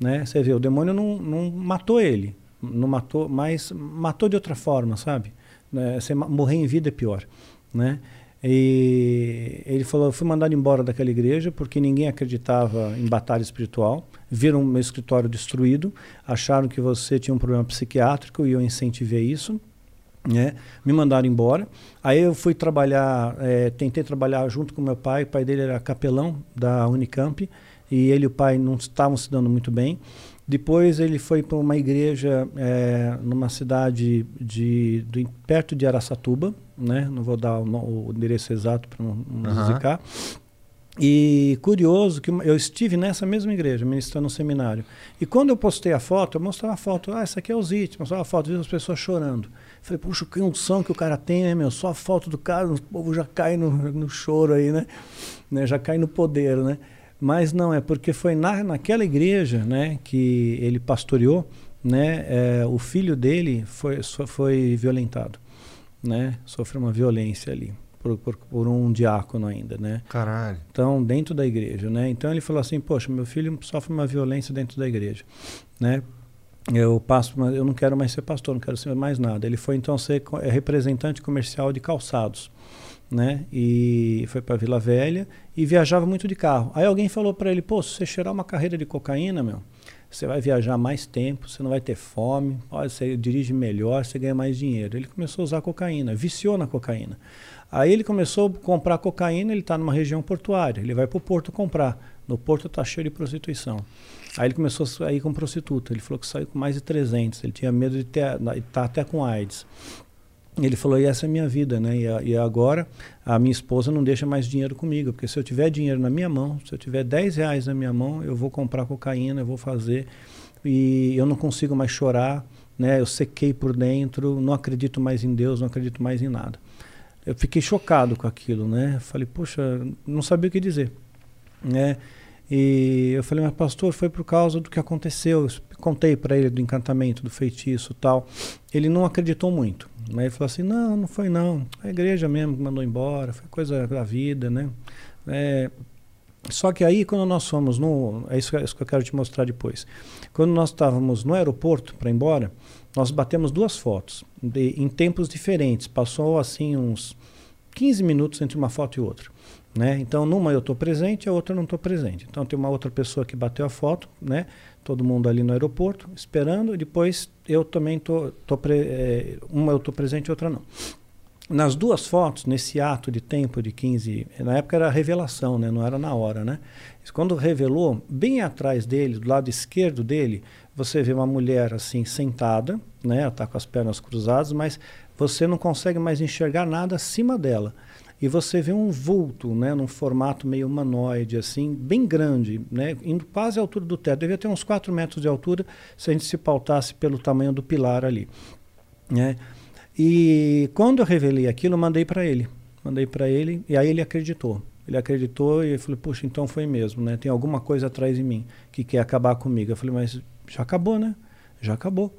Né? Você vê, o demônio não, não matou ele, não matou, mas matou de outra forma, sabe? Né? Você morrer em vida é pior, né? E ele falou, eu fui mandado embora daquela igreja porque ninguém acreditava em batalha espiritual. Viram meu escritório destruído, acharam que você tinha um problema psiquiátrico e eu incentivei isso. Né? Me mandaram embora. Aí eu fui trabalhar, eh, tentei trabalhar junto com meu pai. O pai dele era capelão da Unicamp e ele e o pai não estavam se dando muito bem. Depois ele foi para uma igreja eh, numa cidade de, do, perto de Araçatuba, né? não vou dar o, o endereço exato para não, não Aham. zicar. E curioso que eu estive nessa mesma igreja, ministrando um seminário. E quando eu postei a foto, eu mostrava a foto. Ah, essa aqui é o Zit. Mostrava a foto, vi as pessoas chorando. Falei, puxa, que unção que o cara tem, né, meu? Só a foto do cara, o povo já cai no, no choro aí, né? né? Já cai no poder, né? Mas não, é porque foi na, naquela igreja, né, que ele pastoreou, né, é, o filho dele foi, foi violentado, né? Sofreu uma violência ali, por, por, por um diácono ainda, né? Caralho. Então, dentro da igreja, né? Então ele falou assim, poxa, meu filho sofre uma violência dentro da igreja, né? Eu passo, eu não quero mais ser pastor, não quero ser mais nada. Ele foi então ser é, representante comercial de calçados, né? E foi para Vila Velha e viajava muito de carro. Aí alguém falou para ele, pô, se você cheirar uma carreira de cocaína, meu, você vai viajar mais tempo, você não vai ter fome, você dirige melhor, você ganha mais dinheiro. Ele começou a usar cocaína, viciou na cocaína. Aí ele começou a comprar cocaína, ele está numa região portuária, ele vai para o porto comprar. No porto está cheio de prostituição. Aí ele começou a sair com prostituta, ele falou que saiu com mais de 300, ele tinha medo de estar tá até com AIDS. Ele falou, e essa é a minha vida, né? E, a- e agora a minha esposa não deixa mais dinheiro comigo, porque se eu tiver dinheiro na minha mão, se eu tiver 10 reais na minha mão, eu vou comprar cocaína, eu vou fazer, e eu não consigo mais chorar, né? Eu sequei por dentro, não acredito mais em Deus, não acredito mais em nada. Eu fiquei chocado com aquilo, né? Falei, poxa, não sabia o que dizer, né? E eu falei, mas pastor, foi por causa do que aconteceu. Contei para ele do encantamento, do feitiço, tal. Ele não acreditou muito. Mas ele falou assim, não, não foi não. A igreja mesmo que mandou embora, foi coisa da vida, né? É, só que aí, quando nós fomos no. É isso, é isso que eu quero te mostrar depois. Quando nós estávamos no aeroporto para ir embora, nós batemos duas fotos de, em tempos diferentes. Passou assim uns 15 minutos entre uma foto e outra. Né? Então, numa eu estou presente, a outra eu não estou presente. Então, tem uma outra pessoa que bateu a foto, né? Todo mundo ali no aeroporto, esperando, e depois eu também. Tô, tô é, uma eu estou presente, outra não. Nas duas fotos, nesse ato de tempo de 15, na época era revelação, né? não era na hora. Né? Quando revelou, bem atrás dele, do lado esquerdo dele, você vê uma mulher assim sentada, né? ela está com as pernas cruzadas, mas você não consegue mais enxergar nada acima dela e você vê um vulto, né, num formato meio humanoide, assim, bem grande, né, indo quase à altura do teto. Devia ter uns 4 metros de altura se a gente se pautasse pelo tamanho do pilar ali. Né? E quando eu revelei aquilo, eu mandei para ele. Mandei para ele e aí ele acreditou. Ele acreditou e eu falei, puxa, então foi mesmo, né? Tem alguma coisa atrás de mim que quer acabar comigo. Eu falei, mas já acabou, né? Já acabou.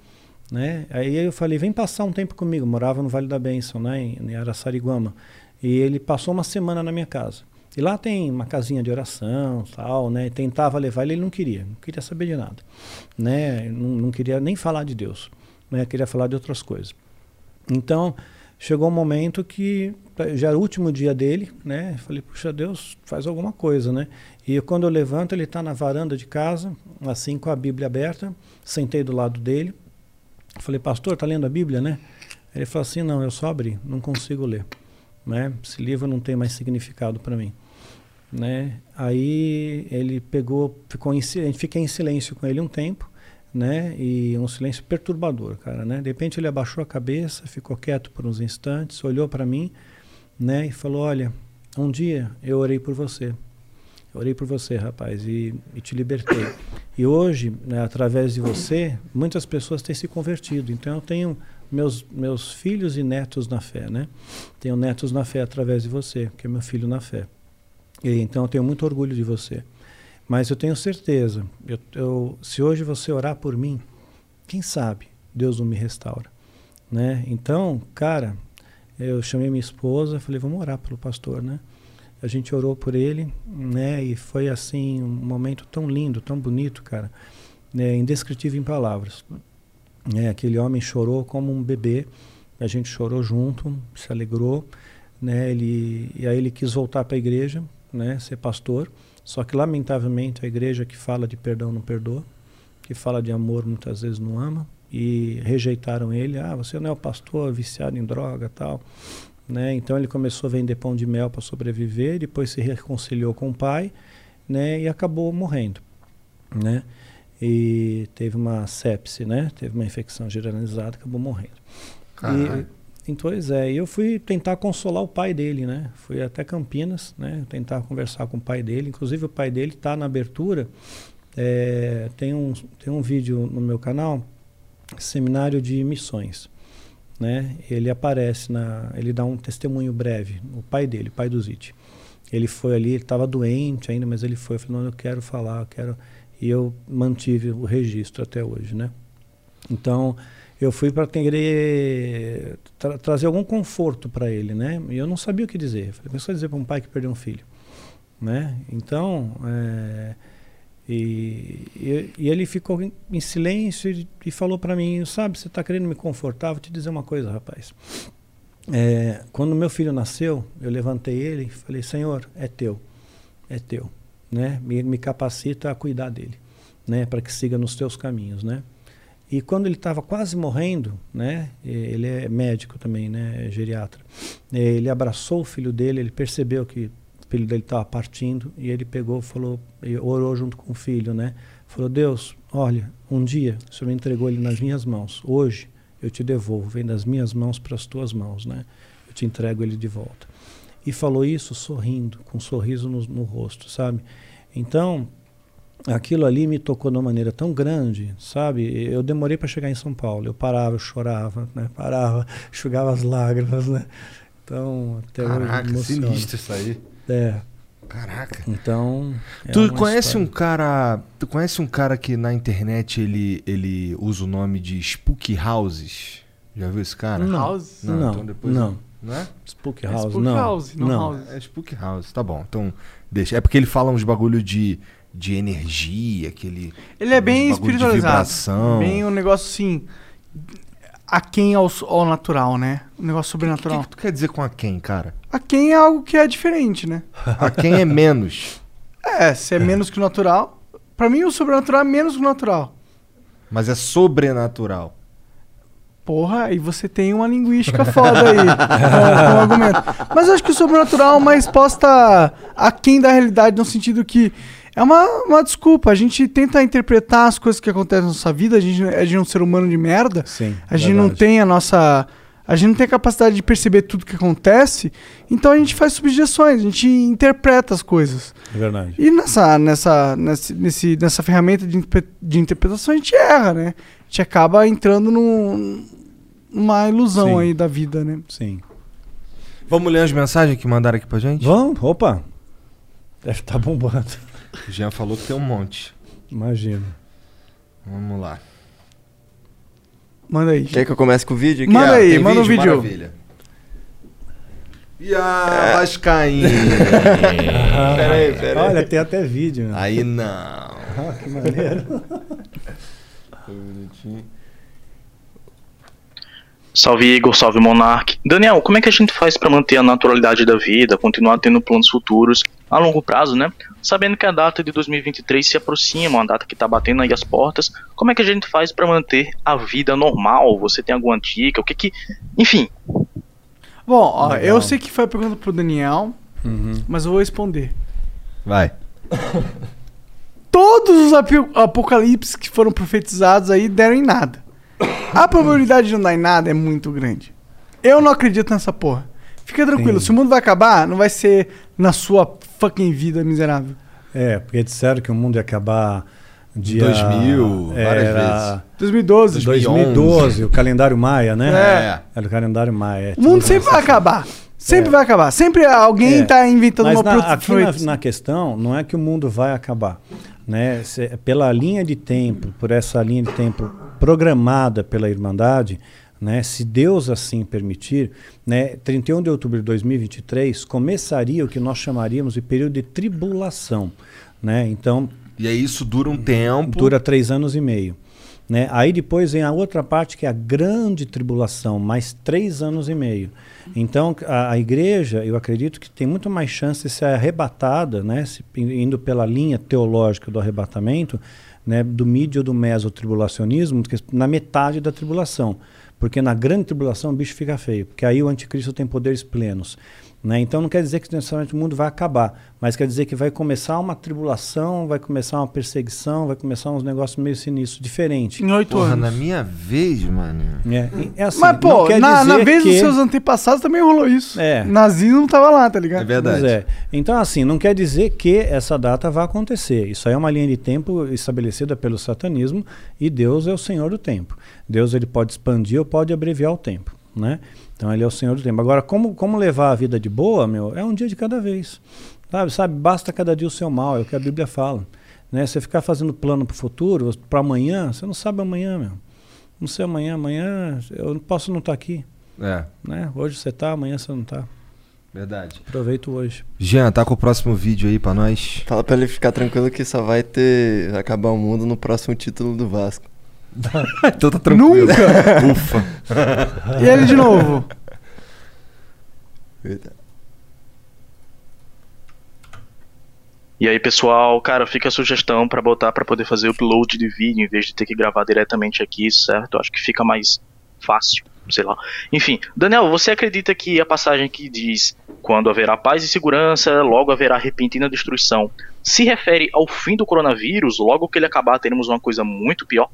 Né? Aí eu falei, vem passar um tempo comigo. Morava no Vale da Bênção, né? em Araçariguama. E ele passou uma semana na minha casa. E lá tem uma casinha de oração, tal, né? Tentava levar ele, ele não queria, não queria saber de nada, né? Não, não queria nem falar de Deus, né? Queria falar de outras coisas. Então chegou um momento que já era o último dia dele, né? Falei, puxa Deus, faz alguma coisa, né? E quando eu levanto, ele está na varanda de casa, assim com a Bíblia aberta, sentei do lado dele. Falei, pastor, tá lendo a Bíblia, né? Ele falou assim, não, eu só abri, não consigo ler né? Esse livro não tem mais significado para mim, né? Aí ele pegou, ficou em fiquei em silêncio com ele um tempo, né? E um silêncio perturbador, cara, né? De repente ele abaixou a cabeça, ficou quieto por uns instantes, olhou para mim, né? E falou: Olha, um dia eu orei por você. Eu orei por você, rapaz, e, e te libertei. E hoje, né, através de você, muitas pessoas têm se convertido. Então eu tenho meus, meus filhos e netos na fé, né? Tenho netos na fé através de você, que é meu filho na fé. E, então eu tenho muito orgulho de você. Mas eu tenho certeza, eu, eu, se hoje você orar por mim, quem sabe Deus não me restaura, né? Então, cara, eu chamei minha esposa, falei, vamos orar pelo pastor, né? A gente orou por ele, né? E foi assim um momento tão lindo, tão bonito, cara, né? indescritível em palavras. É, aquele homem chorou como um bebê, a gente chorou junto, se alegrou, né? Ele e aí ele quis voltar para a igreja, né? Ser pastor. Só que lamentavelmente a igreja que fala de perdão não perdoa, que fala de amor muitas vezes não ama e rejeitaram ele. Ah, você não é o pastor viciado em droga, tal. Né? Então ele começou a vender pão de mel para sobreviver, depois se reconciliou com o pai, né? E acabou morrendo, né? E teve uma sepse, né? Teve uma infecção generalizada, acabou morrendo. E, então, pois é, eu fui tentar consolar o pai dele, né? Fui até Campinas, né? Tentar conversar com o pai dele. Inclusive o pai dele está na abertura. É, tem, um, tem um vídeo no meu canal, Seminário de Missões. Né? Ele aparece, na, ele dá um testemunho breve, o pai dele, o pai do Zit. Ele foi ali, ele estava doente ainda, mas ele foi, falou, não, eu quero falar, eu quero e eu mantive o registro até hoje, né? Então, eu fui para querer tra trazer algum conforto para ele, né? E eu não sabia o que dizer. Eu falei, mas só dizer para um pai que perdeu um filho, né? Então, é, e, e, e, ele ficou em, em silêncio e, e falou para mim, sabe, você está querendo me confortar? Vou te dizer uma coisa, rapaz. É, quando meu filho nasceu, eu levantei ele e falei, Senhor, é teu, é teu né? Me, me capacita a cuidar dele, né? Para que siga nos teus caminhos, né? E quando ele estava quase morrendo, né? Ele é médico também, né? É geriatra. Ele abraçou o filho dele, ele percebeu que o filho dele estava partindo e ele pegou, falou, e orou junto com o filho, né? Falou: Deus, olha, um dia o Senhor me entregou ele nas minhas mãos. Hoje eu te devolvo, vem das minhas mãos para as tuas mãos, né? Eu te entrego ele de volta e falou isso sorrindo, com um sorriso no, no rosto, sabe? Então, aquilo ali me tocou de uma maneira tão grande, sabe? Eu demorei para chegar em São Paulo. Eu parava, eu chorava, né? Parava, enxugava as lágrimas, né? Então, até Caraca, hoje sinistro isso aí. É, Caraca. então. é Tu conhece história. um cara. Tu conhece um cara que na internet ele, ele usa o nome de Spooky Houses? Já viu esse cara? Não. House? Não, então depois- não. Não é? Spook É House, Spook não. House, não House. É Spook House, tá bom. Então, deixa. É porque ele fala uns bagulho de, de energia, aquele. Ele é bem uns bagulho de espiritualizado. vibração. Bem um negócio assim. Aquém ao, ao natural, né? Um negócio O que, sobrenatural. que tu quer dizer com a quem, cara? Aquém é algo que é diferente, né? A quem é menos. É, se é menos que o natural. Pra mim, o sobrenatural é menos que o natural. Mas é sobrenatural. Porra, aí você tem uma linguística foda aí com o argumento. Mas eu acho que o sobrenatural é uma resposta aquém da realidade, no sentido que é uma, uma desculpa. A gente tenta interpretar as coisas que acontecem na nossa vida, a gente, a gente é um ser humano de merda. Sim. A gente não verdade. tem a nossa. A gente não tem a capacidade de perceber tudo que acontece, então a gente faz subjeções, a gente interpreta as coisas. É verdade. E nessa, nessa, nesse, nesse- nessa ferramenta de, de interpretação a gente erra, né? A gente acaba entrando num- numa ilusão Sim. aí da vida, né? Sim. Vamos ler as mensagens que mandaram aqui pra gente? Vamos? Opa! Deve estar bombando. O Jean falou que tem um monte. Imagina. Vamos lá. Manda aí. Quer que eu comece com o vídeo? aqui? Manda Ah, aí, tem manda o vídeo. Maravilha. E a Vascaína? Peraí, peraí. Olha, tem até vídeo. Né? Aí não. Ah, que maneiro. Salve Igor, salve Monark. Daniel, como é que a gente faz pra manter a naturalidade da vida, continuar tendo planos futuros a longo prazo, né? Sabendo que a data de 2023 se aproxima, uma data que tá batendo aí as portas, como é que a gente faz pra manter a vida normal? Você tem alguma dica? O que que. Enfim, Bom, ó, Legal. eu sei que foi a pergunta pro Daniel, Uhum. mas eu vou responder. Vai. Todos os api- apocalipses que foram profetizados aí deram em nada. A probabilidade de não dar em nada é muito grande. Eu não acredito nessa porra. Fica tranquilo, Sim. se o mundo vai acabar, não vai ser na sua fucking vida miserável. É, porque disseram que o mundo ia acabar dia... 2000, várias era 2012. 2012, o calendário maia, né? É. Era o calendário maia. O mundo sempre vai acabar. Sempre É. vai acabar. Sempre alguém É. tá inventando Mas uma na, aqui na, na questão, não é que o mundo vai acabar. Né? Se- pela linha de tempo, por essa linha de tempo programada pela Irmandade, né? se Deus assim permitir, né? 31 de outubro de 2023 começaria o que nós chamaríamos de período de tribulação. Né? Então, E aí isso dura um tempo. dura três anos e meio. Né? Aí depois vem a outra parte que é a grande tribulação, mais três anos e meio. Então a, a igreja, eu acredito que tem muito mais chance de ser arrebatada, né? se, indo pela linha teológica do arrebatamento, né? do mídio ou do mesotribulacionismo, que na metade da tribulação. Porque na grande tribulação o bicho fica feio, porque aí o anticristo tem poderes plenos. Né? Então não quer dizer que necessariamente o mundo vai acabar, mas quer dizer que vai começar uma tribulação, vai começar uma perseguição, vai começar uns negócios meio sinistros, diferentes. Em oito anos. na minha vez, mano. É, e- é assim, Mas, não pô, quer na, na vez que... dos seus antepassados também rolou isso. É. Nazismo não tava lá, tá ligado? É verdade. Pois é. Então, assim, não quer dizer que essa data vai acontecer. Isso aí é uma linha de tempo estabelecida pelo satanismo e Deus é o Senhor do tempo. Deus ele pode expandir ou pode abreviar o tempo, né? Então ele é o Senhor do tempo. Agora, como, como levar a vida de boa, meu? É um dia de cada vez. Sabe, sabe? Basta cada dia o seu mal, é o que a Bíblia fala. Né? Você ficar fazendo plano para o futuro, para amanhã, você não sabe amanhã, meu. Não sei amanhã, amanhã eu não posso não estar aqui. É, Né? Hoje você está, amanhã você não está. verdade. Aproveita o hoje. Jean, tá com o próximo vídeo aí pra nós. Fala pra ele ficar tranquilo que só vai ter. vai acabar o mundo no próximo título do Vasco. então tá tranquilo. Ufa. E ele de novo. E aí, pessoal, cara, fica a sugestão pra botar pra poder fazer o upload de vídeo em vez de ter que gravar diretamente aqui, certo? Eu acho que fica mais fácil, sei lá. Enfim, Daniel, você acredita que a passagem que diz quando haverá paz e segurança, logo haverá repentina destruição, se refere ao fim do coronavírus, logo que ele acabar teremos uma coisa muito pior?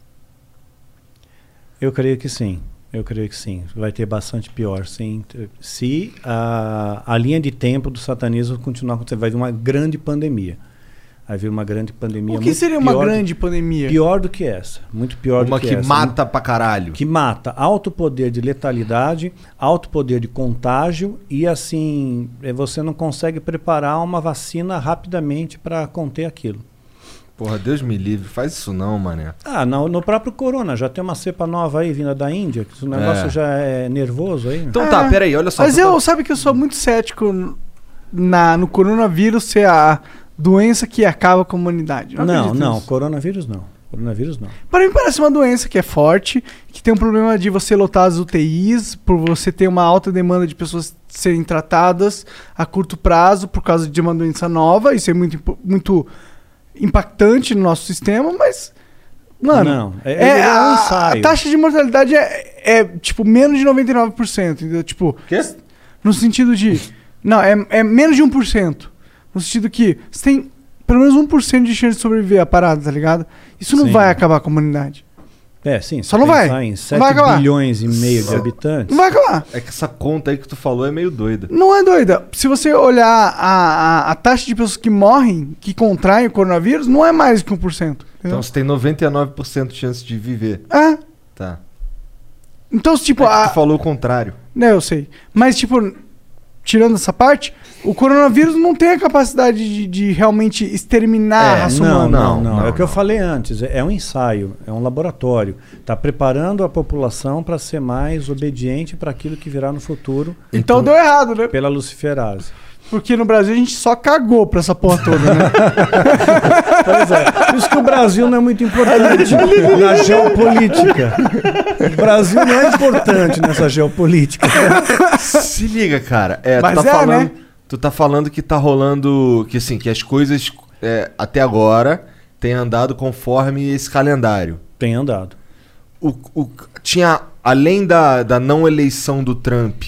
Eu creio que sim. Eu creio que sim. Vai ter bastante pior, sim. Se a, a linha de tempo do satanismo continuar acontecendo, vai vir uma grande pandemia. Aí veio uma grande pandemia. O que seria uma pior do- grande pandemia? Pior do que essa. Muito pior Uma do que, que essa. mata pra caralho. Que mata. Alto poder de letalidade, alto poder de contágio e assim, eh, você não consegue preparar uma vacina rapidamente para conter aquilo. Porra, Deus me livre. Faz isso não, mané. Ah, no, no próprio corona, já tem uma cepa nova aí vinda da Índia, que o negócio É. já é nervoso aí. Então tá, É. peraí, olha só. Mas eu, tá- sabe que eu sou muito cético na, no coronavírus ser a doença que acaba com a humanidade. Eu não, não, nisso. coronavírus não. Coronavírus não. Para mim parece uma doença que é forte, que tem um problema de você lotar as UTIs, por você ter uma alta demanda de pessoas serem tratadas a curto prazo por causa de uma doença nova. Isso é muito, muito impactante no nosso sistema, mas. Mano, Não, é- é um a, a taxa de mortalidade é, é, tipo menos de 99%, entendeu? Tipo, Quê? no sentido de. Não, é, é menos de 1%. No sentido que você tem pelo menos 1% de chance de sobreviver à parada, tá ligado? Isso não Sim. vai acabar com a humanidade. É, sim. Só não vai. pensar Em Não 7 vai acabar. bilhões e meio de habitantes. Não vai acabar. É que essa conta aí que tu falou é meio doida. Não é doida. Se você olhar a, a, a taxa de pessoas que morrem, que contraem o coronavírus, não é mais que 1%. Entendeu? Então você tem 99% de chance de viver. É. Tá. Então, tipo, É que a. tu falou o contrário. Não, eu sei. Mas, tipo, tirando essa parte, o coronavírus não tem a capacidade de, de realmente exterminar a É, raça Não, humana. não, não, não, É o que eu falei antes. É é um ensaio, é um laboratório. Está preparando a população para ser mais obediente para aquilo que virá no futuro Então, deu errado, né? pela luciferase. Porque no Brasil a gente só cagou pra essa porra toda, né? Pois é. Por isso que o Brasil não é muito importante na geopolítica. O Brasil não é importante nessa geopolítica. Se liga, cara. É, Mas tu tá é, falando. né? Tu tá falando que tá rolando. Que assim, que as coisas é, até agora têm andado conforme esse calendário. Tem andado. O, o- tinha, além da, da não eleição do Trump,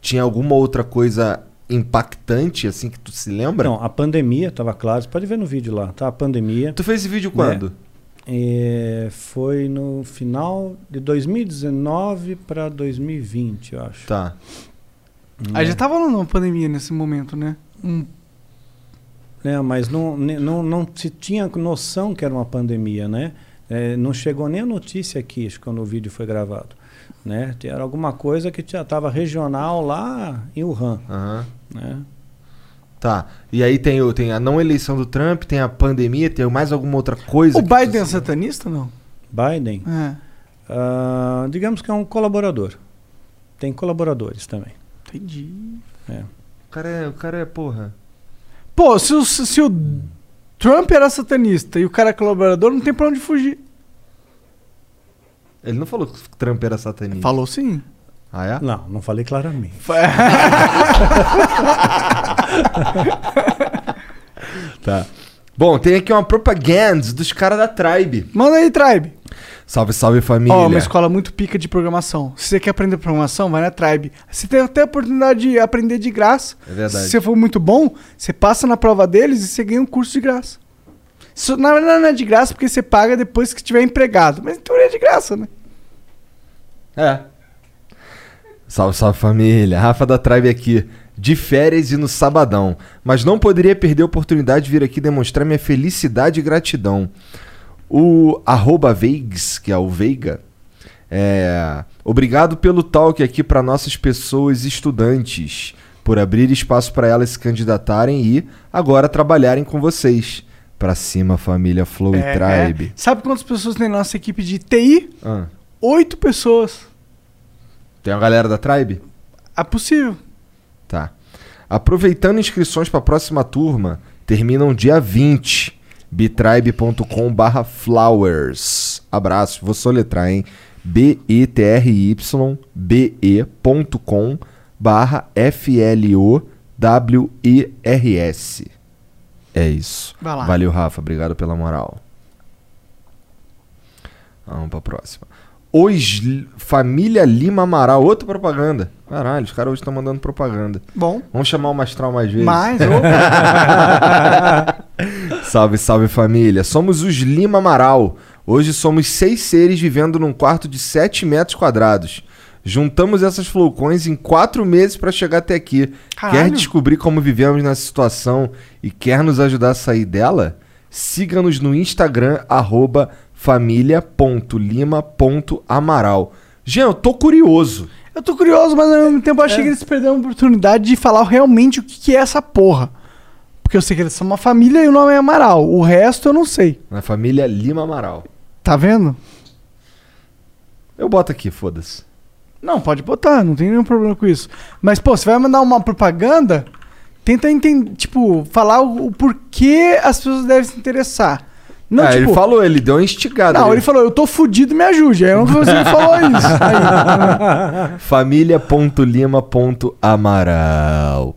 tinha alguma outra coisa impactante, assim, que tu se lembra? Não, a pandemia, estava claro, você pode ver no vídeo lá, tá? A pandemia Tu fez esse vídeo quando? é, foi no final de 2019 para 2020, eu acho. Tá. Aí já tava numa pandemia nesse momento, né? Um- É, mas não, não, não se tinha noção que era uma pandemia, né? É, não chegou nem a notícia aqui, acho que quando o vídeo foi gravado. Né? Era alguma coisa que já estava regional lá em Wuhan. Aham. Né? Tá. E aí tem, o- tem a não eleição do Trump, tem a pandemia, tem mais alguma outra coisa? O Biden é satanista ou não? Biden, É, ah, digamos que é um colaborador. Tem colaboradores também. entendi. O cara é, o cara é porra. Pô, se o, se o Trump era satanista e o cara é colaborador, não tem pra onde fugir. Ele não falou que Trump era satanista. Falou sim. Ah, é? Não, não falei claramente. Tá. Bom, tem aqui uma propaganda dos caras da Tribe. Manda aí, Tribe. Salve, salve família. Ó, uma escola muito pica de programação. Se você quer aprender programação, vai na Tribe. Você tem até a oportunidade de aprender de graça. É verdade. Se você for muito bom, você passa na prova deles e você ganha um curso de graça. Isso na verdade não é de graça porque você paga depois que estiver empregado. Mas em teoria é de graça, né? É. Salve, salve família. Rafa da Tribe aqui. De férias e no sabadão. Mas não poderia perder a oportunidade de vir aqui demonstrar minha felicidade e gratidão. O arroba Veigs, que é o Veiga, é, obrigado pelo talk aqui para nossas pessoas estudantes, por abrir espaço para elas se candidatarem e agora trabalharem com vocês. Pra cima, família Flow e É, Tribe. é. Sabe quantas pessoas tem na nossa equipe de TI? Ah, Oito pessoas. tem uma galera da Tribe? É possível. Tá. Aproveitando inscrições para a próxima turma, terminam dia 20. bitribe.com barra flowers. Abraço, vou soletrar, hein? B-E-T-R-Y-B-E.com barra F-L-O-W-E-R-S. É isso. Vai lá. Valeu, Rafa. Obrigado pela moral. Vamos pra próxima. Os Família Lima Amaral. Outra propaganda. Caralho, os caras hoje estão mandando propaganda. Bom, Vamos chamar o Mastral mais vezes. mas... Salve, salve família. Somos os Lima Amaral. Hoje somos seis seres vivendo num quarto de 7 metros quadrados. Juntamos essas flowcoins em quatro meses para chegar até aqui. Caralho. Quer descobrir como vivemos nessa situação e quer nos ajudar a sair dela? Siga-nos no Instagram, arroba família.lima.amaral. Jean, eu tô curioso. Eu tô curioso, mas ao mesmo tempo eu achei que eles perderam a oportunidade de falar realmente o que, que é essa porra. Porque eu sei que eles são uma família e o nome é Amaral. O resto eu não sei. Na família Lima Amaral. Tá vendo? Eu boto aqui, foda-se. Não, pode botar, não tem nenhum problema com isso. Mas, pô, você vai mandar uma propaganda, tenta entender, tipo, falar o, o porquê as pessoas devem se interessar. Não, ah, tipo, ele falou, ele deu uma instigada. Não, ali. ele falou, eu tô fudido, me ajude. Aí eu não sei ele falou isso. Aí, Família.lima.amaral.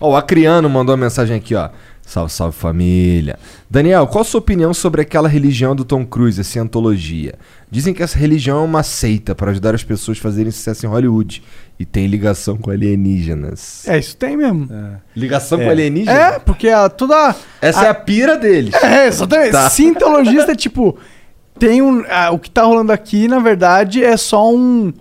Ó, o Acriano mandou uma mensagem aqui, ó. Salve, salve família. Daniel, qual a sua opinião sobre aquela religião do Tom Cruise, a Cientologia? Dizem que essa religião é uma seita para ajudar as pessoas a fazerem sucesso em Hollywood e tem ligação com alienígenas. é, isso tem mesmo. Ligação É. com alienígenas? É, porque a, toda. Essa é a pira deles. É, exatamente. Tá. Sintologista, tipo, tem um. ah, o que tá rolando aqui, na verdade, é só um.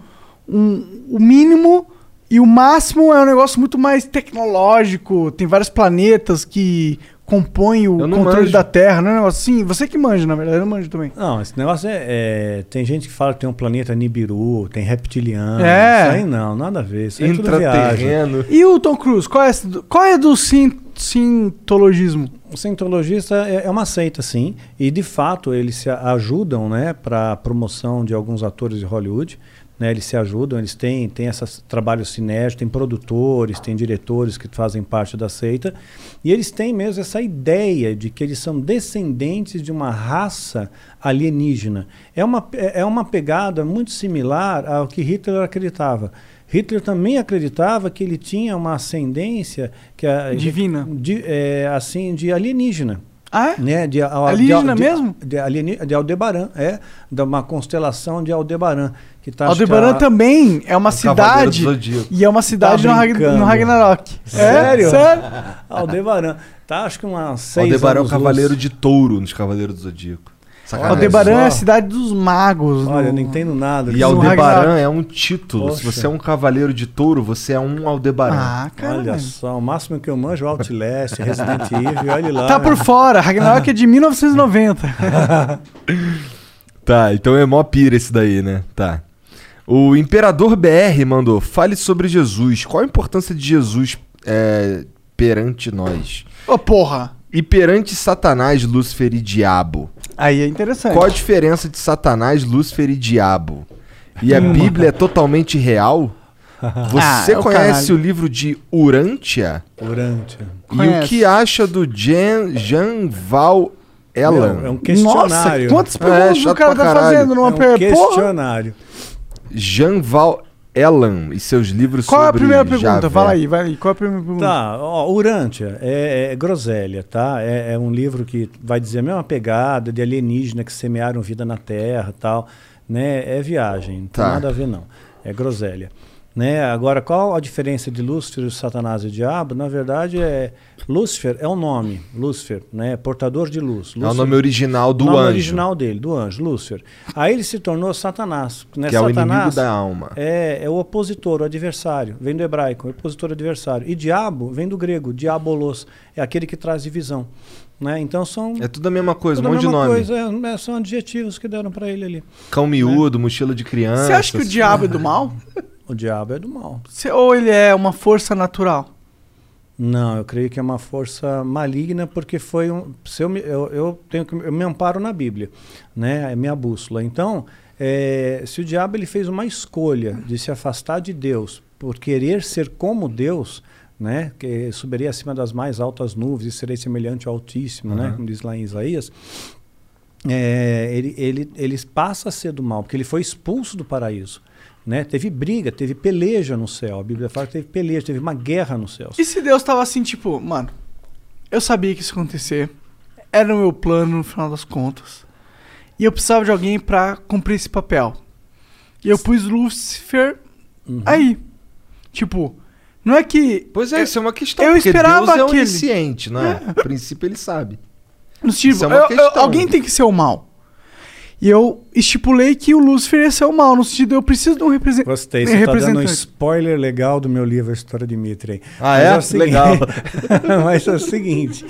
um o mínimo e o máximo é um negócio muito mais tecnológico. Tem vários planetas que compõem o controle manjo. da Terra, não é um negócio assim? Você que manja, na verdade, eu manjo também. Não, esse negócio é, é- Tem gente que fala que tem um planeta Nibiru, tem reptiliano. É. Isso aí não, nada a ver. Isso aí é. Intraterreno. E o Tom Cruise, qual é, qual é do sin- sintologismo? O cientologista é, é uma seita, sim, e de fato eles se ajudam, né, para a promoção de alguns atores de Hollywood. Né, eles se ajudam, eles têm, têm esses trabalhos sinérgicos, tem produtores, tem diretores que fazem parte da seita, e eles têm mesmo essa ideia de que eles são descendentes de uma raça alienígena. É uma, é é uma pegada muito similar ao que Hitler acreditava. Hitler também acreditava que ele tinha uma ascendência que a- Divina. de, é, assim de alienígena Ah, é? né de, Alienígena de, mesmo? de, alieni- de Aldebaran é de uma constelação de Aldebaran que tá acho que Aldebaran a- também é uma cidade. E é uma cidade Tá no, no Ragnarok. Sério? É, sério. Aldebaran tá acho que umas seis Aldebaran é o cavaleiro luz. de touro nos Cavaleiros do Zodíaco. Sacanagem. Aldebaran é a cidade dos magos. olha eu no- não entendo nada E. Aldebaran é um título. Se Poxa. você é um cavaleiro de touro, você é um Aldebaran. Ah, cara. olha só o máximo que eu manjo é o Outlast Resident Evil olha lá Tá por fora. Ragnarok é de 1990. Tá, então é mó pira esse daí, né? Tá. O Imperador BR mandou: fale sobre Jesus. Qual a importância de Jesus é, perante nós? Ô, porra. E perante Satanás, Lúcifer e Diabo? Aí é interessante. Qual a diferença de Satanás, Lúcifer e Diabo? E a Bíblia é totalmente real? Você Ah, é o conhece caralho. o livro de Urântia? Urante E o que acha do Jean, Jean Val Ellan? Meu, é um Nossa, questionário quantas É, perguntas chato o cara tá fazendo numa é um per... Questionário Jean Val Ellan e seus livros Qual é a sobre primeira pergunta? Javé. Fala aí, vai aí. Qual é a primeira pergunta? Tá, ó, Urântia é, é groselha, tá? É, é um livro que vai dizer a mesma pegada de alienígena que semearam vida na Terra tal, né? É viagem, não tem Tá. nada a ver não. É groselha. Né? Agora, qual a diferença de Lúcifer, Satanás e o Diabo? Na verdade, é Lúcifer é o nome, Lúcifer, né? Portador de luz. É o Lúcifer- nome original do nome anjo, original dele, do anjo, Lúcifer. Aí ele se tornou Satanás. Né? que é o Satanás, inimigo da alma. é, é o opositor, o adversário. Vem do hebraico, opositor adversário. E diabo vem do grego, diabolos. É aquele que traz divisão. Né? Então são. É tudo a mesma coisa, tudo um a monte de mesma nome. coisa, é, são adjetivos que deram pra ele ali. Cão miúdo, mochila de criança. Você acha que o diabo é do mal? O diabo é do mal. Ou ele é uma força natural? Não, eu creio que é uma força maligna, porque foi um. Se eu, me, eu, eu tenho que eu me amparo na Bíblia, né? É minha bússola. Então, é, se o diabo ele fez uma escolha de se afastar de Deus por querer ser como Deus, né? Que subiria acima das mais altas nuvens e serei semelhante ao Altíssimo, né? Como diz lá em Isaías. é, ele, ele, ele passa a ser do mal, porque ele foi expulso do paraíso. Né? Teve briga, teve peleja no céu. A Bíblia fala que teve peleja, teve uma guerra no céu. E se Deus tava assim, tipo, mano, eu sabia que isso ia acontecer, era o meu plano no final das contas, e eu precisava de alguém pra cumprir esse papel. E eu pus Lúcifer Uhum. aí. Tipo, não é que. Pois é, eu- isso é uma questão. eu esperava Deus é aquele- onisciente, não é? A princípio ele sabe. No tipo, é eu- eu- alguém tem que ser o mal. E eu estipulei que o Lúcifer ia ser o mal, no sentido de eu preciso de um represen- Gostei, você tá dando um representante. spoiler legal do meu livro A História de Mitre. Ah, é? o segui- Legal. Mas é o seguinte,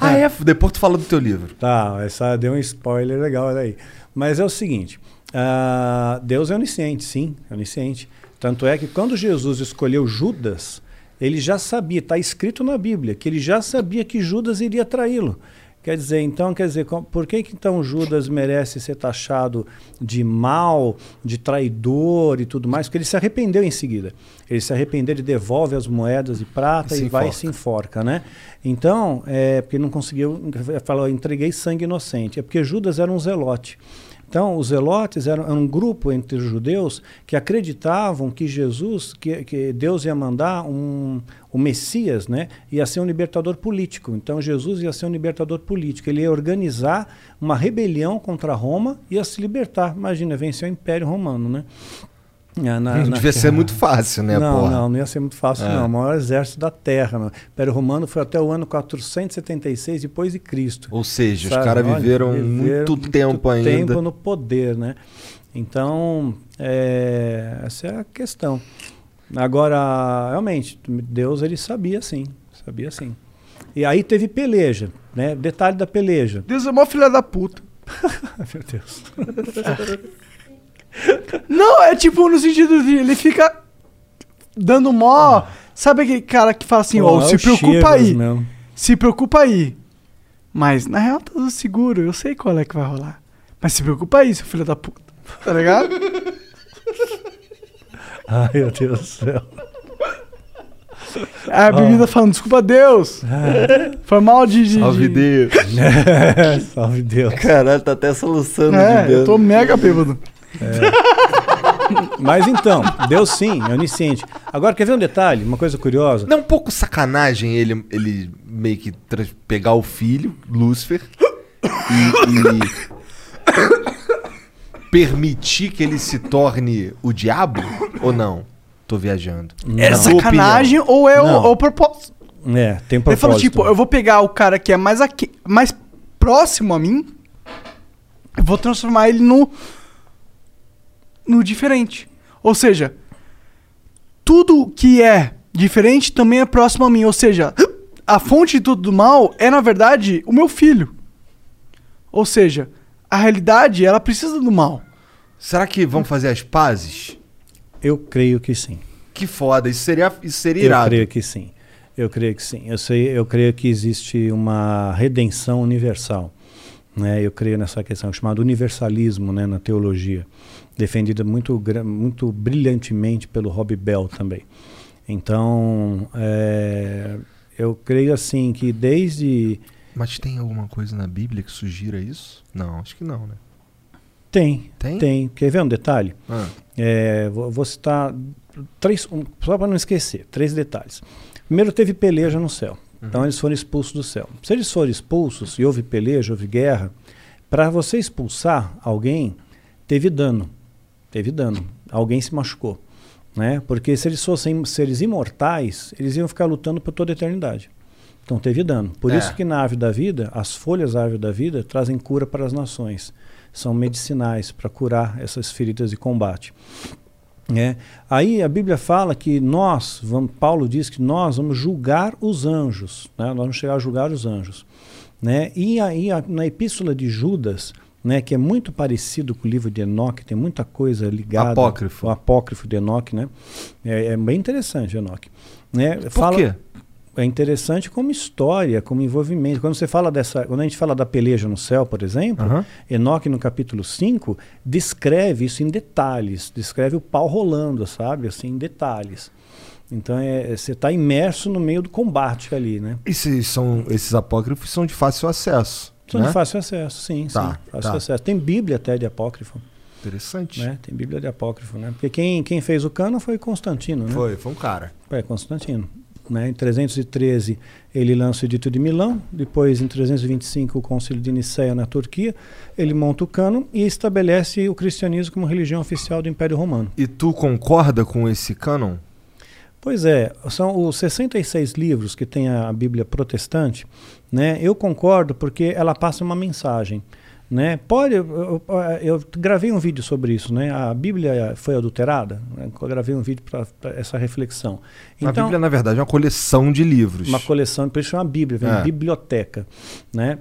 Ah, é? Depois tu fala do teu livro. Tá, essa deu um spoiler legal olha aí. Mas é o seguinte: ah, Deus é onisciente, sim, é onisciente. Tanto é que quando Jesus escolheu Judas, ele já sabia, está escrito na Bíblia, que ele já sabia que Judas iria traí-lo. Quer dizer, então, quer dizer, por que, que então Judas merece ser taxado de mal, de traidor e tudo mais? Porque ele se arrependeu em seguida. Ele se arrependeu, ele devolve as moedas de prata E e, vai e se enforca, né? Então, é porque não conseguiu, falou, entreguei sangue inocente. É porque Judas era um zelote. Então, os zelotes eram, um grupo entre os judeus que acreditavam que Jesus, que, que Deus ia mandar um, o Messias, né? Ia ser um libertador político. Então, Jesus ia ser um libertador político. Ele ia organizar uma rebelião contra Roma e ia se libertar. Imagina, vencer o Império Romano, né? Na- na- Não na- devia ser muito fácil, né, não, porra? não, não ia ser muito fácil, É. não. O maior exército da Terra. Não. O Império Romano foi até o ano 476 depois de Cristo. Ou seja, os Sabe? caras Olha, viveram viveram muito tempo ainda. tempo no poder, né? Então, é, essa é a questão. Agora, realmente, Deus ele sabia sim, sabia sim. E aí teve peleja, né? Detalhe da peleja. Deus é mó filha da puta. Meu Deus. Não, é tipo no sentido de ele fica dando mó. Sabe aquele cara que fala assim, ó, Pô, é se preocupa aí. mesmo. Se preocupa aí. Mas na real tá tudo seguro, eu sei qual é que vai rolar. Mas se preocupa aí, seu filho da puta. Tá ligado? Ai, meu Deus do céu. É a bebida falando, desculpa Deus. Foi mal de. de Salve de... Deus. Salve Deus. Caralho, tá até soluçando É, de Deus. eu tô mega bêbado. Mas então, Deus sim, é onisciente. Agora, quer ver um detalhe? Uma coisa curiosa? Não é um pouco sacanagem ele, ele meio que pegar o filho, Lúcifer, e, e permitir que ele se torne o diabo? Ou não? Tô viajando. É tua sacanagem ou é o, Não. ou o propósito? É, tem Ele propósito. falou, tipo, eu vou pegar o cara que é mais, aqui, mais próximo a mim, eu vou transformar ele no. No diferente. Ou seja, tudo que é diferente também é próximo a mim. Ou seja, a fonte de tudo do mal é, na verdade, o meu filho. Ou seja, a realidade, ela precisa do mal. Será que vão fazer as pazes? Eu creio que sim. Que foda, isso seria, isso seria Eu irado. creio que sim. Eu creio que sim. Eu, sei, eu creio que existe uma redenção universal. Né? Eu creio nessa questão chamada universalismo né, na teologia, defendida muito, muito brilhantemente pelo Rob Bell também. Então, é, eu creio assim que desde Mas tem alguma coisa na Bíblia que sugira isso? Não, acho que não, né? tem, Tem? tem. Quer ver um detalhe? Ah. É, vou, vou citar três, um, só para não esquecer, três detalhes. Primeiro, teve peleja no céu. Então, eles foram expulsos do céu. Se eles forem expulsos e houve peleja, houve guerra, para você expulsar alguém, teve dano. Teve dano. Alguém se machucou. Né? Porque se eles fossem seres imortais, eles iam ficar lutando por toda a eternidade. Então teve dano. Por É. isso que na árvore da vida, as folhas da árvore da vida trazem cura para as nações. São medicinais para curar essas feridas de combate. né? Aí a Bíblia fala que nós, vamos, Paulo diz que nós vamos julgar os anjos, né? nós vamos chegar a julgar os anjos. Né? E aí a- na epístola de Judas, né, que é muito parecido com o livro de Enoque, tem muita coisa ligada. Apócrifo. O apócrifo de Enoque, né? É, é bem interessante, Enoque. Né? Por quê? É interessante como história, como envolvimento. Quando você fala dessa, quando a gente fala da peleja no céu, por exemplo, Aham. Enoque no capítulo 5 descreve isso em detalhes, descreve o pau rolando, sabe? Assim, em detalhes. Então é, você está imerso no meio do combate ali, né? Esses, são, esses apócrifos são de fácil acesso. São né? fácil acesso, sim, Tá, sim. Fácil tá. acesso. Tem Bíblia até de apócrifo, Interessante. né? Tem Bíblia de apócrifo, né? Porque quem, quem fez o cano foi Constantino, né? Foi, foi um cara. É, Constantino. Né? Em 313 ele lança o Edito de Milão, depois em 325 o Concílio de Nicéia na Turquia, ele monta o cânon e estabelece o cristianismo como religião oficial do Império Romano. E tu concorda com esse cânon? Pois é, são os 66 livros que tem a Bíblia protestante, né? Eu concordo porque ela passa uma mensagem, Né? Pode, eu, eu- gravei um vídeo sobre isso, né? A Bíblia foi adulterada. né? Eu gravei um vídeo para essa reflexão. a Bíblia, na verdade, é uma coleção de livros. Uma coleção, por isso chama Bíblia, vem É. biblioteca, né?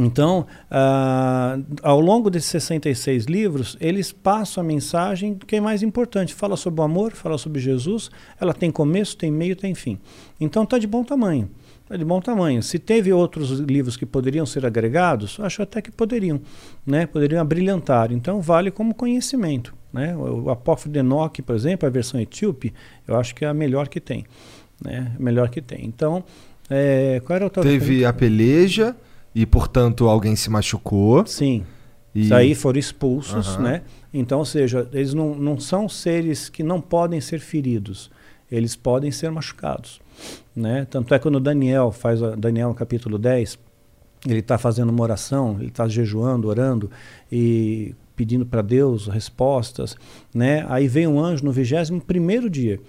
Então, ah, ao longo desses 66 livros, eles passam a mensagem que é mais importante. Fala sobre o amor, fala sobre Jesus, ela tem começo, tem meio, tem fim. Então está de bom tamanho. Está de bom tamanho. Se teve outros livros que poderiam ser agregados, acho até que poderiam, né? Poderiam abrilhantar. Então vale como conhecimento, né? O, o Apócrifo de Enoque, por exemplo, a versão etíope, eu acho que é a melhor que tem, né? Melhor que tem. Então, é, qual era o Teve a peleja e, portanto, alguém se machucou. Sim. E... Isso aí foram expulsos, Aham. né? Então, ou seja, eles não, não são seres que não podem ser feridos, eles podem ser machucados, né? Tanto é que quando Daniel faz, a- Daniel no capítulo 10, ele está fazendo uma oração, ele está jejuando, orando e pedindo para Deus respostas, né? Aí vem um anjo no 21 primeiro dia,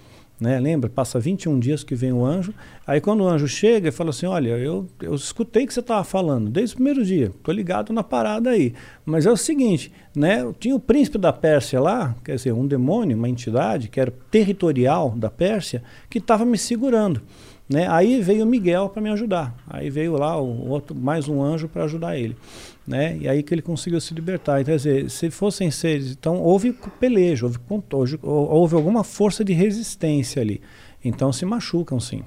né? Lembra? Passa 21 dias que vem o anjo. Aí quando o anjo chega e fala assim, olha, eu, eu escutei que você estava falando desde o primeiro dia, tô ligado na parada aí. Mas é o seguinte, né? Tinha o príncipe da Pérsia lá, quer dizer, um demônio, uma entidade que era territorial da Pérsia, que estava me segurando. Né? Aí veio Miguel para me ajudar. Aí veio lá o outro, mais um anjo para ajudar ele. Né? E aí que ele conseguiu se libertar. Então, quer dizer, se fossem seres. Então houve peleja, houve, houve, houve alguma força de resistência ali. Então se machucam sim.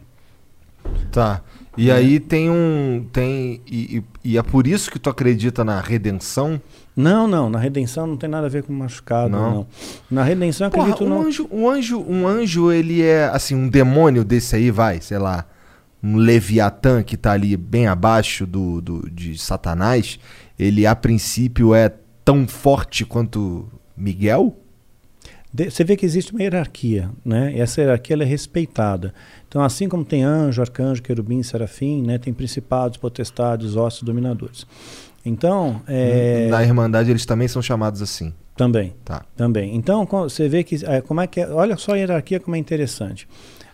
Tá. E aí tem um. Tem, e, e- e é por isso que tu acredita na redenção? Não, não, na redenção não tem nada a ver com machucado, Não? não. Na redenção eu Porra, acredito um não. anjo, um anjo, um anjo, ele é assim, um demônio desse aí, vai, sei lá, um Leviatã que tá ali bem abaixo do, do de Satanás, ele a princípio é tão forte quanto Miguel? Você vê que existe uma hierarquia, né? E essa hierarquia ela é respeitada. Então, assim como tem anjo, arcanjo, querubim, serafim, né? Tem principados, potestades, ossos, dominadores. Então, é, Na Irmandade eles também são chamados assim. também, Tá. também. Então, você vê que é, como é que é, olha só a hierarquia como é interessante.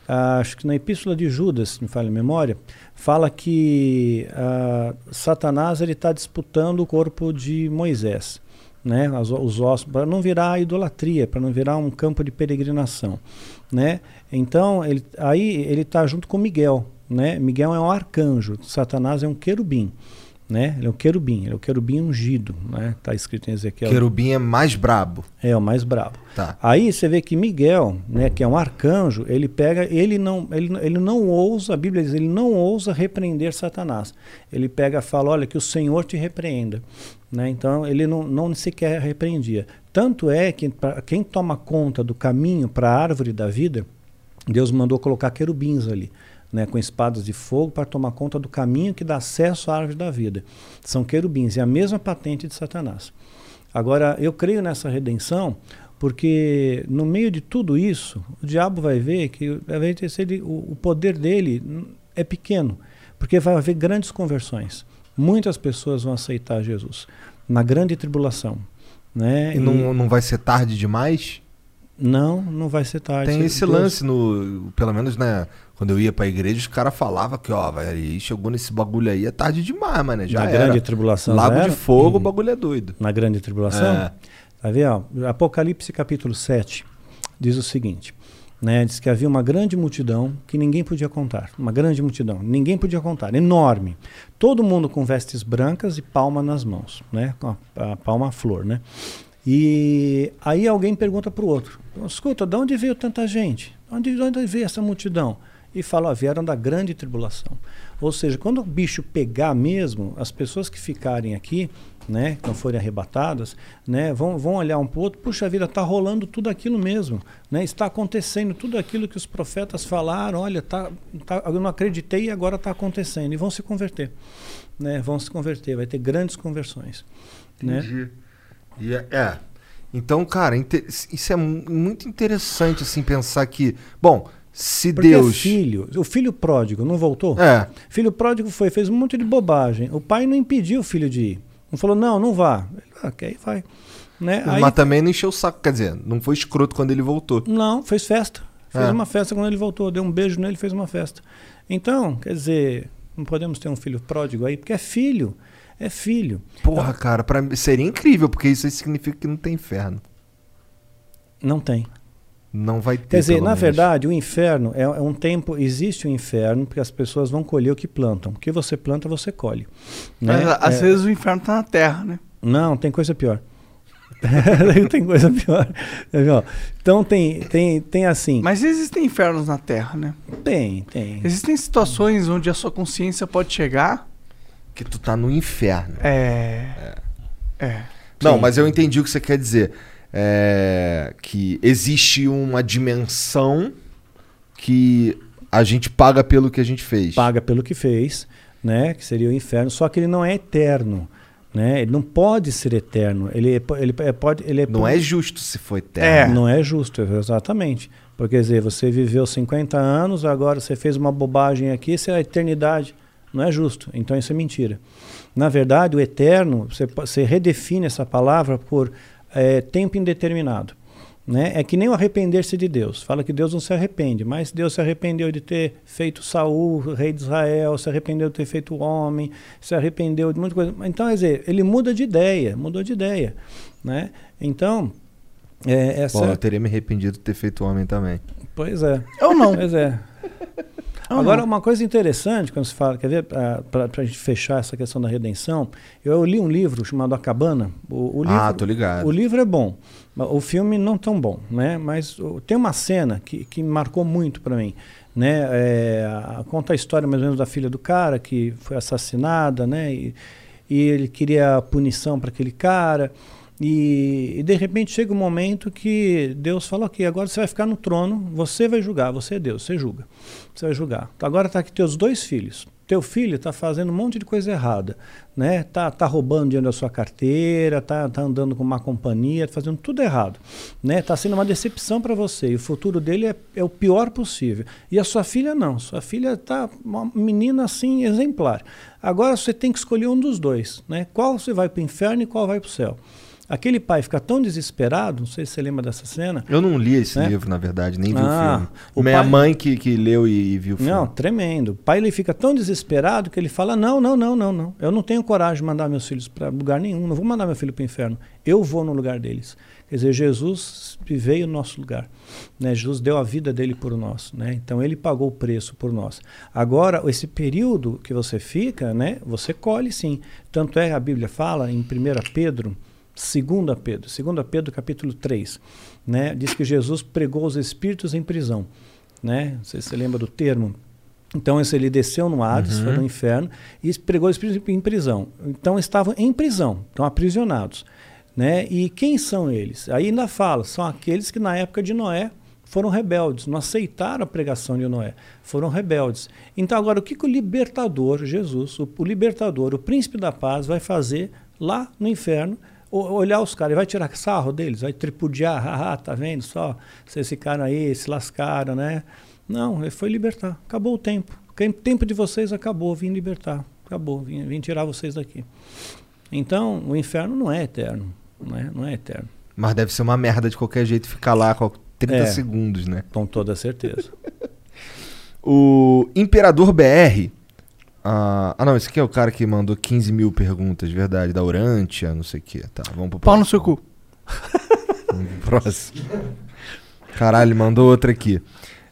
Ah, acho que na Epístola de Judas, se me falha a memória, fala que ah, Satanás está disputando o corpo de Moisés, né? As- os ossos para não virar idolatria, para não virar um campo de peregrinação, né? Então ele, aí ele está junto com Miguel, né? Miguel é um arcanjo, Satanás é um querubim. Né? Ele é um querubim, ele é o querubim ungido, né? Tá escrito em Ezequiel. Querubim é mais brabo. É o mais brabo. Tá. Aí você vê que Miguel, né, que é um arcanjo, ele pega, ele não, ele, ele não ousa, a Bíblia diz, ele não ousa repreender Satanás. Ele pega fala, olha, que o Senhor te repreenda. Né? Então ele não, não sequer repreendia. Tanto é que pra, quem toma conta do caminho para a árvore da vida, Deus mandou colocar querubins ali. Né, com espadas de fogo para tomar conta do caminho que dá acesso à árvore da vida. São querubins, é a mesma patente de Satanás. Agora, eu creio nessa redenção porque no meio de tudo isso, o diabo vai ver que vai ter sido- o, o poder dele é pequeno, porque vai haver grandes conversões. Muitas pessoas vão aceitar Jesus na grande tribulação. Né? E não, não vai ser tarde demais? Não, não vai ser tarde. Tem esse Deus- lance no. Pelo menos, né? Quando eu ia pra igreja, os caras falavam que, ó, vai, chegou nesse bagulho aí, é tarde demais, mano. Já na era. grande tribulação. Lago de fogo, o Uhum. bagulho é doido. Na grande tribulação? É. Tá vendo? Apocalipse capítulo 7 diz o seguinte: né? Diz que havia uma grande multidão que ninguém podia contar. Uma grande multidão, ninguém podia contar, enorme. Todo mundo com vestes brancas e palma nas mãos, né? Com a, a palma à flor, né? E aí alguém pergunta para o outro: escuta, de onde veio tanta gente? Onde, de onde veio essa multidão? E fala: ó, vieram da grande tribulação. Ou seja, quando o bicho pegar mesmo, as pessoas que ficarem aqui, né, que não forem arrebatadas, né, vão, vão olhar um para o outro, puxa vida, está rolando tudo aquilo mesmo, né, está acontecendo tudo aquilo que os profetas falaram, olha, tá, tá, eu não acreditei e agora está acontecendo, e vão se converter, né, vão se converter, vai ter grandes conversões, né. Entendi. E é, é. Então, cara, isso é mu- muito interessante, assim, pensar que. Bom, se Porque Deus. é filho, o filho pródigo não voltou? É. Filho pródigo foi, fez um monte de bobagem. O pai não impediu o filho de ir. Não falou, não, não vá. Ele, ah, ok, vai. Né? Aí, Mas também não encheu o saco. Quer dizer, não foi escroto quando ele voltou. Não, fez festa. Fez É. uma festa quando ele voltou. Deu um beijo nele, fez uma festa. Então, quer dizer, não podemos ter um filho pródigo aí, porque é filho. É filho. Porra, cara, pra... mim- seria incrível, porque isso aí significa que não tem inferno. Não tem. Não vai ter. Quer dizer, pelo na menos. verdade, o inferno é, é um tempo. Existe o inferno porque as pessoas vão colher o que plantam. O que você planta, você colhe. né? Mas, às É, vezes o inferno tá na terra, né? Não, tem coisa pior. tem coisa pior. Entendeu? Então tem, tem, tem assim. Mas existem infernos na terra, né? Tem, tem. Existem situações onde a sua consciência pode chegar. Que tu tá no inferno. É. É. Não, Sim. mas eu entendi o que você quer dizer. É, que existe uma dimensão que a gente paga pelo que a gente fez. Paga pelo que fez, né? Que seria o inferno. Só que ele não é eterno. Né? Ele não pode ser eterno. Ele, é ele é- pode. Ele é Não po- é justo se for eterno. Não é justo, exatamente. Porque, quer dizer, você viveu 50 anos, agora você fez uma bobagem aqui, isso é a eternidade. Não é justo. Então isso é mentira. Na verdade, o eterno, você, você redefine essa palavra por eh, tempo indeterminado. Né? É que nem o arrepender-se de Deus. Fala que Deus não se arrepende, mas Deus se arrependeu de ter feito Saul, rei de Israel, se arrependeu de ter feito homem, se arrependeu de muita coisa. Então, quer dizer, ele muda de ideia, mudou de ideia. Né? Então, é, essa. Bom, eu teria me arrependido de ter feito homem também. Pois é. Ou não. Pois é. Ou Agora, não. uma coisa interessante, quando se fala, quer ver, para a gente fechar essa questão da redenção, eu li um livro chamado A Cabana. O, o livro, Ah, tô ligado. O livro é bom, o filme não tão bom, né? Mas tem uma cena que, que marcou muito para mim, né? É, conta a história mais ou menos da filha do cara que foi assassinada, né? E, e ele queria punição para aquele cara. E, e de repente chega um momento que Deus fala: Ok, agora você vai ficar no trono, você vai julgar, você é Deus, você julga. Você vai julgar. Agora está aqui teus dois filhos. Teu filho está fazendo um monte de coisa errada, né? Tá, tá roubando dinheiro da sua carteira, tá, tá andando com má companhia, tá fazendo tudo errado, né? Tá sendo uma decepção para você. E o futuro dele é, é o pior possível. E a sua filha não. Sua filha tá uma menina assim exemplar. Agora você tem que escolher um dos dois, né? Qual você vai para o inferno e qual vai para o céu. Aquele pai fica tão desesperado, não sei se você lembra dessa cena. Eu não li esse Né? livro, na verdade, nem vi Ah, o filme. o Minha pai- mãe que, que leu e, e viu o filme. Não, tremendo. O pai ele fica tão desesperado que ele fala: Não, não, não, não, não. Eu não tenho coragem de mandar meus filhos para lugar nenhum. Não vou mandar meu filho para o inferno. Eu vou no lugar deles. Quer dizer, Jesus veio no nosso lugar. Né? Jesus deu a vida dele por nós. Né? Então ele pagou o preço por nós. Agora, esse período que você fica, né, você colhe sim. Tanto é, a Bíblia fala em 1 Pedro. 2 Pedro, 2 Pedro capítulo 3, né, diz que Jesus pregou os espíritos em prisão, né? Não sei se você lembra do termo. Então esse, ele desceu no Hades, foi no inferno e pregou os espíritos em prisão. Então estavam em prisão, estão aprisionados, né? E quem são eles? Aí ainda fala, são aqueles que na época de Noé foram rebeldes, não aceitaram a pregação de Noé, foram rebeldes. Então agora o que, que o libertador, Jesus, o, o libertador, o príncipe da paz vai fazer lá no inferno? Olhar os caras, ele vai tirar sarro deles, vai tripudiar, haha, tá vendo só? Vocês ficaram aí, se lascaram, né? Não, ele foi libertar. Acabou o tempo. O tempo de vocês acabou, vim libertar. Acabou, vim, vim tirar vocês daqui. Então, o inferno não é eterno. Não é, não é eterno. Mas deve ser uma merda de qualquer jeito ficar lá com 30 É. segundos, né? Com toda certeza. O Imperador BR. Ah, ah, não, esse aqui é o cara que mandou 15 mil perguntas, de verdade, da Urantia, não sei o que. Tá, vamos pro Pau no próximo. seu cu. Próximo. Caralho, mandou outra aqui.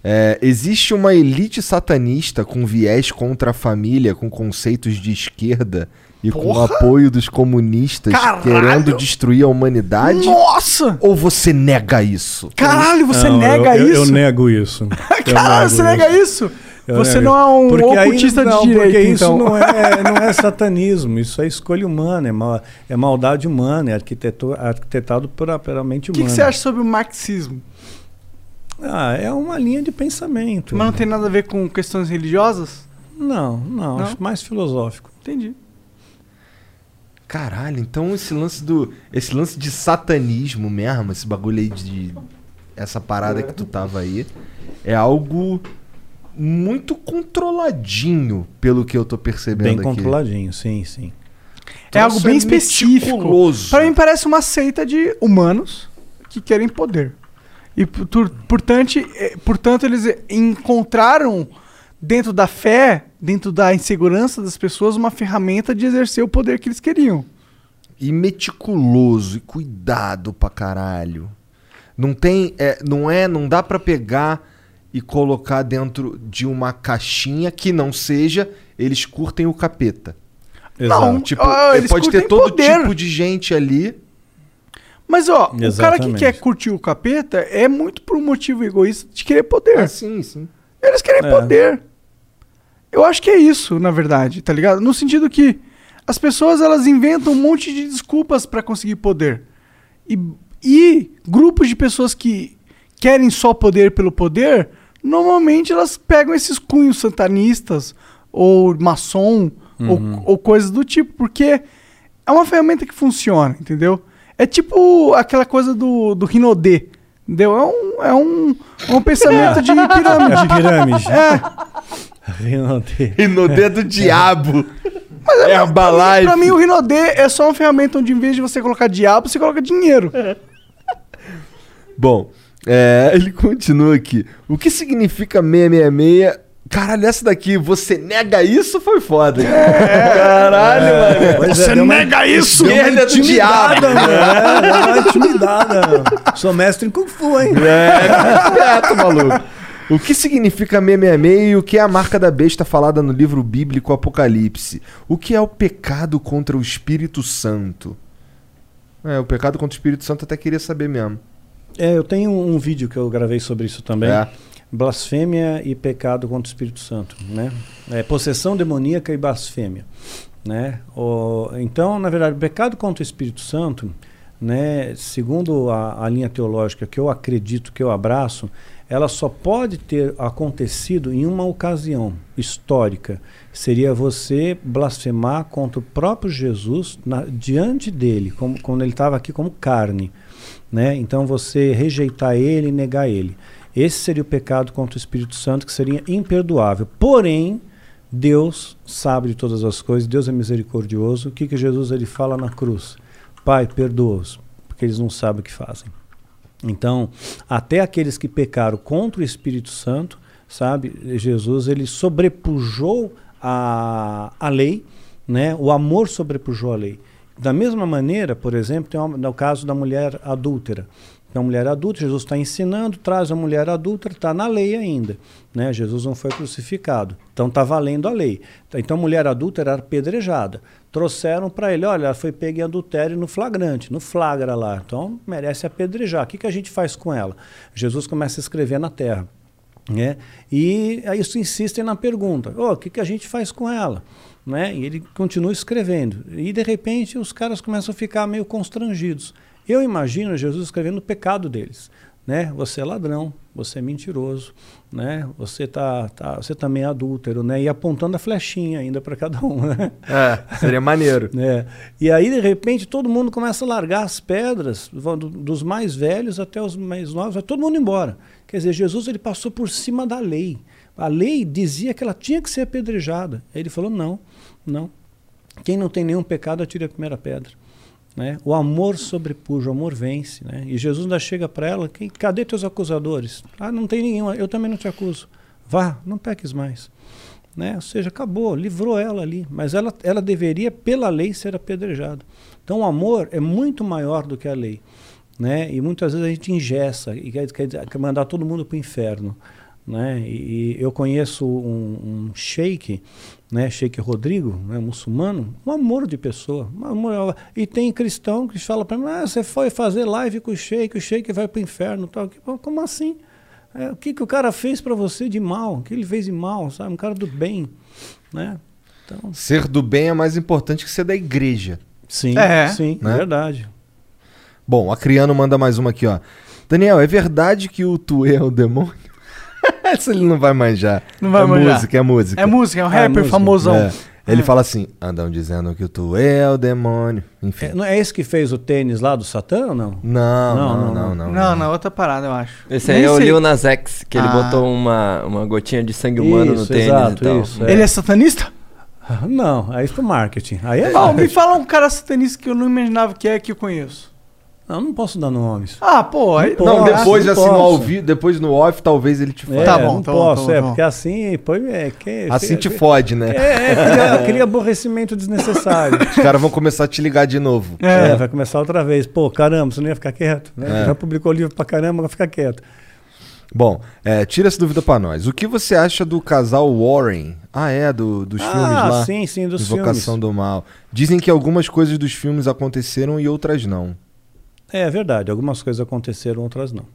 É, existe uma elite satanista com viés contra a família, com conceitos de esquerda e com Porra! apoio dos comunistas Caralho! querendo destruir a humanidade? Nossa! Ou você nega isso? Caralho, você Não, nega eu, eu- isso? Eu nego isso. Eu Caralho, nego você nega isso? Eu você nego. não é um Porque aí- ocultista não, de direita, porque isso então. não é, não é satanismo, isso é escolha humana, é, mal, é maldade humana, é arquiteto, arquitetado pela, pela mente O que, humana. que você acha sobre o marxismo? Ah, é uma linha de pensamento. Mas não tem nada a ver com questões religiosas? Não, não, Não? acho mais filosófico. Entendi. Caralho, então esse lance do. Esse lance de satanismo mesmo, esse bagulho aí de. Essa parada que tu tava aí, é algo muito controladinho, pelo que eu tô percebendo Bem aqui. controladinho, sim, sim. é algo isso bem é específico. meticuloso. Pra mim parece uma seita de humanos que querem poder. E por- portanto, eh, portanto eles encontraram dentro da fé, dentro da insegurança das pessoas, uma ferramenta de exercer o poder que eles queriam. E meticuloso e cuidado pra caralho. Não tem. é, não é. Não dá pra pegar e colocar dentro de uma caixinha que não seja. Eles curtem o capeta. Não, Tipo, ah, eles pode ter todo poder. tipo de gente ali. Mas, ó, o cara que Exatamente. quer curtir o capeta é muito por um motivo egoísta de querer poder. Ah, sim, sim. Eles querem É. poder. Eu acho que é isso, na verdade, tá ligado? No sentido que as pessoas elas inventam um monte de desculpas pra conseguir poder. E, e grupos de pessoas que querem só poder pelo poder, normalmente elas pegam esses cunhos satanistas ou maçom ou, ou coisas do tipo, porque é uma ferramenta que funciona, entendeu? É tipo aquela coisa do, do Rinodê, entendeu? É um, é um, é um pensamento de pirâmide. É pirâmide. É, Rinodê. No dedo do diabo. mas É pra, a mim, Herbalife. pra mim o Rinodê é só uma ferramenta onde em vez de você colocar diabo, você coloca dinheiro. Bom, é, ele continua aqui. O que significa 666? Caralho, essa daqui, você nega isso? Foi foda. hein? Caralho, mano. Pois é, deu uma- isso! Esquerda do diabo. Intimidada, mano. É, uma intimidada. Sou mestre em Kung Fu, hein? É, quieto, maluco. O que significa 666 e o que é a marca da besta falada no livro bíblico Apocalipse? O que é o pecado contra o Espírito Santo? É, o pecado contra o Espírito Santo eu até queria saber mesmo. É, eu tenho um vídeo que eu gravei sobre isso também. É. Blasfêmia e pecado contra o Espírito Santo, né? É, possessão demoníaca e blasfêmia, né? O, então, na verdade, o pecado contra o Espírito Santo, né? Segundo a, a linha teológica que eu acredito, que eu abraço, ela só pode ter acontecido em uma ocasião histórica. Seria você blasfemar contra o próprio Jesus na- diante dele, como, quando ele estava aqui como carne né? Então você rejeitar ele e negar ele. Esse seria o pecado contra o Espírito Santo que seria imperdoável. Porém, Deus sabe de todas as coisas, Deus é misericordioso. O que que Jesus ele fala na cruz? Pai, perdoa-os, porque eles não sabem o que fazem. Então, até aqueles que pecaram contra o Espírito Santo, sabe, Jesus ele sobrepujou a, a lei, né? O amor sobrepujou a lei. Da mesma maneira, por exemplo, tem uma, no caso da mulher adúltera. Então, mulher adulta, Jesus está ensinando, traz a mulher adúltera, está na lei ainda. Né? Jesus não foi crucificado. Então, está valendo a lei. Então, a mulher adúltera era apedrejada. Trouxeram para ele, olha, ela foi pega em adultério no flagrante, no flagra lá. Então, merece apedrejar. O que, que a gente faz com ela? Jesus começa a escrever na terra. Né? E isso insistem na pergunta: "Ô, o que, que a gente faz com ela? Né? E ele continua escrevendo. E de repente os caras começam a ficar meio constrangidos. Eu imagino Jesus escrevendo o pecado deles. Né? Você é ladrão, você é mentiroso, né? Você tá, tá, você também é adúltero, né? E apontando a flechinha ainda para cada um, né? É, seria maneiro. É. E aí, de repente, todo mundo começa a largar as pedras, dos mais velhos até os mais novos, vai todo mundo embora. Quer dizer, Jesus ele passou por cima da lei. A lei dizia que ela tinha que ser apedrejada. Ele falou: não, não. Quem não tem nenhum pecado, atire a primeira pedra. Né? O amor sobrepuja, o amor vence. Né? E Jesus ainda chega para ela: "Quem- cadê teus acusadores? Ah, não tem nenhum, eu também não te acuso. Vá, não peques mais. Né? Ou seja, acabou, livrou ela ali. Mas ela, ela deveria, pela lei, ser apedrejada. Então o amor é muito maior do que a lei. Né? E muitas vezes a gente ingessa e quer, quer mandar todo mundo para o inferno. Né? E, e eu conheço um, um sheik, né? sheik Rodrigo, né? muçulmano, um amor de pessoa. um amor- e tem cristão que fala para mim, ah, você foi fazer live com o sheik, o sheik vai para o inferno. Tal. Como assim? É, o que, que o cara fez para você de mal? O que ele fez de mal? Sabe? Um cara do bem. Né? Então, Ser do bem é mais importante que ser da igreja. sim, É. sim, Né? verdade. Bom, a Criano manda mais uma aqui, ó. Daniel, é verdade que o Tuê é o demônio? Essa ele não vai manjar. Não vai é manjar. música, é música. É música, é um é rapper música. famosão. É. Ele fala assim: andam dizendo que o Tuê é o demônio. Enfim. É, não é esse que fez o tênis lá do Satã ou não? Não, não, Não, não, não, não. Não, não, outra parada, eu acho. Esse aí Nem é o sei. Lil Nas X, que ele Ah. botou uma, uma gotinha de sangue humano no Isso, tênis exato, e tal. isso, é. Ele é satanista? Não, aí foi marketing. Aí é. Bom, me fala um cara satanista que eu não imaginava que é que eu conheço. Não, não posso dar nomes. Ah, pô, aí. Não Não, Posso, depois, não assim, no posso. ao vivo, depois no off, talvez ele te fale. É, Tá bom, não tá posso, tá bom, é, tá bom. porque assim, põe, é, que, Assim que- te fode, né? É, é, cria, cria aborrecimento desnecessário. Os caras vão começar a te ligar de novo. É. vai começar outra vez. Pô, caramba, você não ia ficar quieto? né? É. Já publicou livro pra caramba, vai ficar quieto. Bom, é, tira essa dúvida pra nós. O que você acha do casal Warren? Ah, é, do, dos filmes ah, lá. sim, sim, dos Invocação filmes. do Mal. Dizem que algumas coisas dos filmes aconteceram e outras não. É verdade, algumas coisas aconteceram, outras não.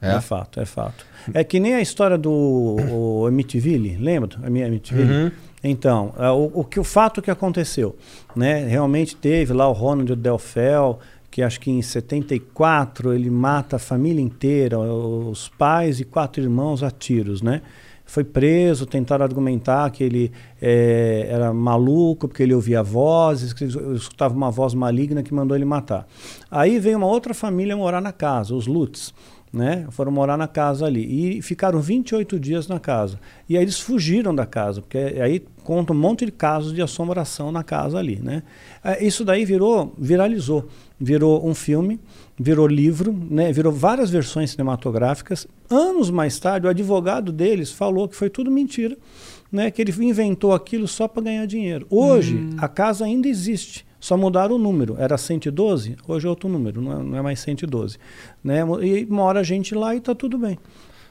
É? É, fato, é fato. É que nem a história do Amityville, lembra? A minha Amityville? Uhum. Então, é, o, o que o fato que aconteceu, né? Realmente teve lá o Ronald Delfel, que acho que em 74 ele mata a família inteira, os pais e quatro irmãos a tiros, né? Foi preso, tentaram argumentar que ele eh, era maluco porque ele ouvia vozes, que ele escutava uma voz maligna que mandou ele matar. Aí veio uma outra família morar na casa, os Lutz né? Foram morar na casa ali e ficaram 28 dias na casa. E aí eles fugiram da casa, porque aí conta um monte de casos de assombração na casa ali, né? Eh, Isso daí virou, viralizou, virou um filme, virou livro, né? Virou várias versões cinematográficas. Anos mais tarde, o advogado deles falou que foi tudo mentira, né? Que ele inventou aquilo só para ganhar dinheiro. Hoje a casa ainda existe. Só mudaram o número. Era 112, hoje é outro número, não é, não é mais 112. Né? E mora gente lá e está tudo bem.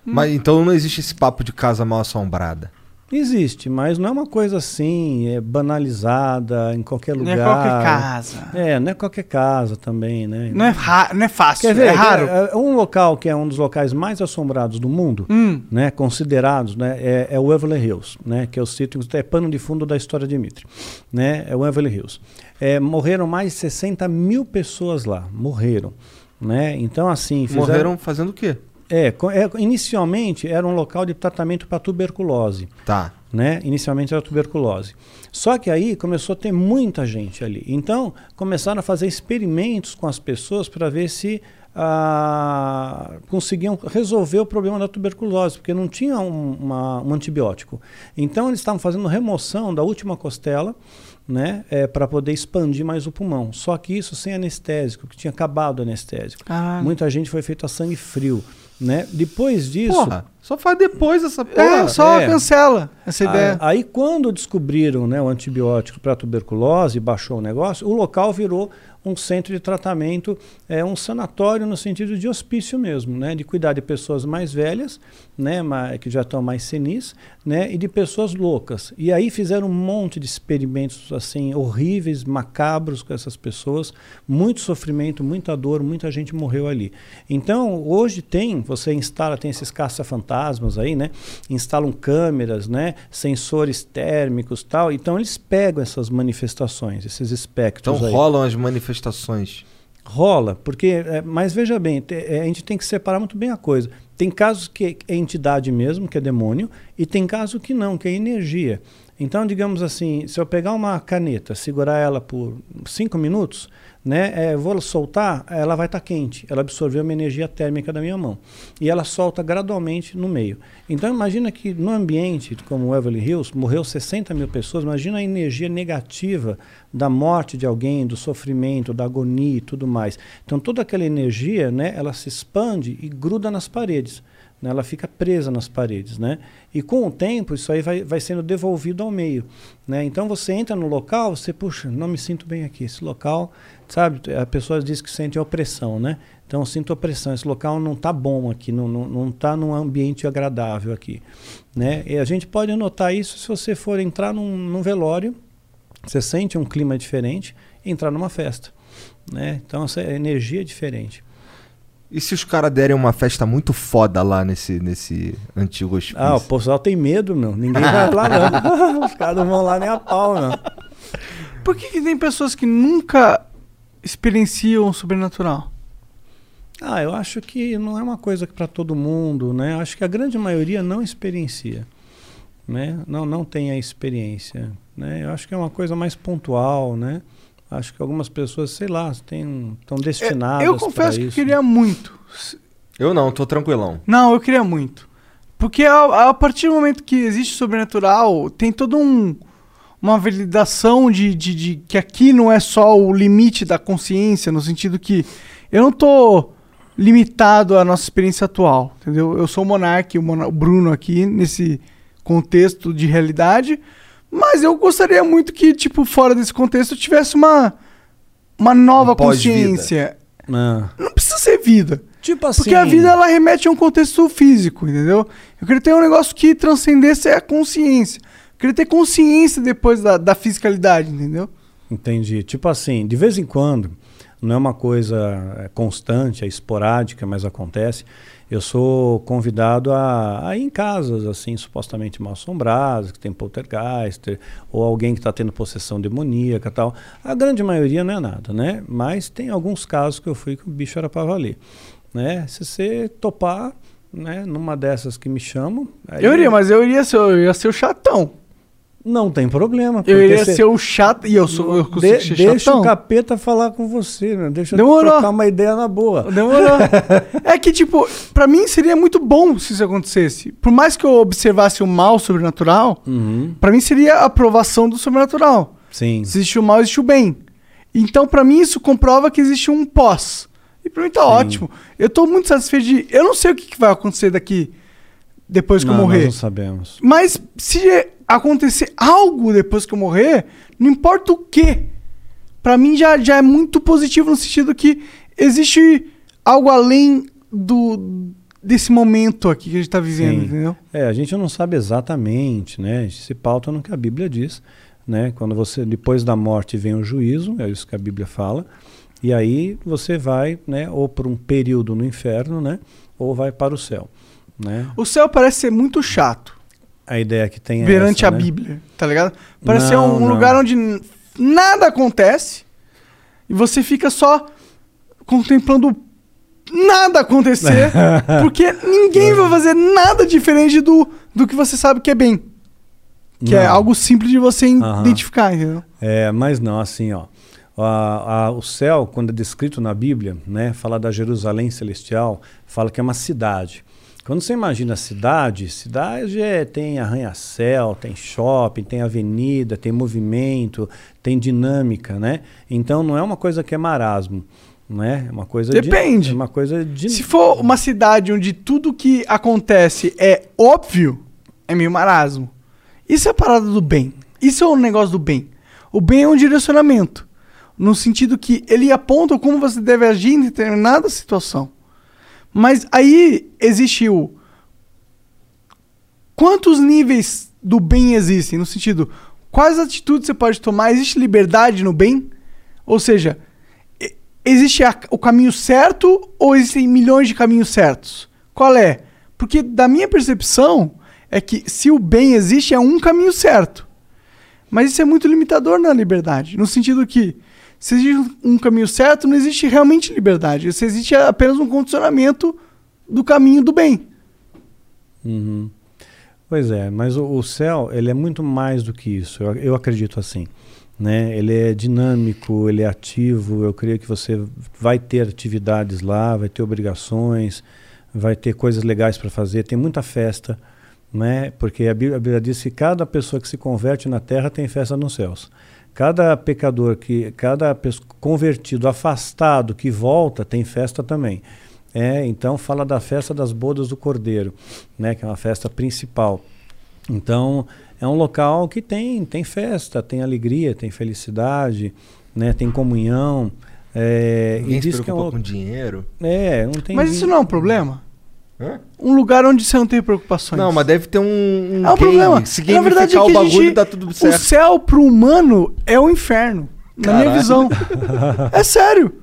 Mas então não existe esse papo de casa mal assombrada. Existe, mas não é uma coisa assim, é banalizada em qualquer Não lugar. é qualquer casa. É, não é qualquer casa também, né? Não é, não é fácil, Quer ver, é raro. é- é um local que é um dos locais mais assombrados do mundo, Hum. né, considerados, né, é, é o Waverly Hills, né, que é o sítio, é pano de fundo da história de Dimitri, né, é o Waverly Hills. É, morreram mais de 60 mil pessoas lá, morreram, né, então assim... fizeram- Morreram fazendo o quê? É, é, inicialmente era um local de tratamento para tuberculose, Tá. né? Inicialmente era tuberculose. Só que aí começou a ter muita gente ali. Então, começaram a fazer experimentos com as pessoas para ver se ah, conseguiam resolver o problema da tuberculose, porque não tinha um, uma- um antibiótico. Então, eles estavam fazendo remoção da última costela, né, para poder expandir mais o pulmão. Só que isso sem anestésico, que tinha acabado o anestésico. Caralho. Muita gente foi feito a sangue frio. Né? Depois disso, Porra, só faz depois essa porra. É, só é. cancela essa Aí- ideia. Aí, quando descobriram né, o antibiótico para tuberculose, baixou o negócio, o local virou um centro de tratamento, é um sanatório no sentido de hospício mesmo, né, de cuidar de pessoas mais velhas, né, que já estão mais senis, né, e de pessoas loucas. E aí fizeram um monte de experimentos assim horríveis, macabros com essas pessoas, muito sofrimento, muita dor, muita gente morreu ali. Então, hoje tem, você instala, tem esses caça-fantasmas aí, né? Instalam câmeras, né? Sensores térmicos tal. Então, eles pegam essas manifestações, esses espectros Então aí. rolam as manifestações. Rola, porque, é, mas veja bem, é, a gente tem que separar muito bem a coisa. Tem casos que é entidade mesmo, que é demônio, e tem casos que não, que é energia. Então, digamos assim, se eu pegar uma caneta, segurar ela por cinco minutos, né, é, vou soltar, ela vai estar quente. Ela absorveu uma energia térmica da minha mão. E ela solta gradualmente no meio. Então, imagina que no ambiente, como o Everly Hills, morreu 60 mil pessoas, imagina a energia negativa da morte de alguém, do sofrimento, da agonia e tudo mais. Então, toda aquela energia, né, ela se expande e gruda nas paredes. né, Ela fica presa nas paredes, né? E com o tempo isso aí vai, vai sendo devolvido ao meio, né? Então você entra no local, você puxa, não me sinto bem aqui. Esse local, sabe? A pessoa diz que sente opressão, né? Então eu sinto opressão. Esse local não está bom aqui, não não não está num ambiente agradável aqui, né? E a gente pode notar isso se você for entrar num, num velório, você sente um clima diferente, e entrar numa festa, né? Então essa energia é diferente. E se os caras derem uma festa muito foda lá nesse, nesse antigo hospício? Ah, o pessoal tem medo, meu. Ninguém vai lá, não. Os caras não vão lá nem a pau, não. Por que, que tem pessoas que nunca experienciam o sobrenatural? Ah, eu acho que não é uma coisa para todo mundo, né? Eu Acho que a grande maioria não experiencia, né? Não, não tem a experiência, né? Eu acho que é uma coisa mais pontual, né? Acho que algumas pessoas, sei lá, estão destinadas É, eu pra confesso que eu isso. queria muito. Eu não, tô tranquilão. Não, eu queria muito. Porque a, a partir do momento que existe sobrenatural, tem todo um uma validação de, de, de que aqui não é só o limite da consciência, no sentido que eu não tô limitado à nossa experiência atual, entendeu? Eu sou o Monark, o, o Bruno aqui, nesse contexto de realidade, mas eu gostaria muito que, tipo, fora desse contexto, eu tivesse uma, uma nova Um consciência. Ah, Não precisa ser vida. tipo assim. Porque a vida ela remete a um contexto físico, entendeu? Eu queria ter um negócio que transcendesse a consciência. Eu queria ter consciência depois da, da fisicalidade, entendeu? Entendi. Tipo assim, de vez em quando, não é uma coisa é, constante, é esporádica, mas acontece. Eu sou convidado a, a ir em casas assim supostamente mal assombradas, que tem poltergeist, ou alguém que está tendo possessão demoníaca, tal. A grande maioria não é nada, né? Mas tem alguns casos que eu fui que o bicho era para valer, né? Se você topar, né, numa dessas que me chamam, Eu iria, mas eu iria ser, eu ia ser o chatão. Não tem problema. Eu iria ser o chato. E eu sou eu de- consigo ser deixa chatão. o capeta falar com você, né? deixa eu Demorou. trocar uma ideia na boa. Demorou. é que, tipo, pra mim seria muito bom se isso acontecesse. Por mais que eu observasse o mal sobrenatural, Uhum, pra mim seria a aprovação do sobrenatural. Sim. Se existe o mal, existe o bem. Então, pra mim, isso comprova que existe um pós. E pra mim tá ótimo. Eu tô muito satisfeito de. Eu não sei o que, que vai acontecer daqui depois que Não, eu nós morrer. não sabemos. Mas se acontecer algo depois que eu morrer, não importa o que. Pra mim já, já é muito positivo no sentido que existe algo além do desse momento aqui que a gente tá vivendo, Sim. entendeu? É, a gente não sabe exatamente, né? A gente se pauta no que a Bíblia diz, né? Quando você depois da morte vem o juízo, é isso que a Bíblia fala. E aí você vai, né, ou por um período no inferno, né, ou vai para o céu, né? O céu parece ser muito chato A ideia que tem é perante essa, a né? Bíblia, tá ligado? Parece ser Não, um não. lugar onde nada acontece e você fica só contemplando nada acontecer, porque ninguém vai fazer nada diferente do, do que você sabe que é bem. Que é Não. algo simples de você identificar, entendeu? É, mas não, assim, ó. A- a- o céu, quando é descrito na Bíblia, né, fala da Jerusalém celestial, fala que é uma cidade. Quando você imagina cidade, cidade é, tem arranha-céu, tem shopping, tem avenida, tem movimento, tem dinâmica, né? Então não é uma coisa que é marasmo, né? É uma coisa de- Depende. é uma coisa de Se for uma cidade onde tudo que acontece é óbvio, é meio marasmo. Isso é a parada do bem. Isso é o negócio do bem. O bem é um direcionamento. No sentido que ele aponta como você deve agir em determinada situação. Mas aí existe o. Quantos níveis do bem existem? No sentido, quais atitudes você pode tomar? Existe liberdade no bem? Ou seja, existe a- o caminho certo ou existem milhões de caminhos certos? Qual é? Porque da minha percepção é que se o bem existe é um caminho certo. Mas isso é muito limitador na liberdade, no sentido que se existe um caminho certo, não existe realmente liberdade. Se existe apenas um condicionamento do caminho do bem. Uhum. Pois é, mas o, o céu ele é muito mais do que isso. Eu, eu acredito assim, né? Ele é dinâmico, ele é ativo. Eu creio que você vai ter atividades lá, vai ter obrigações, vai ter coisas legais para fazer. Tem muita festa, né? Porque a Bíblia, a Bíblia diz que cada pessoa que se converte na terra tem festa nos céus. Cada pecador que, cada convertido afastado que volta tem festa também. É, então fala da festa das bodas do Cordeiro, né, que é uma festa principal. Então é um local que tem tem festa, tem alegria, tem felicidade, né, tem comunhão. É, Ninguém e se diz que é um, com dinheiro. é, não tem. Mas isso não é um problema? Hã? Um lugar onde você não tem preocupações. Não, mas deve ter um, um É um game. problema. Se Na verdade, é que o a bagulho, gente- dá tudo O certo. céu pro humano é o inferno. Na minha Caralho. visão. é sério.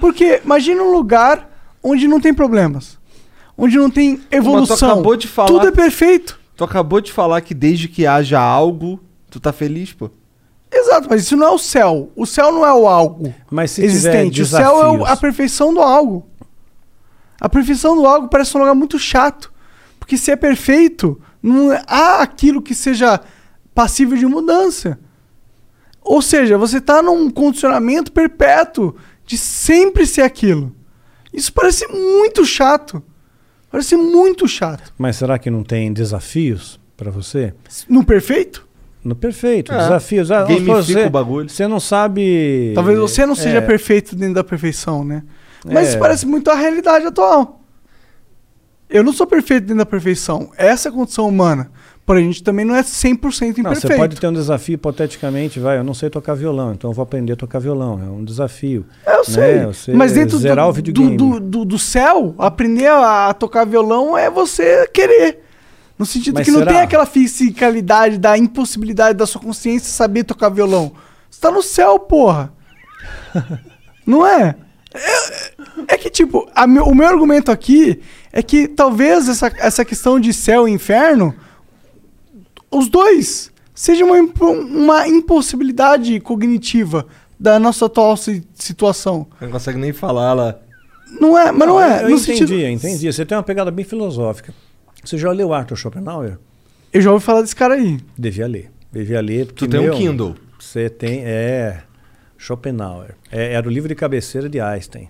Porque imagina um lugar onde não tem problemas. Onde não tem evolução. acabou de falar- Tudo é perfeito. Tu acabou de falar que desde que haja algo, tu tá feliz, pô. Exato, mas isso não é o céu. O céu não é o algo Mas se tiver existente. O céu é o- a perfeição do algo. A perfeição do algo parece um lugar muito chato. Porque se é perfeito, não há aquilo que seja passível de mudança. Ou seja, você está num condicionamento perpétuo de sempre ser aquilo. Isso parece muito chato. Parece muito chato. Mas será que não tem desafios para você? No perfeito? No perfeito, É. desafios. Ah, Gamifica você, o bagulho. você não sabe. Talvez você não seja é, perfeito dentro da perfeição, né? Mas É. isso parece muito a realidade atual. Eu não sou perfeito dentro da perfeição. Essa é a condição humana. Porém, a gente também não é 100% Não, imperfeito. você pode ter um desafio, hipoteticamente, vai, eu não sei tocar violão, então eu vou aprender a tocar violão. É um desafio. Eu sei. Você mas dentro zerar do, o videogame. do, do, do céu, aprender a, a tocar violão é você querer. No sentido Mas que não será? tem aquela fisicalidade da impossibilidade da sua consciência saber tocar violão. Você tá no céu, porra. não é? É? é que, tipo, a meu- o meu argumento aqui é que talvez essa, essa questão de céu e inferno, os dois, seja uma, uma impossibilidade cognitiva da nossa atual si- situação. Não consegue nem falar lá. Não é, mas não, é. Eu no entendi, sentido- eu entendi. Você tem uma pegada bem filosófica. Você já leu Arthur Schopenhauer? Eu já ouvi falar desse cara aí. Devia ler. Devia ler. Porque, Tu tem um meu, Kindle. Você tem. É. Schopenhauer. É, era o livro de cabeceira de Einstein.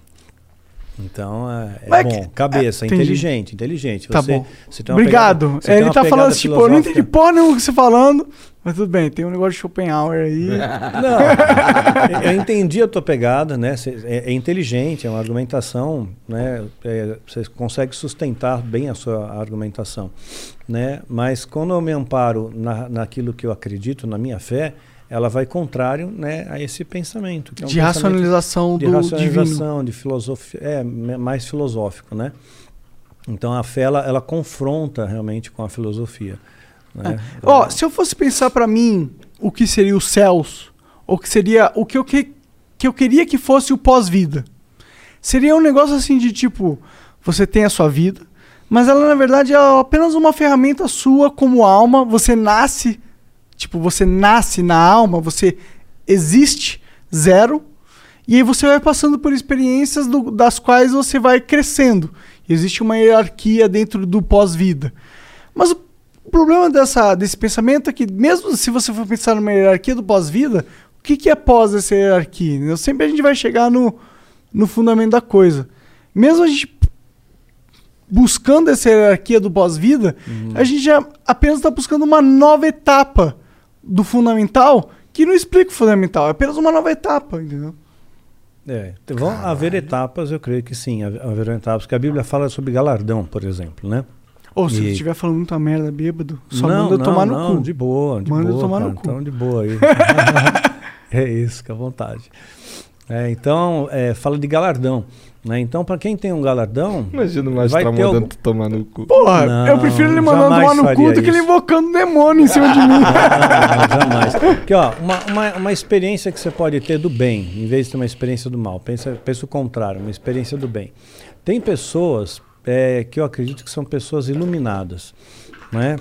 Então, é, é bom. que- Cabeça, é, entendi. inteligente, inteligente. Tá Você, bom. você Obrigado. pegada- É, ele tá falando assim, pô, eu não entendi porra nenhuma que você falando. Mas tudo bem, tem um negócio de Schopenhauer aí. Não, eu entendi a tua pegada, né? É, é inteligente, é uma argumentação, né? É, você consegue sustentar bem a sua argumentação, né? Mas quando eu me amparo na, naquilo que eu acredito, na minha fé, ela vai contrário, né, a esse pensamento. É um de pensamento racionalização de do divino. racionalização, de filosofia, é mais filosófico, né? Então a fé ela, ela confronta realmente com a filosofia. Né? Ó, se eu fosse pensar pra mim o que seria os céus, ou que seria o que eu, que, que eu queria que fosse o pós-vida, seria um negócio assim de tipo, você tem a sua vida, mas ela na verdade é apenas uma ferramenta sua como alma, você nasce, tipo, você nasce na alma, você existe zero, e aí você vai passando por experiências do- das quais você vai crescendo. Existe uma hierarquia dentro do pós-vida. Mas o problema dessa, desse pensamento é que, mesmo se você for pensar numa hierarquia do pós-vida, o que, que é pós essa hierarquia? entendeu? Sempre a gente vai chegar no, no fundamento da coisa. Mesmo a gente buscando essa hierarquia do pós-vida, a gente já apenas está buscando uma nova etapa do fundamental que não explica o fundamental, é apenas uma nova etapa, entendeu? É, te- vão haver etapas, eu creio que sim, haver- haverão etapas, porque a Bíblia fala sobre galardão, por exemplo, né? Ou se E- estiver falando muita merda bêbado, só não, manda eu não, tomar no não, cu. de boa, de Manda eu boa, tomar no cara, cu. Então, de boa aí. é isso, fica à vontade. É, então, é, fala de galardão, né? Então, para quem tem um galardão, Imagina o ter mandando algum- tomar no cu. Porra, Não, eu prefiro ele mandando tomar no cu do que ele isso. invocando demônio em cima de mim. Não, não, jamais. Porque, ó, uma, uma, uma experiência que você pode ter do bem, em vez de ter uma experiência do mal. Pensa, pensa o contrário, uma experiência do bem. Tem pessoas é, que eu acredito que são pessoas iluminadas, né?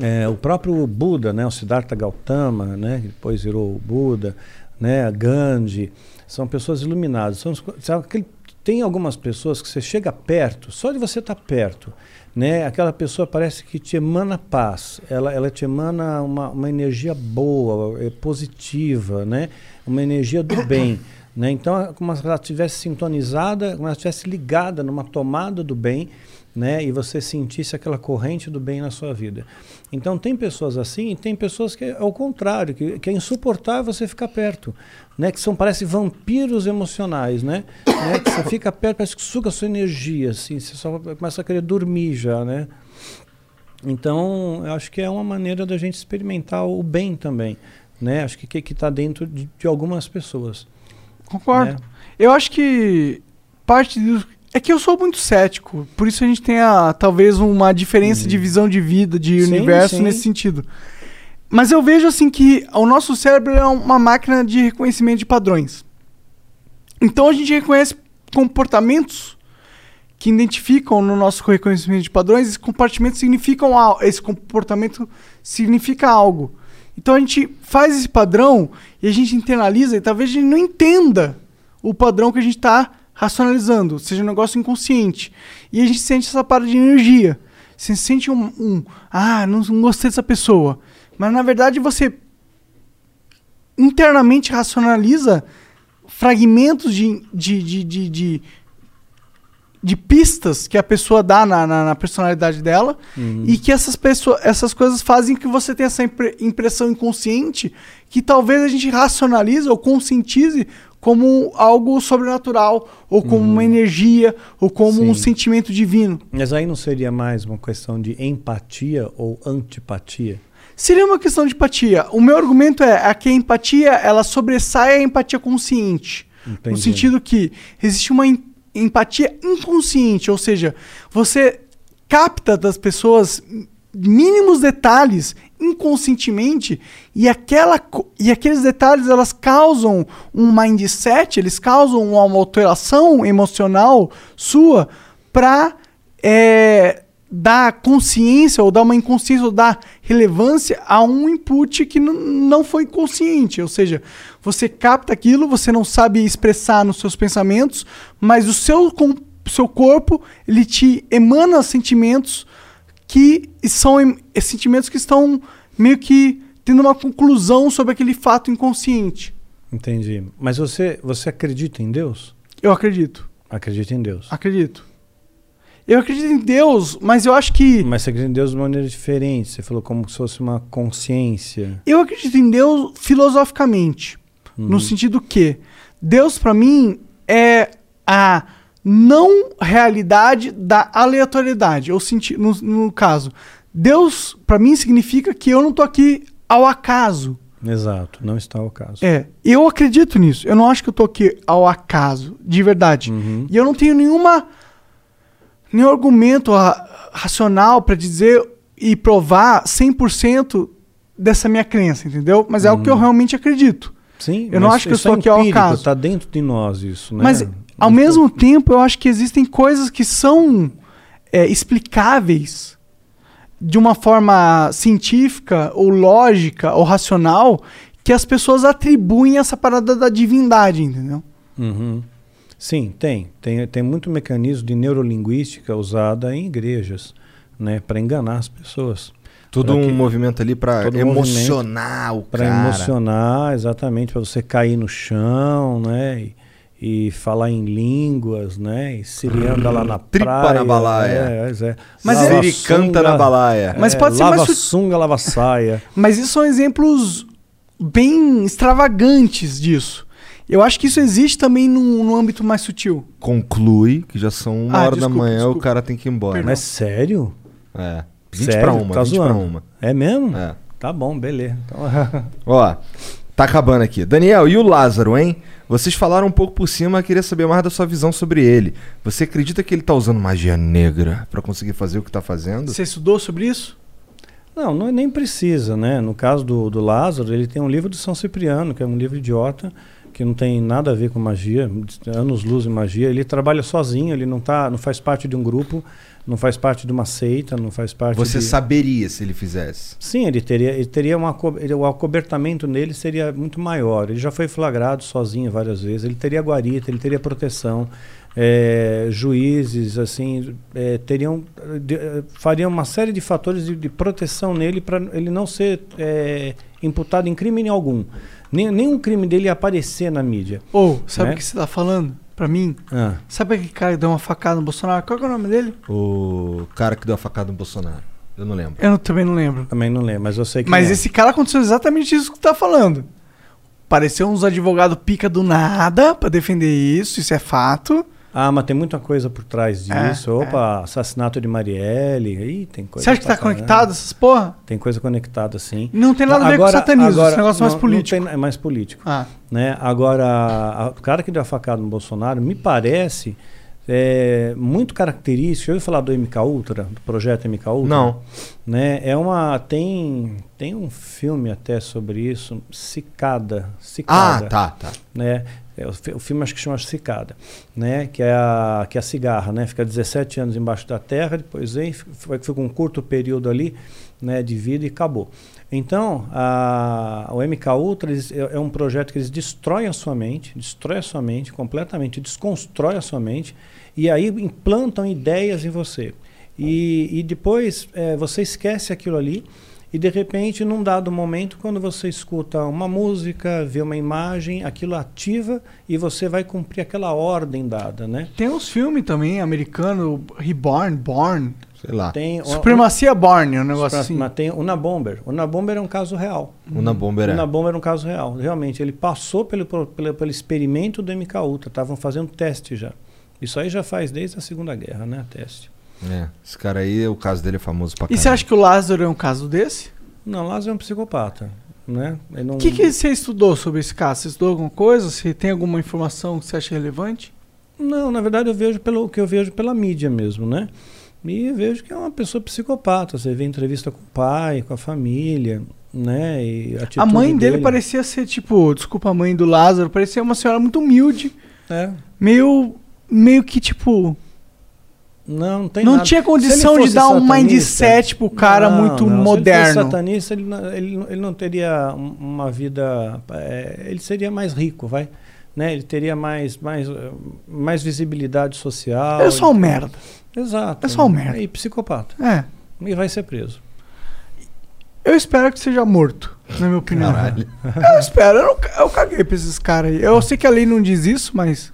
É, o próprio Buda, né, o Siddhartha Gautama, né, que depois virou o Buda, né, Gandhi, são pessoas iluminadas. São, sabe, aquele- tem algumas pessoas que você chega perto, só de você estar perto, né, aquela pessoa parece que te emana paz, ela, ela te emana uma, uma energia boa, é, positiva, né, uma energia do bem. Né? Então, é como se ela estivesse sintonizada, como se ela estivesse ligada numa tomada do bem, né? E você sentisse aquela corrente do bem na sua vida. Então tem pessoas assim e tem pessoas que é ao contrário, que, que é insuportável você ficar perto, né? Que são parece vampiros emocionais, né? né? Que você fica perto, parece que suga a sua energia, assim, você só começa a querer dormir já, né? Então eu acho que é uma maneira da gente experimentar o bem também, né? Acho que que está dentro de, de algumas pessoas. Concordo. né? Eu acho que parte do. É que eu sou muito cético, por isso a gente tem a, talvez uma diferença de visão de vida, de Uhum. Sim, universo sim. nesse sentido. Mas eu vejo assim que o nosso cérebro é uma máquina de reconhecimento de padrões. Então a gente reconhece comportamentos que identificam no nosso reconhecimento de padrões, esses comportamentos significam algo, esse comportamento significa algo. Então a gente faz esse padrão e a gente internaliza e talvez a gente não entenda o padrão que a gente está racionalizando, seja um negócio inconsciente. E a gente sente essa parada de energia. Você sente um, um ah, não, não gostei dessa pessoa. Mas na verdade você internamente racionaliza fragmentos de, de, de, de, de, de pistas que a pessoa dá na, na, na personalidade dela e que essas, pessoas, essas coisas fazem que você tenha essa impre- impressão inconsciente que talvez a gente racionalize ou conscientize como algo sobrenatural, ou como uma energia, ou como um Sim. sentimento divino. Mas aí não seria mais uma questão de empatia ou antipatia? Seria uma questão de empatia. O meu argumento é, é que a empatia, ela sobressai a empatia consciente. No Entendi. sentido que existe uma em- empatia inconsciente, ou seja, você capta das pessoas mínimos detalhes inconscientemente e, aquela, e aqueles detalhes elas causam um mindset, eles causam uma alteração emocional sua para dar consciência ou dar uma inconsciência ou dar relevância a um input que não foi consciente. Ou seja, você capta aquilo, você não sabe expressar nos seus pensamentos, mas o seu, seu corpo ele te emana sentimentos que são em- sentimentos que estão meio que tendo uma conclusão sobre aquele fato inconsciente. Entendi. Mas você, você acredita em Deus? Eu acredito. Acredita em Deus. Acredito. Eu acredito em Deus, mas eu acho que. Mas você acredita em Deus de maneira diferente. Você falou como se fosse uma consciência. Eu acredito em Deus filosoficamente. No sentido que Deus, pra mim, é a não realidade da aleatoriedade. Ou senti no, no caso, Deus, pra mim, significa que eu não tô aqui ao acaso. Exato, não está o caso. É, eu acredito nisso. Eu não acho que eu tô aqui ao acaso, de verdade. E eu não tenho nenhuma nenhum argumento ra- racional pra dizer e provar 100% dessa minha crença, entendeu? Mas é algo que eu realmente acredito. Sim, Eu não acho que eu estou é aqui ao acaso. Tá dentro de nós isso, né? Mas, ao mesmo tempo, eu acho que existem coisas que são é, explicáveis de uma forma científica, ou lógica, ou racional, que as pessoas atribuem essa parada da divindade, entendeu? Uhum. Sim, tem. tem. Tem muito mecanismo de neurolinguística usada em igrejas, né? Para enganar as pessoas. Tudo Pra um que- movimento ali pra Todo emocionar o Para cara. emocionar, exatamente, para você cair no chão, né? E, e falar em línguas, né? E se ele anda lá na Tripa praia. na balaia. É, é, é. Mas Lava ele canta sunga, na balaia. Mas é, pode ser lava mais su- sunga, lava saia. Mas isso são exemplos bem extravagantes disso. Eu acho que isso existe também num, num âmbito mais sutil. Conclui que já são uma Ah, hora da desculpa, manhã, o desculpa. cara tem que ir embora. Mas sério? É. 20 sério? pra uma, tá 20 pra zoando? uma. É mesmo? É. Tá bom, beleza. Então, Ó, tá acabando aqui. Daniel, e o Lázaro, hein? Vocês falaram um pouco por cima, queria saber mais da sua visão sobre ele. Você acredita que ele tá usando magia negra pra conseguir fazer o que tá fazendo? Você estudou sobre isso? Não, não nem precisa, né? No caso do, do Lázaro, ele tem um livro de São Cipriano, que é um livro idiota, que não tem nada a ver com magia, anos luz em magia. Ele trabalha sozinho, ele não tá, não faz parte de um grupo, não faz parte de uma seita, não faz parte Você de... saberia se ele fizesse. Sim, ele teria, ele teria uma, co- ele- o acobertamento nele seria muito maior. Ele já foi flagrado sozinho várias vezes. Ele teria guarita, ele teria proteção. É, juízes, assim, é, teriam, de- eh, fariam uma série de fatores de, de proteção nele para ele não ser é, imputado em crime algum. Nem, nenhum crime dele ia aparecer na mídia. Ou, sabe Né? o que você tá falando? Pra mim? Ah, Sabe aquele cara que deu uma facada no Bolsonaro? Qual é o nome dele? O cara que deu a facada no Bolsonaro. Eu não lembro. Eu não- também não lembro. também não lembro, mas eu sei que. Mas é. esse cara aconteceu exatamente isso que tu tá falando. Pareceu uns advogados pica do nada pra defender isso, isso é fato. Ah, mas tem muita coisa por trás É, disso. Opa, assassinato de Marielle. Ih, tem coisa. Você acha que tá caramba. conectado essas porra? Tem coisa conectada, sim. Não tem nada a ver com satanismo, esse negócio é mais político. Não tem, é mais político. Ah, Né? Agora, a- o cara que deu a facada no Bolsonaro, me parece é, muito característico. Eu ouvi falar do MK Ultra, do projeto MK Ultra. Não. Né? É uma, tem, tem um filme até sobre isso, Cicada. Ah, Cicada tá, tá. né? É, o, o filme acho que chama Cicada, né? Que é a que é a cigarra, né? Fica 17 anos embaixo da terra, depois vem, f- f- fica um curto período ali, né? De vida e acabou. Então, a, o MK Ultra eles- é, é um projeto que eles destroem a sua mente, destrói a sua mente completamente, desconstrói a sua mente e aí implantam ideias em você. E, e depois é, você esquece aquilo ali e de repente, num dado momento, quando você escuta uma música, vê uma imagem, aquilo ativa e você vai cumprir aquela ordem dada, né? tem uns filmes também americano, Reborn, Born, Sei lá. Tem, Supremacia Borne, um negócio assim. Mas tem Una Bomber. Una Bomber é um caso real. Una Bomber é. Una Bomber é um caso real. Realmente, ele passou pelo, pelo, pelo experimento do MK Ultra. Estavam fazendo teste já. Isso aí já faz desde a Segunda Guerra, né? Teste. É, esse cara aí, o caso dele é famoso pra E você acha que o Lázaro é um caso desse? Não, Lázaro é um psicopata. Né? Ele não... O que, que você estudou sobre esse caso? Você estudou alguma coisa? Você tem alguma informação que você acha relevante? Não, na verdade eu vejo pelo que eu vejo pela mídia mesmo, né? E vejo que é uma pessoa psicopata. Você vê entrevista com o pai, com a família, né? E a, a mãe dele, parecia ser tipo, desculpa, a mãe do Lázaro, parecia uma senhora muito humilde. É. Meio, meio que tipo. Não, não tem Não nada. tinha condição de dar um mindset pro cara Não, muito não. moderno. Se ele fosse satanista, ele, não- ele, ele não teria um- uma vida. é, ele seria mais rico, vai. Né? Ele teria mais, mais, mais visibilidade social. É só um merda. Exato. É só um merda. E psicopata. É. E vai ser preso. Eu espero que seja morto, na minha opinião. Caralho. Eu espero. Eu, não, eu caguei pra esses caras aí. Eu sei que a lei não diz isso, mas.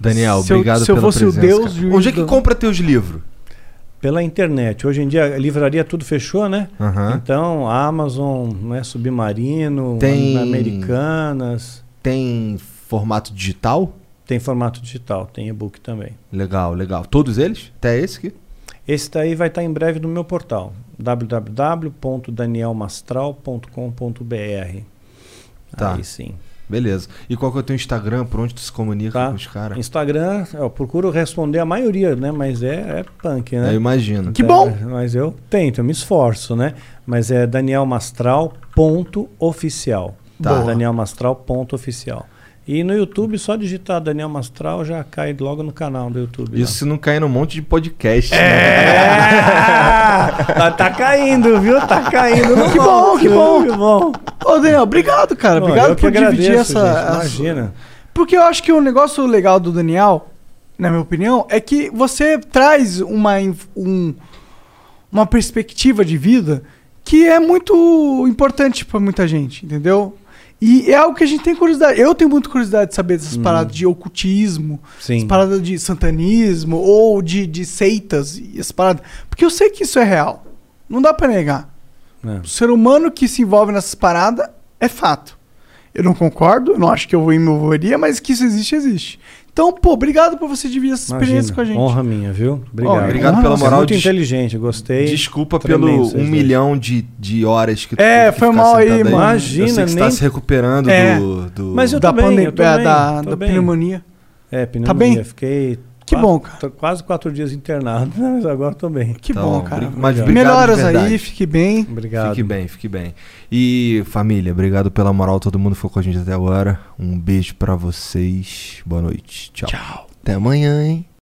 Daniel, Se eu- obrigado se eu pela fosse o presença, Deus, cara. juiz Onde é que do- compra teus livros? Pela internet. Hoje em dia, a livraria tudo fechou, né? Aham. Então, Amazon, né, Submarino, Tem- Americanas. Tem formato digital? Tem formato digital, tem e-book também. Legal, legal. Todos eles? Até esse aqui? Esse daí vai estar em breve no meu portal, www.danielmastral.com.br. Tá. Aí sim. Beleza. E qual que é o teu Instagram? Por onde tu se comunica Tá. com os caras? Instagram, eu procuro responder a maioria, né? Mas é, é punk, né? Eu imagino. Que bom! É, mas eu tento, eu me esforço, né? Mas é danielmastral.oficial. Tá. Danielmastral.oficial. E no YouTube, só digitar Daniel Mastral já cai logo no canal do YouTube. Isso se não cair num monte de podcast. né? É! tá, tá caindo, viu? Tá caindo. Que bom, que bom. Que bom. Ô, Daniel, obrigado, cara. Pô, obrigado por dividir agradeço, essa. gente, Imagina. Porque eu acho que o negócio legal do Daniel, na minha opinião, é que você traz uma, um- uma perspectiva de vida que é muito importante pra muita gente, entendeu? E é algo que a gente tem curiosidade. Eu tenho muita curiosidade de saber dessas paradas de ocultismo, Sim. essas paradas de santanismo ou de, de seitas e essas paradas. Porque eu sei que isso é real. Não dá pra negar. É. O ser humano que se envolve nessas paradas é fato. Eu não concordo, eu não acho que eu me envolveria, mas que isso existe, existe. Então, pô, obrigado por você dividir essa experiência Imagina, com a gente. Honra minha, viu? Obrigado. obrigado Honra pela Você é moral. muito Des- inteligente, gostei. Desculpa Tremendo pelo um dois. milhão de, de horas que tu É, que foi mal aí, mano. Imagina, Eu sei que você tá nem- se recuperando É. do, do- Mas eu da pandemia, da, tô da bem. pneumonia. É, pneumonia. bem? Fiquei Que quatro- bom, cara. tô quase quatro dias internado, mas agora tô bem. Que Tá bom, cara. mas Melhoras aí, fique bem. Obrigado. Fique bem, fique bem. E família, obrigado pela moral, todo mundo ficou com a gente até agora. Um beijo pra vocês. Boa noite. Tchau. Tchau. Até amanhã, hein?